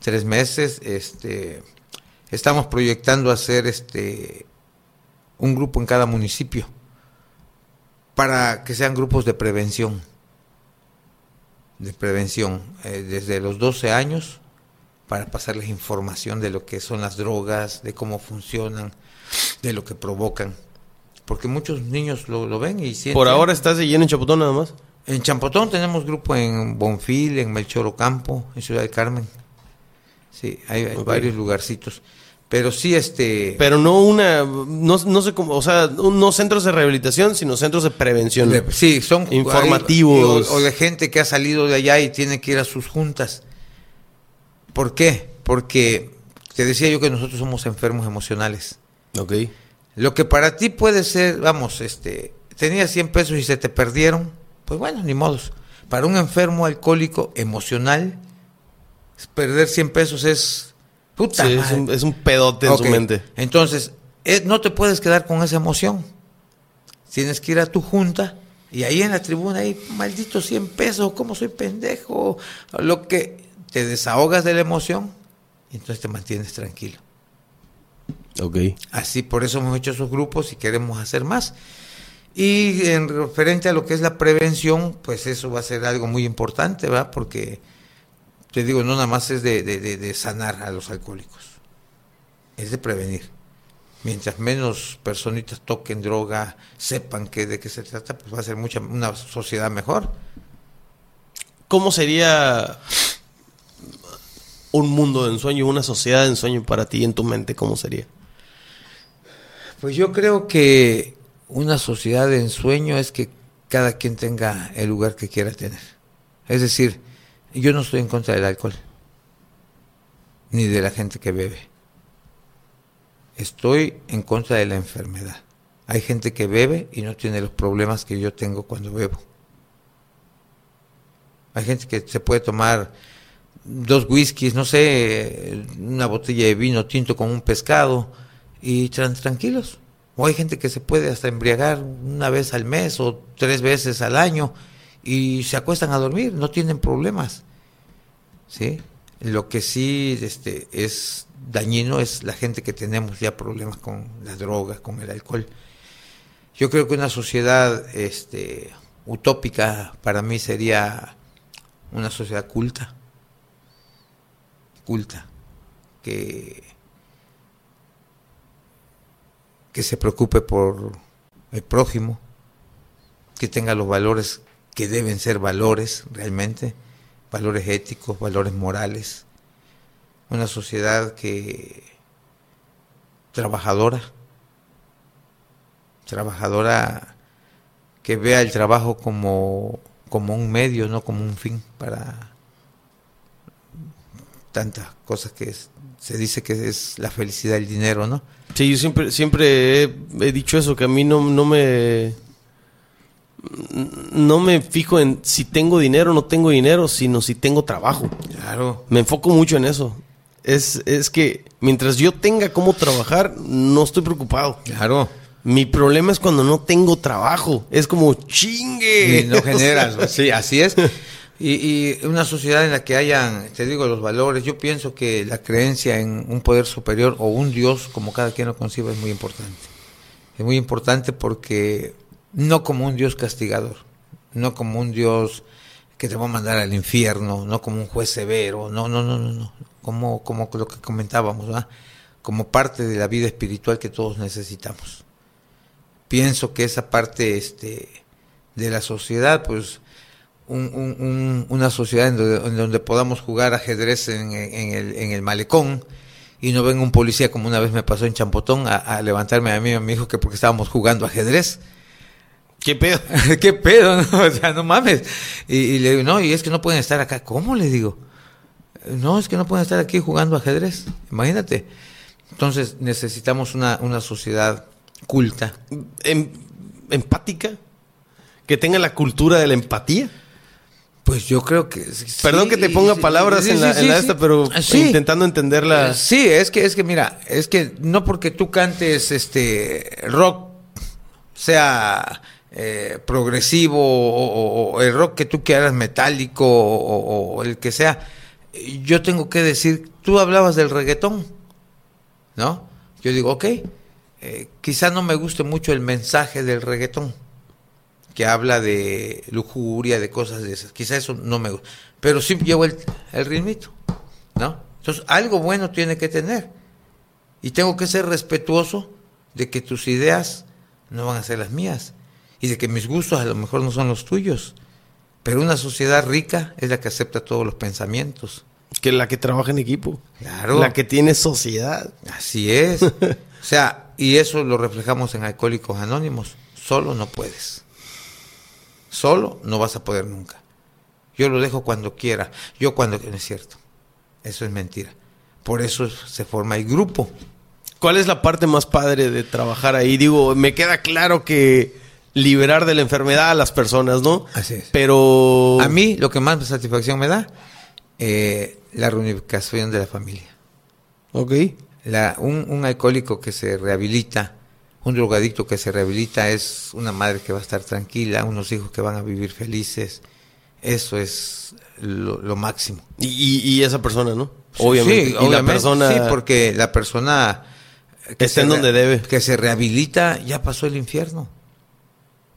Tres meses, este... Estamos proyectando hacer este un grupo en cada municipio para que sean grupos de prevención, de prevención, eh, desde los 12 años, para pasarles información de lo que son las drogas, de cómo funcionan, de lo que provocan. Porque muchos niños lo, lo ven y sienten. ¿Por ahora estás lleno en Champotón nada más? En Champotón tenemos grupo en Bonfil, en Melchor Ocampo, en Ciudad del Carmen. Sí, hay, hay okay. varios lugarcitos pero sí este pero no una no, no sé cómo o sea no centros de rehabilitación sino centros de prevención de, sí son informativos o, o, de gente que ha salido de allá y tiene que ir a sus juntas ¿por qué? porque te decía yo que nosotros somos enfermos emocionales ok lo que para ti puede ser vamos este tenías 100 pesos y se te perdieron pues bueno ni modos para un enfermo alcohólico emocional perder 100 pesos es Puta sí, es un, es un, pedote okay. en su mente. Entonces, eh, no te puedes quedar con esa emoción. Tienes que ir a tu junta y ahí en la tribuna hay malditos 100 pesos, cómo soy pendejo, lo que te desahogas de la emoción y entonces te mantienes tranquilo. Ok. Así, por eso hemos hecho esos grupos y queremos hacer más. Y en referente a lo que es la prevención, pues eso va a ser algo muy importante, ¿verdad? Porque te digo, no nada más es de, de, de, sanar a los alcohólicos, es de prevenir. Mientras menos personitas toquen droga, sepan que de qué se trata, pues va a ser mucha, una sociedad mejor. ¿Cómo sería un mundo de ensueño, una sociedad de ensueño para ti en tu mente? ¿Cómo sería? Pues yo creo que una sociedad de ensueño es que cada quien tenga el lugar que quiera tener. Es decir, yo no estoy en contra del alcohol, ni de la gente que bebe. Estoy en contra de la enfermedad. Hay gente que bebe y no tiene los problemas que yo tengo cuando bebo. Hay gente que se puede tomar dos whiskies, no sé, una botella de vino tinto con un pescado y tran tranquilos. O hay gente que se puede hasta embriagar una vez al mes o tres veces al año y se acuestan a dormir, no tienen problemas. ¿Sí? Lo que sí este, es dañino es la gente que tenemos ya problemas con la droga, con el alcohol. Yo creo que una sociedad este, utópica para mí sería una sociedad culta, culta, que, que se preocupe por el prójimo, que tenga los valores que deben ser valores realmente, valores éticos, valores morales, una sociedad que trabajadora, trabajadora que vea el trabajo como, como un medio, no como un fin para tantas cosas que se dice que es la felicidad del dinero, ¿no? Sí, yo siempre, siempre he, he dicho eso, que a mí no, no me no me fijo en si tengo dinero o no tengo dinero, sino si tengo trabajo. Claro. Me enfoco mucho en eso. Es, es que mientras yo tenga cómo trabajar, no estoy preocupado. Claro. Mi problema es cuando no tengo trabajo. Es como chingue. Y no generas. sí, así es. Y, y, una sociedad en la que hayan, te digo, los valores, yo pienso que la creencia en un poder superior o un Dios, como cada quien lo conciba, es muy importante. Es muy importante porque no como un Dios castigador, no como un Dios que te va a mandar al infierno, no como un juez severo, no, no, no, no, no, como, como lo que comentábamos, ¿verdad? como parte de la vida espiritual que todos necesitamos. Pienso que esa parte este, de la sociedad, pues, un, un, una sociedad en donde, en donde, podamos jugar ajedrez en, en, el, en el malecón, y no venga un policía como una vez me pasó en Champotón a, a levantarme a mí y a mi hijo que porque estábamos jugando ajedrez. ¿Qué pedo? ¿Qué pedo? No? O sea, no mames. Y, y, le digo, no, y es que no pueden estar acá. ¿Cómo le digo? No, es que no pueden estar aquí jugando ajedrez. Imagínate. Entonces necesitamos una, una sociedad culta. Em, ¿Empática? ¿Que tenga la cultura de la empatía? Pues yo creo que. Perdón que te ponga sí, palabras sí, en la, en esta, pero intentando entenderla. Sí, es que, es que mira, es que no porque tú cantes este rock sea eh, progresivo o, o, o, el rock que tú quieras metálico o, o, el que sea, yo tengo que decir, tú hablabas del reggaetón, ¿no? Yo digo, ok, eh, quizá no me guste mucho el mensaje del reggaetón, que habla de lujuria, de cosas de esas, quizá eso no me gusta, pero sí llevo el, el ritmito, ¿no? Entonces, algo bueno tiene que tener, y tengo que ser respetuoso de que tus ideas no van a ser las mías y de que mis gustos a lo mejor no son los tuyos. Pero una sociedad rica es la que acepta todos los pensamientos. Que la que trabaja en equipo. Claro. La que tiene sociedad. Así es. o sea, y eso lo reflejamos en Alcohólicos Anónimos. Solo no puedes. Solo no vas a poder nunca. Yo lo dejo cuando quiera. Yo cuando... No es cierto. Eso es mentira. Por eso se forma el grupo. ¿Cuál es la parte más padre de trabajar ahí? Digo, me queda claro que liberar de la enfermedad a las personas, ¿no? Así es. Pero... A mí lo que más satisfacción me da, eh, la reunificación de la familia. Ok. La, un, un, alcohólico que se rehabilita, un drogadicto que se rehabilita, es una madre que va a estar tranquila, unos hijos que van a vivir felices. Eso es lo, lo máximo. Y, y, esa persona, ¿no? Obviamente. Sí, y obviamente, la persona... Sí, porque la persona... Que está en donde debe. Que se rehabilita, ya pasó el infierno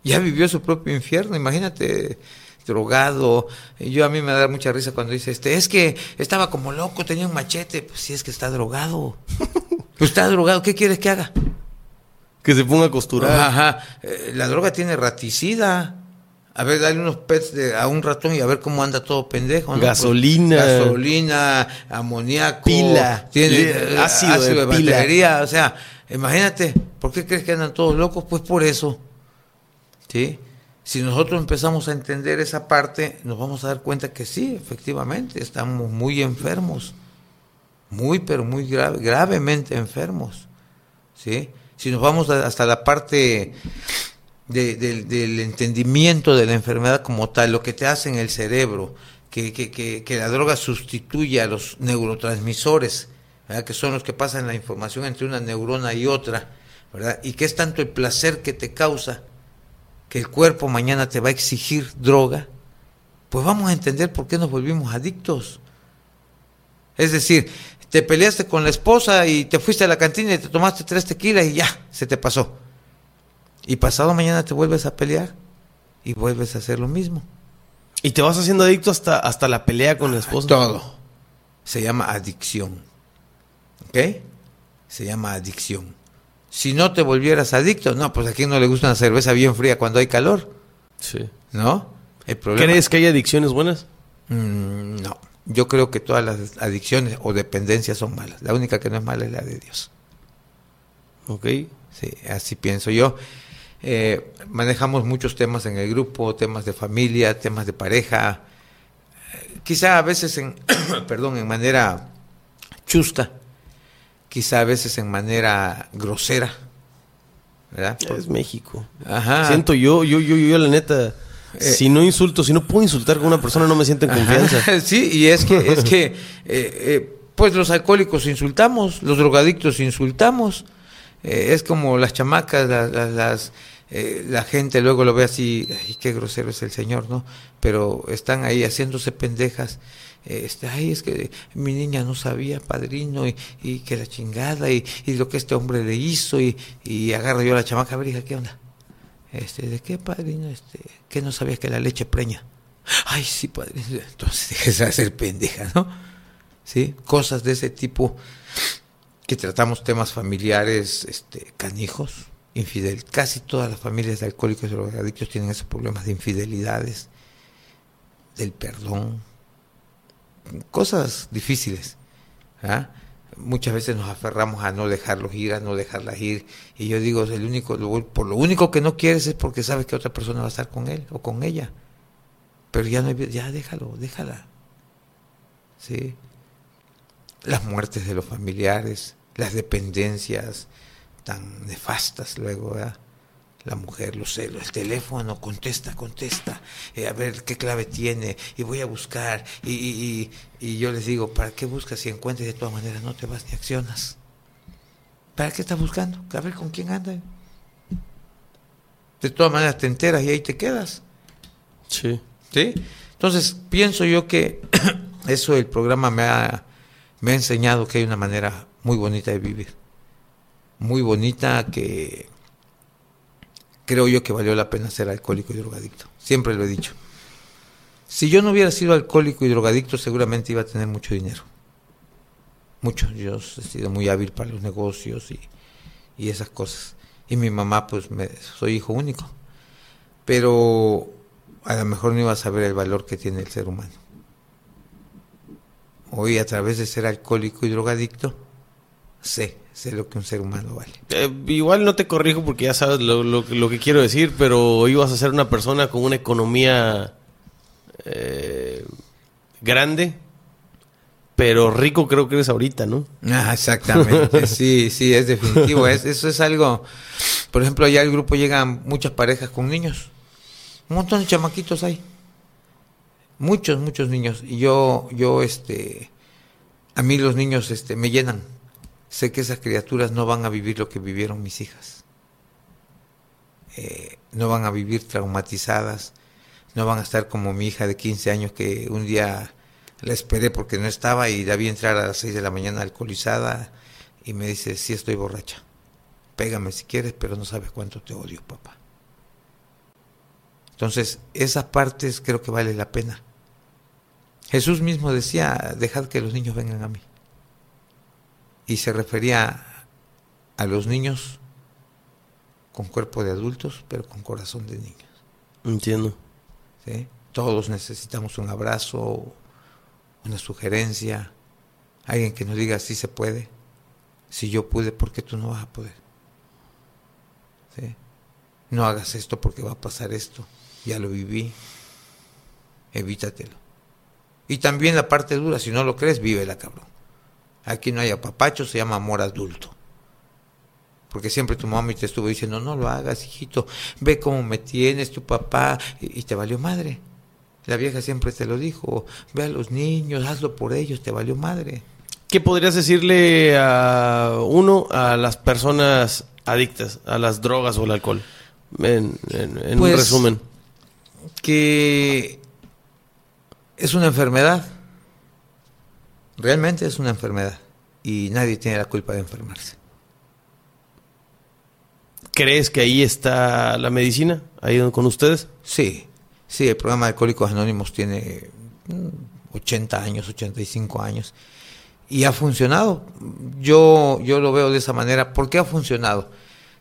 ya vivió su propio infierno, imagínate drogado. Yo a mí me da mucha risa cuando dice este, es que estaba como loco, tenía un machete, pues sí es que está drogado. pues está drogado, ¿qué quieres que haga? Que se ponga a costurar. Ajá, eh, la droga tiene raticida. A ver, dale unos pets de, a un ratón y a ver cómo anda todo pendejo. ¿no? Gasolina. Pues, gasolina, amoníaco. Pila. Tiene eh, ácido, ácido de, pila. batería. O sea, imagínate, ¿por qué crees que andan todos locos? Pues por eso. ¿Sí? Si nosotros empezamos a entender esa parte, nos vamos a dar cuenta que sí, efectivamente, estamos muy enfermos, muy, pero muy grave, gravemente enfermos. ¿sí? Si nos vamos hasta la parte de, de, del entendimiento de la enfermedad como tal, lo que te hace en el cerebro, que, que, que, que la droga sustituye a los neurotransmisores, ¿verdad? que son los que pasan la información entre una neurona y otra, ¿verdad? y que es tanto el placer que te causa, que el cuerpo mañana te va a exigir droga, pues vamos a entender por qué nos volvimos adictos. Es decir, te peleaste con la esposa y te fuiste a la cantina y te tomaste tres tequilas y ya, se te pasó. Y pasado mañana te vuelves a pelear y vuelves a hacer lo mismo. Y te vas haciendo adicto hasta, hasta la pelea con la esposa. Todo. Se llama adicción. ¿Ok? Se llama adicción. Si no te volvieras adicto, no, pues a quién no le gusta una cerveza bien fría cuando hay calor, Sí. ¿no? El problema ¿Crees que hay adicciones buenas? Mm, no, yo creo que todas las adicciones o dependencias son malas. La única que no es mala es la de Dios. Ok. Sí, así pienso yo. Eh, manejamos muchos temas en el grupo, temas de familia, temas de pareja. Quizá a veces en, perdón, en manera chusca, quizá a veces en manera grosera, ¿verdad? Es México. Ajá. Siento yo, yo, yo, yo, la neta, Eh. si no insulto, si no puedo insultar con una persona, no me siento en confianza. Ajá, Sí, y es que, es que, eh, eh, pues los alcohólicos insultamos, los drogadictos insultamos. Es como las chamacas, la- la- las, la gente luego lo ve así, ay, qué grosero es el señor, ¿no? Pero están ahí haciéndose pendejas. Este, ay, es que mi niña no sabía, padrino, y, y que la chingada, y, y lo que este hombre le hizo, y, y agarro yo a la chamaca, a ver, hija, ¿qué onda? Este, ¿de qué, padrino? Este, que no sabías que la leche preña. Ay, sí, padrino. Entonces dejes de hacer pendeja, ¿no? Sí, cosas de ese tipo que tratamos temas familiares, este, canijos, infidel. Casi todas las familias de alcohólicos y drogadictos tienen esos problemas de infidelidades, del perdón, cosas difíciles. ¿ah? Muchas veces nos aferramos a no dejarlos ir, a no dejarlas ir. Y yo digo, el único, por lo único que no quieres es porque sabes que otra persona va a estar con él o con ella. Pero ya no ya déjalo, déjala. ¿Sí? Las muertes de los familiares, las dependencias tan nefastas luego, ¿verdad? La mujer, los celos, el teléfono, contesta, contesta, eh, a ver qué clave tiene, y voy a buscar, y, y, y- y yo les digo, ¿para qué buscas si encuentras de todas maneras no te vas ni accionas? ¿Para qué estás buscando? A ver con quién anda. De todas maneras te enteras y ahí te quedas. Sí. ¿Sí? Entonces, pienso yo que eso el programa me ha, me ha enseñado que hay una manera muy bonita de vivir. Muy bonita que creo yo que valió la pena ser alcohólico y drogadicto. Siempre lo he dicho. Si yo no hubiera sido alcohólico y drogadicto, seguramente iba a tener mucho dinero. Mucho. Yo he sido muy hábil para los negocios y, y esas cosas. Y mi mamá, pues, me, soy hijo único. Pero a lo mejor no iba a saber el valor que tiene el ser humano. Hoy, a través de ser alcohólico y drogadicto, sé, sé lo que un ser humano vale. Eh, igual no te corrijo porque ya sabes lo, lo- lo que quiero decir, pero ibas a ser una persona con una economía eh, grande, pero rico creo que eres ahorita, ¿no? Ah, exactamente, sí, sí, es definitivo. Es, eso es algo, por ejemplo, allá al grupo llegan muchas parejas con niños. Un montón de chamaquitos hay. Muchos, muchos niños. Y yo, yo, este, a mí los niños, este, me llenan. Sé que esas criaturas no van a vivir lo que vivieron mis hijas. Eh, no van a vivir traumatizadas. No van a estar como mi hija de 15 años que un día la esperé porque no estaba y la vi entrar a las 6 de la mañana alcoholizada y me dice, sí estoy borracha. Pégame si quieres, pero no sabes cuánto te odio, papá. Entonces, esas partes creo que vale la pena. Jesús mismo decía, dejad que los niños vengan a mí. Y se refería a los niños con cuerpo de adultos, pero con corazón de niños. Entiendo. ¿sí? Todos necesitamos un abrazo, una sugerencia, alguien que nos diga si se puede. Si yo pude, ¿por qué tú no vas a poder? ¿Sí? No hagas esto porque va a pasar esto. Ya lo viví. Evítatelo. Y también la parte dura, si no lo crees, vívela, cabrón. Aquí no hay apapacho, se llama amor adulto. Porque siempre tu mamá te estuvo diciendo, no lo hagas, hijito, ve cómo me tienes, tu papá, y, y te valió madre. La vieja siempre te lo dijo, ve a los niños, hazlo por ellos, te valió madre. ¿Qué podrías decirle a uno a las personas adictas a las drogas o al alcohol? En, en- en un Pues, resumen. Que es una enfermedad, realmente es una enfermedad, y nadie tiene la culpa de enfermarse. ¿Crees que ahí está la medicina? Ahí con ustedes. Sí, sí, el programa de Alcohólicos Anónimos tiene mm, 80 años, 85 años. y ha funcionado. Yo, yo lo veo de esa manera. ¿Por qué ha funcionado?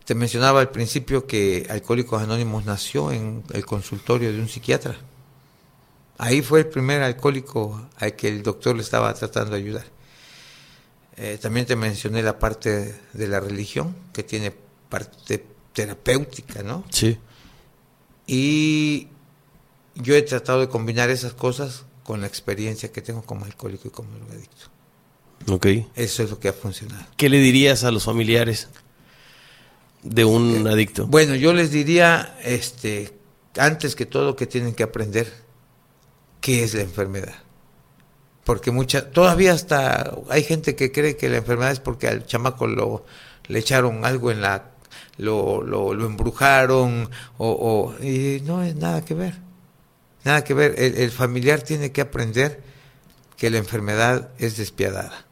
Te mencionaba al principio que Alcohólicos Anónimos nació en el consultorio de un psiquiatra. Ahí fue el primer alcohólico al que el doctor le estaba tratando de ayudar. Eh, también te mencioné la parte de la religión, que tiene parte terapéutica, ¿no? Sí. Y yo he tratado de combinar esas cosas con la experiencia que tengo como alcohólico y como drogadicto. Ok. Eso es lo que ha funcionado. ¿Qué le dirías a los familiares de un adicto? Bueno, yo les diría, este, antes que todo, que tienen que aprender qué es la enfermedad. Porque mucha, todavía hasta hay gente que cree que la enfermedad es porque al chamaco lo, le echaron algo en la, lo, lo, lo embrujaron, o, o, y no es nada que ver. Nada que ver. El, familiar tiene que aprender que la enfermedad es despiadada.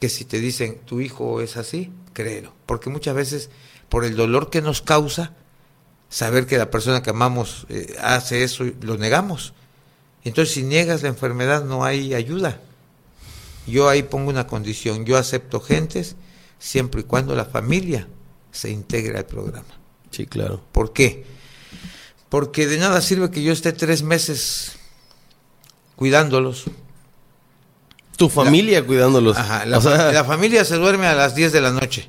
Que si te dicen tu hijo es así, créelo. Porque muchas veces, por el dolor que nos causa, saber que la persona que amamos eh, hace eso, lo negamos. Entonces, si niegas la enfermedad, no hay ayuda. Yo ahí pongo una condición. Yo acepto gentes siempre y cuando la familia se integre al programa. Sí, claro. ¿Por qué? Porque de nada sirve que yo esté tres meses cuidándolos. Tu familia cuidándolos. Ajá, la, O sea, fa- la familia se duerme a las 10 de la noche.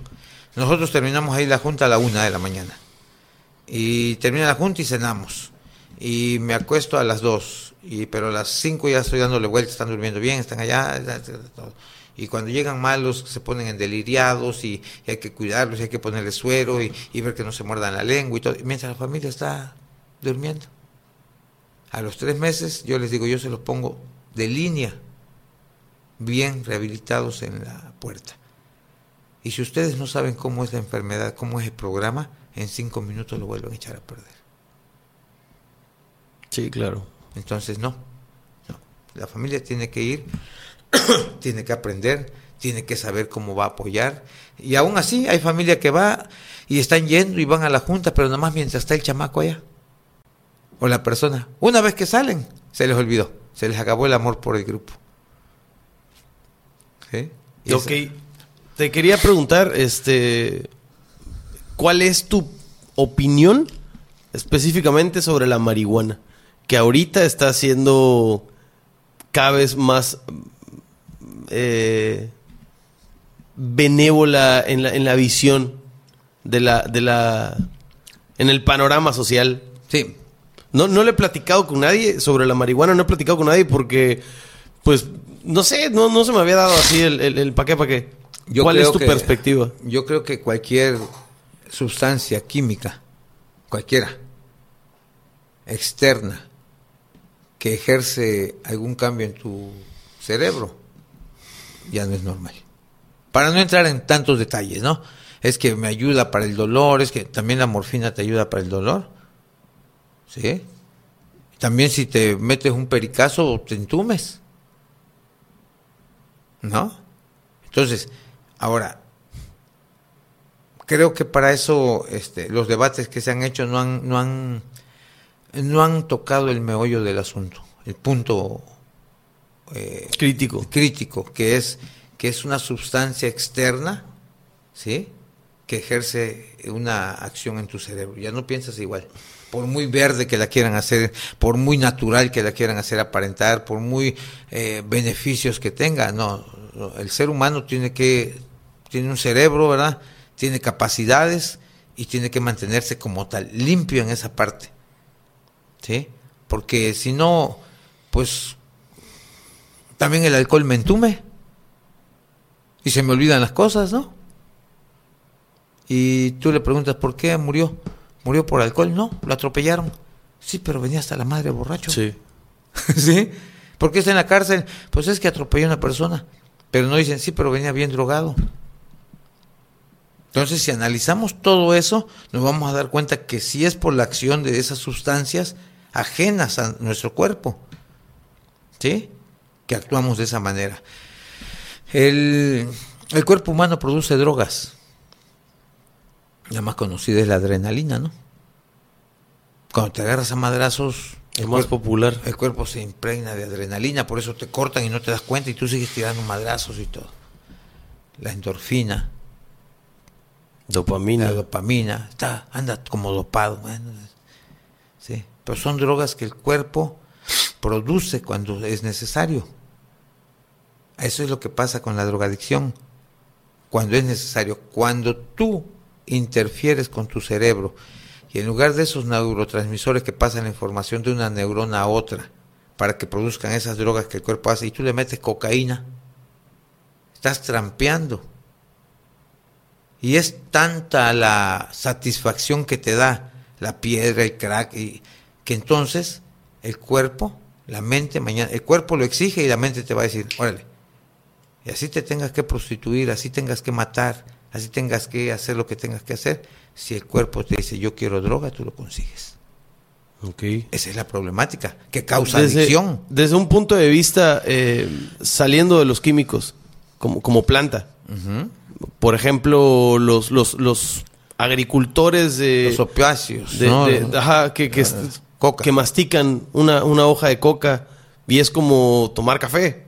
Nosotros terminamos ahí la junta a la una de la mañana. Y termina la junta y cenamos. Y me acuesto a las 2. Y, pero a las 5 ya estoy dándole vueltas, están durmiendo bien, están allá. Y cuando llegan malos, se ponen en deliriados y, y hay que cuidarlos, y hay que ponerles suero y, y ver que no se muerdan la lengua y todo. Mientras la familia está durmiendo. A los tres meses, yo les digo, yo se los pongo de línea bien rehabilitados en la puerta. Y si ustedes no saben cómo es la enfermedad, cómo es el programa, en cinco minutos lo vuelven a echar a perder. sí, claro. Entonces, no. no. La familia tiene que ir, tiene que aprender, tiene que saber cómo va a apoyar. Y aún así, hay familia que va y están yendo y van a la junta, pero nada más mientras está el chamaco allá. O la persona. Una vez que salen, se les olvidó. Se les acabó el amor por el grupo. ¿Sí? Ok. esa- Te quería preguntar, este, ¿cuál es tu opinión específicamente sobre la marihuana? Que ahorita está siendo cada vez más eh, benévola en la, en la visión de la, de la, en el panorama social. Sí, No, no le he platicado con nadie sobre la marihuana, no he platicado con nadie porque, pues, no sé, no, no se me había dado así el, el, el pa' qué, pa' qué. Yo ¿Cuál es tu que- perspectiva? Yo creo que cualquier sustancia química, cualquiera, externa, ejerce algún cambio en tu cerebro, ya no es normal. Para no entrar en tantos detalles, ¿no? Es que me ayuda para el dolor, es que también la morfina te ayuda para el dolor. ¿Sí? También si te metes un pericazo, te entumes. ¿No? Entonces, ahora, creo que para eso este, los debates que se han hecho no han, no han, no han tocado el meollo del asunto, el punto eh, Crítico. crítico, que es que es una sustancia externa, ¿sí? Que ejerce una acción en tu cerebro. Ya no piensas igual. Por muy verde que la quieran hacer, por muy natural que la quieran hacer aparentar, por muy eh, beneficios que tenga, no, no, el ser humano tiene que tiene un cerebro, ¿verdad? Tiene capacidades y tiene que mantenerse como tal, limpio en esa parte. ¿Sí? Porque si no, pues también el alcohol me entume. Y se me olvidan las cosas, ¿no? Y tú le preguntas, ¿por qué murió? ¿Murió por alcohol? No, lo atropellaron. Sí, pero venía hasta la madre borracho. Sí. ¿Sí? ¿Por qué está en la cárcel? Pues es que atropelló a una persona. Pero no dicen, sí, pero venía bien drogado. Entonces, si analizamos todo eso, nos vamos a dar cuenta que sí es por la acción de esas sustancias ajenas a nuestro cuerpo. ¿Sí? Que actuamos de esa manera. El, el cuerpo humano produce drogas. La más conocida es la adrenalina, ¿no? Cuando te agarras a madrazos, El más popular. El cuerpo se impregna de adrenalina, por eso te cortan y no te das cuenta y tú sigues tirando madrazos y todo. La endorfina, Dopamina. la dopamina, está, anda como dopado. sí. Pero son drogas que el cuerpo produce cuando es necesario. Eso es lo que pasa con la drogadicción. Cuando es necesario, cuando tú interfieres con tu cerebro y en lugar de esos neurotransmisores que pasan la información de una neurona a otra para que produzcan esas drogas que el cuerpo hace y tú le metes cocaína, estás trampeando. Y es tanta la satisfacción que te da la piedra, el crack, y, que entonces el cuerpo, la mente, mañana, el cuerpo lo exige y la mente te va a decir, órale, y así te tengas que prostituir, así tengas que matar, así tengas que hacer lo que tengas que hacer, si el cuerpo te dice yo quiero droga, tú lo consigues. Ok. Esa es la problemática, que causa Desde, adicción. desde un punto de vista, eh, saliendo de los químicos, como, como planta. Por ejemplo, los, los, los agricultores de... Los opiáceos, de- ¿no? de- ajá, que, que, Coca. que mastican una, una hoja de coca y es como tomar café.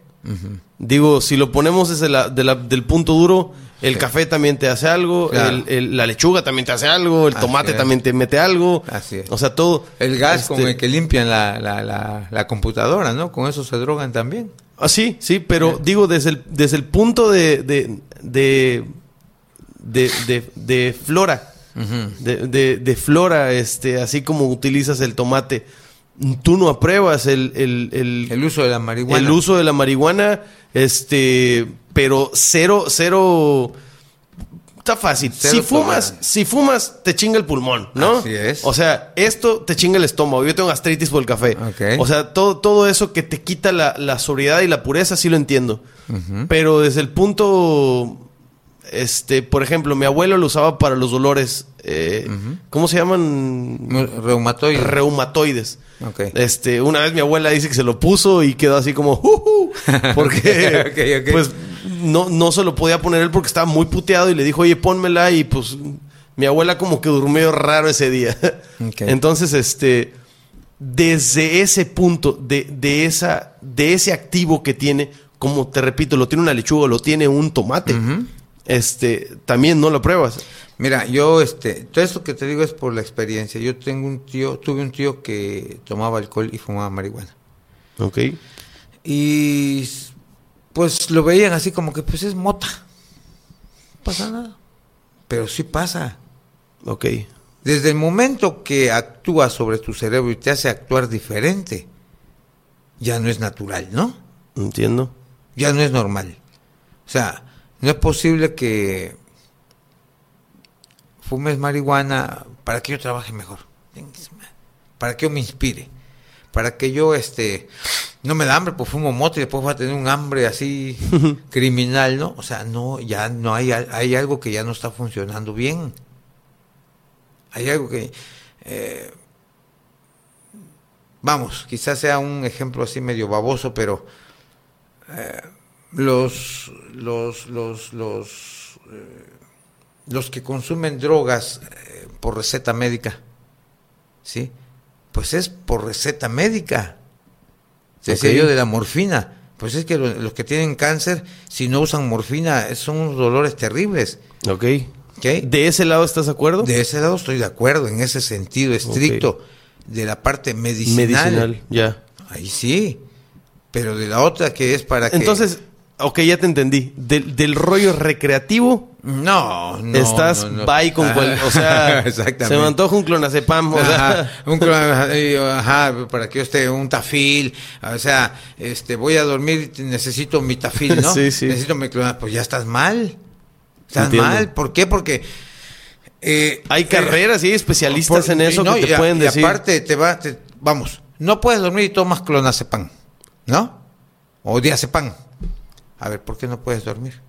Digo, si lo ponemos desde la, de la- del punto duro, el café también te hace algo, Claro. el- el- la lechuga también te hace algo, el Así tomate es. también te mete algo. Así es. O sea, todo. El gas este, con el que limpian la, la, la, computadora, ¿no? Con eso se drogan también. Ah, sí, sí, pero digo, desde el, desde el punto de, de, de, de, de- de flora, de, de- de flora, este, así como utilizas el tomate, tú no apruebas el, el, el, El uso de la marihuana. el uso de la marihuana, este, pero cero, cero, está fácil. Cero si fumas, si fumas, te chinga el pulmón, ¿no? Así es. O sea, esto te chinga el estómago. Yo tengo gastritis por el café. O sea, todo, todo eso que te quita la, la sobriedad y la pureza, sí lo entiendo. Pero desde el punto, este, por ejemplo, mi abuelo lo usaba para los dolores, eh, ¿cómo se llaman? Mu- Reumatoide. Reumatoides. Ok. Este, una vez mi abuela dice que se lo puso y quedó así como, "Juju", porque Ok, ok. pues no, no se lo podía poner él porque estaba muy puteado y le dijo, oye, pónmela y pues mi abuela como que durmió raro ese día. Entonces, este, desde ese punto, de, de, esa, de ese activo que tiene, como te repito, lo tiene una lechuga, lo tiene un tomate, este, también no lo pruebas. Mira, yo, este, todo esto que te digo es por la experiencia. Yo tengo un tío, tuve un tío que tomaba alcohol y fumaba marihuana. Ok. Y pues lo veían así como que pues es mota. No pasa nada. Pero sí pasa. Ok. Desde el momento que actúa sobre tu cerebro y te hace actuar diferente, ya no es natural, ¿no? Entiendo. Ya no es normal. O sea, no es posible que fumes marihuana para que yo trabaje mejor. Para que yo me inspire. Para que yo, este, no me da hambre, pues fumo moto y después voy a tener un hambre así criminal, ¿no? O sea, no, ya no hay, hay algo que ya no está funcionando bien. Hay algo que, eh, vamos, quizás sea un ejemplo así medio baboso, pero eh, los, los, los, los, eh, los que consumen drogas eh, por receta médica, ¿sí? Pues es por receta médica. Te decía Ok. yo de la morfina. Pues es que lo- los que tienen cáncer, si no usan morfina, son unos dolores terribles. Ok. ¿ok? ¿De ese lado estás de acuerdo? De ese lado estoy de acuerdo, en ese sentido estricto, de la parte medicinal. Medicinal, ya. Ahí sí. Pero de la otra que es para que. Entonces, ok, ya te entendí. Del, del rollo recreativo, No, no. estás no, no. bye con cual. O sea, Exactamente. se me antoja un clonazepam. O sea, un ajá, para que yo esté un tafil, o sea, este, voy a dormir, necesito mi tafil, ¿no? Sí, sí. Necesito mi clona, pues ya estás mal, estás Entiendo. mal, ¿por qué? Porque eh, hay eh, carreras y hay especialistas por- en eso no, que te y a- pueden y decir. aparte te va, te- vamos, no puedes dormir y tomas clonazepam, ¿no? O diazepam. A ver, ¿por qué no puedes dormir?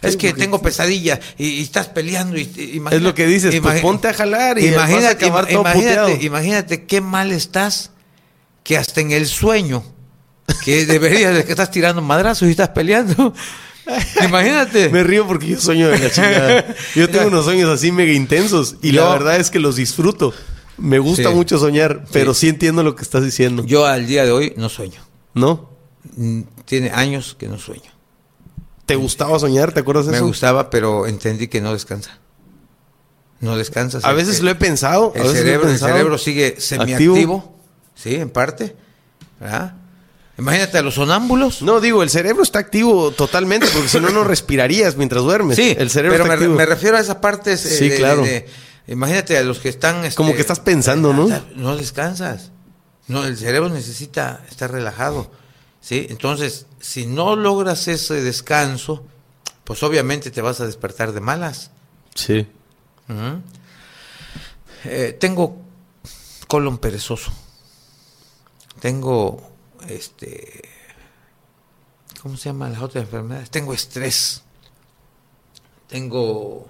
es que tengo pesadilla y, y estás peleando y, y- es lo que dices, pues ponte a jalar y vas a imagínate, todo imagínate, qué mal estás que hasta en el sueño que deberías de que estás tirando madrazos y estás peleando. imagínate. Me río porque yo sueño de la chingada. Yo tengo unos sueños así mega intensos y la verdad es que los disfruto. Me gusta Sí. mucho soñar, pero Sí. sí entiendo lo que estás diciendo. Yo al día de hoy no sueño. ¿No? Tiene años que no sueño. ¿Te gustaba soñar? ¿Te acuerdas de Me eso? gustaba, pero entendí que no descansa. No descansa. A veces lo he pensado. a El veces lo he cerebro, el pensado. cerebro sigue semiactivo, sí, en parte. ¿verdad? Imagínate a los sonámbulos. No, digo, el cerebro está activo totalmente, porque si no, no respirarías mientras duermes. sí, el cerebro pero está me, activo. me refiero a esa parte. eh, Sí, de- claro. de- imagínate a los que están. este, Como que estás pensando, ¿no? No descansas. No, el cerebro necesita estar relajado. ¿Sí? Entonces, si no logras ese descanso, pues obviamente te vas a despertar de malas. Sí. Eh, tengo colon perezoso. Tengo, este, ¿cómo se llaman las otras enfermedades? Tengo estrés. Tengo,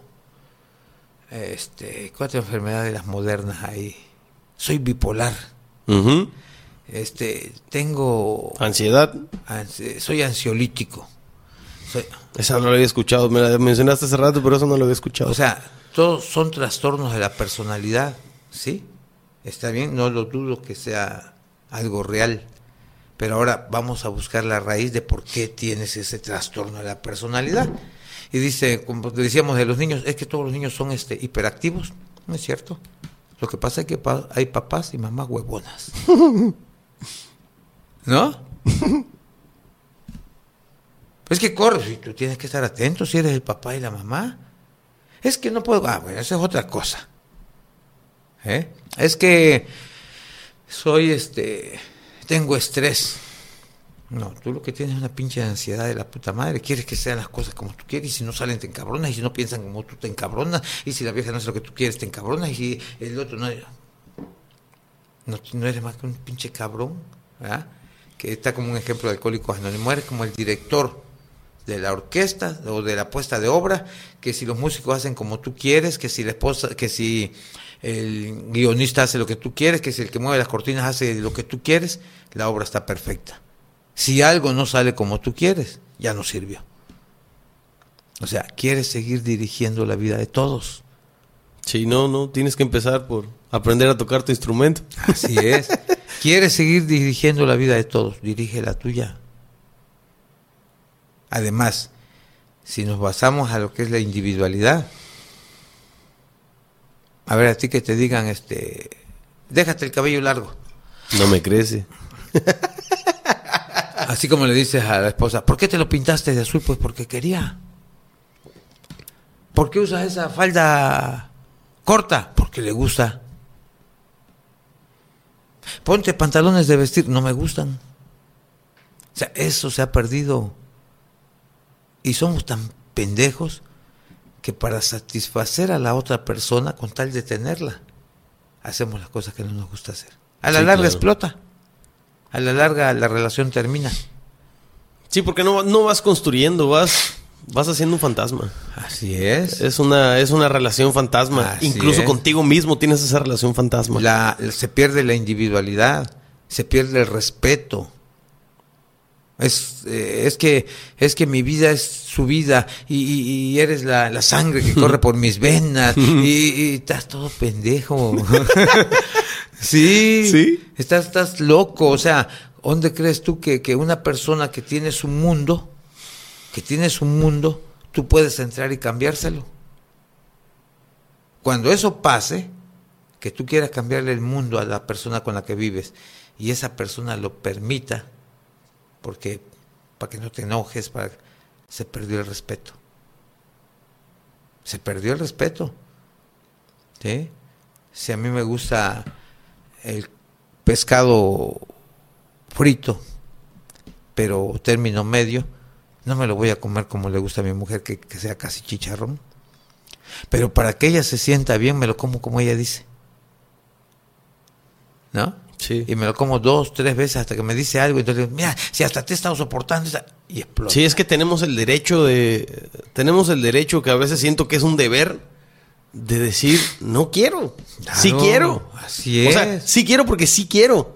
este, cuatro enfermedades las modernas ahí. Soy bipolar. Ujú. Este, tengo, Ansiedad. ansi- soy ansiolítico. Soy- Esa no lo había escuchado. Me la mencionaste hace rato, pero eso no lo había escuchado. O sea, todos son trastornos de la personalidad, ¿sí? Está bien, no lo dudo que sea algo real. Pero ahora vamos a buscar la raíz de por qué tienes ese trastorno de la personalidad. Y dice, como decíamos de los niños, es que todos los niños son este hiperactivos. No es cierto. Lo que pasa es que hay papás y mamás huevonas. ¿No? Es que corres y tú tienes que estar atento si eres el papá y la mamá. Es que no puedo. Ah, bueno, eso es otra cosa. ¿Eh? Es que soy este. Tengo estrés. No, tú lo que tienes es una pinche ansiedad de la puta madre. Quieres que sean las cosas como tú quieres. Y si no salen, te encabronas. Y si no piensan como tú, te encabronas. Y si la vieja no es lo que tú quieres, te encabronas. Y si el otro no. No, no eres más que un pinche cabrón. ¿verdad? Que está como un ejemplo de alcohólicos anónimos. Eres como el director de la orquesta o de la puesta de obra, que si los músicos hacen como tú quieres, que si la esposa, que si el guionista hace lo que tú quieres, que si el que mueve las cortinas hace lo que tú quieres, la obra está perfecta. Si algo no sale como tú quieres, ya no sirvió. O sea, quieres seguir dirigiendo la vida de todos. Sí, no, no. Tienes que empezar por aprender a tocar tu instrumento. Así es. Quieres seguir dirigiendo la vida de todos, dirige la tuya. Además, si nos basamos a lo que es la individualidad, a ver, a ti que te digan, este, déjate el cabello largo. No me crece. Así como le dices a la esposa, ¿por qué te lo pintaste de azul? Pues porque quería. ¿Por qué usas esa falda corta? Porque le gusta. Ponte pantalones de vestir, no me gustan. O sea, eso se ha perdido. Y somos tan pendejos que para satisfacer a la otra persona, con tal de tenerla, hacemos las cosas que no nos gusta hacer. A la Sí, larga claro. explota. A la larga la relación termina. Sí, porque no, no vas construyendo, vas, vas haciendo un fantasma. Así es. Es una, es una relación fantasma. Así Incluso es. contigo mismo tienes esa relación fantasma. La, se pierde la individualidad, se pierde el respeto. Es, eh, es que es que mi vida es su vida y, y- y eres la, la sangre que corre por mis venas y, y estás todo pendejo. sí, Sí. Estás, estás loco. O sea, ¿dónde crees tú que, que una persona que tiene su mundo, que tiene su mundo, tú puedes entrar y cambiárselo? Cuando eso pase, que tú quieras cambiarle el mundo a la persona con la que vives y esa persona lo permita, porque para que no te enojes, para se perdió el respeto. Se perdió el respeto. ¿Sí? Si a mí me gusta el pescado frito, pero término medio, no me lo voy a comer como le gusta a mi mujer, que, que sea casi chicharrón. Pero para que ella se sienta bien, me lo como como ella dice. ¿No? Sí. Y me lo como dos, tres veces hasta que me dice algo. Entonces, mira, si hasta te he estado soportando, esa-", y explota. Sí, es que tenemos el derecho de. Tenemos el derecho que a veces siento que es un deber de decir, no quiero. sí quiero. así O sea, es. sí quiero porque sí quiero.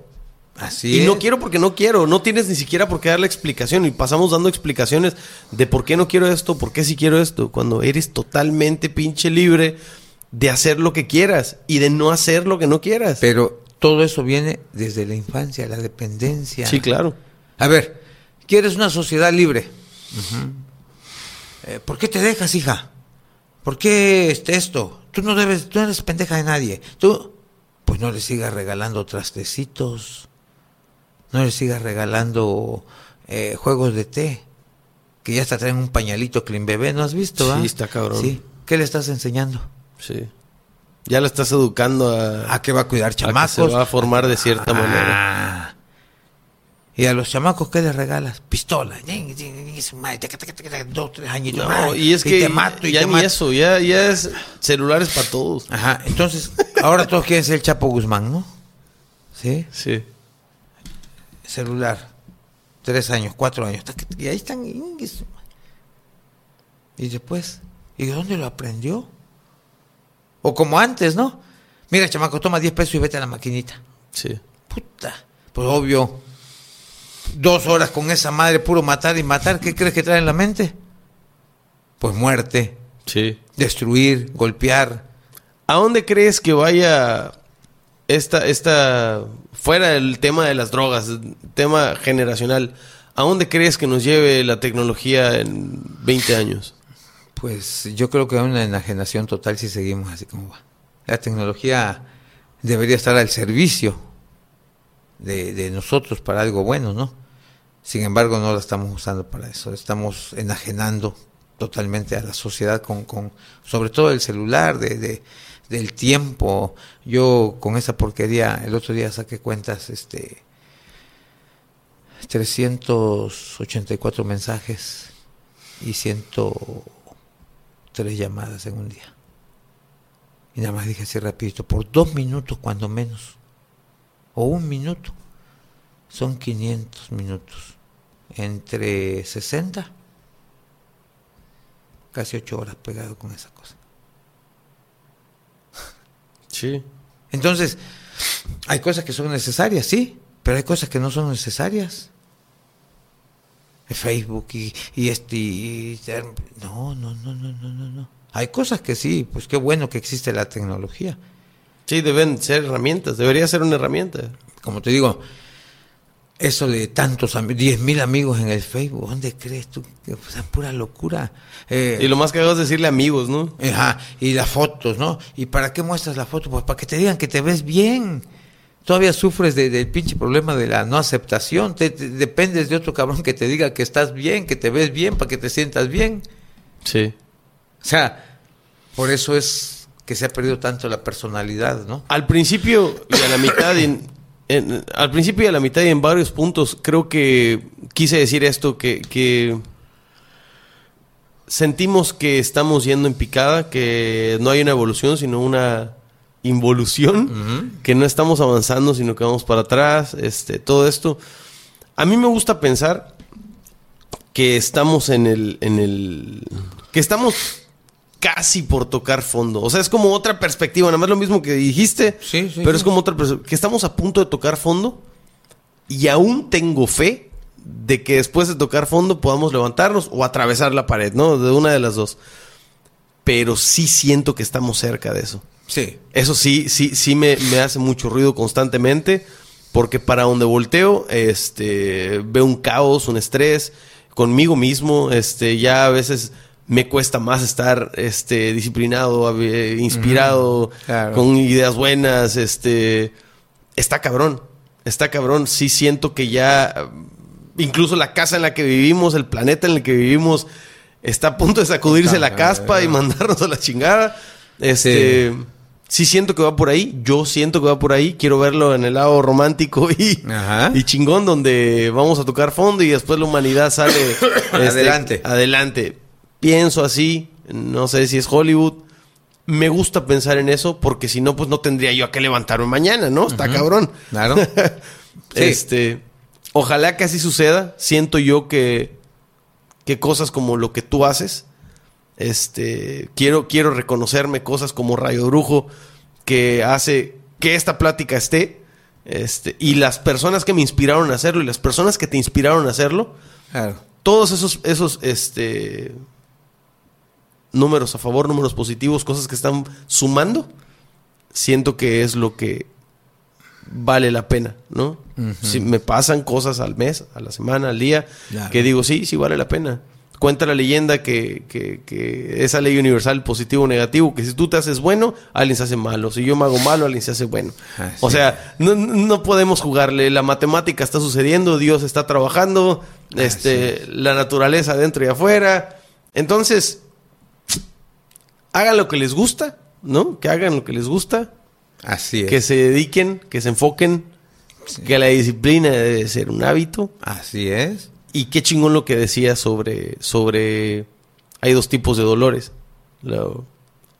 Así y es. no quiero porque no quiero. No tienes ni siquiera por qué dar la explicación. Y pasamos dando explicaciones de por qué no quiero esto, por qué sí quiero esto. Cuando eres totalmente pinche libre de hacer lo que quieras y de no hacer lo que no quieras. Pero todo eso viene desde la infancia, la dependencia. Sí, claro. A ver, ¿quieres una sociedad libre? Eh, ¿Por qué te dejas, hija? ¿Por qué este, esto? Tú no debes, tú no eres pendeja de nadie. Tú, pues no le sigas regalando trastecitos, no le sigas regalando eh, juegos de té, que ya hasta traen un pañalito clean bebé, ¿no has visto? Sí, ah? está cabrón. Sí. ¿Qué le estás enseñando? Sí. Ya la estás educando a, ¿A qué va a cuidar a que chamacos? se va a formar de cierta manera. Ah. Y a los chamacos, ¿qué les regalas? Pistola. Dos, tres añitos. No, y es que te mato y ya te ni mato. eso, ya, ya es celulares para todos. Ajá, entonces, ahora todos quieren ser el Chapo Guzmán, ¿no? ¿Sí? Sí. Celular. Tres años, cuatro años. Y ahí están. Y después, ¿y de dónde lo aprendió? O como antes, ¿no? Mira, chamaco, toma 10 pesos y vete a la maquinita. Sí. Puta. Pues obvio. Dos horas con esa madre, puro matar y matar. ¿Qué crees que trae en la mente? Pues muerte, Sí. destruir, golpear. ¿A dónde crees que vaya esta, esta, fuera del tema de las drogas, tema generacional, ¿a dónde crees que nos lleve la tecnología en 20 años? Pues yo creo que hay una enajenación total si seguimos así como va. La tecnología debería estar al servicio de, de nosotros para algo bueno, ¿no? Sin embargo, no la estamos usando para eso. Estamos enajenando totalmente a la sociedad con, con sobre todo el celular, de, de- del tiempo. Yo con esa porquería, el otro día saqué cuentas, este, 384 mensajes y 103 llamadas en un día. Y nada más dije así rapidito, por dos minutos cuando menos, o un minuto, son 500 minutos, entre 60, casi 8 horas pegado con esa cosa. Sí. Entonces, hay cosas que son necesarias, sí, pero hay cosas que no son necesarias. Facebook y, y este y- no, no, no, no, no, no, no. Hay cosas que sí, pues qué bueno que existe la tecnología. Sí, deben ser herramientas, debería ser una herramienta. Como te digo, eso de tantos amigos, 10 mil amigos en el Facebook, ¿dónde crees tú? que, O sea, pura locura. Eh, Y lo más que hago es decirle amigos, ¿no? Ajá, y las fotos, ¿no? ¿Y para qué muestras la foto? Pues para que te digan que te ves bien. Todavía sufres de- del pinche problema de la no aceptación. Te, te- dependes de otro cabrón que te diga que estás bien, que te ves bien, para que te sientas bien. Sí. O sea, por eso es que se ha perdido tanto la personalidad, ¿no? Al principio y a la mitad, en- al principio y a la mitad y en varios puntos, creo que quise decir esto, que, que sentimos que estamos yendo en picada, que no hay una evolución, sino una involución, que no estamos avanzando, sino que vamos para atrás, este, todo esto. A mí me gusta pensar que estamos en el, en el, que estamos casi por tocar fondo. O sea, es como otra perspectiva, nada más lo mismo que dijiste, Sí, sí, pero sí. es como otra perspectiva, que estamos a punto de tocar fondo y aún tengo fe de que después de tocar fondo podamos levantarnos o atravesar la pared, ¿no? De una de las dos. Pero sí siento que estamos cerca de eso. Sí. Eso sí, sí, sí me, me hace mucho ruido constantemente. Porque para donde volteo, este, veo un caos, un estrés conmigo mismo. Este, ya a veces me cuesta más estar, este, disciplinado, eh, inspirado, claro. con ideas buenas. Este, está cabrón, está cabrón. Sí siento que ya, incluso la casa en la que vivimos, el planeta en el que vivimos, está a punto de sacudirse la caspa y mandarnos a la chingada. Este, sí. siento que va por ahí. Yo siento que va por ahí. Quiero verlo en el lado romántico y, y chingón, donde vamos a tocar fondo y después la humanidad sale este, Adelante. Adelante. Pienso así. No sé si es Hollywood. Me gusta pensar en eso porque si no, pues no tendría yo a qué levantarme mañana, ¿no? Está cabrón. Claro. Este, ojalá que así suceda. Siento yo que, que cosas como lo que tú haces, este, quiero, quiero reconocerme cosas como Rayo Brujo que hace que esta plática esté. Este, y las personas que me inspiraron a hacerlo y las personas que te inspiraron a hacerlo, Claro. todos esos, esos, este, números a favor, números positivos, cosas que están sumando, siento que es lo que vale la pena, ¿no? Si me pasan cosas al mes, a la semana, al día, Claro. que digo, sí, sí vale la pena. Cuenta la leyenda que, que- que esa ley universal positivo o negativo, que si tú te haces bueno, alguien se hace malo. Si yo me hago malo, alguien se hace bueno. Así o sea, no, no podemos jugarle. La matemática está sucediendo, Dios está trabajando, este, la naturaleza adentro y afuera. Entonces, hagan lo que les gusta, ¿no? Que hagan lo que les gusta, Así es. que se dediquen, que se enfoquen, que la disciplina debe ser un hábito. Así es. Y qué chingón lo que decía sobre, sobre... Hay dos tipos de dolores. Lo-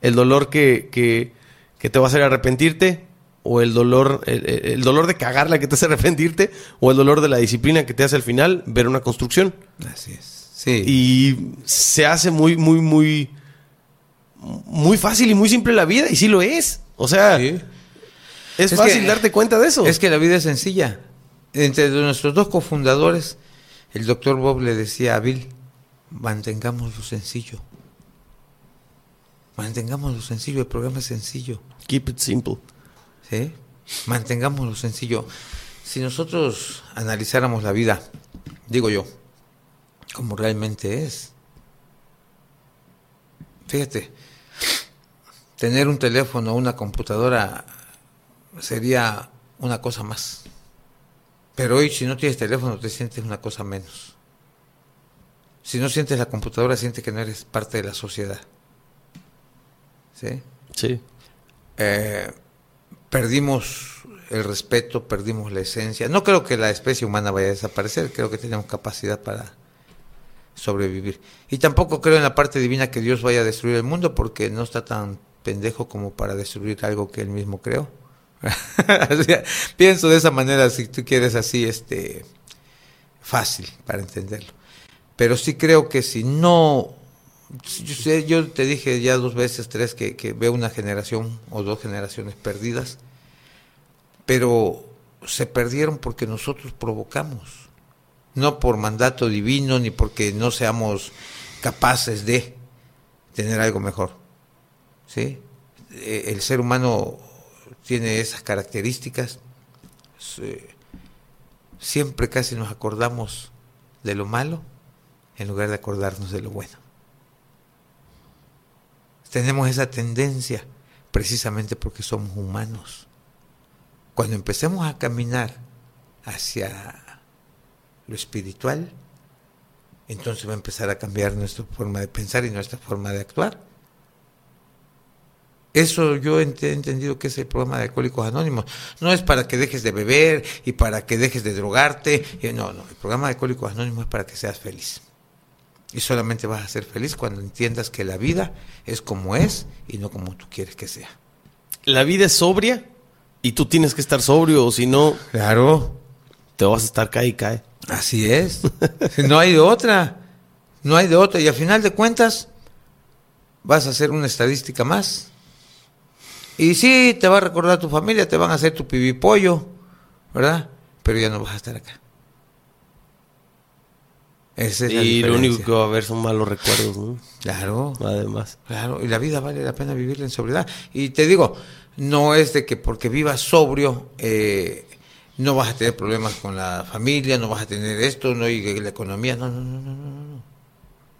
el dolor que, que, que te va a hacer arrepentirte o el dolor, el, el- el dolor de cagarla que te hace arrepentirte o el dolor de la disciplina que te hace al final ver una construcción. Así es. Sí. Y se hace muy, muy, muy, muy fácil y muy simple la vida y sí lo es. O sea, Sí. es, Es fácil que- darte cuenta de eso. Es que la vida es sencilla. Entre nuestros dos cofundadores, el doctor Bob le decía a Bill, mantengamos lo sencillo. Mantengamos lo sencillo, el programa es sencillo. Keep it simple. ¿sí? Mantengamos lo sencillo. Si nosotros analizáramos la vida, digo yo, como realmente es, fíjate, tener un teléfono o una computadora sería una cosa más. Pero hoy si no tienes teléfono te sientes una cosa menos. Si no sientes la computadora, sientes que no eres parte de la sociedad. ¿Sí? Sí. Eh, perdimos el respeto, perdimos la esencia. No creo que la especie humana vaya a desaparecer, creo que tenemos capacidad para sobrevivir. Y tampoco creo en la parte divina que Dios vaya a destruir el mundo, porque no está tan pendejo como para destruir algo que él mismo creó. Pienso de esa manera, si tú quieres así, este, fácil para entenderlo. Pero sí creo que si no yo, yo te dije ya dos veces, tres, que, que veo una generación o dos generaciones perdidas, pero se perdieron porque nosotros provocamos, no por mandato divino ni porque no seamos capaces de tener algo mejor. ¿Sí? Eh, El ser humano tiene esas características. Se- Siempre casi nos acordamos de lo malo en lugar de acordarnos de lo bueno. Tenemos esa tendencia precisamente porque somos humanos. Cuando empecemos a caminar hacia lo espiritual, entonces va a empezar a cambiar nuestra forma de pensar y nuestra forma de actuar. Eso yo he entendido que es el programa de Alcohólicos Anónimos. No es para que dejes de beber y para que dejes de drogarte. y No, no, el programa de Alcohólicos Anónimos es para que seas feliz. Y solamente vas a ser feliz cuando entiendas que la vida es como es y no como tú quieres que sea. La vida es sobria y tú tienes que estar sobrio o si no, Claro, te vas a estar cae y cae. así es. No hay de otra. No hay de otra. Y al final de cuentas, vas a hacer una estadística más. Y sí, te va a recordar tu familia, te van a hacer tu pibipollo, ¿verdad? Pero ya no vas a estar acá. Esa es la Y lo único que va a haber son malos recuerdos, ¿no? Claro. Además. Claro, y la vida vale la pena vivirla en sobriedad. Y te digo, no es de que porque vivas sobrio eh, no vas a tener problemas con la familia, no vas a tener esto, no y la economía, no, no, no, no, no, no.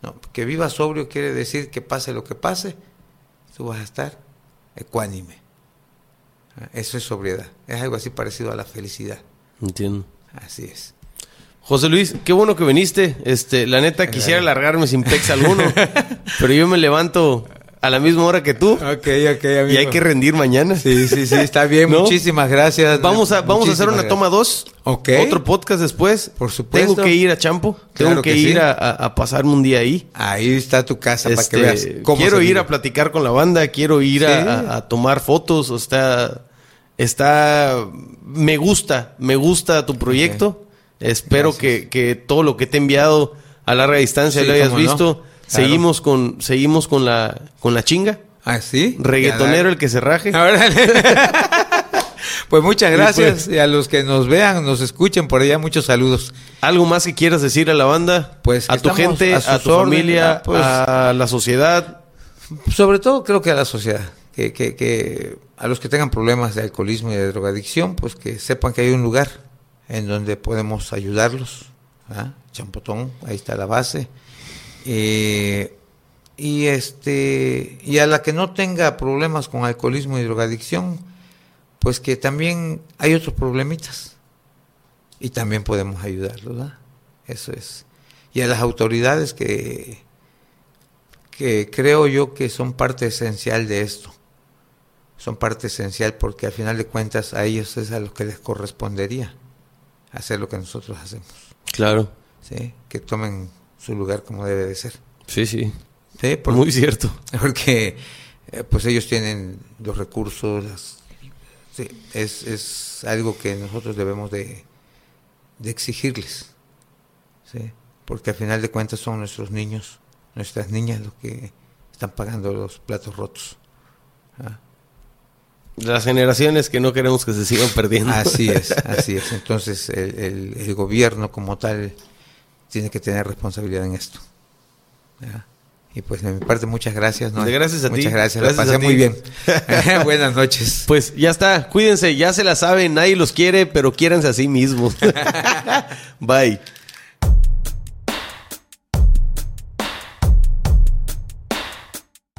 No, que vivas sobrio quiere decir que pase lo que pase, tú vas a estar ecuánime. Eso es sobriedad. Es algo así parecido a la felicidad. Entiendo. Así es. José Luis, qué bueno que viniste. Este, la neta quisiera alargarme sin pex alguno, pero yo me levanto a la misma hora que tú Ok, ok, amigo. y hay que rendir mañana. Sí, sí, sí, está bien. ¿No? Muchísimas gracias. Vamos a, vamos a hacer una toma gracias. 2. Ok. Otro podcast después. Por supuesto. Tengo que ir a Champo. Tengo Claro que, que ir sí. a, a- pasarme un día ahí. Ahí está tu casa para Este, que veas cómo quiero ir vive. a platicar con la banda, quiero ir Sí. a, a- tomar fotos, o sea, está, me gusta, me gusta tu proyecto. Espero que, que todo lo que te he enviado a larga distancia Sí, lo hayas cómo no. Claro. Seguimos con, seguimos con la, con la chinga. ¿Ah, sí? Reggaetonero el que se raje. Órale. pues muchas Y gracias. pues- Y a los que nos vean, nos escuchen por allá, muchos saludos. ¿Algo más que quieras decir a la banda? Pues a tu gente, a tu familia, ah, pues- a la sociedad. Sobre todo creo que a la sociedad, que, que, que a los que tengan problemas de alcoholismo y de drogadicción, pues que sepan que hay un lugar en donde podemos ayudarlos. ¿ah? Champotón, ahí está la base. Eh, y este y a la que no tenga problemas con alcoholismo y drogadicción, pues que también hay otros problemitas y también podemos ayudarlos, ¿verdad? Eso es. Y a las autoridades que que creo yo que son parte esencial de esto. Son parte esencial porque al final de cuentas a ellos es a lo que les correspondería hacer lo que nosotros hacemos. Claro. ¿sí? Que tomen su lugar como debe de ser. Sí, sí. ¿sí? Porque, Muy cierto. Porque eh, pues ellos tienen los recursos, las- sí, es, es algo que nosotros debemos de, de exigirles. ¿sí? Porque al final de cuentas son nuestros niños, nuestras niñas los que están pagando los platos rotos. ¿ah? Las generaciones que no queremos que se sigan perdiendo. Así es, así es. Entonces el, el- el gobierno como tal tiene que tener responsabilidad en esto. ¿ya? Y pues de mi parte muchas gracias. ¿no? Gracias a ti. Muchas gracias, Gracias la a pasé ti. muy bien. Buenas noches. Pues ya está, cuídense, ya se la saben, nadie los quiere, pero quiéranse a sí mismos. Bye.